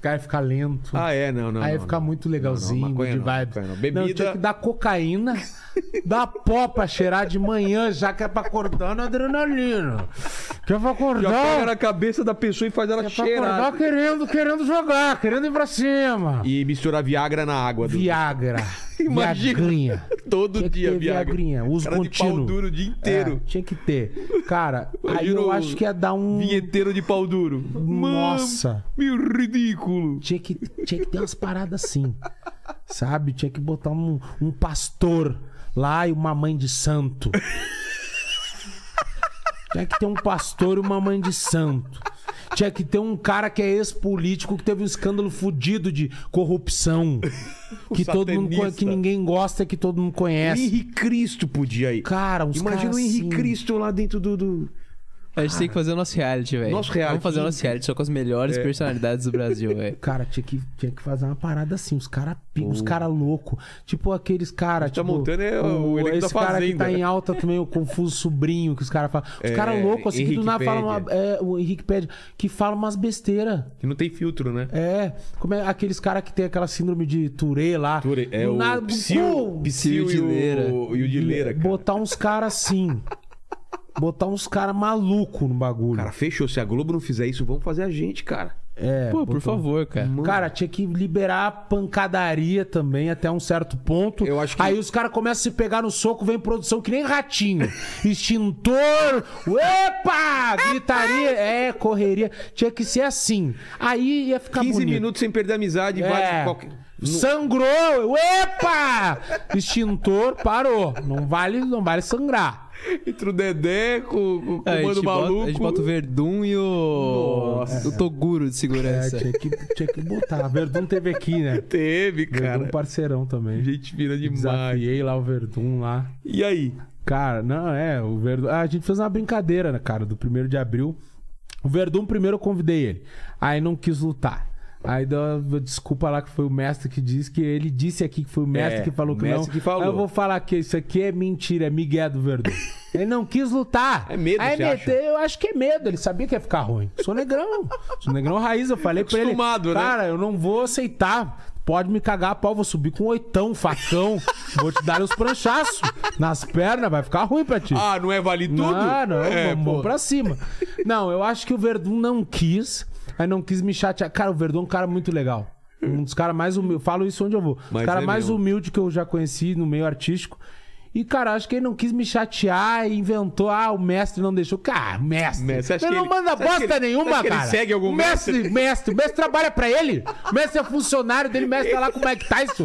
Os caras ficam lento. Ah, é, não, não. Aí não, fica não. muito legalzinho, Não, não, maconha de não, vibe. maconha não. Não, Bebida- tinha que dar cocaína, dar pó pra cheirar de manhã, já que é pra acordar na adrenalina. Que é pra Já pega acordar. na cabeça da pessoa e faz ela É pra cheirar. acordar querendo, querendo jogar, querendo ir pra cima. E misturar Viagra na água. Do... Viagra. Imagina. Viagrinha. Todo Tinha dia Viagra. Viagrinha, uso Cara de pau contínuo. duro o dia inteiro. É, tinha que ter. Cara, aí eu acho que ia dar um. Vinheteiro de pau duro. Nossa. Meu ridículo. Tinha que, tinha que ter umas paradas assim. Sabe? Tinha que botar um, um pastor lá e uma mãe de santo. Tinha que ter um pastor e uma mãe de santo. Tinha que ter um cara que é ex-político que teve um escândalo fudido de corrupção. Que todo mundo que ninguém gosta, que todo mundo conhece. Henrique Cristo podia ir. Cara, uns Imagina o Henrique assim. Cristo lá dentro do. do... A gente tem que fazer o nosso reality, velho. Nosso reality. Vamos fazer o nosso reality só com as melhores personalidades do Brasil, velho. Cara, tinha que, tinha que fazer uma parada assim, os caras os cara loucos. Tipo aqueles caras. tá Tipo, montando é o elenco esse da cara que Fazenda. tá em alta também, o Confuso Sobrinho, que os caras falam. Os É, caras loucos, assim, que do Henrique nada falam. Uma, é, o Henrique Pede, que falam umas besteiras. Que não tem filtro, né? É, como é aqueles caras que tem aquela síndrome de Tourette lá. Tourette, é Do o nada, Psyu, Psyu Psyu e o, e o Dileira, cara. Botar uns caras assim. Botar uns caras malucos no bagulho. Cara, fechou. Se a Globo não fizer isso, vamos fazer a gente, cara. é, Pô, por botar- favor, cara. Cara, tinha que liberar a pancadaria também até um certo ponto. Eu acho que- Aí os caras começam a se pegar no soco, vem produção que nem ratinho. Extintor, epa! Gritaria, é, correria. Tinha que ser assim. Aí ia ficar 15 bonito. minutos sem perder a amizade. É. Vai qualquer... No- Sangrou, epa! Extintor, parou. Não vale, não vale sangrar. Entre o Dedé com, com o É, a, comando gente bota, maluco. a gente bota o Verdun e o. Nossa. O Toguro de É, segurança. tinha que, tinha que botar. Verdun teve aqui, né? Teve, Verdun cara. parceirão também. Gente fina demais. Desafiei lá o Verdun lá. E aí? Cara, não, é, o Verdun. Ah, a gente fez uma brincadeira, né, cara, do primeiro de abril. O Verdun primeiro eu convidei ele. Aí não quis lutar. Aí desculpa lá que foi o mestre que disse que ele disse aqui que foi o mestre É, que falou o que mestre não. que falou. Aí eu vou falar que isso aqui é mentira, é Miguel do Verdun. ele não quis lutar. É medo, Aí meteu, eu acho que é medo, ele sabia que ia ficar ruim. Sou negrão. Sou negrão raiz, eu falei pra ele. Né? Cara, eu não vou aceitar. Pode me cagar a pau, vou subir com um oitão, facão. vou te dar os pranchaços nas pernas, vai ficar ruim pra ti. Ah, não é vale tudo? Não, não, é, vamos pra cima. Não, eu acho que o Verdun não quis. Aí não quis me chatear. Cara, o Verdun é um cara muito legal. Um dos caras mais humildes. Falo isso onde eu vou. Mas o cara é mais mesmo. humilde que eu já conheci no meio artístico. E, cara, acho que ele não quis me chatear e inventou. Ah, o mestre não deixou. Cara, mestre. Mestre, ele não manda bosta nenhuma, que ele cara. segue algum mestre? mestre? Mestre. O mestre trabalha pra ele. O mestre é funcionário dele. O mestre tá lá com o Mike Tyson.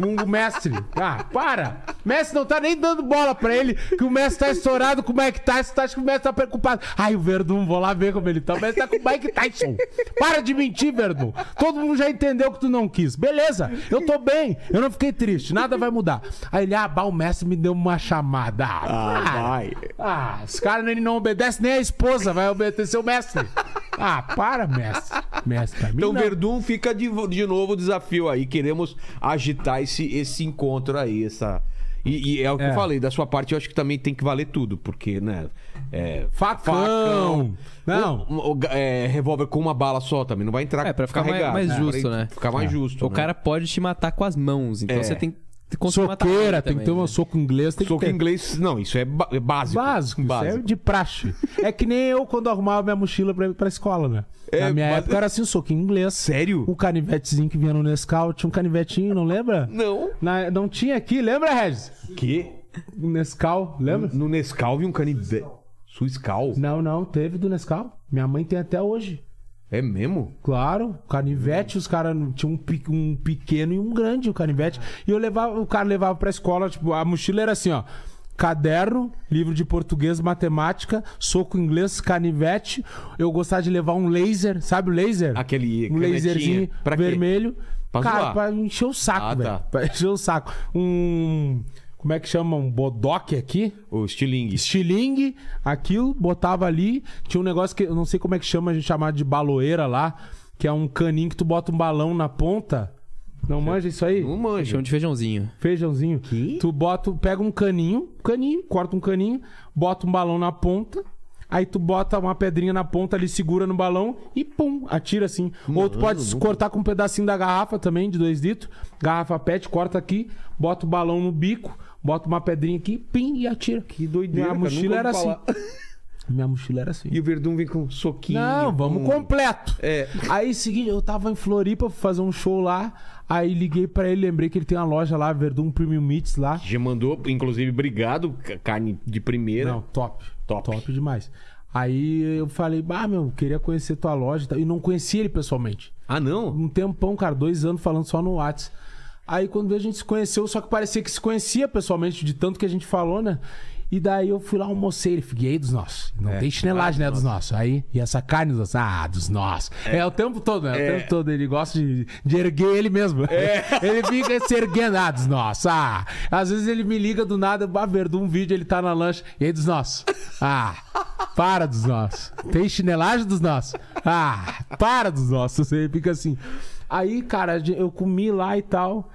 Um mestre. Ah, para. O mestre não tá nem dando bola pra ele. Que o mestre tá estourado com o Mike Tyson. Tu acha que o mestre tá preocupado? Ai, o Verdun, vou lá ver como ele tá. O mestre tá com o Mike Tyson. Para de mentir, Verdun. Todo mundo já entendeu que tu não quis. Beleza, eu tô bem. Eu não fiquei triste. Nada vai mudar. Aí ele, ah, bah, o mestre me deu uma chamada. Ah, Ah, vai. Ah, os caras não obedecem nem a esposa, vai obedecer o mestre. Ah, para, mestre. Mestre, pra mim Então, não. Verdun, fica de, de novo o desafio aí. Queremos agitar esse, esse encontro aí, essa. E, e é o que É. eu falei, da sua parte, eu acho que também tem que valer tudo, porque, né? É, Facão. Não. O, o- é, revólver com uma bala só também, não vai entrar É, pra ficar mais, carregado. mais É, justo, pra né? Ficar mais É. justo. O né? cara pode te matar com as mãos, então É. você tem que Soqueira, tem que ter um né? soco inglês, tem Soco que ter. inglês, não, isso é, é básico. Básico, isso é de praxe. É que nem eu quando arrumava minha mochila pra ir pra escola, né? É, Na minha mas- época era assim, um soco em inglês. Sério? Um canivetezinho que vinha no Nescau, tinha um canivetinho, não lembra? Não. Na- não tinha aqui, lembra, Regis? Que? Um Nescau, lembra? No Nescau vi um canivete. Suiscal? Não, não, teve do Nescau. Minha mãe tem até hoje. É mesmo? Claro, canivete, os caras tinham um, pe- um pequeno e um grande, o canivete. E eu levava, o cara levava pra escola, tipo, a mochila era assim, ó. Caderno, livro de português, matemática, soco inglês, canivete. Eu gostava de levar um laser, sabe o laser? Aquele um canetinha. laserzinho Pra quê? vermelho. Pra cara, zoar? pra encher o saco, Ah, velho. tá. Pra encher o saco. Um. Como é que chama? Um bodoque aqui? O estilingue. estilingue, aquilo, botava ali. Tinha um negócio que eu não sei como é que chama, a gente chamava de baloeira lá, que é um caninho que tu bota um balão na ponta. Não manja isso aí? Não manja. Chama de feijãozinho. Feijãozinho. Que? Tu bota, pega um caninho, caninho, corta um caninho, bota um balão na ponta. Aí tu bota uma pedrinha na ponta ali, segura no balão e pum, atira assim. Ou tu pode cortar com um pedacinho da garrafa também, de 2 litros. Garrafa PET, corta aqui, bota o balão no bico, bota uma pedrinha aqui, pim, e atira. Que doideira, Minha mochila era assim. Minha mochila era assim. E o Verdun vem com um soquinho. Não, vamos com... completo. É. Aí, seguinte, eu tava em Floripa pra fazer um show lá. Aí liguei pra ele, lembrei que ele tem uma loja lá, Verdun Premium Meats lá. Já mandou, inclusive, obrigado, ca- carne de primeira. Não, top. Top. Top demais. Aí eu falei, bah, meu, queria conhecer tua loja. e. E não conhecia ele pessoalmente. Ah, não? Um tempão, cara, dois anos falando só no Whats. Aí quando a gente se conheceu, só que parecia que se conhecia pessoalmente, de tanto que a gente falou, né? E daí eu fui lá, almocei, ele fiquei aí dos nossos. Não É. tem chinelagem, né, dos nossos. Aí, e essa carne dos nossos? Ah, dos nossos. É, o tempo todo, né? É. O tempo todo. Ele gosta de, de erguer ele mesmo. ele fica se erguendo, ah, dos nossos. Ah, às vezes ele me liga do nada, bah, Verdu, um vídeo, ele tá na lancha. E aí, dos nossos? Ah, para dos nossos. Tem chinelagem dos nossos? Ah, para dos nossos. Ele fica assim. Aí, cara, eu comi lá e tal.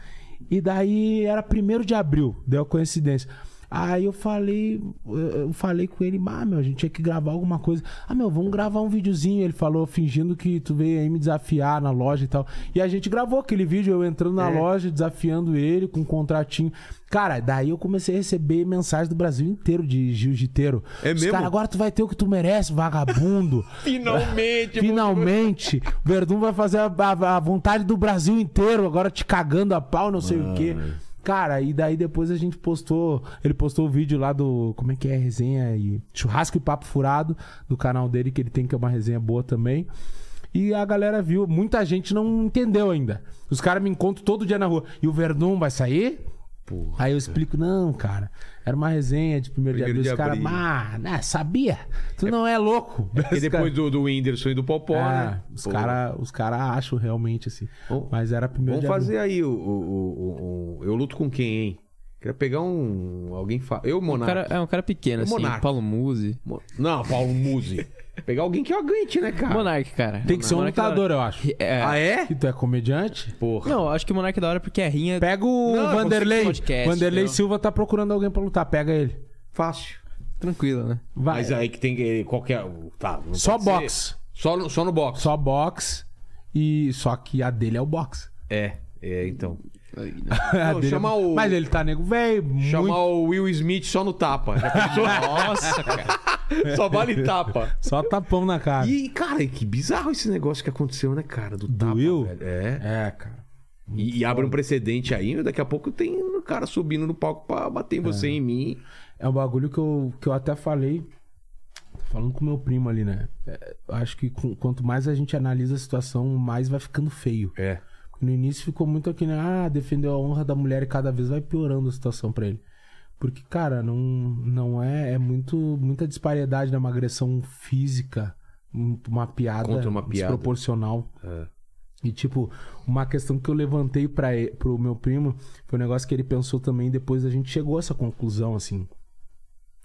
E daí era primeiro de abril, deu coincidência. Aí eu falei, eu falei com ele, ah, meu, a gente tinha que gravar alguma coisa. Ah, meu, vamos gravar um videozinho. Ele falou, fingindo que tu veio aí me desafiar na loja e tal. E a gente gravou aquele vídeo, eu entrando na loja, desafiando ele com um contratinho. Cara, daí eu comecei a receber mensagem do Brasil inteiro de jiu-jiteiro. É Os mesmo? Cara, agora tu vai ter o que tu merece, vagabundo. Finalmente! Finalmente, Verdun vai fazer a, a- a vontade do Brasil inteiro, agora te cagando a pau, não sei o quê. Cara, e daí depois a gente postou. Ele postou o vídeo lá do. Como é que é? Resenha e. Churrasco e Papo Furado, do canal dele, que ele tem, que é uma resenha boa também. E a galera viu. Muita gente não entendeu ainda. Os caras me encontram todo dia na rua. E o Verdun vai sair? Aí eu explico, não, cara, era uma resenha de primeiro, Primeiro de abril. Os caras, ah, né, sabia? Tu não é louco. E depois do, do Whindersson e do Popó, É, né? os caras os cara acham realmente assim. Vamos- Mas era primeiro Vamos fazer aí o, o- o- o- Eu luto com quem, hein? Queria pegar um. Alguém. Fa... Eu, Um Monark. cara, é um cara pequeno, É assim. Monark. Paulo Musi. Mo- Não, Paulo Musi. pegar alguém que eu aguente, né, cara? Monark, cara. Tem que ser um Monark é da hora. lutador, eu acho. É, Ah, é? Que tu é comediante? Porra. Não, acho que o Monark é da hora porque a rinha. Pega o Não, eu Vanderlei. podcast, Vanderlei entendeu? Silva tá procurando alguém pra lutar. Pega ele. Fácil. Tranquila, né? Vai. Mas aí que tem que. Qualquer. Tá, não Só pode ser- boxe. Só no, só no boxe. Só boxe. E só que a dele é o boxe. É, é, então. Não, dele chama é... o- Mas ele tá nego velho. Chamar Muito... o Will Smith só no tapa. Nossa, cara. só vale tapa. Só tapão na cara. E, cara, que bizarro esse negócio que aconteceu, né, cara? Do, tapa, Will? velho. É. É, cara. E, e abre um precedente aí, daqui a pouco tem o cara subindo no palco pra bater em você e em mim. É um bagulho que eu, que eu até falei. Tô falando com meu primo ali, né? É, acho que com- quanto mais a gente analisa a situação, mais vai ficando feio. É. No início ficou muito aqui, né? Ah, defendeu a honra da mulher e cada vez vai piorando a situação pra ele. Porque, cara, não, não é. É muito, muita disparidade numa agressão física, um- uma piada, Contra uma piada. desproporcional. É. E, tipo, uma questão que eu levantei pra, e- pro meu primo foi um negócio que ele pensou também. Depois a gente chegou a essa conclusão, assim.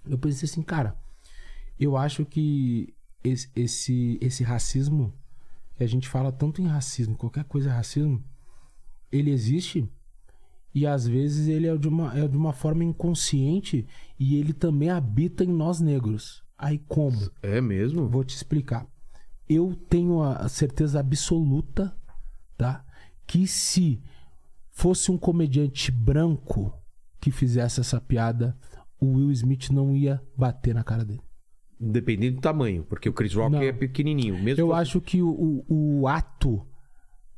Eu pensei assim, cara, eu acho que esse, esse, esse racismo, que a gente fala tanto em racismo, qualquer coisa é racismo, ele existe e às vezes ele é de uma, é de uma forma inconsciente e ele também habita em nós negros. Aí como? É mesmo? Vou te explicar. Eu tenho a certeza absoluta, tá? Que se fosse um comediante branco que fizesse essa piada, o Will Smith não ia bater na cara dele. Independente do tamanho, porque o Chris Rock Não. é pequenininho. Mesmo Eu acho que o, o, o ato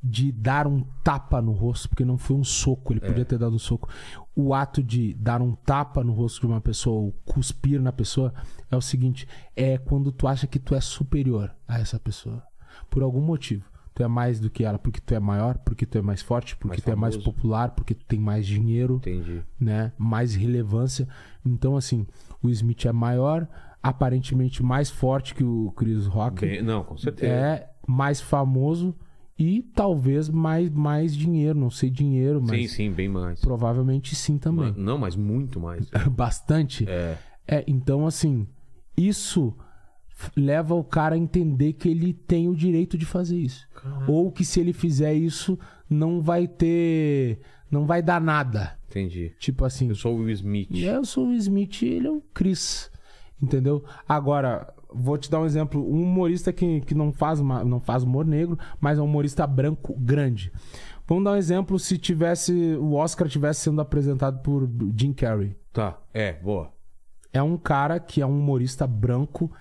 de dar um tapa no rosto, porque não foi um soco, ele podia ter dado um soco. O ato de dar um tapa no rosto de uma pessoa ou cuspir na pessoa é o seguinte: é quando tu acha que tu é superior a essa pessoa. Por algum motivo. Tu é mais do que ela, porque tu é maior, porque tu é mais forte, porque Mais tu é mais famoso. popular, porque tu tem mais dinheiro Entendi. né? Mais relevância. Então, assim, o Smith é maior, aparentemente mais forte que o Chris Rock. Bem- não, com certeza. É mais famoso e talvez mais, mais dinheiro. Não sei dinheiro, sim, mas sim, bem mais. provavelmente sim também. Ma- Não, mas muito mais. Bastante. É. É, então, assim, isso leva o cara a entender que ele tem o direito de fazer isso. Ou que se ele fizer isso, não vai ter. Não vai dar nada. Entendi. Tipo assim. Eu sou o Will Smith. E eu sou o Smith e ele é o Chris. Entendeu? Agora, vou te dar um exemplo. Um humorista que, que não, faz, ma- não faz humor negro, mas é um humorista branco grande. Vamos dar um exemplo se tivesse o Oscar tivesse sendo apresentado por Jim Carrey. Tá, é, boa. É um cara que é um humorista branco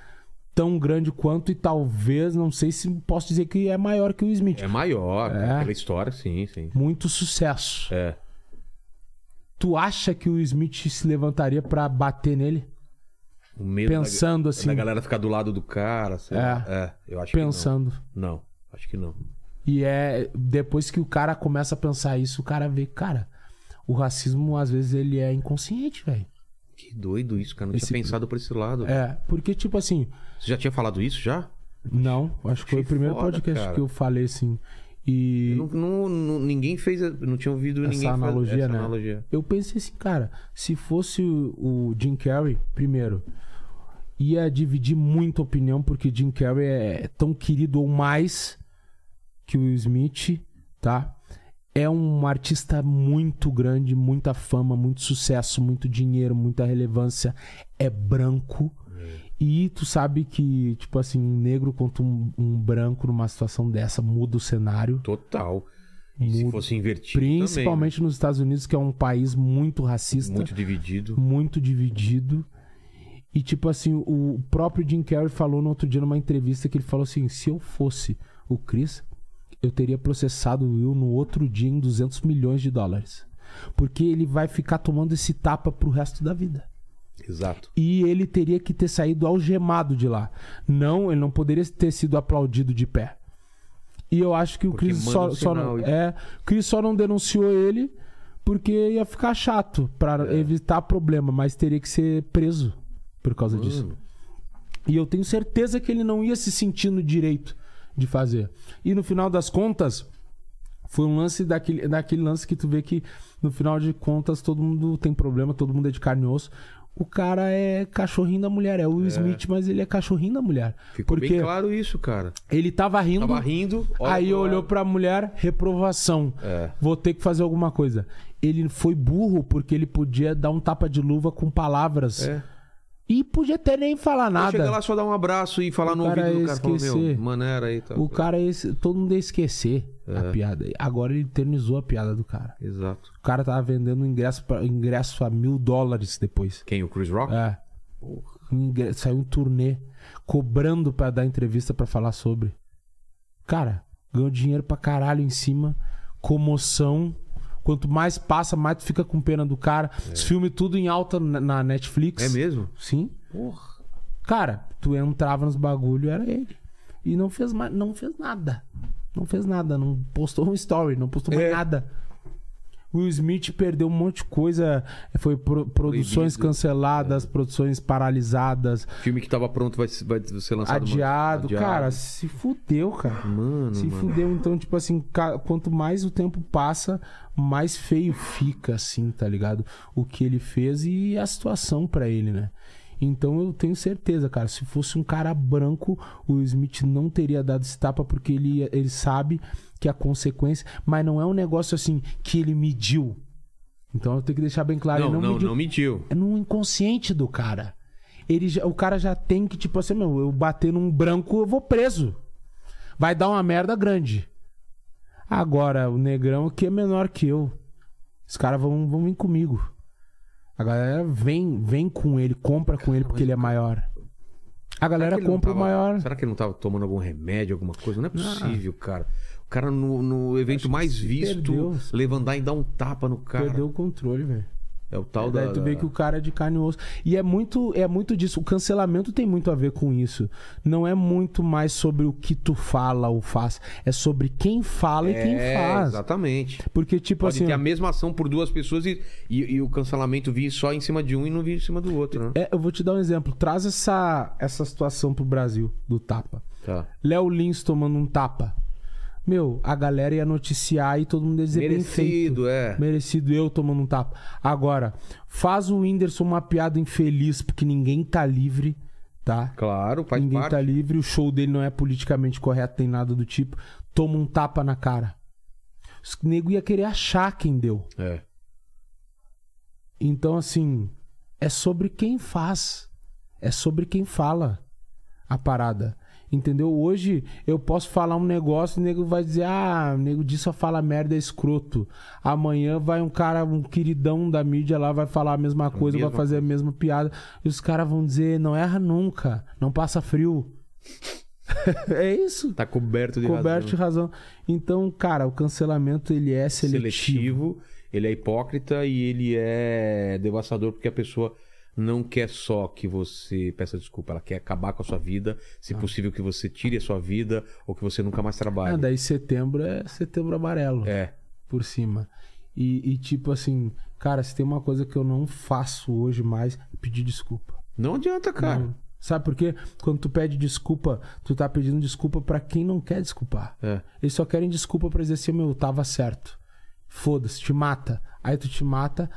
tão grande quanto e talvez, não sei se posso dizer que é maior que o Smith. É maior, É. pela história, sim, sim. Muito sucesso. É. Tu acha que o Smith se levantaria pra bater nele? O medo Pensando da, assim. da galera ficar do lado do cara, sei É. lá. É, eu acho Pensando. que não. Não, acho que não. E é depois que o cara começa a pensar isso, o cara vê, cara, o racismo às vezes ele é inconsciente, velho. Que doido isso, cara. Não Esse- tinha pensado por esse lado. É, porque tipo assim, Você já tinha falado isso já? não, acho que foi o primeiro foda, podcast cara. que eu falei assim. E Não, não- não- ninguém fez. Não tinha ouvido Essa ninguém fazer analogia, essa né? analogia. eu pensei assim, cara, se fosse o, o Jim Carrey, primeiro, ia dividir muita opinião, porque Jim Carrey é tão querido ou mais que o Smith, tá? É um artista muito grande, muita fama, muito sucesso, muito dinheiro, muita relevância. É branco. E tu sabe que, tipo assim, um negro contra um, um branco numa situação dessa muda o cenário. Total. E se Muda. fosse invertido. Principalmente nos Estados Unidos, que é um país muito também, né? racista, Muito dividido. muito dividido. E tipo assim, o próprio Jim Carrey falou no outro dia numa entrevista que ele falou assim: se eu fosse o Chris, eu teria processado o Will no outro dia em 200 milhões de dólares. Porque ele vai ficar tomando esse tapa pro resto da vida. Exato. E ele teria que ter saído algemado de lá. Não, ele não poderia ter sido aplaudido de pé. E eu acho que o Porque Chris só, um só não, é, Chris só não denunciou ele porque ia ficar chato pra É. evitar problema, mas teria que ser preso por causa disso. Mano, E eu tenho certeza que ele não ia se sentir no direito de fazer. E no final das contas, foi um lance daquele, daquele lance que tu vê que no final de contas todo mundo tem problema, todo mundo é de carne e osso. O cara é cachorrinho da mulher, é o Will Smith, mas ele é cachorrinho da mulher. Ficou porque bem claro isso, cara. ele tava rindo, Tava rindo. aí olhou lado. pra mulher, reprovação. É. Vou ter que fazer alguma coisa. Ele foi burro porque ele podia dar um tapa de luva com palavras. É. E podia até nem falar Nada. Chega nada. lá só dar um abraço e falar O no cara ouvido do cara. Falar, esquecer. meu, maneira aí. Tá. O cara, ia, todo mundo ia esquecer É. a piada. Agora ele eternizou a piada do cara. Exato. O cara tava vendendo ingresso, pra, ingresso a mil dólares depois. Quem? O Chris Rock? É. Um ingre- Saiu um turnê cobrando pra dar entrevista pra falar sobre. Cara, ganhou dinheiro pra caralho em cima. Comoção. Quanto mais passa, mais tu fica com pena do cara. Os filmes tudo em alta na Netflix. É mesmo? Sim. Porra. Cara, tu entrava nos bagulho, era ele. E não fez mais, não fez nada. Não fez nada, não postou um story, não postou mais É. nada. Will Smith perdeu um monte de coisa, foi pro- produções Proibido. canceladas, produções paralisadas, Filme que tava pronto vai, ser- vai ser lançado. adiado. adiado. Cara, se fudeu, cara. Mano, Se mano. fudeu, então, tipo assim, quanto mais o tempo passa, mais feio fica, assim, tá ligado? O que ele fez e a situação pra ele, né? Então eu tenho certeza, cara, se fosse um cara branco, o Smith não teria dado esse tapa porque ele, ele sabe que a consequência. Mas não é um negócio assim que ele mediu. Então eu tenho que deixar bem claro, Não, ele não, não, não, mediu. É no inconsciente do cara. Ele já- o cara já tem que, tipo assim, meu, eu bater num branco, eu vou preso. Vai dar uma merda grande. Agora, o negrão que é menor que eu. Os caras vão, vão vir comigo. A galera vem, vem com ele, compra com ele porque ele é maior. A galera compra o tava- maior. Será que ele não tava tomando algum remédio, alguma coisa? Não é possível, cara. O cara no, no evento mais visto, perdeu. levantar e dar um tapa no cara. Perdeu o controle, velho. É o tal Daí da. tu vê que o cara é de carne e osso. E é muito, é muito disso. O cancelamento tem muito a ver com isso. Não é muito mais sobre o que tu fala ou faz. É sobre quem fala e quem É, faz. Exatamente. Porque, tipo Pode assim. ter a mesma ação por duas pessoas e, e, e o cancelamento vir só em cima de um e não vir em cima do outro, né? é, eu vou te dar um exemplo. Traz essa, essa situação pro Brasil do tapa. Tá. Léo Lins tomando um tapa. Meu, a galera ia noticiar e todo mundo ia dizer. Merecido, é. Merecido eu tomando um tapa. Agora, faz o Whindersson uma piada infeliz porque ninguém tá livre, tá? Claro, faz ninguém parte. tá livre, o show dele não é politicamente correto, tem nada do tipo. Toma um tapa na cara. Os nego ia querer achar quem deu. É. Então, assim, é sobre quem faz. É sobre quem fala. a parada. Entendeu? Hoje eu posso falar um negócio e o nego vai dizer, ah, o nego disso só fala merda, é escroto. Amanhã vai um cara, um queridão da mídia lá, vai falar a mesma coisa, mesma vai fazer a mesma piada. E os caras vão dizer, não erra nunca, não passa frio. é isso. Tá coberto de Coberto de razão. razão. Então, cara, o cancelamento ele é seletivo. seletivo, ele é hipócrita e ele é devastador porque a pessoa não quer só que você peça desculpa, ela quer acabar com a sua vida, se possível que você tire a sua vida ou que você nunca mais trabalhe. Ah, daí setembro é setembro amarelo. É. por cima. E, e, tipo assim, cara, se tem uma coisa que eu não faço hoje mais, é pedir desculpa. Não adianta, cara. Não. Sabe por quê? Quando tu pede desculpa, tu tá pedindo desculpa pra quem não quer desculpar. É. Eles só querem desculpa pra dizer assim, meu, eu tava certo. Foda-se, te mata. Aí tu te mata,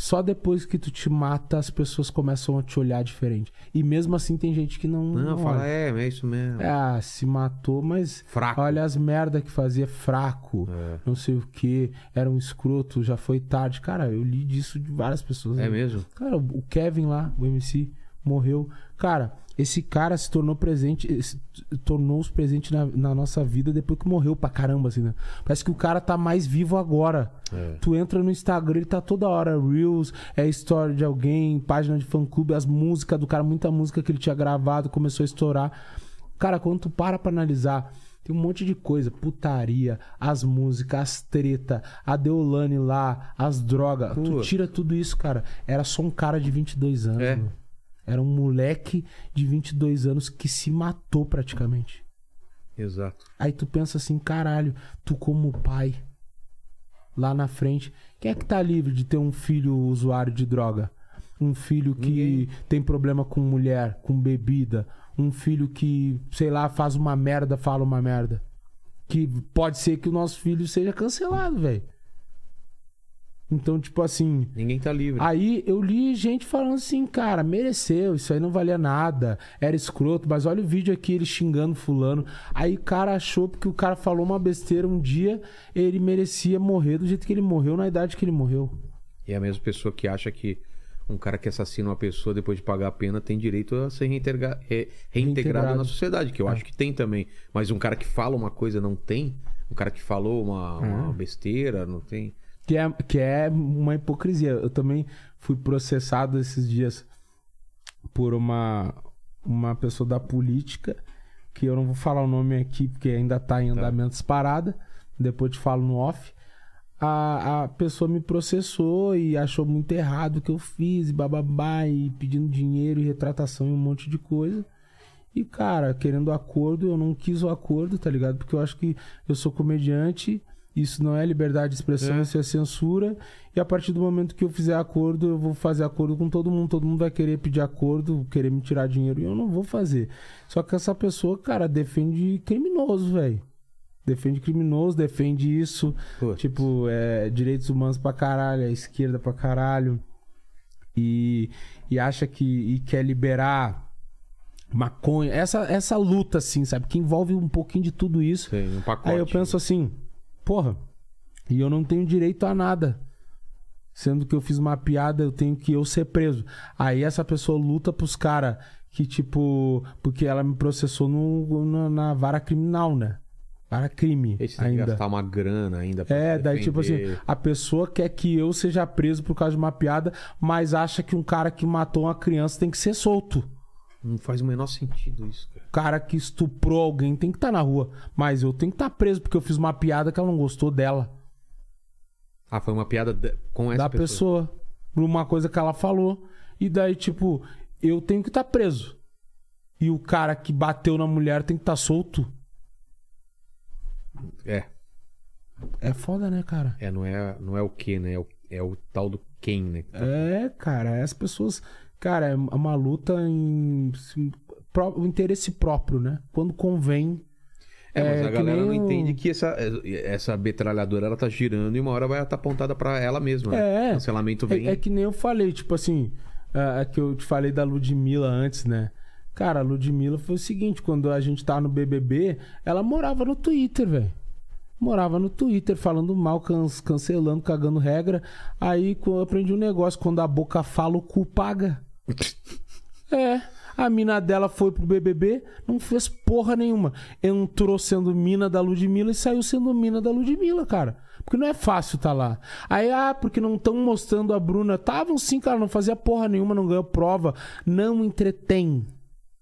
só depois que tu te mata as pessoas começam a te olhar diferente. E mesmo assim tem gente que não. Não, fala, olha. é, é isso mesmo. Ah, se matou, mas Fraco. olha as merda que fazia fraco, É. não sei o que, era um escroto, já foi tarde. Cara, eu li disso de várias pessoas. É né? mesmo? Cara, o Kevin lá, o MC, morreu. Cara, esse cara se tornou presente, se tornou-se presente na, na nossa vida depois que morreu pra caramba, assim, né? Parece que o cara tá mais vivo agora. É. Tu entra no Instagram, ele tá toda hora. Reels, é história de alguém, página de fã clube, as músicas do cara, muita música que ele tinha gravado, começou a estourar. Cara, quando tu para pra analisar, tem um monte de coisa. Putaria, as músicas, as treta, a Deolane lá, as drogas. Tu tira tudo isso, cara. Era só um cara de 22 anos. É. mano. Era um moleque de 22 anos que se matou praticamente. Exato. Aí tu pensa assim, caralho, tu como pai, lá na frente, quem é que tá livre de ter um filho usuário de droga? Um filho que Ninguém. tem problema com mulher, com bebida, um filho que, sei lá, faz uma merda, fala uma merda. Que pode ser que o nosso filho seja cancelado, velho. Então, tipo assim, Ninguém tá livre. Aí eu li gente falando assim, cara, mereceu, isso aí não valia nada, era escroto, mas olha o vídeo aqui, ele xingando fulano. Aí o cara achou porque o cara falou uma besteira um dia, ele merecia morrer do jeito que ele morreu, na idade que ele morreu. E é a mesma pessoa que acha que um cara que assassina uma pessoa depois de pagar a pena tem direito a ser reintegra- re- reintegrado Reintegrado. na sociedade, que eu É. acho que tem também. Mas um cara que fala uma coisa não tem, um cara que falou uma, uma besteira não tem. Que é, que é uma hipocrisia. Eu também fui processado esses dias por uma, uma pessoa da política, que eu não vou falar o nome aqui porque ainda tá em andamento disparada, depois te falo no off. A, a pessoa me processou e achou muito errado o que eu fiz, e bababá, e pedindo dinheiro e retratação e um monte de coisa. E, cara, querendo acordo, eu não quis o acordo, tá ligado? Porque eu acho que eu sou comediante, isso não é liberdade de expressão, É. isso é censura. E a partir do momento que eu fizer acordo, eu vou fazer acordo com todo mundo. Todo mundo vai querer pedir acordo, querer me tirar dinheiro, e eu não vou fazer. Só que essa pessoa, cara, defende criminoso, velho. Defende criminoso, defende isso. Putz. Tipo, é, direitos humanos pra caralho, a esquerda pra caralho. E, e acha que e quer liberar maconha. Essa, essa luta, assim, sabe? Que envolve um pouquinho de tudo isso. Tem um pacote. Aí eu penso assim, porra, e eu não tenho direito a nada. Sendo que eu fiz uma piada, eu tenho que eu ser preso. Aí essa pessoa luta pros caras que, tipo, porque ela me processou no, na, na vara criminal, né? Vara crime que ainda. gastar uma grana ainda pra É, se daí tipo assim, a pessoa quer que eu seja preso por causa de uma piada, mas acha que um cara que matou uma criança tem que ser solto. Não faz o menor sentido isso, cara. Cara que estuprou alguém tem que estar na rua, mas eu tenho que estar preso porque eu fiz uma piada que ela não gostou dela, Ah, foi uma piada de- com essa da pessoa. por uma coisa que ela falou. E daí tipo, eu tenho que estar preso. E o cara que bateu na mulher tem que estar solto. É, É foda, né, cara? é não, é, não é o que, né? É o, é o tal do quem, né? É, cara, as pessoas. Cara, é uma luta em. O interesse próprio, né? Quando convém. É, mas É, a galera não entende que essa, essa metralhadora ela tá girando e uma hora vai estar apontada pra ela mesma. É. O cancelamento vem. É, é que nem eu falei, tipo assim. É, é que eu te falei da Ludmilla antes, né? Cara, a Ludmilla foi o seguinte: quando a gente tava no BBB, ela morava no Twitter, velho. Morava no Twitter, falando mal, can- cancelando, cagando regra. Aí eu aprendi um negócio: quando a boca fala, o cu paga. É. A mina dela foi pro BBB, não fez porra nenhuma. Entrou sendo mina da Ludmilla e saiu sendo mina da Ludmilla, cara. Porque não é fácil tá lá. Aí, ah, porque não estão mostrando a Bruna. Estavam sim, cara, não fazia porra nenhuma, não ganhou prova. Não entretém.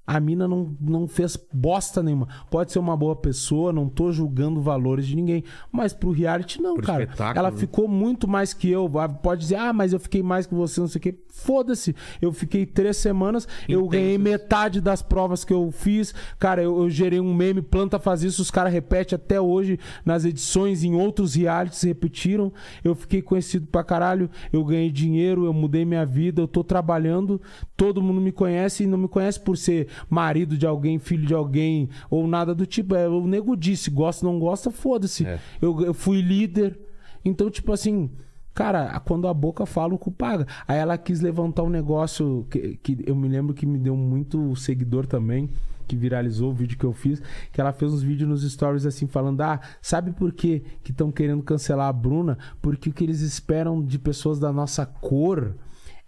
A mina não, não fez bosta nenhuma. Pode ser uma boa pessoa, não tô julgando valores de ninguém. Mas pro reality, não, cara. Ela né? ficou muito mais que eu. Ah, Pode dizer, ah, mas eu fiquei mais que você, não sei o quê. Foda-se. Eu fiquei três semanas, eu ganhei metade das provas que eu fiz. Cara, eu, eu gerei um meme, planta faz isso, os caras repetem até hoje nas edições, em outros realities repetiram. Eu fiquei conhecido pra caralho, eu ganhei dinheiro, eu mudei minha vida, eu tô trabalhando, todo mundo me conhece e não me conhece por ser marido de alguém, filho de alguém ou nada do tipo. É, o nego disse, gosta, não gosta, foda-se. É. Eu, eu fui líder. Então, tipo assim, cara, quando a boca fala, o cu paga. Aí ela quis levantar um negócio que, que eu me lembro que me deu muito seguidor também. Que viralizou o vídeo que eu fiz, que ela fez uns vídeos nos stories assim, falando: Ah, sabe por que estão querendo cancelar a Bruna? Porque o que eles esperam de pessoas da nossa cor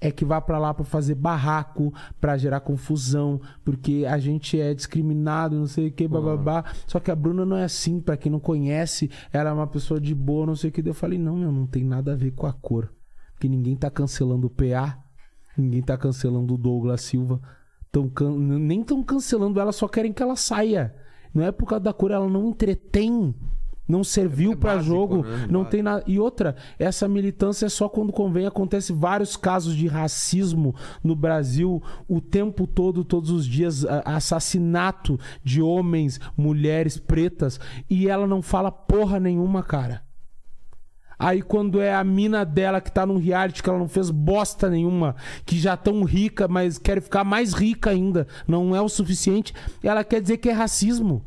é que vá pra lá pra fazer barraco, pra gerar confusão, porque a gente é discriminado, não sei o que, bababá. Só que a Bruna não é assim, pra quem não conhece, ela é uma pessoa de boa, não sei o que. Eu falei, não, meu, não tem nada a ver com a cor. Porque ninguém tá cancelando o PA, ninguém tá cancelando o Douglas Silva, tão can... nem tão cancelando ela, só querem que ela saia. Não é por causa da cor, ela não entretém. Não serviu É pra básico, jogo, né? não tem nada. E outra, essa militância é só quando convém. Acontece vários casos de racismo no Brasil o tempo todo, todos os dias. Assassinato de homens, mulheres pretas. E ela não fala porra nenhuma, cara. Aí quando é a mina dela que tá num reality que ela não fez bosta nenhuma, que já tão rica, mas quer ficar mais rica ainda, não é o suficiente, ela quer dizer que é racismo.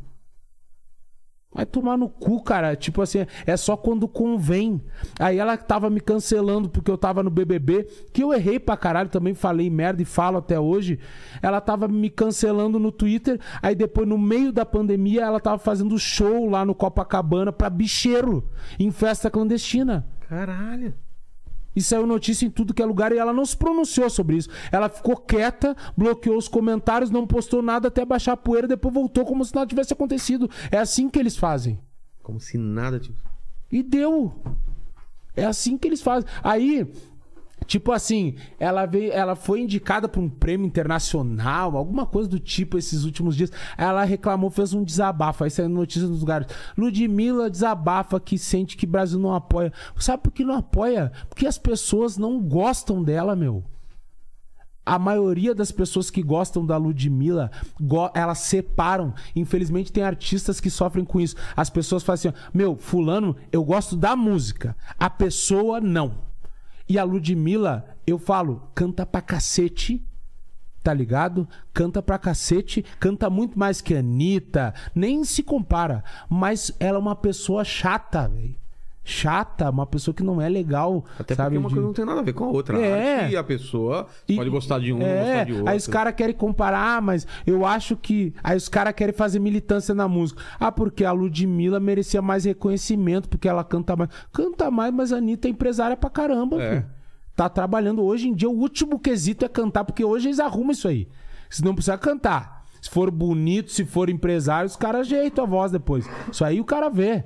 Vai tomar no cu, cara. Tipo assim, é só quando convém. Aí ela tava me cancelando porque eu tava no BBB, que eu errei pra caralho, também falei merda e falo até hoje. Ela tava me cancelando no Twitter. Aí depois, no meio da pandemia, ela tava fazendo show lá no Copacabana pra bicheiro, em festa clandestina. Caralho. E saiu notícia em tudo que é lugar e ela não se pronunciou sobre isso. Ela ficou quieta, bloqueou os comentários, não postou nada até baixar a poeira, depois voltou como se nada tivesse acontecido. É assim que eles fazem. Como se nada tipo. E deu. É assim que eles fazem. Aí, tipo assim, ela veio, ela foi indicada para um prêmio internacional, alguma coisa do tipo esses últimos dias. Ela reclamou, fez um desabafo. Aí saiu notícia nos lugares. Ludmilla desabafa que sente que Brasil não apoia. Sabe por que não apoia? Porque as pessoas não gostam dela, meu. A maioria das pessoas que gostam da Ludmilla, elas separam. Infelizmente, tem artistas que sofrem com isso. As pessoas falam assim: meu, Fulano, eu gosto da música. A pessoa, não. E a Ludmilla, eu falo, canta pra cacete. Tá ligado? Canta pra cacete, canta muito mais que a Anitta, nem se compara. Mas ela é uma pessoa chata, velho. Chata, uma pessoa que não é legal. Até sabe? porque uma de- coisa não tem nada a ver com a outra. É. A arte e a pessoa E- pode gostar de um, é, gostar de outro. Aí os caras querem comparar, ah, mas eu acho que. Aí os caras querem fazer militância na música. Ah, porque a Ludmilla merecia mais reconhecimento, porque ela canta mais. Canta mais, mas a Anitta é empresária pra caramba, É. filho. Tá trabalhando. Hoje em dia, o último quesito é cantar, porque hoje eles arrumam isso aí. Se não precisa cantar. Se for bonito, se for empresário, os caras ajeitam a voz depois. Isso aí o cara vê.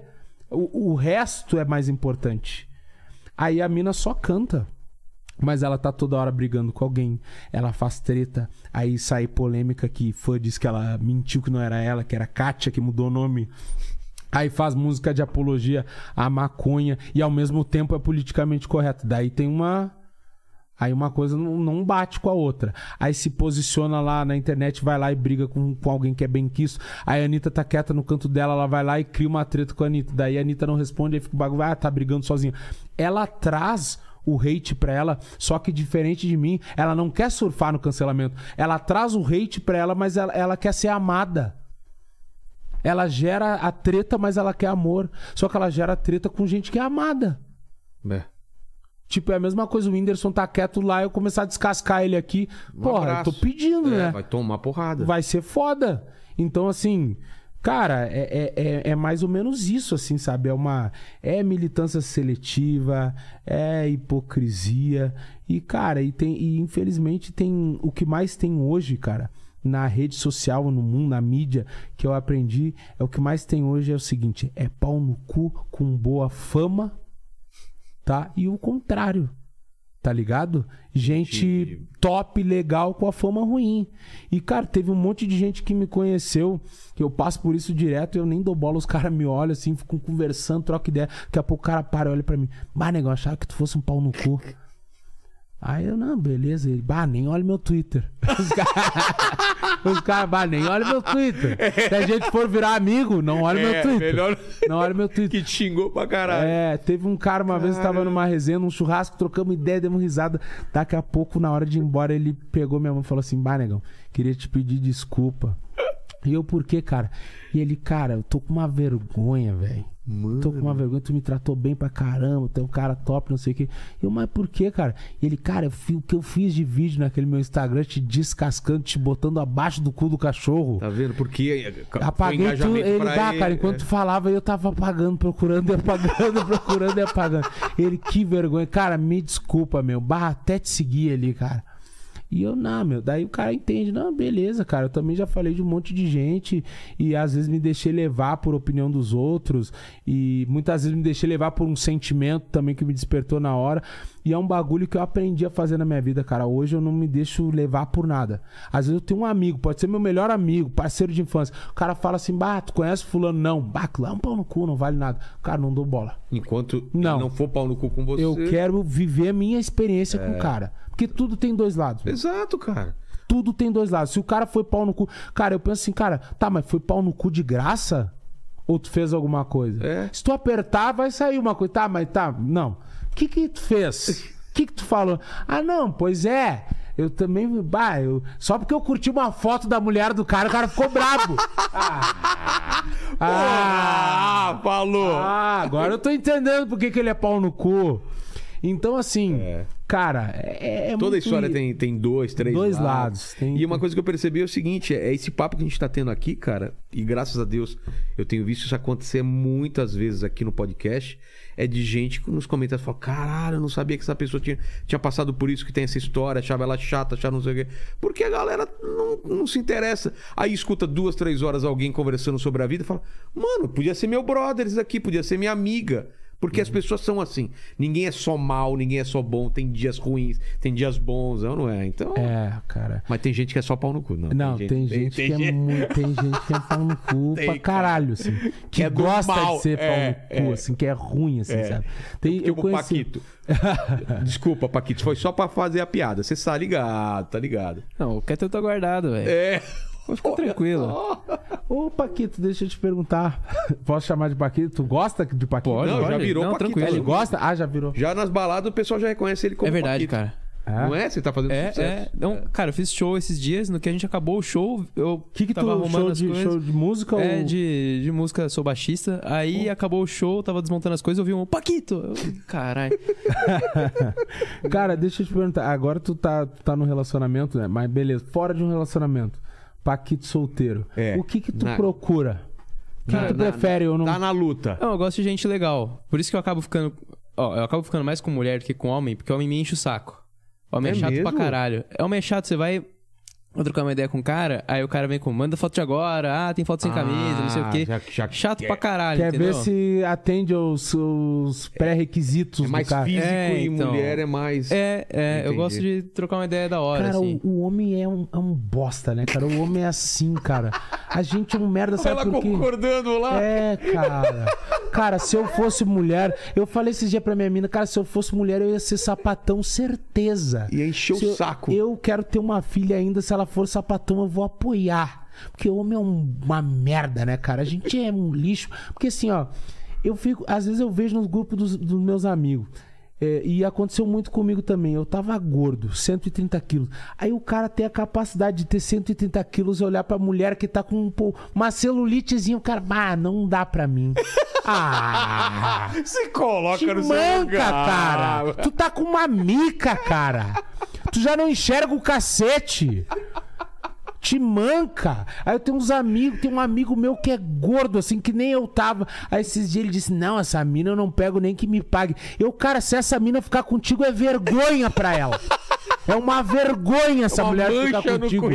O, o resto é mais importante. Aí a mina só canta. Mas ela tá toda hora brigando com alguém. Ela faz treta. Aí sai polêmica que fã diz que ela mentiu que não era ela, que era Kátia que mudou o nome. Aí faz música de apologia à maconha e ao mesmo tempo é politicamente correto. Daí tem uma. Aí uma coisa não, bate com a outra. Aí se posiciona lá na internet, vai lá e briga com, com alguém que é bem quisto. Aí a Anitta tá quieta no canto dela, ela vai lá e cria uma treta com a Anitta. Daí a Anitta não responde, aí fica o bagulho, ah, tá brigando sozinha. Ela traz o hate pra ela, só que diferente de mim, ela não quer surfar no cancelamento. Ela traz o hate pra ela, mas ela, ela quer ser amada. Ela gera a treta, mas ela quer amor. Só que ela gera treta com gente que é amada. É. Tipo, é a mesma coisa, o Whindersson tá quieto lá, eu começar a descascar ele aqui. Um Porra, eu tô pedindo, É, né? Vai tomar porrada. Vai ser foda. Então, assim, cara, é, é, é, é mais ou menos isso, assim, sabe? É uma. É militância seletiva, é hipocrisia. E, cara, e tem. E infelizmente tem. O que mais tem hoje, cara, na rede social, no mundo, na mídia, que eu aprendi, é o que mais tem hoje é o seguinte: é pau no cu com boa fama, tá? E o contrário. Tá ligado? Gente Entendi. top, legal, com a fama ruim. E, cara, teve um monte de gente que me conheceu, que eu passo por isso direto e eu nem dou bola, os caras me olham assim, ficam conversando, troca ideia. Daqui a pouco o cara para e olha pra mim. Bah, negão, achava que tu fosse um pau no cu. Aí eu, não, beleza. Ele, bah, nem olha meu Twitter. Os caras, os caras, bah, nem olha meu Twitter. Se a gente for virar amigo, não olha meu É, Twitter. melhor Não olha meu Twitter. que xingou pra caralho. É, teve um cara uma vez, tava numa resenha, num churrasco, trocamos ideia, demos risada. Daqui a pouco, na hora de ir embora, ele pegou minha mão e falou assim: Bah, negão, queria te pedir desculpa. E eu, por quê, cara? E ele, cara, eu tô com uma vergonha, velho. Tô com uma vergonha, tu me tratou bem pra caramba, tu é um cara top, não sei o quê. Eu, mas por quê, cara? E ele, cara, eu fi- o que eu fiz de vídeo naquele meu Instagram, te descascando, te botando abaixo do cu do cachorro. Tá vendo? Porque foi Apaguei tudo. engajamento Ele dá, ele. cara. Enquanto tu falava, eu tava apagando, procurando e apagando, procurando e apagando. Ele, que vergonha. Cara, me desculpa, meu. Barra até te seguir ali, cara. E eu, não, meu. Daí o cara entende. Não, beleza, cara. Eu também já falei de um monte de gente. E às vezes me deixei levar por opinião dos outros. E muitas vezes me deixei levar por um sentimento também que me despertou na hora. E é um bagulho que eu aprendi a fazer na minha vida, cara. Hoje eu não me deixo levar por nada. Às vezes eu tenho um amigo, pode ser meu melhor amigo, parceiro de infância. O cara fala assim, bah, tu conhece fulano? Não. Bah, lá é um pau no cu, não vale nada. Cara, não dou bola. Enquanto Não. não for pau no cu com você. Eu quero viver a minha experiência com o cara. Porque tudo tem dois lados. Exato, cara. Tudo tem dois lados. Se o cara foi pau no cu. Cara, eu penso assim, cara, tá, mas foi pau no cu de graça? Ou tu fez alguma coisa? É. Se tu apertar, vai sair uma coisa. Tá, mas tá. Não. O que que tu fez? O que que tu falou? Ah, não, pois é. Eu também. Bah, eu, só porque eu curti uma foto da mulher do cara, o cara ficou brabo. Ah, ah, Ah, falou! ah, agora eu tô entendendo por que, que ele é pau no cu. Então, assim, É. cara, é, é Toda muito- história tem, tem dois, três Dois lados, tem- E uma coisa que eu percebi é o seguinte: é esse papo que a gente tá tendo aqui, cara, e graças a Deus eu tenho visto isso acontecer muitas vezes aqui no podcast. É de gente que nos comentários fala: caralho, eu não sabia que essa pessoa tinha, tinha passado por isso, que tem essa história, achava ela chata, achava não sei o quê. Porque a galera não, não se interessa. Aí escuta duas, três horas alguém conversando sobre a vida e fala: mano, podia ser meu brother isso aqui, podia ser minha amiga. Porque as pessoas são assim. Ninguém é só mal, ninguém é só bom. Tem dias ruins, tem dias bons, não não é? Então. É, cara. Mas tem gente que é só pau no cu, não. Não, tem gente, que é muito. Tem gente que é pau no cu Tem, pra cara. caralho, assim. Que é gosta mal, de ser pau é, no cu, é. assim, que é ruim, assim, É. sabe? Tem, eu conheci... Paquito. Desculpa, Paquito. Foi só pra fazer a piada. Você tá ligado, tá ligado. Não, o Ketel tá guardado, velho. É. Pode ficar tranquilo. Ô, Paquito, deixa eu te perguntar. Posso chamar de Paquito? Tu gosta de Paquito? Pode, Não, já virou Não, Paquito. tranquilo. Ele gosta? Ah, já virou. Já nas baladas o pessoal já reconhece ele como É verdade, Paquito. cara. É? Não é? Você tá fazendo É, sucesso. é. Não, cara, eu fiz show esses dias. No que a gente acabou o show, eu O que que tu... tava arrumando Show as de, coisas. show de música É, ou... de, de música, sou baixista. Aí acabou o show, tava desmontando as coisas, eu vi um Paquito. Caralho. Cara, deixa eu te perguntar. Agora tu tá, tu tá no relacionamento, né? Mas beleza, fora de um relacionamento. Paquito solteiro. É. O que que tu Na- procura? O que, Na- que tu na- prefere ou não? Tá na luta. Não, eu gosto de gente legal. Por isso que eu acabo ficando. Ó, eu acabo ficando mais com mulher do que com homem, porque homem me enche o saco. Homem é, É chato mesmo? pra caralho. Homem é chato, você vai. Vou trocar uma ideia com o cara, aí o cara vem com, manda foto de agora, ah, tem foto sem camisa, não sei o quê. já- já Chato quer- pra caralho, Quer entendeu? ver se atende aos, aos pré-requisitos É mais do cara. físico É, e então. mulher é mais. É, é, eu gosto de trocar uma ideia da hora, Cara, assim. o, o homem é um, é um bosta, né, cara? O homem é assim, cara. A gente é um merda, sabe Ela por quê? concordando lá. É, cara. Cara, se eu fosse mulher, eu falei esses dias pra minha mina, cara, se eu fosse mulher, eu ia ser sapatão, certeza. Ia encher o eu- saco. Eu quero ter uma filha ainda, se ela for sapatão, eu vou apoiar. Porque o homem é um- uma merda, né, cara? A gente é um lixo. Porque assim, ó, eu fico. Às vezes eu vejo nos grupos dos, dos meus amigos. É, e aconteceu muito comigo também. Eu tava gordo, 130 quilos. Aí o cara tem a capacidade de ter 130 quilos e olhar pra mulher que tá com um, pô, uma celulitezinha. O cara, ah, não dá pra mim. Ah! Se coloca Te no seu manca, lugar. cara. Tu tá com uma mica, cara. Tu já não enxerga o cacete. Te manca. Aí eu tenho uns amigos, tem um amigo meu que é gordo, assim, que nem eu tava. Aí esses dias ele disse: Não, essa mina eu não pego nem que me pague. Eu, cara, se essa mina ficar contigo é vergonha pra ela. É uma vergonha essa Uma mulher ficar contigo. do-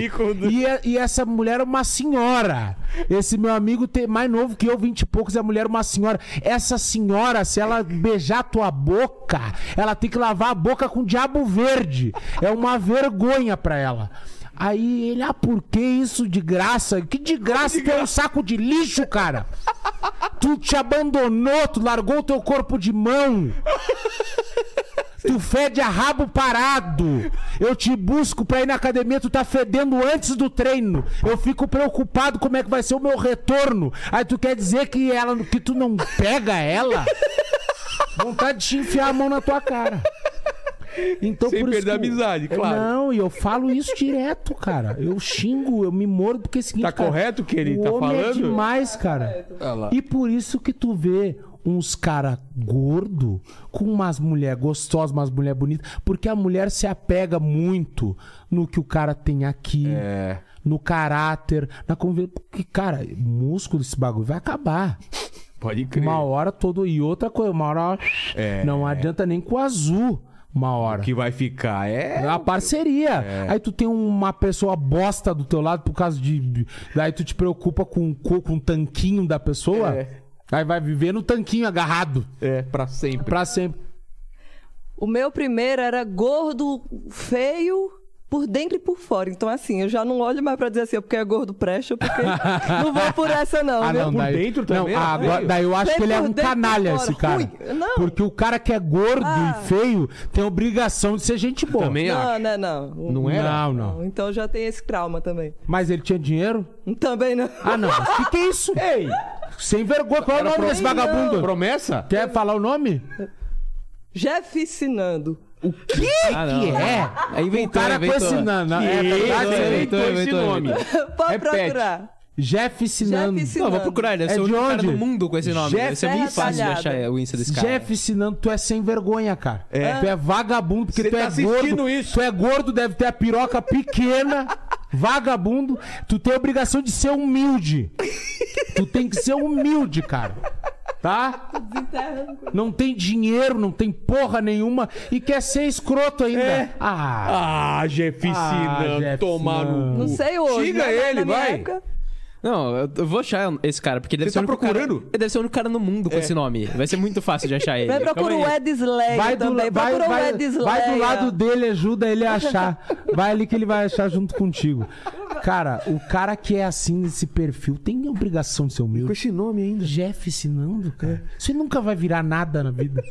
E, é- e essa mulher é uma senhora. Esse meu amigo tem mais novo que eu, 20 e poucos, a mulher é uma senhora. Essa senhora, se ela beijar tua boca, ela tem que lavar a boca com diabo verde. É uma vergonha pra ela. Aí ele, ah, por que isso de graça? Que de graça tem um saco de lixo, cara? Tu te abandonou, tu largou o teu corpo de mão. Tu fede a rabo parado. Eu te busco pra ir na academia, tu tá fedendo antes do treino. Eu fico preocupado como é que vai ser o meu retorno. Aí tu quer dizer que ela que tu não pega ela? Vontade de te enfiar a mão na tua cara. Então, Sem por isso perder a amizade, claro. Não, e eu falo isso direto, cara. Eu xingo, eu me mordo porque é o seguinte, Tá cara, correto o que ele o tá homem falando? É demais, cara. Lá. E por isso que tu vê uns cara gordo com umas mulher gostosas, umas mulher bonitas, porque a mulher se apega muito no que o cara tem aqui, É. no caráter, na conversa. Porque, cara, músculo esse bagulho vai acabar. Pode crer. Uma hora todo e outra coisa, uma hora É. não adianta nem com o azul. Uma hora. O que vai ficar é. É uma parceria. Aí tu tem uma pessoa bosta do teu lado por causa de. Daí tu te preocupa com, com, com o tanquinho da pessoa. É. Aí vai viver no tanquinho agarrado. É, pra sempre. Pra sempre. O meu primeiro era gordo, feio, por dentro e por fora. Então, assim, eu já não olho mais pra dizer assim, porque é gordo presta, porque não vou por essa não, Ah, viu? não, Por daí, dentro também não, era agora- daí eu acho que ele é um canalha, esse cara. Não. Porque o cara que é gordo Ah. e feio tem a obrigação de ser gente boa. Também Não, acho. não, não. Não era? Não, não. Então já tem esse trauma também. Mas ele tinha dinheiro? Também não. Ah, não. O que, que é isso? Ei! Sem vergonha. Qual é o nome pro- desse vagabundo? Promessa? Quer falar o nome? Jeff ensinando. Que Ah, não. que é? É, inventou, o cara com inventou. esse não, não, é verdade, isso? é inventou esse inventou, nome. Pode procurar. Jeff ensinando. Jeff Não, vou procurar. Ele deve É ser o de único cara onde? do mundo com esse nome. Jeff Deve ser muito fácil de achar o Insta desse cara. Jeff ensinando, tu é sem vergonha, cara. É. Tu é vagabundo, porque Cê tu tá é assistindo gordo. isso. Tu é gordo, deve ter a piroca pequena. vagabundo. Tu tem a obrigação de ser humilde. tu tem que ser humilde, cara. Tá? Não tem dinheiro, não tem porra nenhuma e quer ser escroto ainda. É. Ah, Ah, Jeff Ah, ensinando. Jeff tomar no. Não sei hoje. Xinga na ele, minha vai. época- Não, eu vou achar esse cara, porque ele deve Você ser tá o único cara- procurando? ele deve ser o único cara no mundo com esse nome. Vai ser muito fácil de achar ele. Vai procurar o aí. Ed Slayer vai, do, também. vai, Procura o vai, Ed Slayer. vai do lado dele, ajuda ele a achar. Vai ali que ele vai achar junto contigo. Cara, o cara que é assim nesse perfil tem a obrigação de ser Com humilde. esse nome ainda. Jeff ensinando, cara. Você nunca vai virar nada na vida.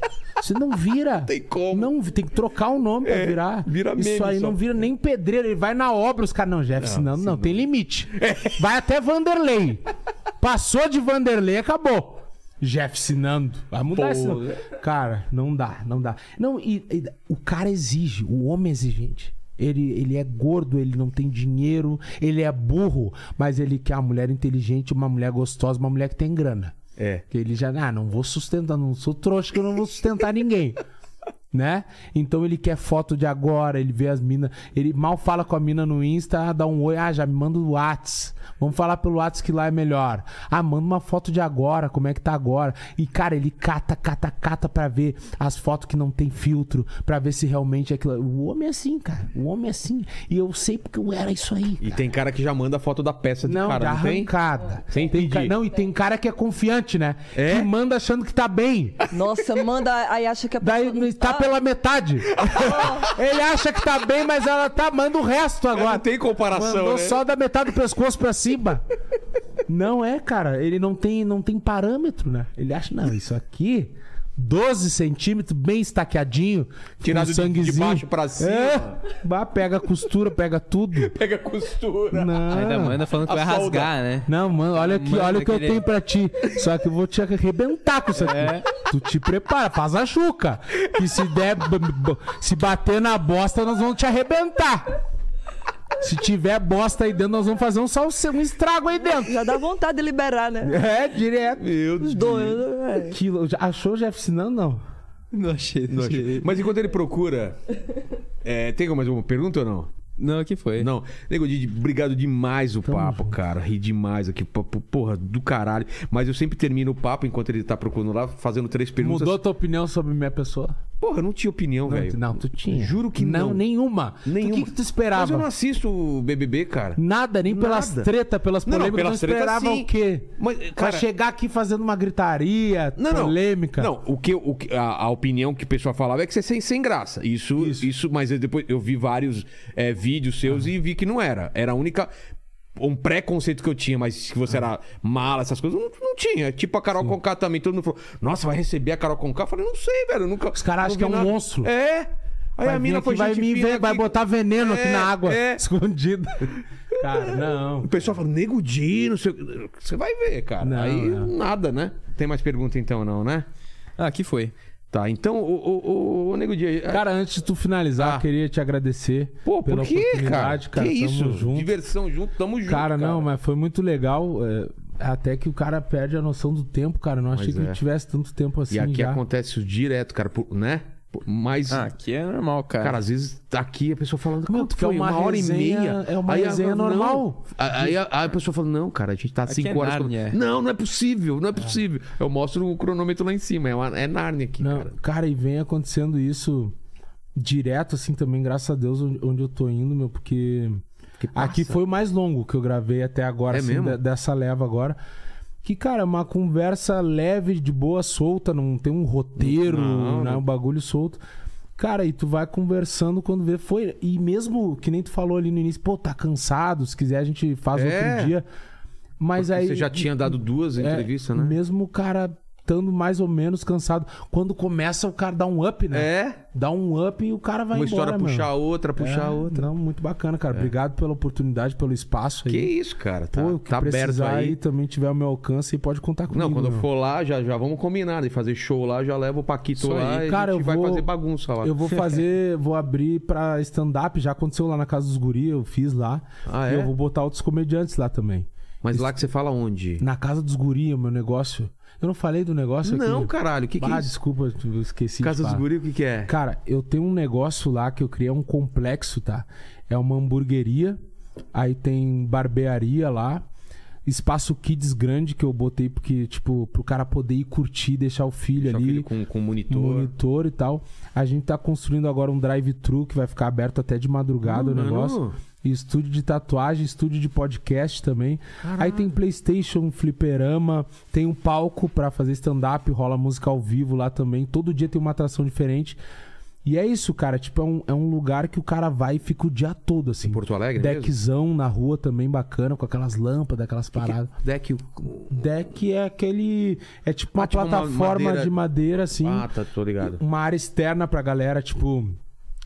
Você não vira. Tem como. Não, tem que trocar o nome pra É, virar. vira Isso aí só. não vira nem pedreiro. Ele vai na obra, os caras. Não, Jeff ensinando, não, tem limite. É. Vai até Vanderlei. Passou de Vanderlei, acabou. Jeff ensinando. Vai mudar Pô. esse nome. Cara, não dá, não dá. Não, e, e o cara exige, o homem é exigente. Ele, ele é gordo, ele não tem dinheiro, ele é burro, mas ele quer uma mulher inteligente, uma mulher gostosa, uma mulher que tem grana. É. Que ele já, ah, não vou sustentar, não sou trouxa que eu não vou sustentar ninguém. Né? Então ele quer foto de agora, ele vê as minas, ele mal fala com a mina no Insta, dá um oi, ah, já me manda o Whats. Vamos falar pelo Whats que lá é melhor. Ah, manda uma foto de agora, como é que tá agora? E cara, ele cata, cata, cata pra ver as fotos que não tem filtro, pra ver se realmente é aquilo. O homem é assim, cara. O homem é assim. E eu sei porque eu era isso aí. E cara. tem cara que já manda foto da peça de Não, cara, não tem? arrancada. Sem tem ca- Não, e tem cara que é confiante, né? É? Que manda achando que tá bem. Nossa, manda. Aí acha que a Daí pessoa não tá pela metade. Ele acha que tá bem, mas ela tá. Manda o resto agora. Não tem comparação, Mandou né? só da metade do pescoço pra cima. Não é, cara. Ele não tem, não tem parâmetro, né? Ele acha, não, isso aqui. 12 centímetros, bem estaqueadinho. Tirado com de- de sanguezinho. baixo pra cima. É. Bah, pega a costura, pega tudo. Pega costura. Não. Ainda manda falando que A vai solda. rasgar, né? Não, mano, olha aqui, Manda olha o que eu tenho pra ti. Só que eu vou te arrebentar com isso aqui. É. Tu te prepara, faz a chuca. Que se der. Se bater na bosta, nós vamos te arrebentar. Se tiver bosta aí dentro, nós vamos fazer um, salse... um estrago aí dentro. Já dá vontade de liberar, né? É, direto. Meu Deus. Dois. é. Quilo. Já Achou o Jeff não? Não. Não achei, não achei. Mas enquanto ele procura. é, tem mais alguma pergunta ou não? Não, que foi? Não. Nego Didi, obrigado demais o papo, cara. Ri demais aqui. papo, Porra, do caralho. Mas eu sempre termino o papo enquanto ele tá procurando lá, fazendo três perguntas. Mudou tua opinião sobre minha pessoa? Porra, eu não tinha opinião, Não, velho. não, tu tinha. Juro que não. Nenhuma. Nenhuma. O que, que tu Mas esperava? eu não assisto o BBB, cara. Nada, nem pelas Nada. treta, pelas Não, não, polêmicas. pelas treta, esperava sim. o quê? Mas, Pra cara- chegar aqui fazendo uma gritaria, Não, não. polêmica. Não, o que, o a, a opinião que o pessoal falava é que você é sem, sem graça. Isso, Isso. isso. mas eu depois eu vi vários é, vídeos seus e vi que não era. Era a única. Um preconceito que eu tinha, mas que você era mala, essas coisas, não, não tinha. Tipo a Carol Conká também. Todo mundo falou: Nossa, vai receber a Carol Conká? Eu falei: Não sei, velho. Nunca, Os caras acham que é um nada." monstro. É. Aí Vai a mina aqui, foi vai, gente me ver, vai aqui. botar veneno aqui É, na água, é. escondido. Cara, não. O pessoal fala, nego Di, não sei. o quê." Você vai ver, cara. Não, Aí não. nada, né? Tem mais pergunta então, não, né? Ah, aqui foi. Tá, então o, o, o, Nego Di. Cara, antes de tu finalizar, Ah. eu queria te agradecer Pô, pela por quê, cara? oportunidade, cara. Que Tamo isso? junto. Diversão junto, tamo junto. Cara, não, mas foi muito legal. é, até que o cara perde a noção do tempo, cara. Não achei que é. ele tivesse tanto tempo assim E aqui já. acontece direto, cara, por- né? Mas, Ah, aqui é normal, cara. cara, às vezes aqui a pessoa falando, Meu, quanto porque é foi? uma Uma, hora resenha- e meia. é uma Aí, resenha normal. Aí a, aí a pessoa fala, não, cara, a gente tá Aqui cinco é horas. Nárnia. Não, não é possível, não é possível. Eu mostro o cronômetro lá em cima, é, uma, é Nárnia aqui, Não, cara. cara. e vem acontecendo isso direto, assim, também, graças a Deus, onde eu tô indo, meu, porque. Aqui foi o mais longo que eu gravei até agora, É assim, de- dessa leva agora. Que, cara, é uma conversa leve, de boa, solta, não tem um roteiro, Não, né? Um bagulho solto. Cara, e tu vai conversando quando vê. Foi. E mesmo que nem tu falou ali no início, pô, tá cansado, se quiser a gente faz É. outro dia. Mas Porque aí. Você já tinha dado duas é, entrevistas, né? Mesmo o cara estando mais ou menos cansado. Quando começa, o cara dá um up, né? É, Dá um up e o cara vai uma embora, história puxar mano. outra, puxar É, outra. Não, muito bacana, cara. Obrigado pela oportunidade, pelo espaço aí. Que isso, cara. Tá, Pô, o que tá aberto aí. aí também tiver ao meu alcance, aí pode contar comigo. Não, quando eu meu. for lá, já, já vamos combinar. De fazer show lá, já levo o Paquito Isso lá aí. e Cara, a gente eu vai vou- fazer bagunça lá. Eu vou fazer, vou abrir pra stand-up. Já aconteceu lá na Casa dos Guri, eu fiz lá. Ah, E é? eu vou botar outros comediantes lá também. Mas lá que você fala onde? Na Casa dos Guri, o meu negócio. Eu não falei do negócio aqui? Não, caralho, o que, que ah, é isso? desculpa, eu esqueci Casa dos. Guri, o que, que é? Cara, eu tenho um negócio lá que eu criei um complexo, tá? É uma hamburgueria, aí tem barbearia lá, espaço kids grande que eu botei porque, tipo, pro cara poder ir curtir, deixar o filho Deixa o ali, filho com, com monitor. monitor e tal. A gente tá construindo agora um drive-thru que vai ficar aberto até de madrugada o Mano. negócio. E estúdio de tatuagem, estúdio de podcast também. Aí tem PlayStation, fliperama, tem um palco pra fazer stand-up, rola música ao vivo lá também. Todo dia tem uma atração diferente. E é isso, cara. Tipo, é um, é um lugar que o cara vai e fica o dia todo, assim. Em Porto Alegre mesmo? Deckzão na rua também bacana, com aquelas lâmpadas, aquelas paradas. Deck. Deck é aquele. É tipo uma Ah, tipo uma plataforma madeira- de madeira, assim. Ah, tá, tô ligado. Uma área externa pra galera, tipo.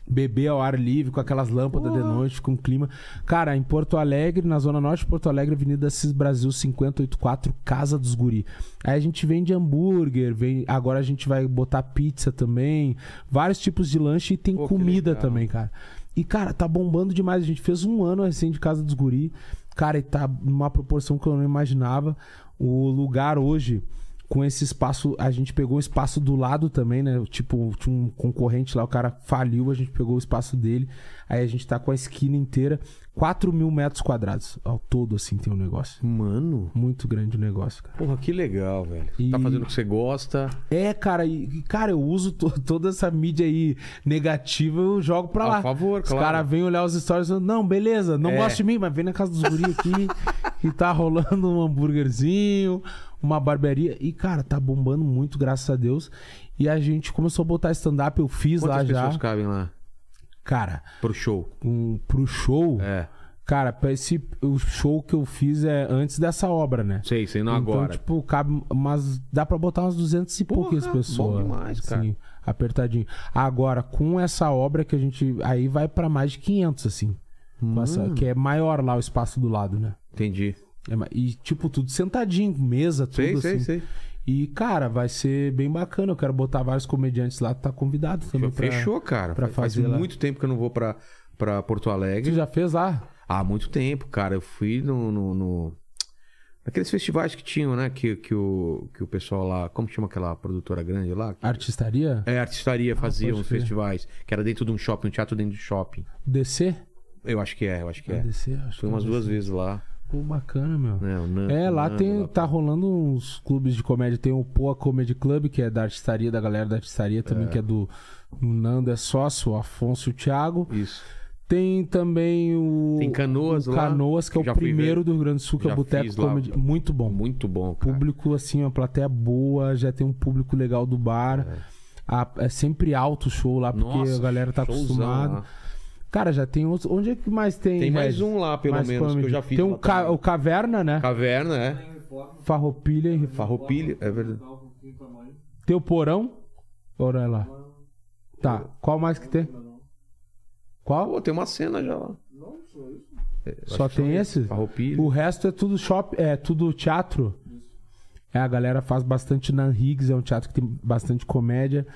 Beber ao ar livre com aquelas lâmpadas de noite, com clima. Cara, em Porto Alegre, na Zona Norte de Porto Alegre, Avenida Cis Brasil 584, Casa dos Guri. Aí a gente vende hambúrguer, vem... agora a gente vai botar pizza também, vários tipos de lanche e tem Pô, comida também, cara. E, cara, tá bombando demais. A gente fez um ano recém de Casa dos Guri. Cara, e tá numa proporção que eu não imaginava. O lugar hoje, com esse espaço, a gente pegou o espaço do lado também, né? Tipo, tinha um concorrente lá, o cara faliu, a gente pegou o espaço dele. Aí a gente tá com a esquina inteira. 4 mil metros quadrados ao todo, assim, tem um negócio. Mano. Muito grande o negócio, cara. Porra, que legal, velho. E- Tá fazendo o que você gosta. É, cara, e, cara, eu uso to- toda essa mídia aí negativa, eu jogo pra lá. favor, Os claro. caras vêm olhar os stories e falam, não, beleza, não É. gosta de mim, mas vem na casa dos guri aqui e tá rolando um hambúrguerzinho, uma barbearia. E, cara, tá bombando muito, graças a Deus. E a gente começou a botar stand-up, eu fiz Quantas lá pessoas já. cabem lá Cara, pro show? um, pro show, É. cara, esse, o show que eu fiz é antes dessa obra, né? Sei, sei, não então, agora. tipo, cabe umas. Dá pra botar umas 200 e Porra, poucas bom pessoas. demais, cara. assim, apertadinho. Agora, com essa obra que a gente. Aí vai pra mais de 500, assim. Com essa- Hum. que é maior lá o espaço do lado, né? Entendi. É e, tipo, tudo sentadinho, mesa, tudo Sei, assim. sei, sei. E, cara, vai ser bem bacana. Eu quero botar vários comediantes lá. Tá convidado também. pra- Fechou, cara. pra Faz fazer lá. muito tempo que eu não vou pra, pra Porto Tu Alegre. já fez lá? Há muito tempo, cara. Eu fui no. no, no- Naqueles festivais que tinham, né? Que, que, o, que o pessoal lá. Como chama aquela produtora grande lá? Artistaria? É, artistaria fazia pode uns crer. festivais. Que era dentro de um shopping, um teatro dentro de shopping. DC? Eu acho que é, eu acho que é. DC? Acho Fui que umas é duas DC. vezes lá. Pô, bacana, meu. né? Nan- É, lá Nando, tem, tá rolando uns clubes de comédia. Tem o Poa Comedy Club, que é da artistaria, da galera da artistaria também, que é do Nando é sócio, o Afonso e o Thiago. Isso. Tem também o. Tem Canoas o lá, Canoas, que é o primeiro do Rio Grande do Sul, que é Já o Boteco fiz lá. Comedy. Muito bom. Muito bom, cara. Público, assim, uma plateia boa, já tem um público legal do bar. A- É, sempre alto o show lá, porque Nossa, a galera tá acostumada. lá. Cara, já tem outros. Onde é que mais tem? Tem mais Regis? um lá, pelo Mais menos, que eu já fiz Tem lá o, ca- também. o Caverna, né? Caverna, é. Farroupilha e Farroupilha, é verdade. Tem o Porão? Ora é lá. Tá. Qual mais que tem? Qual? Pô, tem uma cena já lá. Só Acho que tem esse? Farroupilha. O resto é tudo shop, é tudo teatro. É, a galera faz bastante Nan Higgs, é um teatro que tem bastante comédia.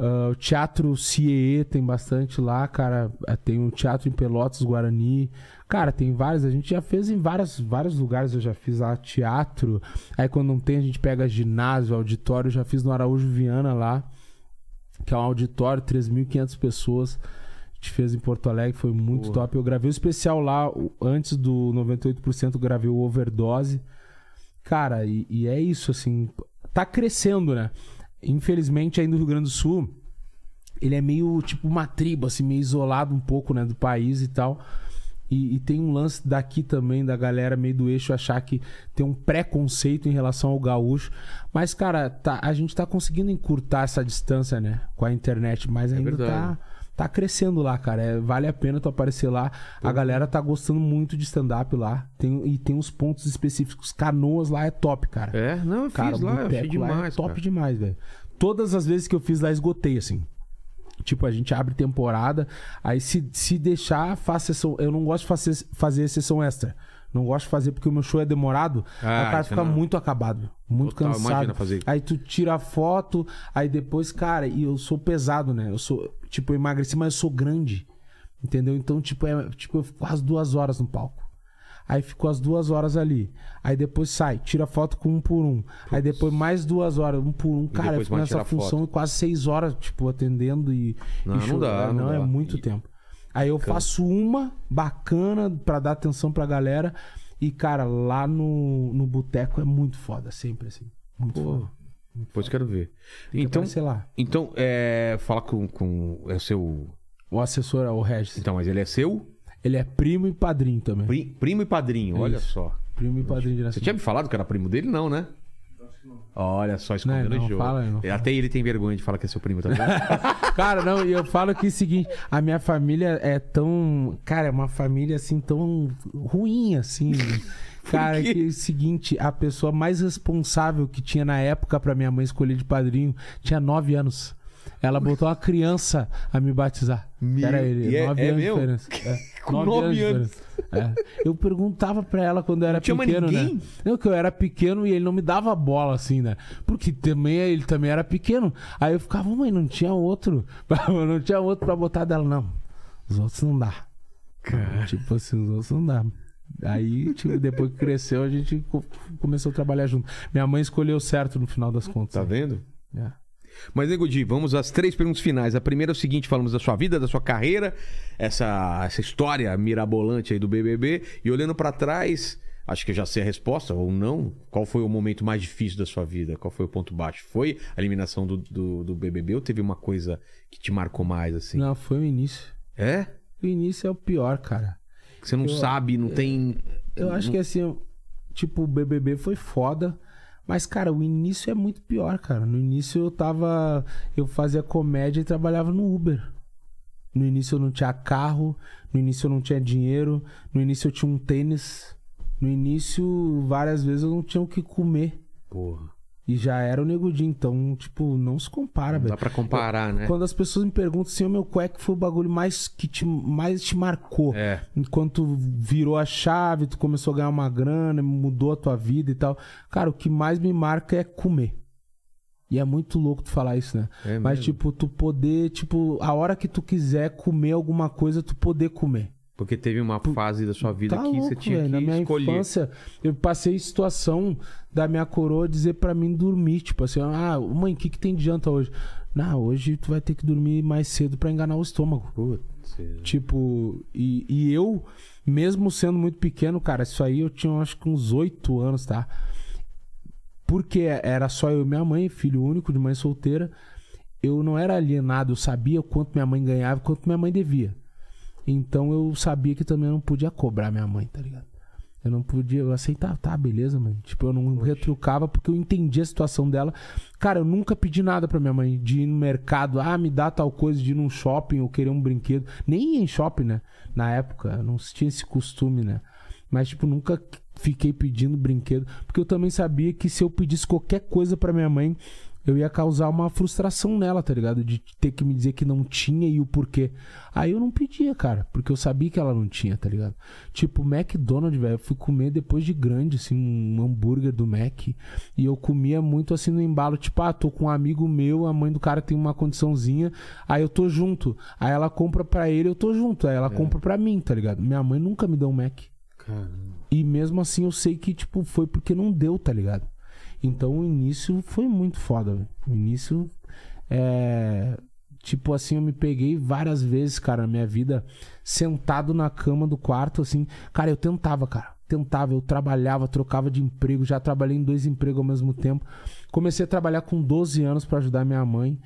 Ah, o teatro CIE tem bastante lá, cara. É, Tem o teatro em Pelotas, Guarani. Cara, tem vários. A gente já fez em vários, vários lugares. Eu já fiz lá teatro. Aí quando não tem, a gente pega ginásio, auditório. Eu já fiz no Araújo Viana lá, que é um auditório, 3.500 pessoas. A gente fez em Porto Alegre, foi muito Porra. top. Eu gravei o especial lá, antes do 98%, eu gravei o Overdose. Cara, e, e é isso, assim, tá crescendo, né? Infelizmente, ainda o Rio Grande do Sul, ele é meio tipo uma tribo, assim, meio isolado um pouco, né, do país e tal. E, e tem um lance daqui também, da galera meio do eixo, achar que tem um preconceito em relação ao gaúcho. Mas, cara, tá, a gente tá conseguindo encurtar essa distância, né, com a internet, mas ainda verdade. tá, tá crescendo lá, cara. É, vale a pena tu aparecer lá. A galera tá gostando muito de stand-up lá. Tem, e tem uns pontos específicos. Canoas lá é top, cara. É, não, eu Cara, fiz lá, eu achei boteco lá demais, é top cara. demais, velho. Todas as vezes que eu fiz lá, esgotei, assim. Tipo, a gente abre temporada, aí se, se deixar, faz sessão. Eu não gosto de fazer, fazer sessão extra. Não gosto de fazer porque o meu show é demorado. Ah, aí o cara fica não. muito acabado. Muito Total, cansado. imagina fazer isso. Aí tu tira a foto, aí depois, cara, e eu sou pesado, né? Eu sou, tipo, eu emagreci, mas eu sou grande. Entendeu? Então, tipo, é, tipo, eu fico quase duas horas no palco. Aí ficou as duas horas ali. Aí depois sai, tira foto com um por um. Aí depois mais duas horas, um por um. Cara, eu fico nessa função quase seis horas, tipo, atendendo e. Não, e não dá, não Não, é dá. muito E- tempo. Aí eu faço uma bacana pra dar atenção pra galera. E, cara, lá no, no boteco é muito foda, sempre assim. Muito Pô, foda. Depois quero ver. Então, Então, sei lá. então é, fala com, com. É seu. O assessor é o Regis. Então, mas ele é seu Ele é primo e padrinho também. pri- primo e padrinho, olha Isso. só. Primo e padrinho de Você tinha me falado que era primo dele, não, né? Olha só, escondendo Não, não o jogo. fala, não. Até ele tem vergonha de falar que é seu primo, tá vendo? Cara, não, e eu falo que é o seguinte, a minha família é tão. Cara, é uma família assim tão ruim, assim. Cara, que é o seguinte, a pessoa mais responsável que tinha na época pra minha mãe escolher de padrinho tinha nove anos. Ela botou uma criança a me batizar. Meu- Era ele, é- nove é anos de diferença. É, Com nove anos. diferença. É. Eu perguntava pra ela quando eu era tinha mais pequeno, ninguém? né? Não, que eu era pequeno e ele não me dava bola, assim, né? Porque também ele também era pequeno. Aí eu ficava, mãe, não tinha outro. não tinha outro pra botar dela, não. Os outros não dá. Tipo assim, os outros não dá. Aí, tipo, depois que cresceu, a gente co- começou a trabalhar junto. Minha mãe escolheu certo no final das contas. tá vendo? É. Mas, Nego Di, vamos às três perguntas finais. A primeira é o seguinte: falamos da sua vida, da sua carreira, essa, essa história mirabolante aí do BBB. E olhando pra trás, acho que eu já sei a resposta, ou não. Qual foi o momento mais difícil da sua vida? Qual foi o ponto baixo? Foi a eliminação do, do, do BBB ou teve uma coisa que te marcou mais, assim? Não, foi o início. É? O início é o pior, cara. Que você não sabe, não tem. Eu acho que assim, tipo, o BBB foi foda. Mas, cara, o início é muito pior, cara. No início eu tava. Eu fazia comédia e trabalhava no Uber. No início eu não tinha carro. No início eu não tinha dinheiro. No início eu tinha um tênis. No início, várias vezes eu não tinha o que comer. Porra. E já era o negudinho. Então, tipo, não se compara, velho. dá pra comparar, né? Quando as pessoas me perguntam assim, "Ô, meu, qual é que foi o bagulho mais que te, mais te marcou? É. Enquanto virou a chave, tu começou a ganhar uma grana, mudou a tua vida e tal. Cara, o que mais me marca é comer. E é muito louco tu falar isso, né? É Mas, tipo, tu poder, tipo, a hora que tu quiser comer alguma coisa, tu poder comer. Porque teve uma fase da sua vida Tá que louco, você tinha velho. que Na minha escolher. infância, eu passei situação da minha coroa dizer pra mim dormir. Tipo assim, ah, mãe, o que, que tem de janta hoje? Não, hoje tu vai ter que dormir mais cedo pra enganar o estômago. Putz. ser. Tipo, e, e eu, mesmo sendo muito pequeno, cara, isso aí eu tinha acho que uns oito anos, tá? Porque era só eu e minha mãe, filho único de mãe solteira. Eu não era alienado, eu sabia quanto minha mãe ganhava e quanto minha mãe devia. Então eu sabia que também eu não podia cobrar minha mãe, tá ligado? Eu não podia, eu aceitava, tá, beleza, mãe. Tipo, eu não retrucava porque eu entendia a situação dela. Cara, eu nunca pedi nada pra minha mãe de ir no mercado, ah, me dá tal coisa, de ir num shopping ou querer um brinquedo. Nem ia em shopping, né? Na época, não tinha esse costume, né? Mas, tipo, nunca fiquei pedindo brinquedo, porque eu também sabia que se eu pedisse qualquer coisa pra minha mãe, eu ia causar uma frustração nela, tá ligado? De ter que me dizer que não tinha e o porquê. Aí eu não pedia, cara, porque eu sabia que ela não tinha, tá ligado? Tipo, McDonald's, velho, eu fui comer depois de grande, assim, um hambúrguer do Mac. E eu comia muito assim no embalo, tipo, ah, tô com um amigo meu, a mãe do cara tem uma condiçãozinha, aí eu tô junto. Aí ela compra pra ele, eu tô junto. Aí ela compra pra mim, tá ligado? Minha mãe nunca me deu um Mac. Caramba. E mesmo assim eu sei que, tipo, foi porque não deu, tá ligado? Então o início foi muito foda, velho. O início é. Tipo assim, eu me peguei várias vezes, cara, na minha vida, sentado na cama do quarto, assim. Cara, eu tentava, cara. Tentava, eu trabalhava, trocava de emprego, já trabalhei em dois empregos ao mesmo tempo. Comecei a trabalhar com 12 anos pra ajudar minha mãe.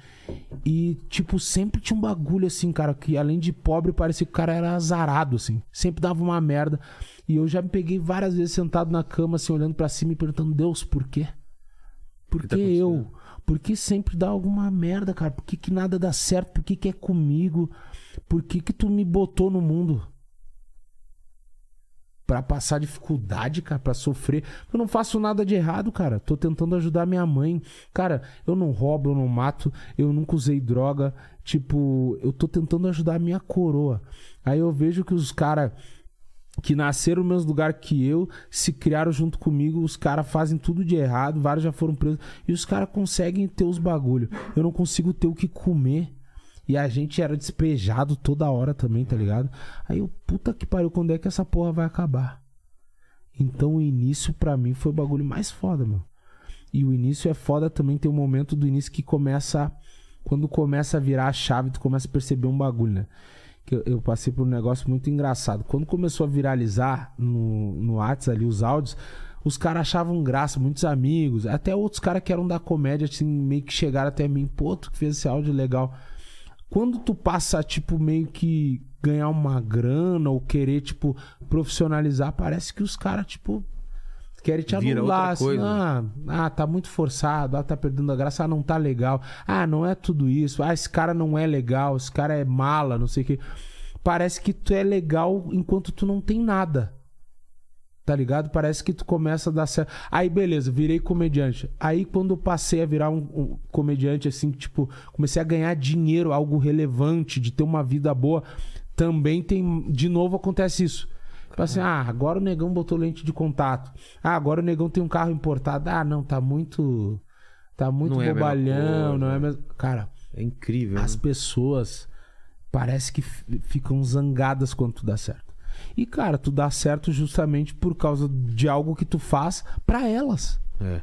E, tipo, sempre tinha um bagulho assim, cara, que além de pobre, parecia que o cara era azarado, assim. Sempre dava uma merda. E eu já me peguei várias vezes sentado na cama, assim, olhando pra cima e perguntando, Deus, por quê? Por que tá eu? acontecendo? Por que sempre dá alguma merda, cara? Por que, que nada dá certo? Por que, que é comigo? Por que, que tu me botou no mundo? Pra passar dificuldade, cara, pra sofrer. Eu não faço nada de errado, cara. Tô tentando ajudar minha mãe. Cara, eu não roubo, eu não mato, eu nunca usei droga. Tipo, eu tô tentando ajudar a minha coroa. Aí eu vejo que os caras que nasceram no mesmo lugar que eu, se criaram junto comigo, os caras fazem tudo de errado, vários já foram presos, e os caras conseguem ter os bagulho. Eu não consigo ter o que comer. E a gente era despejado toda hora também, tá ligado? Aí eu, puta que pariu, quando é que essa porra vai acabar? Então o início pra mim foi o bagulho mais foda, meu. E o início é foda também, tem um momento do início que começa. Quando começa a virar a chave, tu começa a perceber um bagulho, né? Que eu, passei por um negócio muito engraçado. Quando começou a viralizar no, no WhatsApp ali os áudios, os caras achavam graça, muitos amigos, até outros caras que eram da comédia, assim, meio que chegaram até mim, pô, tu que fez esse áudio legal. Quando tu passa, tipo, meio que ganhar uma grana ou querer, tipo, profissionalizar, parece que os caras, tipo, querem te Vira anular. Assim, ah, ah, tá muito forçado, ah, tá perdendo a graça, ah, não tá legal. Ah, não é tudo isso. Ah, esse cara não é legal, esse cara é mala, não sei o que. Parece que tu é legal enquanto tu não tem nada. Tá ligado? Parece que tu começa a dar certo. Aí, beleza, virei comediante. Aí, quando passei a virar um, um comediante, assim, tipo, comecei a ganhar dinheiro, algo relevante, de ter uma vida boa, também tem. De novo acontece isso. Tipo assim, ah, agora o negão botou lente de contato. Ah, agora o negão tem um carro importado. Ah, não, tá muito. Tá muito Não é bobalhão, coisa. não é mesmo. Cara, É incrível. as né? pessoas parece que ficam zangadas quando tu dá certo. E, cara, tu dá certo justamente por causa de algo que tu faz pra elas. É.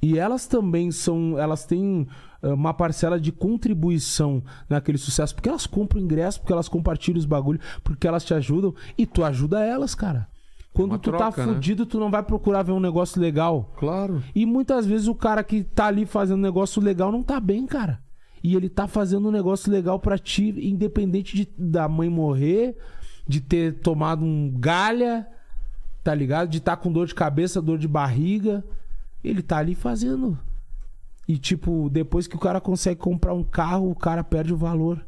E elas também são. Elas têm eh, uma parcela de contribuição naquele sucesso. Porque elas compram ingresso, porque elas compartilham os bagulho, porque elas te ajudam. E tu ajuda elas, cara. Quando Uma tu troca, tá né? fudido, tu não vai procurar ver um negócio legal. Claro. E muitas vezes o cara que tá ali fazendo um negócio legal não tá bem, cara. E ele tá fazendo um negócio legal pra ti, independente de, da mãe morrer, de ter tomado um galha, tá ligado? De estar tá com dor de cabeça, dor de barriga. Ele tá ali fazendo. E tipo, depois que o cara consegue comprar um carro, o cara perde o valor.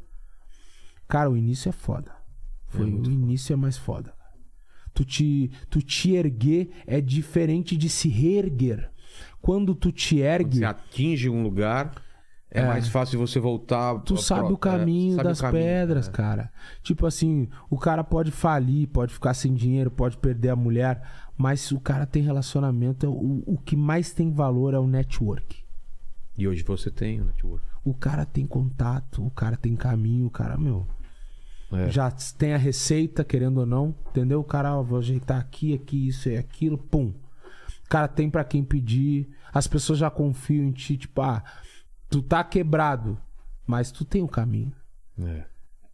Cara, o início é foda. Foi, o início é mais foda. Tu te, tu te erguer é diferente de se reerguer. Quando tu te Quando ergue, você atinge um lugar, é, mais fácil você voltar. tu sabe pro- o caminho é, sabe o das caminho, pedras, é. cara. Tipo assim, o cara pode falir, pode ficar sem dinheiro, pode perder a mulher, mas se o cara tem relacionamento, é o, o que mais tem valor é o network. E hoje você tem o network. O cara tem contato, o cara tem caminho, o cara, meu, É. já tem a receita, querendo ou não, entendeu? O cara, ó, vou ajeitar aqui, aqui, isso e aquilo, pum. O cara tem pra quem pedir, as pessoas já confiam em ti, tipo, ah, tu tá quebrado, mas tu tem o caminho. É.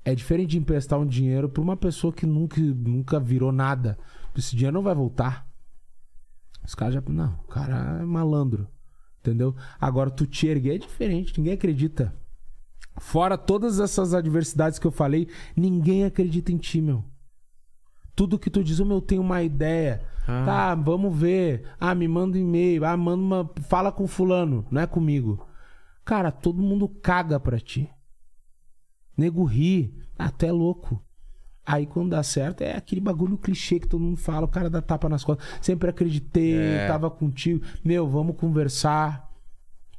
É diferente de emprestar um dinheiro pra uma pessoa que nunca, nunca virou nada. Esse dinheiro não vai voltar. Os caras já. Não, o cara é malandro. Entendeu? Agora, tu te erguer é diferente, ninguém acredita. Fora todas essas adversidades que eu falei, ninguém acredita em ti, meu. Tudo que tu diz, oh, meu, eu tenho uma ideia. Ah. Tá, vamos ver. Ah, me manda um e-mail. Ah, manda uma. Fala com fulano, não é comigo. Cara, todo mundo caga pra ti. Nego ri. Ah, tu é louco. Aí quando dá certo, é aquele bagulho clichê que todo mundo fala, o cara dá tapa nas costas. Sempre acreditei, É. tava contigo. Meu, vamos conversar.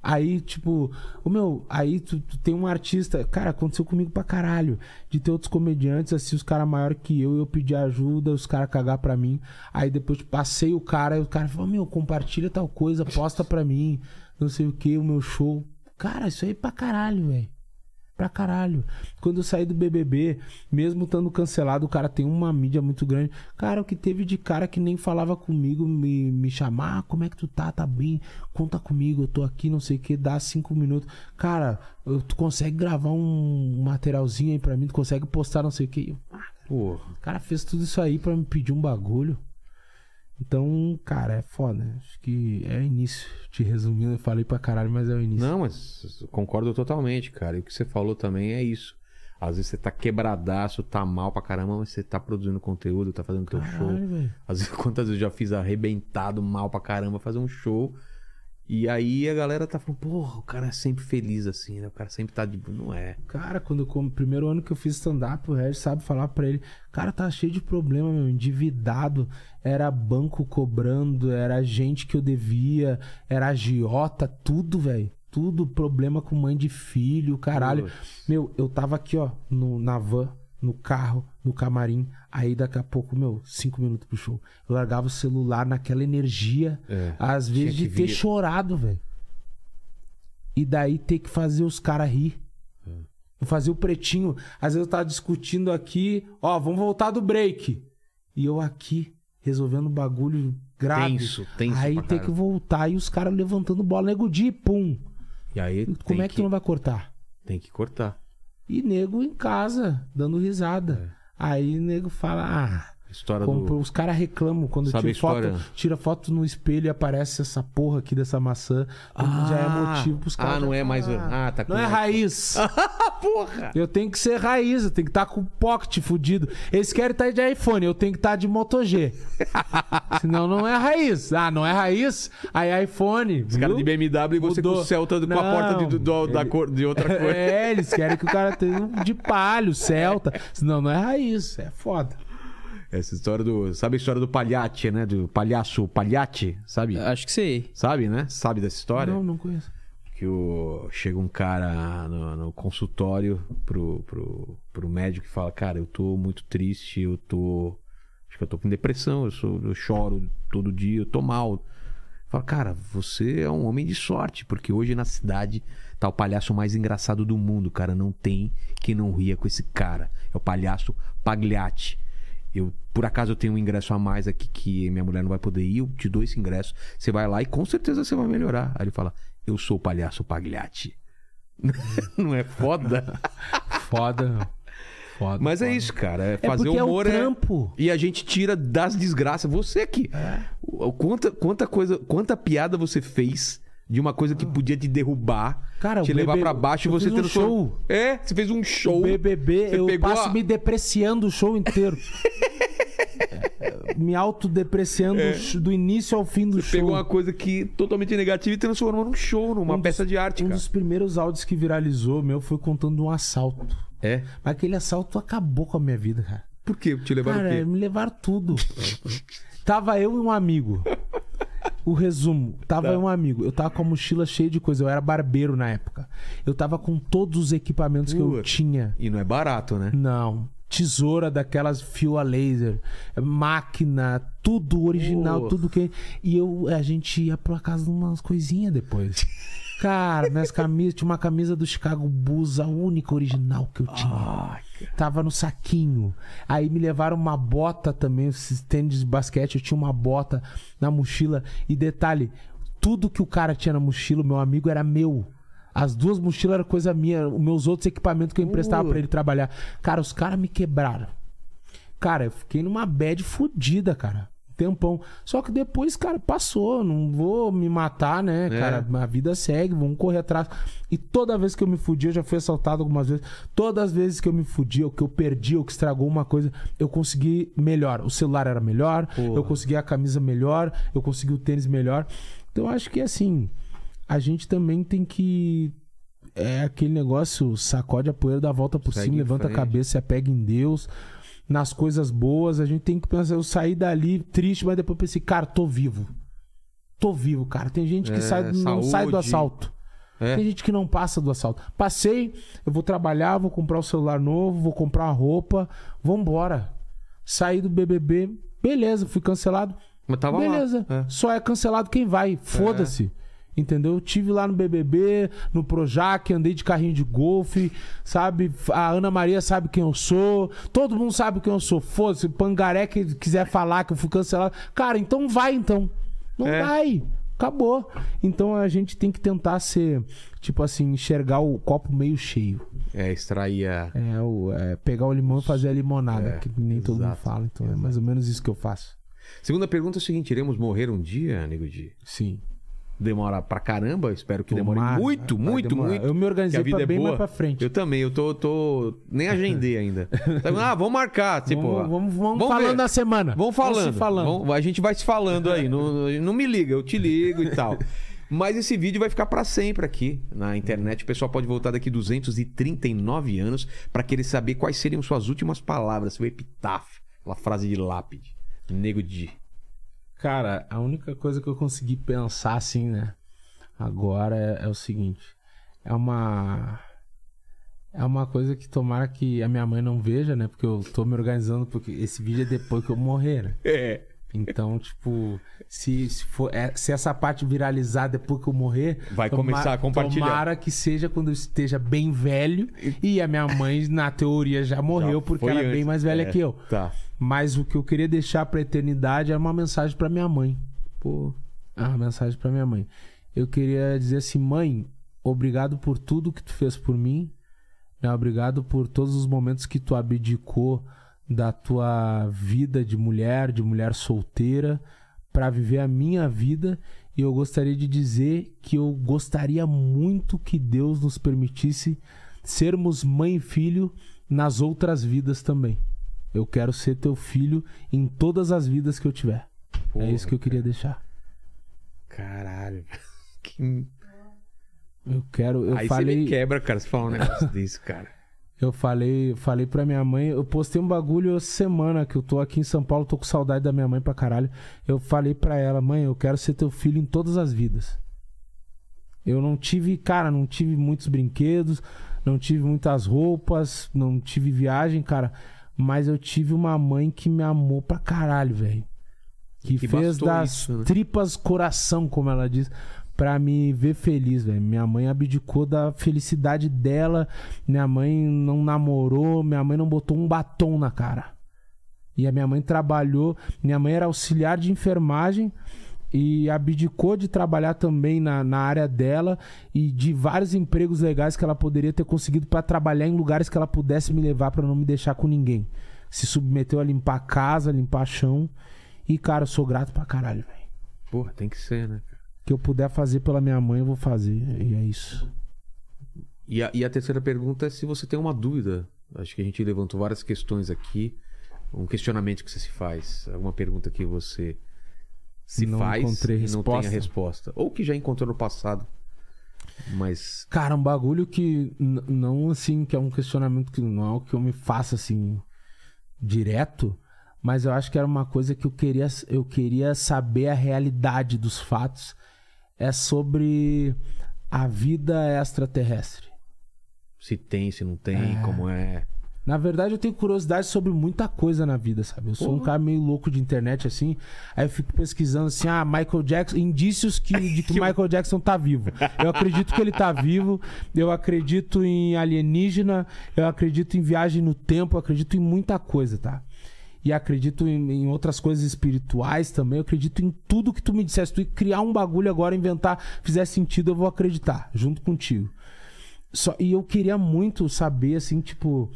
Aí, tipo, o meu, aí tu, tu tem um artista, cara, aconteceu comigo pra caralho. De ter outros comediantes, assim, os caras maiores que eu, eu pedi ajuda, os caras cagar pra mim. Aí depois passei o cara, e o cara falou, meu, compartilha tal coisa, posta pra mim, não sei o que, o meu show. Cara, isso aí é pra caralho, velho. Pra caralho. Quando eu saí do BBB, mesmo estando cancelado, o cara tem uma mídia muito grande. Cara, o que teve de cara que nem falava comigo, me, me chamar, ah, como é que tu tá? Tá bem? Conta comigo, eu tô aqui, não sei o que, dá cinco minutos. Cara, tu consegue gravar um materialzinho aí pra mim, tu consegue postar não sei o que. Porra. O cara fez tudo isso aí pra me pedir um bagulho. Então, cara, é foda. Acho que é o início. Te resumindo, eu falei pra caralho, mas é o início. Não, mas concordo totalmente, cara. E o que você falou também é isso. Às vezes você tá quebradaço, tá mal pra caramba, mas você tá produzindo conteúdo, tá fazendo teu show. Caralho, velho. Às vezes, quantas vezes eu já fiz arrebentado, mal pra caramba, fazer um show. E aí a galera tá falando, porra, o cara é sempre feliz assim, né? O cara sempre tá de. Não é. Cara, quando como, primeiro ano que eu fiz stand-up, o Regis sabe falar pra ele, cara, tá cheio de problema, meu, endividado, era banco cobrando, era gente que eu devia, era agiota, tudo, velho. Tudo problema com mãe de filho, caralho. Putz. Meu, eu tava aqui, ó, no, na van, no carro, no camarim. Aí daqui a pouco, meu, cinco minutos pro show. Eu largava o celular naquela energia, É, às vezes de que ter vir. chorado, velho. E daí ter que fazer os caras rir. Eu fazia o pretinho. Às vezes eu tava discutindo aqui, ó, vamos voltar do break. E eu aqui, resolvendo bagulho grave. Tenso, tenso Aí tem que voltar e os caras levantando bola. Nego de pum. E aí. Como é que, tu não vai cortar? Tem que cortar. E nego em casa, dando risada. Aí nego fala, ah. História compra- do. Os caras reclamam quando Sabe tira foto, tira foto no espelho e aparece essa porra aqui dessa maçã. já é motivo pros caras. Ah, não é mais. Ah, tá com. Não é raiz. Porra! Eu tenho que ser raiz, eu tenho que estar com o pocket fudido. Eles querem estar de iPhone, eu tenho que estar de Moto G. Senão não é raiz. Ah, não é raiz? Aí iPhone. Os caras de BMW e você com o Celta com a Não, porta de, do- da ele- cor, de outra cor. É, eles querem que o cara tenha um de palho, Celta. Senão não é raiz. É foda. Essa história do. Sabe a história do palhate, né? Do palhaço palhate, sabe? Acho que sei. Sabe, né? Sabe dessa história? Não, não conheço. Que o... chega um cara no, no consultório pro, pro, pro médico e fala: Cara, eu tô muito triste, eu tô. Acho que eu tô com depressão, eu, sou, eu choro todo dia, eu tô mal. Fala, cara, você é um homem de sorte, porque hoje na cidade tá o palhaço mais engraçado do mundo, cara. Não tem quem não ria com esse cara. É o palhaço Pagliatti. Eu, por acaso, eu tenho um ingresso a mais aqui que minha mulher não vai poder ir. Eu te dou esse ingresso. Você vai lá e com certeza você vai melhorar. Aí ele fala: Eu sou o palhaço Pagliatti. não é foda? Foda. Foda. Mas é foda. isso, cara. É É fazer porque humor é é. o trampo. E a gente tira das desgraças. Você que. O- Quanta, quanta coisa, quanta piada você fez de uma coisa que podia te derrubar, Cara, te levar BB pra baixo e você fiz um show. É, você fez um show. O BBB, Você eu pegou passo a- me depreciando o show inteiro. me autodepreciando do início ao fim do É. Você show. pegou uma coisa que totalmente negativa e transformou num show, numa Um dos- peça de arte, Um cara. dos primeiros áudios que viralizou meu foi contando um assalto. É. Mas aquele assalto acabou com a minha vida, cara. Por quê? Te levaram Cara, o quê? me levaram tudo. tava eu e um amigo. O resumo, tava Tá. um amigo. Eu tava com a mochila cheia de coisa. Eu era barbeiro na época. Eu tava com todos os equipamentos que eu tinha. E não é barato, né? Não. Tesoura daquelas fio a laser, máquina, tudo original, tudo que. E eu, a gente ia pra casa de umas coisinhas depois. Cara, minhas camisas, tinha uma camisa do Chicago Bulls, a única original que eu tinha. Cara. Tava no saquinho. Aí me levaram uma bota também, esses tênis de basquete. Eu tinha uma bota na mochila. E detalhe, tudo que o cara tinha na mochila, meu amigo, era meu. As duas mochilas eram coisa minha, os meus outros equipamentos que eu emprestava Uh. pra ele trabalhar. Cara, os caras me quebraram. Cara, eu fiquei numa bad fodida, cara. Tempão. Só que depois, cara, passou. Não vou me matar, né, É. cara? A vida segue, vamos correr atrás. E toda vez que eu me fudi, eu já fui assaltado algumas vezes. Todas as vezes que eu me fudi, ou que eu perdi, ou que estragou uma coisa, eu consegui melhor. O celular era melhor, Porra. eu consegui a camisa melhor, eu consegui o tênis melhor. Então eu acho que assim, a gente também tem que. É aquele negócio, sacode a poeira, dá a volta por Segue cima, levanta a cabeça, se apega em Deus. Nas coisas boas, a gente tem que pensar. Eu saí dali triste, mas depois pensei, cara, tô vivo. Tô vivo, cara. Tem gente que É, sai, não sai do assalto. É. Tem gente que não passa do assalto. Passei, eu vou trabalhar, vou comprar um celular novo, vou comprar uma roupa, vambora. Saí do BBB, beleza, fui cancelado. Mas tava beleza, lá. É. só é cancelado quem vai, foda-se. Entendeu? Eu tive lá no BBB, no Projac, andei de carrinho de golfe, sabe? A Ana Maria sabe quem eu sou, todo mundo sabe quem eu sou. Foda-se, Pangaré que quiser falar que eu fui cancelado. Cara, então vai então. Não É. vai. Acabou. Então a gente tem que tentar ser, tipo assim, enxergar o copo meio cheio. É, extrair a. É, o, é, pegar o limão e fazer a limonada, É, que nem todo mundo exato, fala. Então é mais ou menos isso que eu faço. Segunda pergunta é o seguinte: iremos morrer um dia, nego Di? Sim. Demora pra caramba, espero que demore Tomara, muito, muito, demorar. muito. Eu me que organizei a vida é bem boa. mais pra frente. Eu também, eu tô. tô... Nem agendei ainda. ah, vamos marcar. Tipo, vamos, vamos, vamos vamos falando ver. na semana. Vamos falando. se falando. Vamos- a gente vai se falando aí. não, não me liga, eu te ligo e tal. Mas esse vídeo vai ficar pra sempre aqui na internet. O pessoal pode voltar daqui 239 anos pra querer saber quais seriam suas últimas palavras, seu epitáfio, aquela frase de lápide. Nego de. Cara, a única coisa que eu consegui pensar assim, né? Agora é, é o seguinte. É uma. É uma coisa que tomara que a minha mãe não veja, né? Porque eu tô me organizando, porque esse vídeo é depois que eu morrer, né? É. Então, tipo, se, se, for, é, se essa parte viralizar depois que eu morrer. Vai começar a compartilhar. Tomara que seja quando eu esteja bem velho. E a minha mãe, na teoria, já morreu, Já porque ela é bem mais velha É, que eu. Tá. Mas o que eu queria deixar pra eternidade é uma mensagem pra minha mãe. Pô. Ah, uma mensagem pra minha mãe. Eu queria dizer assim, mãe, obrigado por tudo que tu fez por mim. né? Obrigado por todos os momentos que tu abdicou da tua vida de mulher, de mulher solteira, pra viver a minha vida. E eu gostaria de dizer que eu gostaria muito que Deus nos permitisse sermos mãe e filho nas outras vidas também. Eu quero ser teu filho em todas as vidas que eu tiver. Porra, é isso que eu queria deixar. Caralho. Que... Eu quero, eu Aí você falei, me quebra, cara, se falar um negócio desse, cara. eu falei, falei pra minha mãe, eu postei um bagulho semana que eu tô aqui em São Paulo, tô com saudade da minha mãe pra caralho. Eu falei pra ela, mãe, eu quero ser teu filho em todas as vidas. Eu não tive, cara, não tive muitos brinquedos, não tive muitas roupas, não tive viagem, cara, mas eu tive uma mãe que me amou pra caralho, velho. Que, fez das isso, né? tripas coração, como ela diz, pra me ver feliz, velho. Minha mãe abdicou da felicidade dela. Minha mãe não namorou, minha mãe não botou um batom na cara. E a minha mãe trabalhou, minha mãe era auxiliar de enfermagem e abdicou de trabalhar também na, na área dela e de vários empregos legais que ela poderia ter conseguido pra trabalhar em lugares que ela pudesse me levar pra não me deixar com ninguém. Se submeteu a limpar casa, limpar chão. E, cara, eu sou grato pra caralho, velho. Porra, tem que ser, né? que eu puder fazer pela minha mãe, eu vou fazer. E é isso. E a, e a terceira pergunta é se você tem uma dúvida. Acho que a gente levantou várias questões aqui. Um questionamento que você se faz. Alguma pergunta que você se Não faz encontrei e não tem a resposta. Ou que já encontrou no passado. Mas. Cara, um bagulho que não assim, que é um questionamento que não é o que eu me faço assim direto, mas eu acho que era uma coisa que eu queria eu queria saber a realidade dos fatos é sobre a vida extraterrestre. Se tem, se não tem, como é. Na verdade, eu tenho curiosidade sobre muita coisa na vida, sabe? Eu sou um Porra. cara meio louco de internet, assim. Aí eu fico pesquisando assim, ah, Michael Jackson, indícios que, de que Michael Jackson tá vivo. Eu acredito que ele tá vivo, eu acredito em alienígena, eu acredito em viagem no tempo, eu acredito em muita coisa, tá? e acredito em, em outras coisas espirituais também. Eu acredito em tudo que tu me dissesse. Tu criar um bagulho agora, inventar, fizer sentido, eu vou acreditar, junto contigo. Só, e eu queria muito saber, assim, tipo,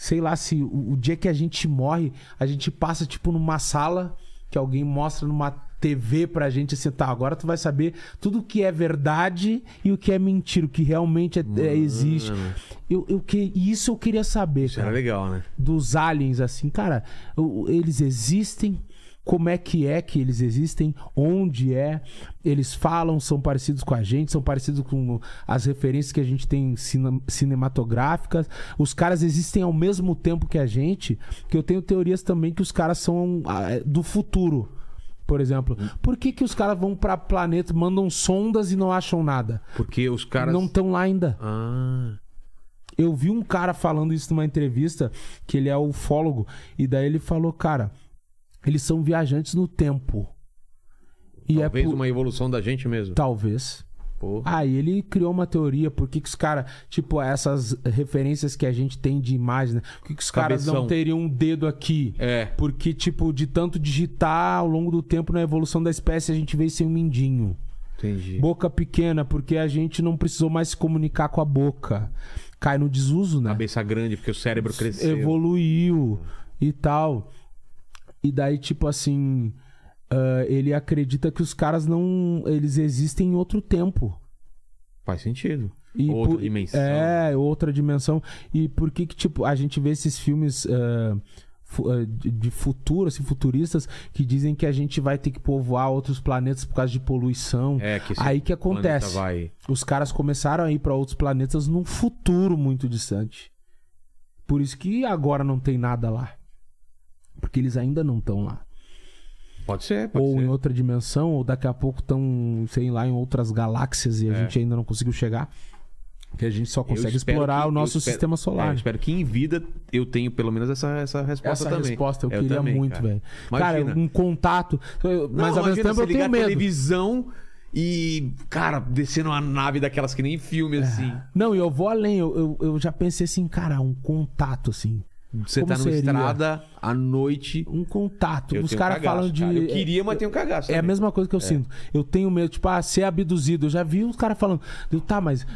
sei lá, se o, o dia que a gente morre, a gente passa, tipo, numa sala que alguém mostra numa TV pra gente assim, tá, agora tu vai saber tudo que é verdade e o que é mentira, o que realmente é- é- existe. Eu, eu que, isso eu queria saber, Isso era cara. legal, né? Dos aliens, assim, cara, o- eles existem, como é que é que eles existem, onde é, eles falam, são parecidos com a gente, são parecidos com as referências que a gente tem cine- cinematográficas. Os caras existem ao mesmo tempo que a gente, que eu tenho teorias também que os caras são ah, do futuro. Por exemplo, por que, que os caras vão pra planeta, mandam sondas e não acham nada? Porque os caras. Não estão lá ainda. Ah. Eu vi um cara falando isso numa entrevista, que ele é ufólogo, e daí ele falou, cara, eles são viajantes no tempo. E Talvez é por... uma evolução da gente mesmo. Talvez. Pô. Aí ele criou uma teoria, por que, que os caras, tipo, essas referências que a gente tem de imagem, né? Por que, que os caras não teriam um dedo aqui? É. Porque, tipo, de tanto digitar ao longo do tempo na evolução da espécie, a gente veio sem um mindinho. Entendi. Boca pequena, porque a gente não precisou mais se comunicar com a boca. Cai no desuso, né? Cabeça grande, porque o cérebro cresceu. evoluiu e tal. E daí, tipo assim, ah, ele acredita que os caras não. Eles existem em outro tempo. Faz sentido. E Outra por- dimensão. É, outra dimensão. E por que que, tipo, a gente vê esses filmes ah, de, futuro, assim, futuristas, que dizem que a gente vai ter que povoar outros planetas por causa de poluição. É, que Aí que acontece. Vai... Os caras começaram a ir para outros planetas num futuro muito distante. Por isso que agora não tem nada lá. Porque eles ainda não estão lá. Pode ser, pode ou ser. em outra dimensão, ou daqui a pouco estão, sei lá, em outras galáxias e a É. gente ainda não conseguiu chegar. Que a gente só Eu consegue explorar que- o eu nosso espero- sistema É, solar. eu espero que em vida eu tenha pelo menos essa, essa resposta Essa também. resposta eu, queria também, muito, velho. Cara, um contato. eu- Mas Não, ao mesmo tempo eu tenho medo. televisão e, cara, descendo uma nave daquelas que nem filme, assim. Não, e eu vou além. Eu, eu, eu já pensei assim, cara, um contato assim. Você Como tá numa estrada à noite. Um contato. Eu Os caras falam de. cara. Eu queria, mas tenho cagaço. É a mesma coisa que eu sinto. Eu tenho medo, tipo, ah, ser abduzido. Eu já vi os caras falando. Eu, tá, mas.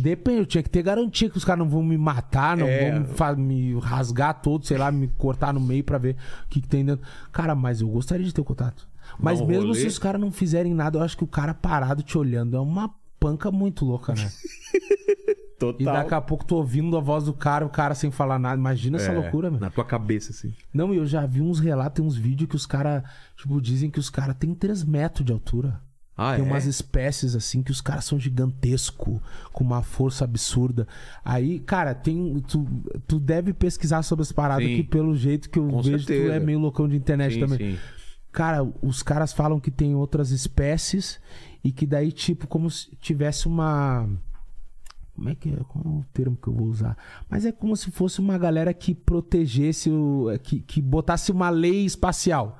Depende, eu tinha que ter garantia que os caras não vão me matar, não É. vão me, me rasgar todo, sei lá, me cortar no meio pra ver o que, que tem dentro. Cara, mas eu gostaria de ter o contato. Mas um mesmo rolê. se os caras não fizerem nada, eu acho que o cara parado te olhando é uma panca muito louca, né? E Total. daqui a pouco tô ouvindo a voz do cara, o cara sem falar nada. Imagina essa É, loucura, velho. Na tua cabeça, assim. Não, e eu já vi uns relatos, tem uns vídeos que os caras, tipo, dizem que os caras têm 3 metros de altura. Ah, tem é? umas espécies assim que os caras são gigantescos, com uma força absurda. Aí, cara, tem. Tu, tu deve pesquisar sobre as paradas, Sim. que pelo jeito que eu Com vejo, tu certeza. é meio loucão de internet Sim, também. sim. Cara, os caras falam que tem outras espécies e que daí, tipo, como se tivesse uma. Como é que é? Qual é o termo que eu vou usar? Mas é como se fosse uma galera que protegesse o. que, que botasse uma lei espacial.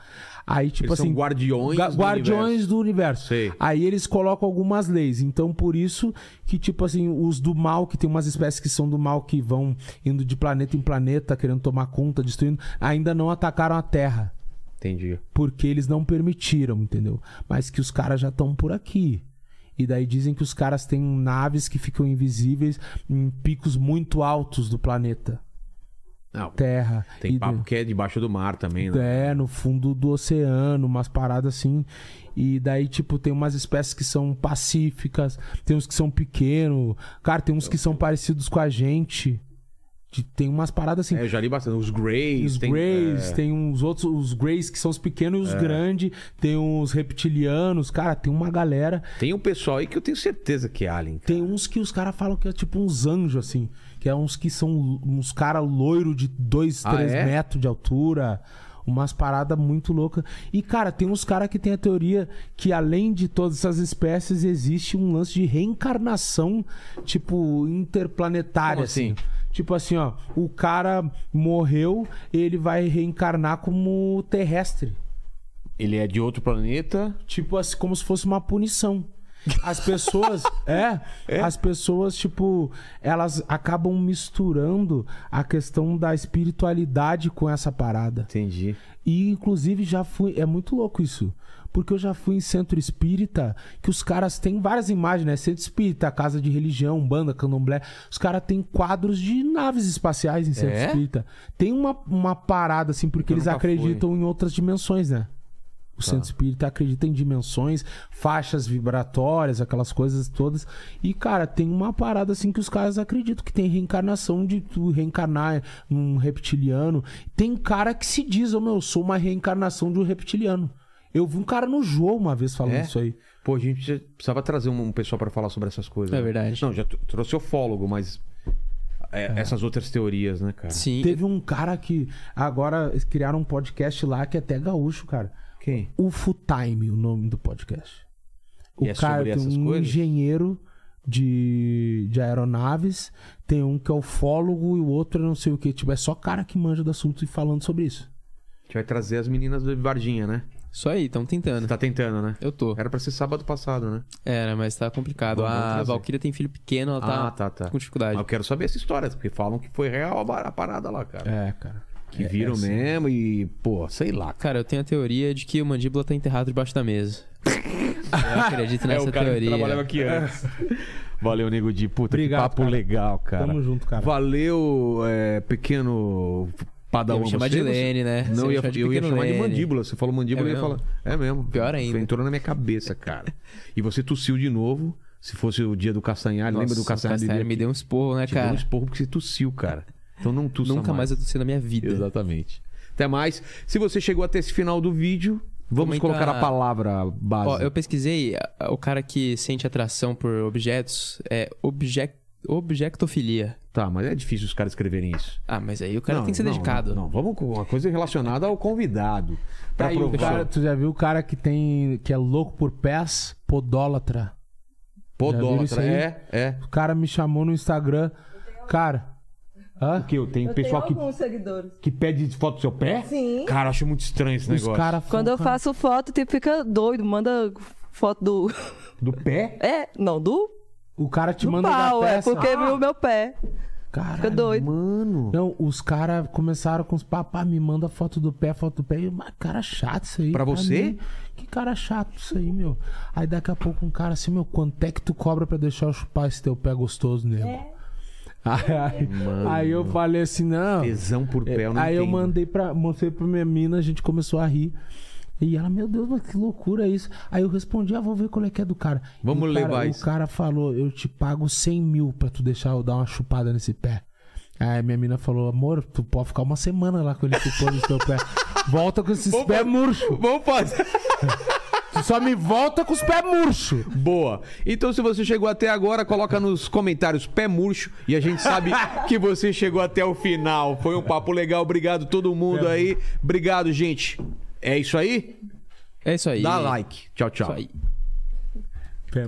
Aí, tipo Eles assim. são guardiões ga- do guardiões universo. do universo. Aí eles colocam algumas leis. Então, por isso que, tipo assim, os do mal, que tem umas espécies que são do mal que vão indo de planeta em planeta, querendo tomar conta, destruindo, ainda não atacaram a Terra Entendi. porque eles não permitiram, entendeu? Mas que os caras já estão por aqui. E daí dizem que os caras têm naves que ficam invisíveis em picos muito altos do planeta Não, Terra. tem E papo que é debaixo do mar também, né? É, no fundo do oceano, umas paradas assim. E daí, tipo, tem umas espécies que são pacíficas, tem uns que são pequenos. Cara, tem uns que são parecidos com a gente. De- Tem umas paradas assim. É, eu já li bastante. Os Greys. Os tem, Greys, é, tem uns outros, os Greys que são os pequenos e os grandes, tem uns reptilianos, cara, tem uma galera. tem um pessoal aí que eu tenho certeza que é alien. cara. Tem uns que os caras falam que é tipo uns anjos, assim. Que é uns que são uns caras loiro de 2, Ah, 3 é? metros de altura. Umas paradas muito loucas. E, cara, tem uns caras que tem a teoria que, além de todas essas espécies, existe um lance de reencarnação, tipo, interplanetária, Como assim. assim? Tipo assim, ó, o cara morreu, ele vai reencarnar como terrestre. Ele é de outro planeta. Tipo assim, como se fosse uma punição. As pessoas, é, as pessoas, tipo, elas acabam misturando a questão da espiritualidade com essa parada. Entendi. E, inclusive, já fui. É muito louco isso. Porque eu já fui em centro espírita, que os caras têm várias imagens, né? Centro espírita, casa de religião, banda, candomblé. Os caras têm quadros de naves espaciais em centro É? espírita. Tem uma, uma parada, assim, porque Eu eles acreditam em outras dimensões, né? O Tá. centro espírita acredita em dimensões, faixas vibratórias, aquelas coisas todas. E, cara, tem uma parada assim que os caras acreditam que tem reencarnação de tu reencarnar num reptiliano. Tem cara que se diz, ô meu, eu sou uma reencarnação de um reptiliano. Eu vi um cara no jogo uma vez falando É? isso aí. Pô, a gente precisava trazer um, pessoal pra falar sobre essas coisas. É né? verdade. Não, já trouxe o fólogo, mas é, essas outras teorias, né, cara? Sim. Teve um cara que agora criaram um podcast lá que é até gaúcho, cara. Quem? UFO Time, o nome do podcast. O E é cara sobre tem essas um coisas? engenheiro de, de aeronaves, tem um que é ufólogo e o outro é não sei o que. Tipo, é só cara que manja do assunto e falando sobre isso. A gente vai trazer as meninas do Varginha, né? Isso aí, estão tentando. Você tá tentando, né? Eu tô. Era pra ser sábado passado, né? Era, mas tá complicado. Vamos a. Valkyria tem filho pequeno, ela tá, ah, tá, tá. com dificuldade. Mas eu quero saber essa história, porque falam que foi real a parada lá, cara. É, cara. Que É, viram é assim. mesmo e, pô, sei lá. Cara, eu tenho a teoria de que o mandíbula tá enterrado debaixo da mesa. eu acredito nessa teoria. aqui antes. Valeu, Nego de puta, Obrigado, que papo cara. legal, cara. Tamo junto, cara. Valeu, é, pequeno Padawan. Eu me chamar você, de Lene, né? Não, eu ia, de eu ia chamar de Lene. mandíbula. Você falou mandíbula, É eu ia falar. É mesmo. Pior ainda. Você entrou na minha cabeça, cara. E você tossiu de novo. Se fosse o dia do Castanhari, lembra do Nossa, o? Castanhari me deu um esporro, né, Te deu um cara? esporro porque você tossiu, cara. Então não tussa Nunca mais eu tossi na minha vida. Exatamente. Até mais. Se você chegou até esse final do vídeo, vamos Comenta- colocar a palavra base. Ó, eu pesquisei, o cara que sente atração por objetos é objec... objectofilia. Tá, mas é difícil os caras escreverem isso. Ah, mas aí o cara Não, tem que ser não, dedicado. Não, não, vamos com uma coisa relacionada ao convidado. Pra Tá aí, o provar. cara, tu já viu o cara que tem. que é louco por pés? Podólatra. Podólatra. É, é. O cara me chamou no Instagram. Cara. Hã? Que eu tenho Eu pessoal tenho que, que pede foto do seu pé? Sim. Cara, eu acho muito estranho esse Os negócio. caras Quando eu faço foto, tipo, fica doido. Manda foto do. Do pé? É, não, do, O cara te do manda pau. da É peça. porque viu o meu pé. Caralho. Fica doido. Mano. Não, os caras começaram com os papá, me manda foto do pé, foto do pé. E eu, mas cara chato isso aí. Pra você? mim. Que cara chato isso aí, meu. Aí daqui a pouco um cara assim, meu, quanto é que tu cobra pra deixar eu chupar esse teu pé gostoso, nego? Aí, aí- aí eu falei assim, não. Tesão por pé, eu não aí eu entendo. mandei pra. Mostrei pra minha mina, a gente começou a rir. E ela, meu Deus, mas que loucura é isso. Aí eu respondi, ah, vou ver qual é que é do cara. Vamos E o cara, levar O isso. cara falou, eu te pago 100 mil pra tu deixar eu dar uma chupada nesse pé. Aí minha mina falou, amor, tu pode ficar uma semana lá com ele chupando esse teu pé. Volta com esses pés murchos. Vamos fazer. Tu só me volta com os pés murchos. Boa. Então, se você chegou até agora, coloca nos comentários pé murcho e a gente sabe que você chegou até o final. Foi um papo legal. Obrigado todo mundo aí. Obrigado, gente. É isso aí? É isso aí. Dá like. Tchau, tchau. Isso aí. Pé-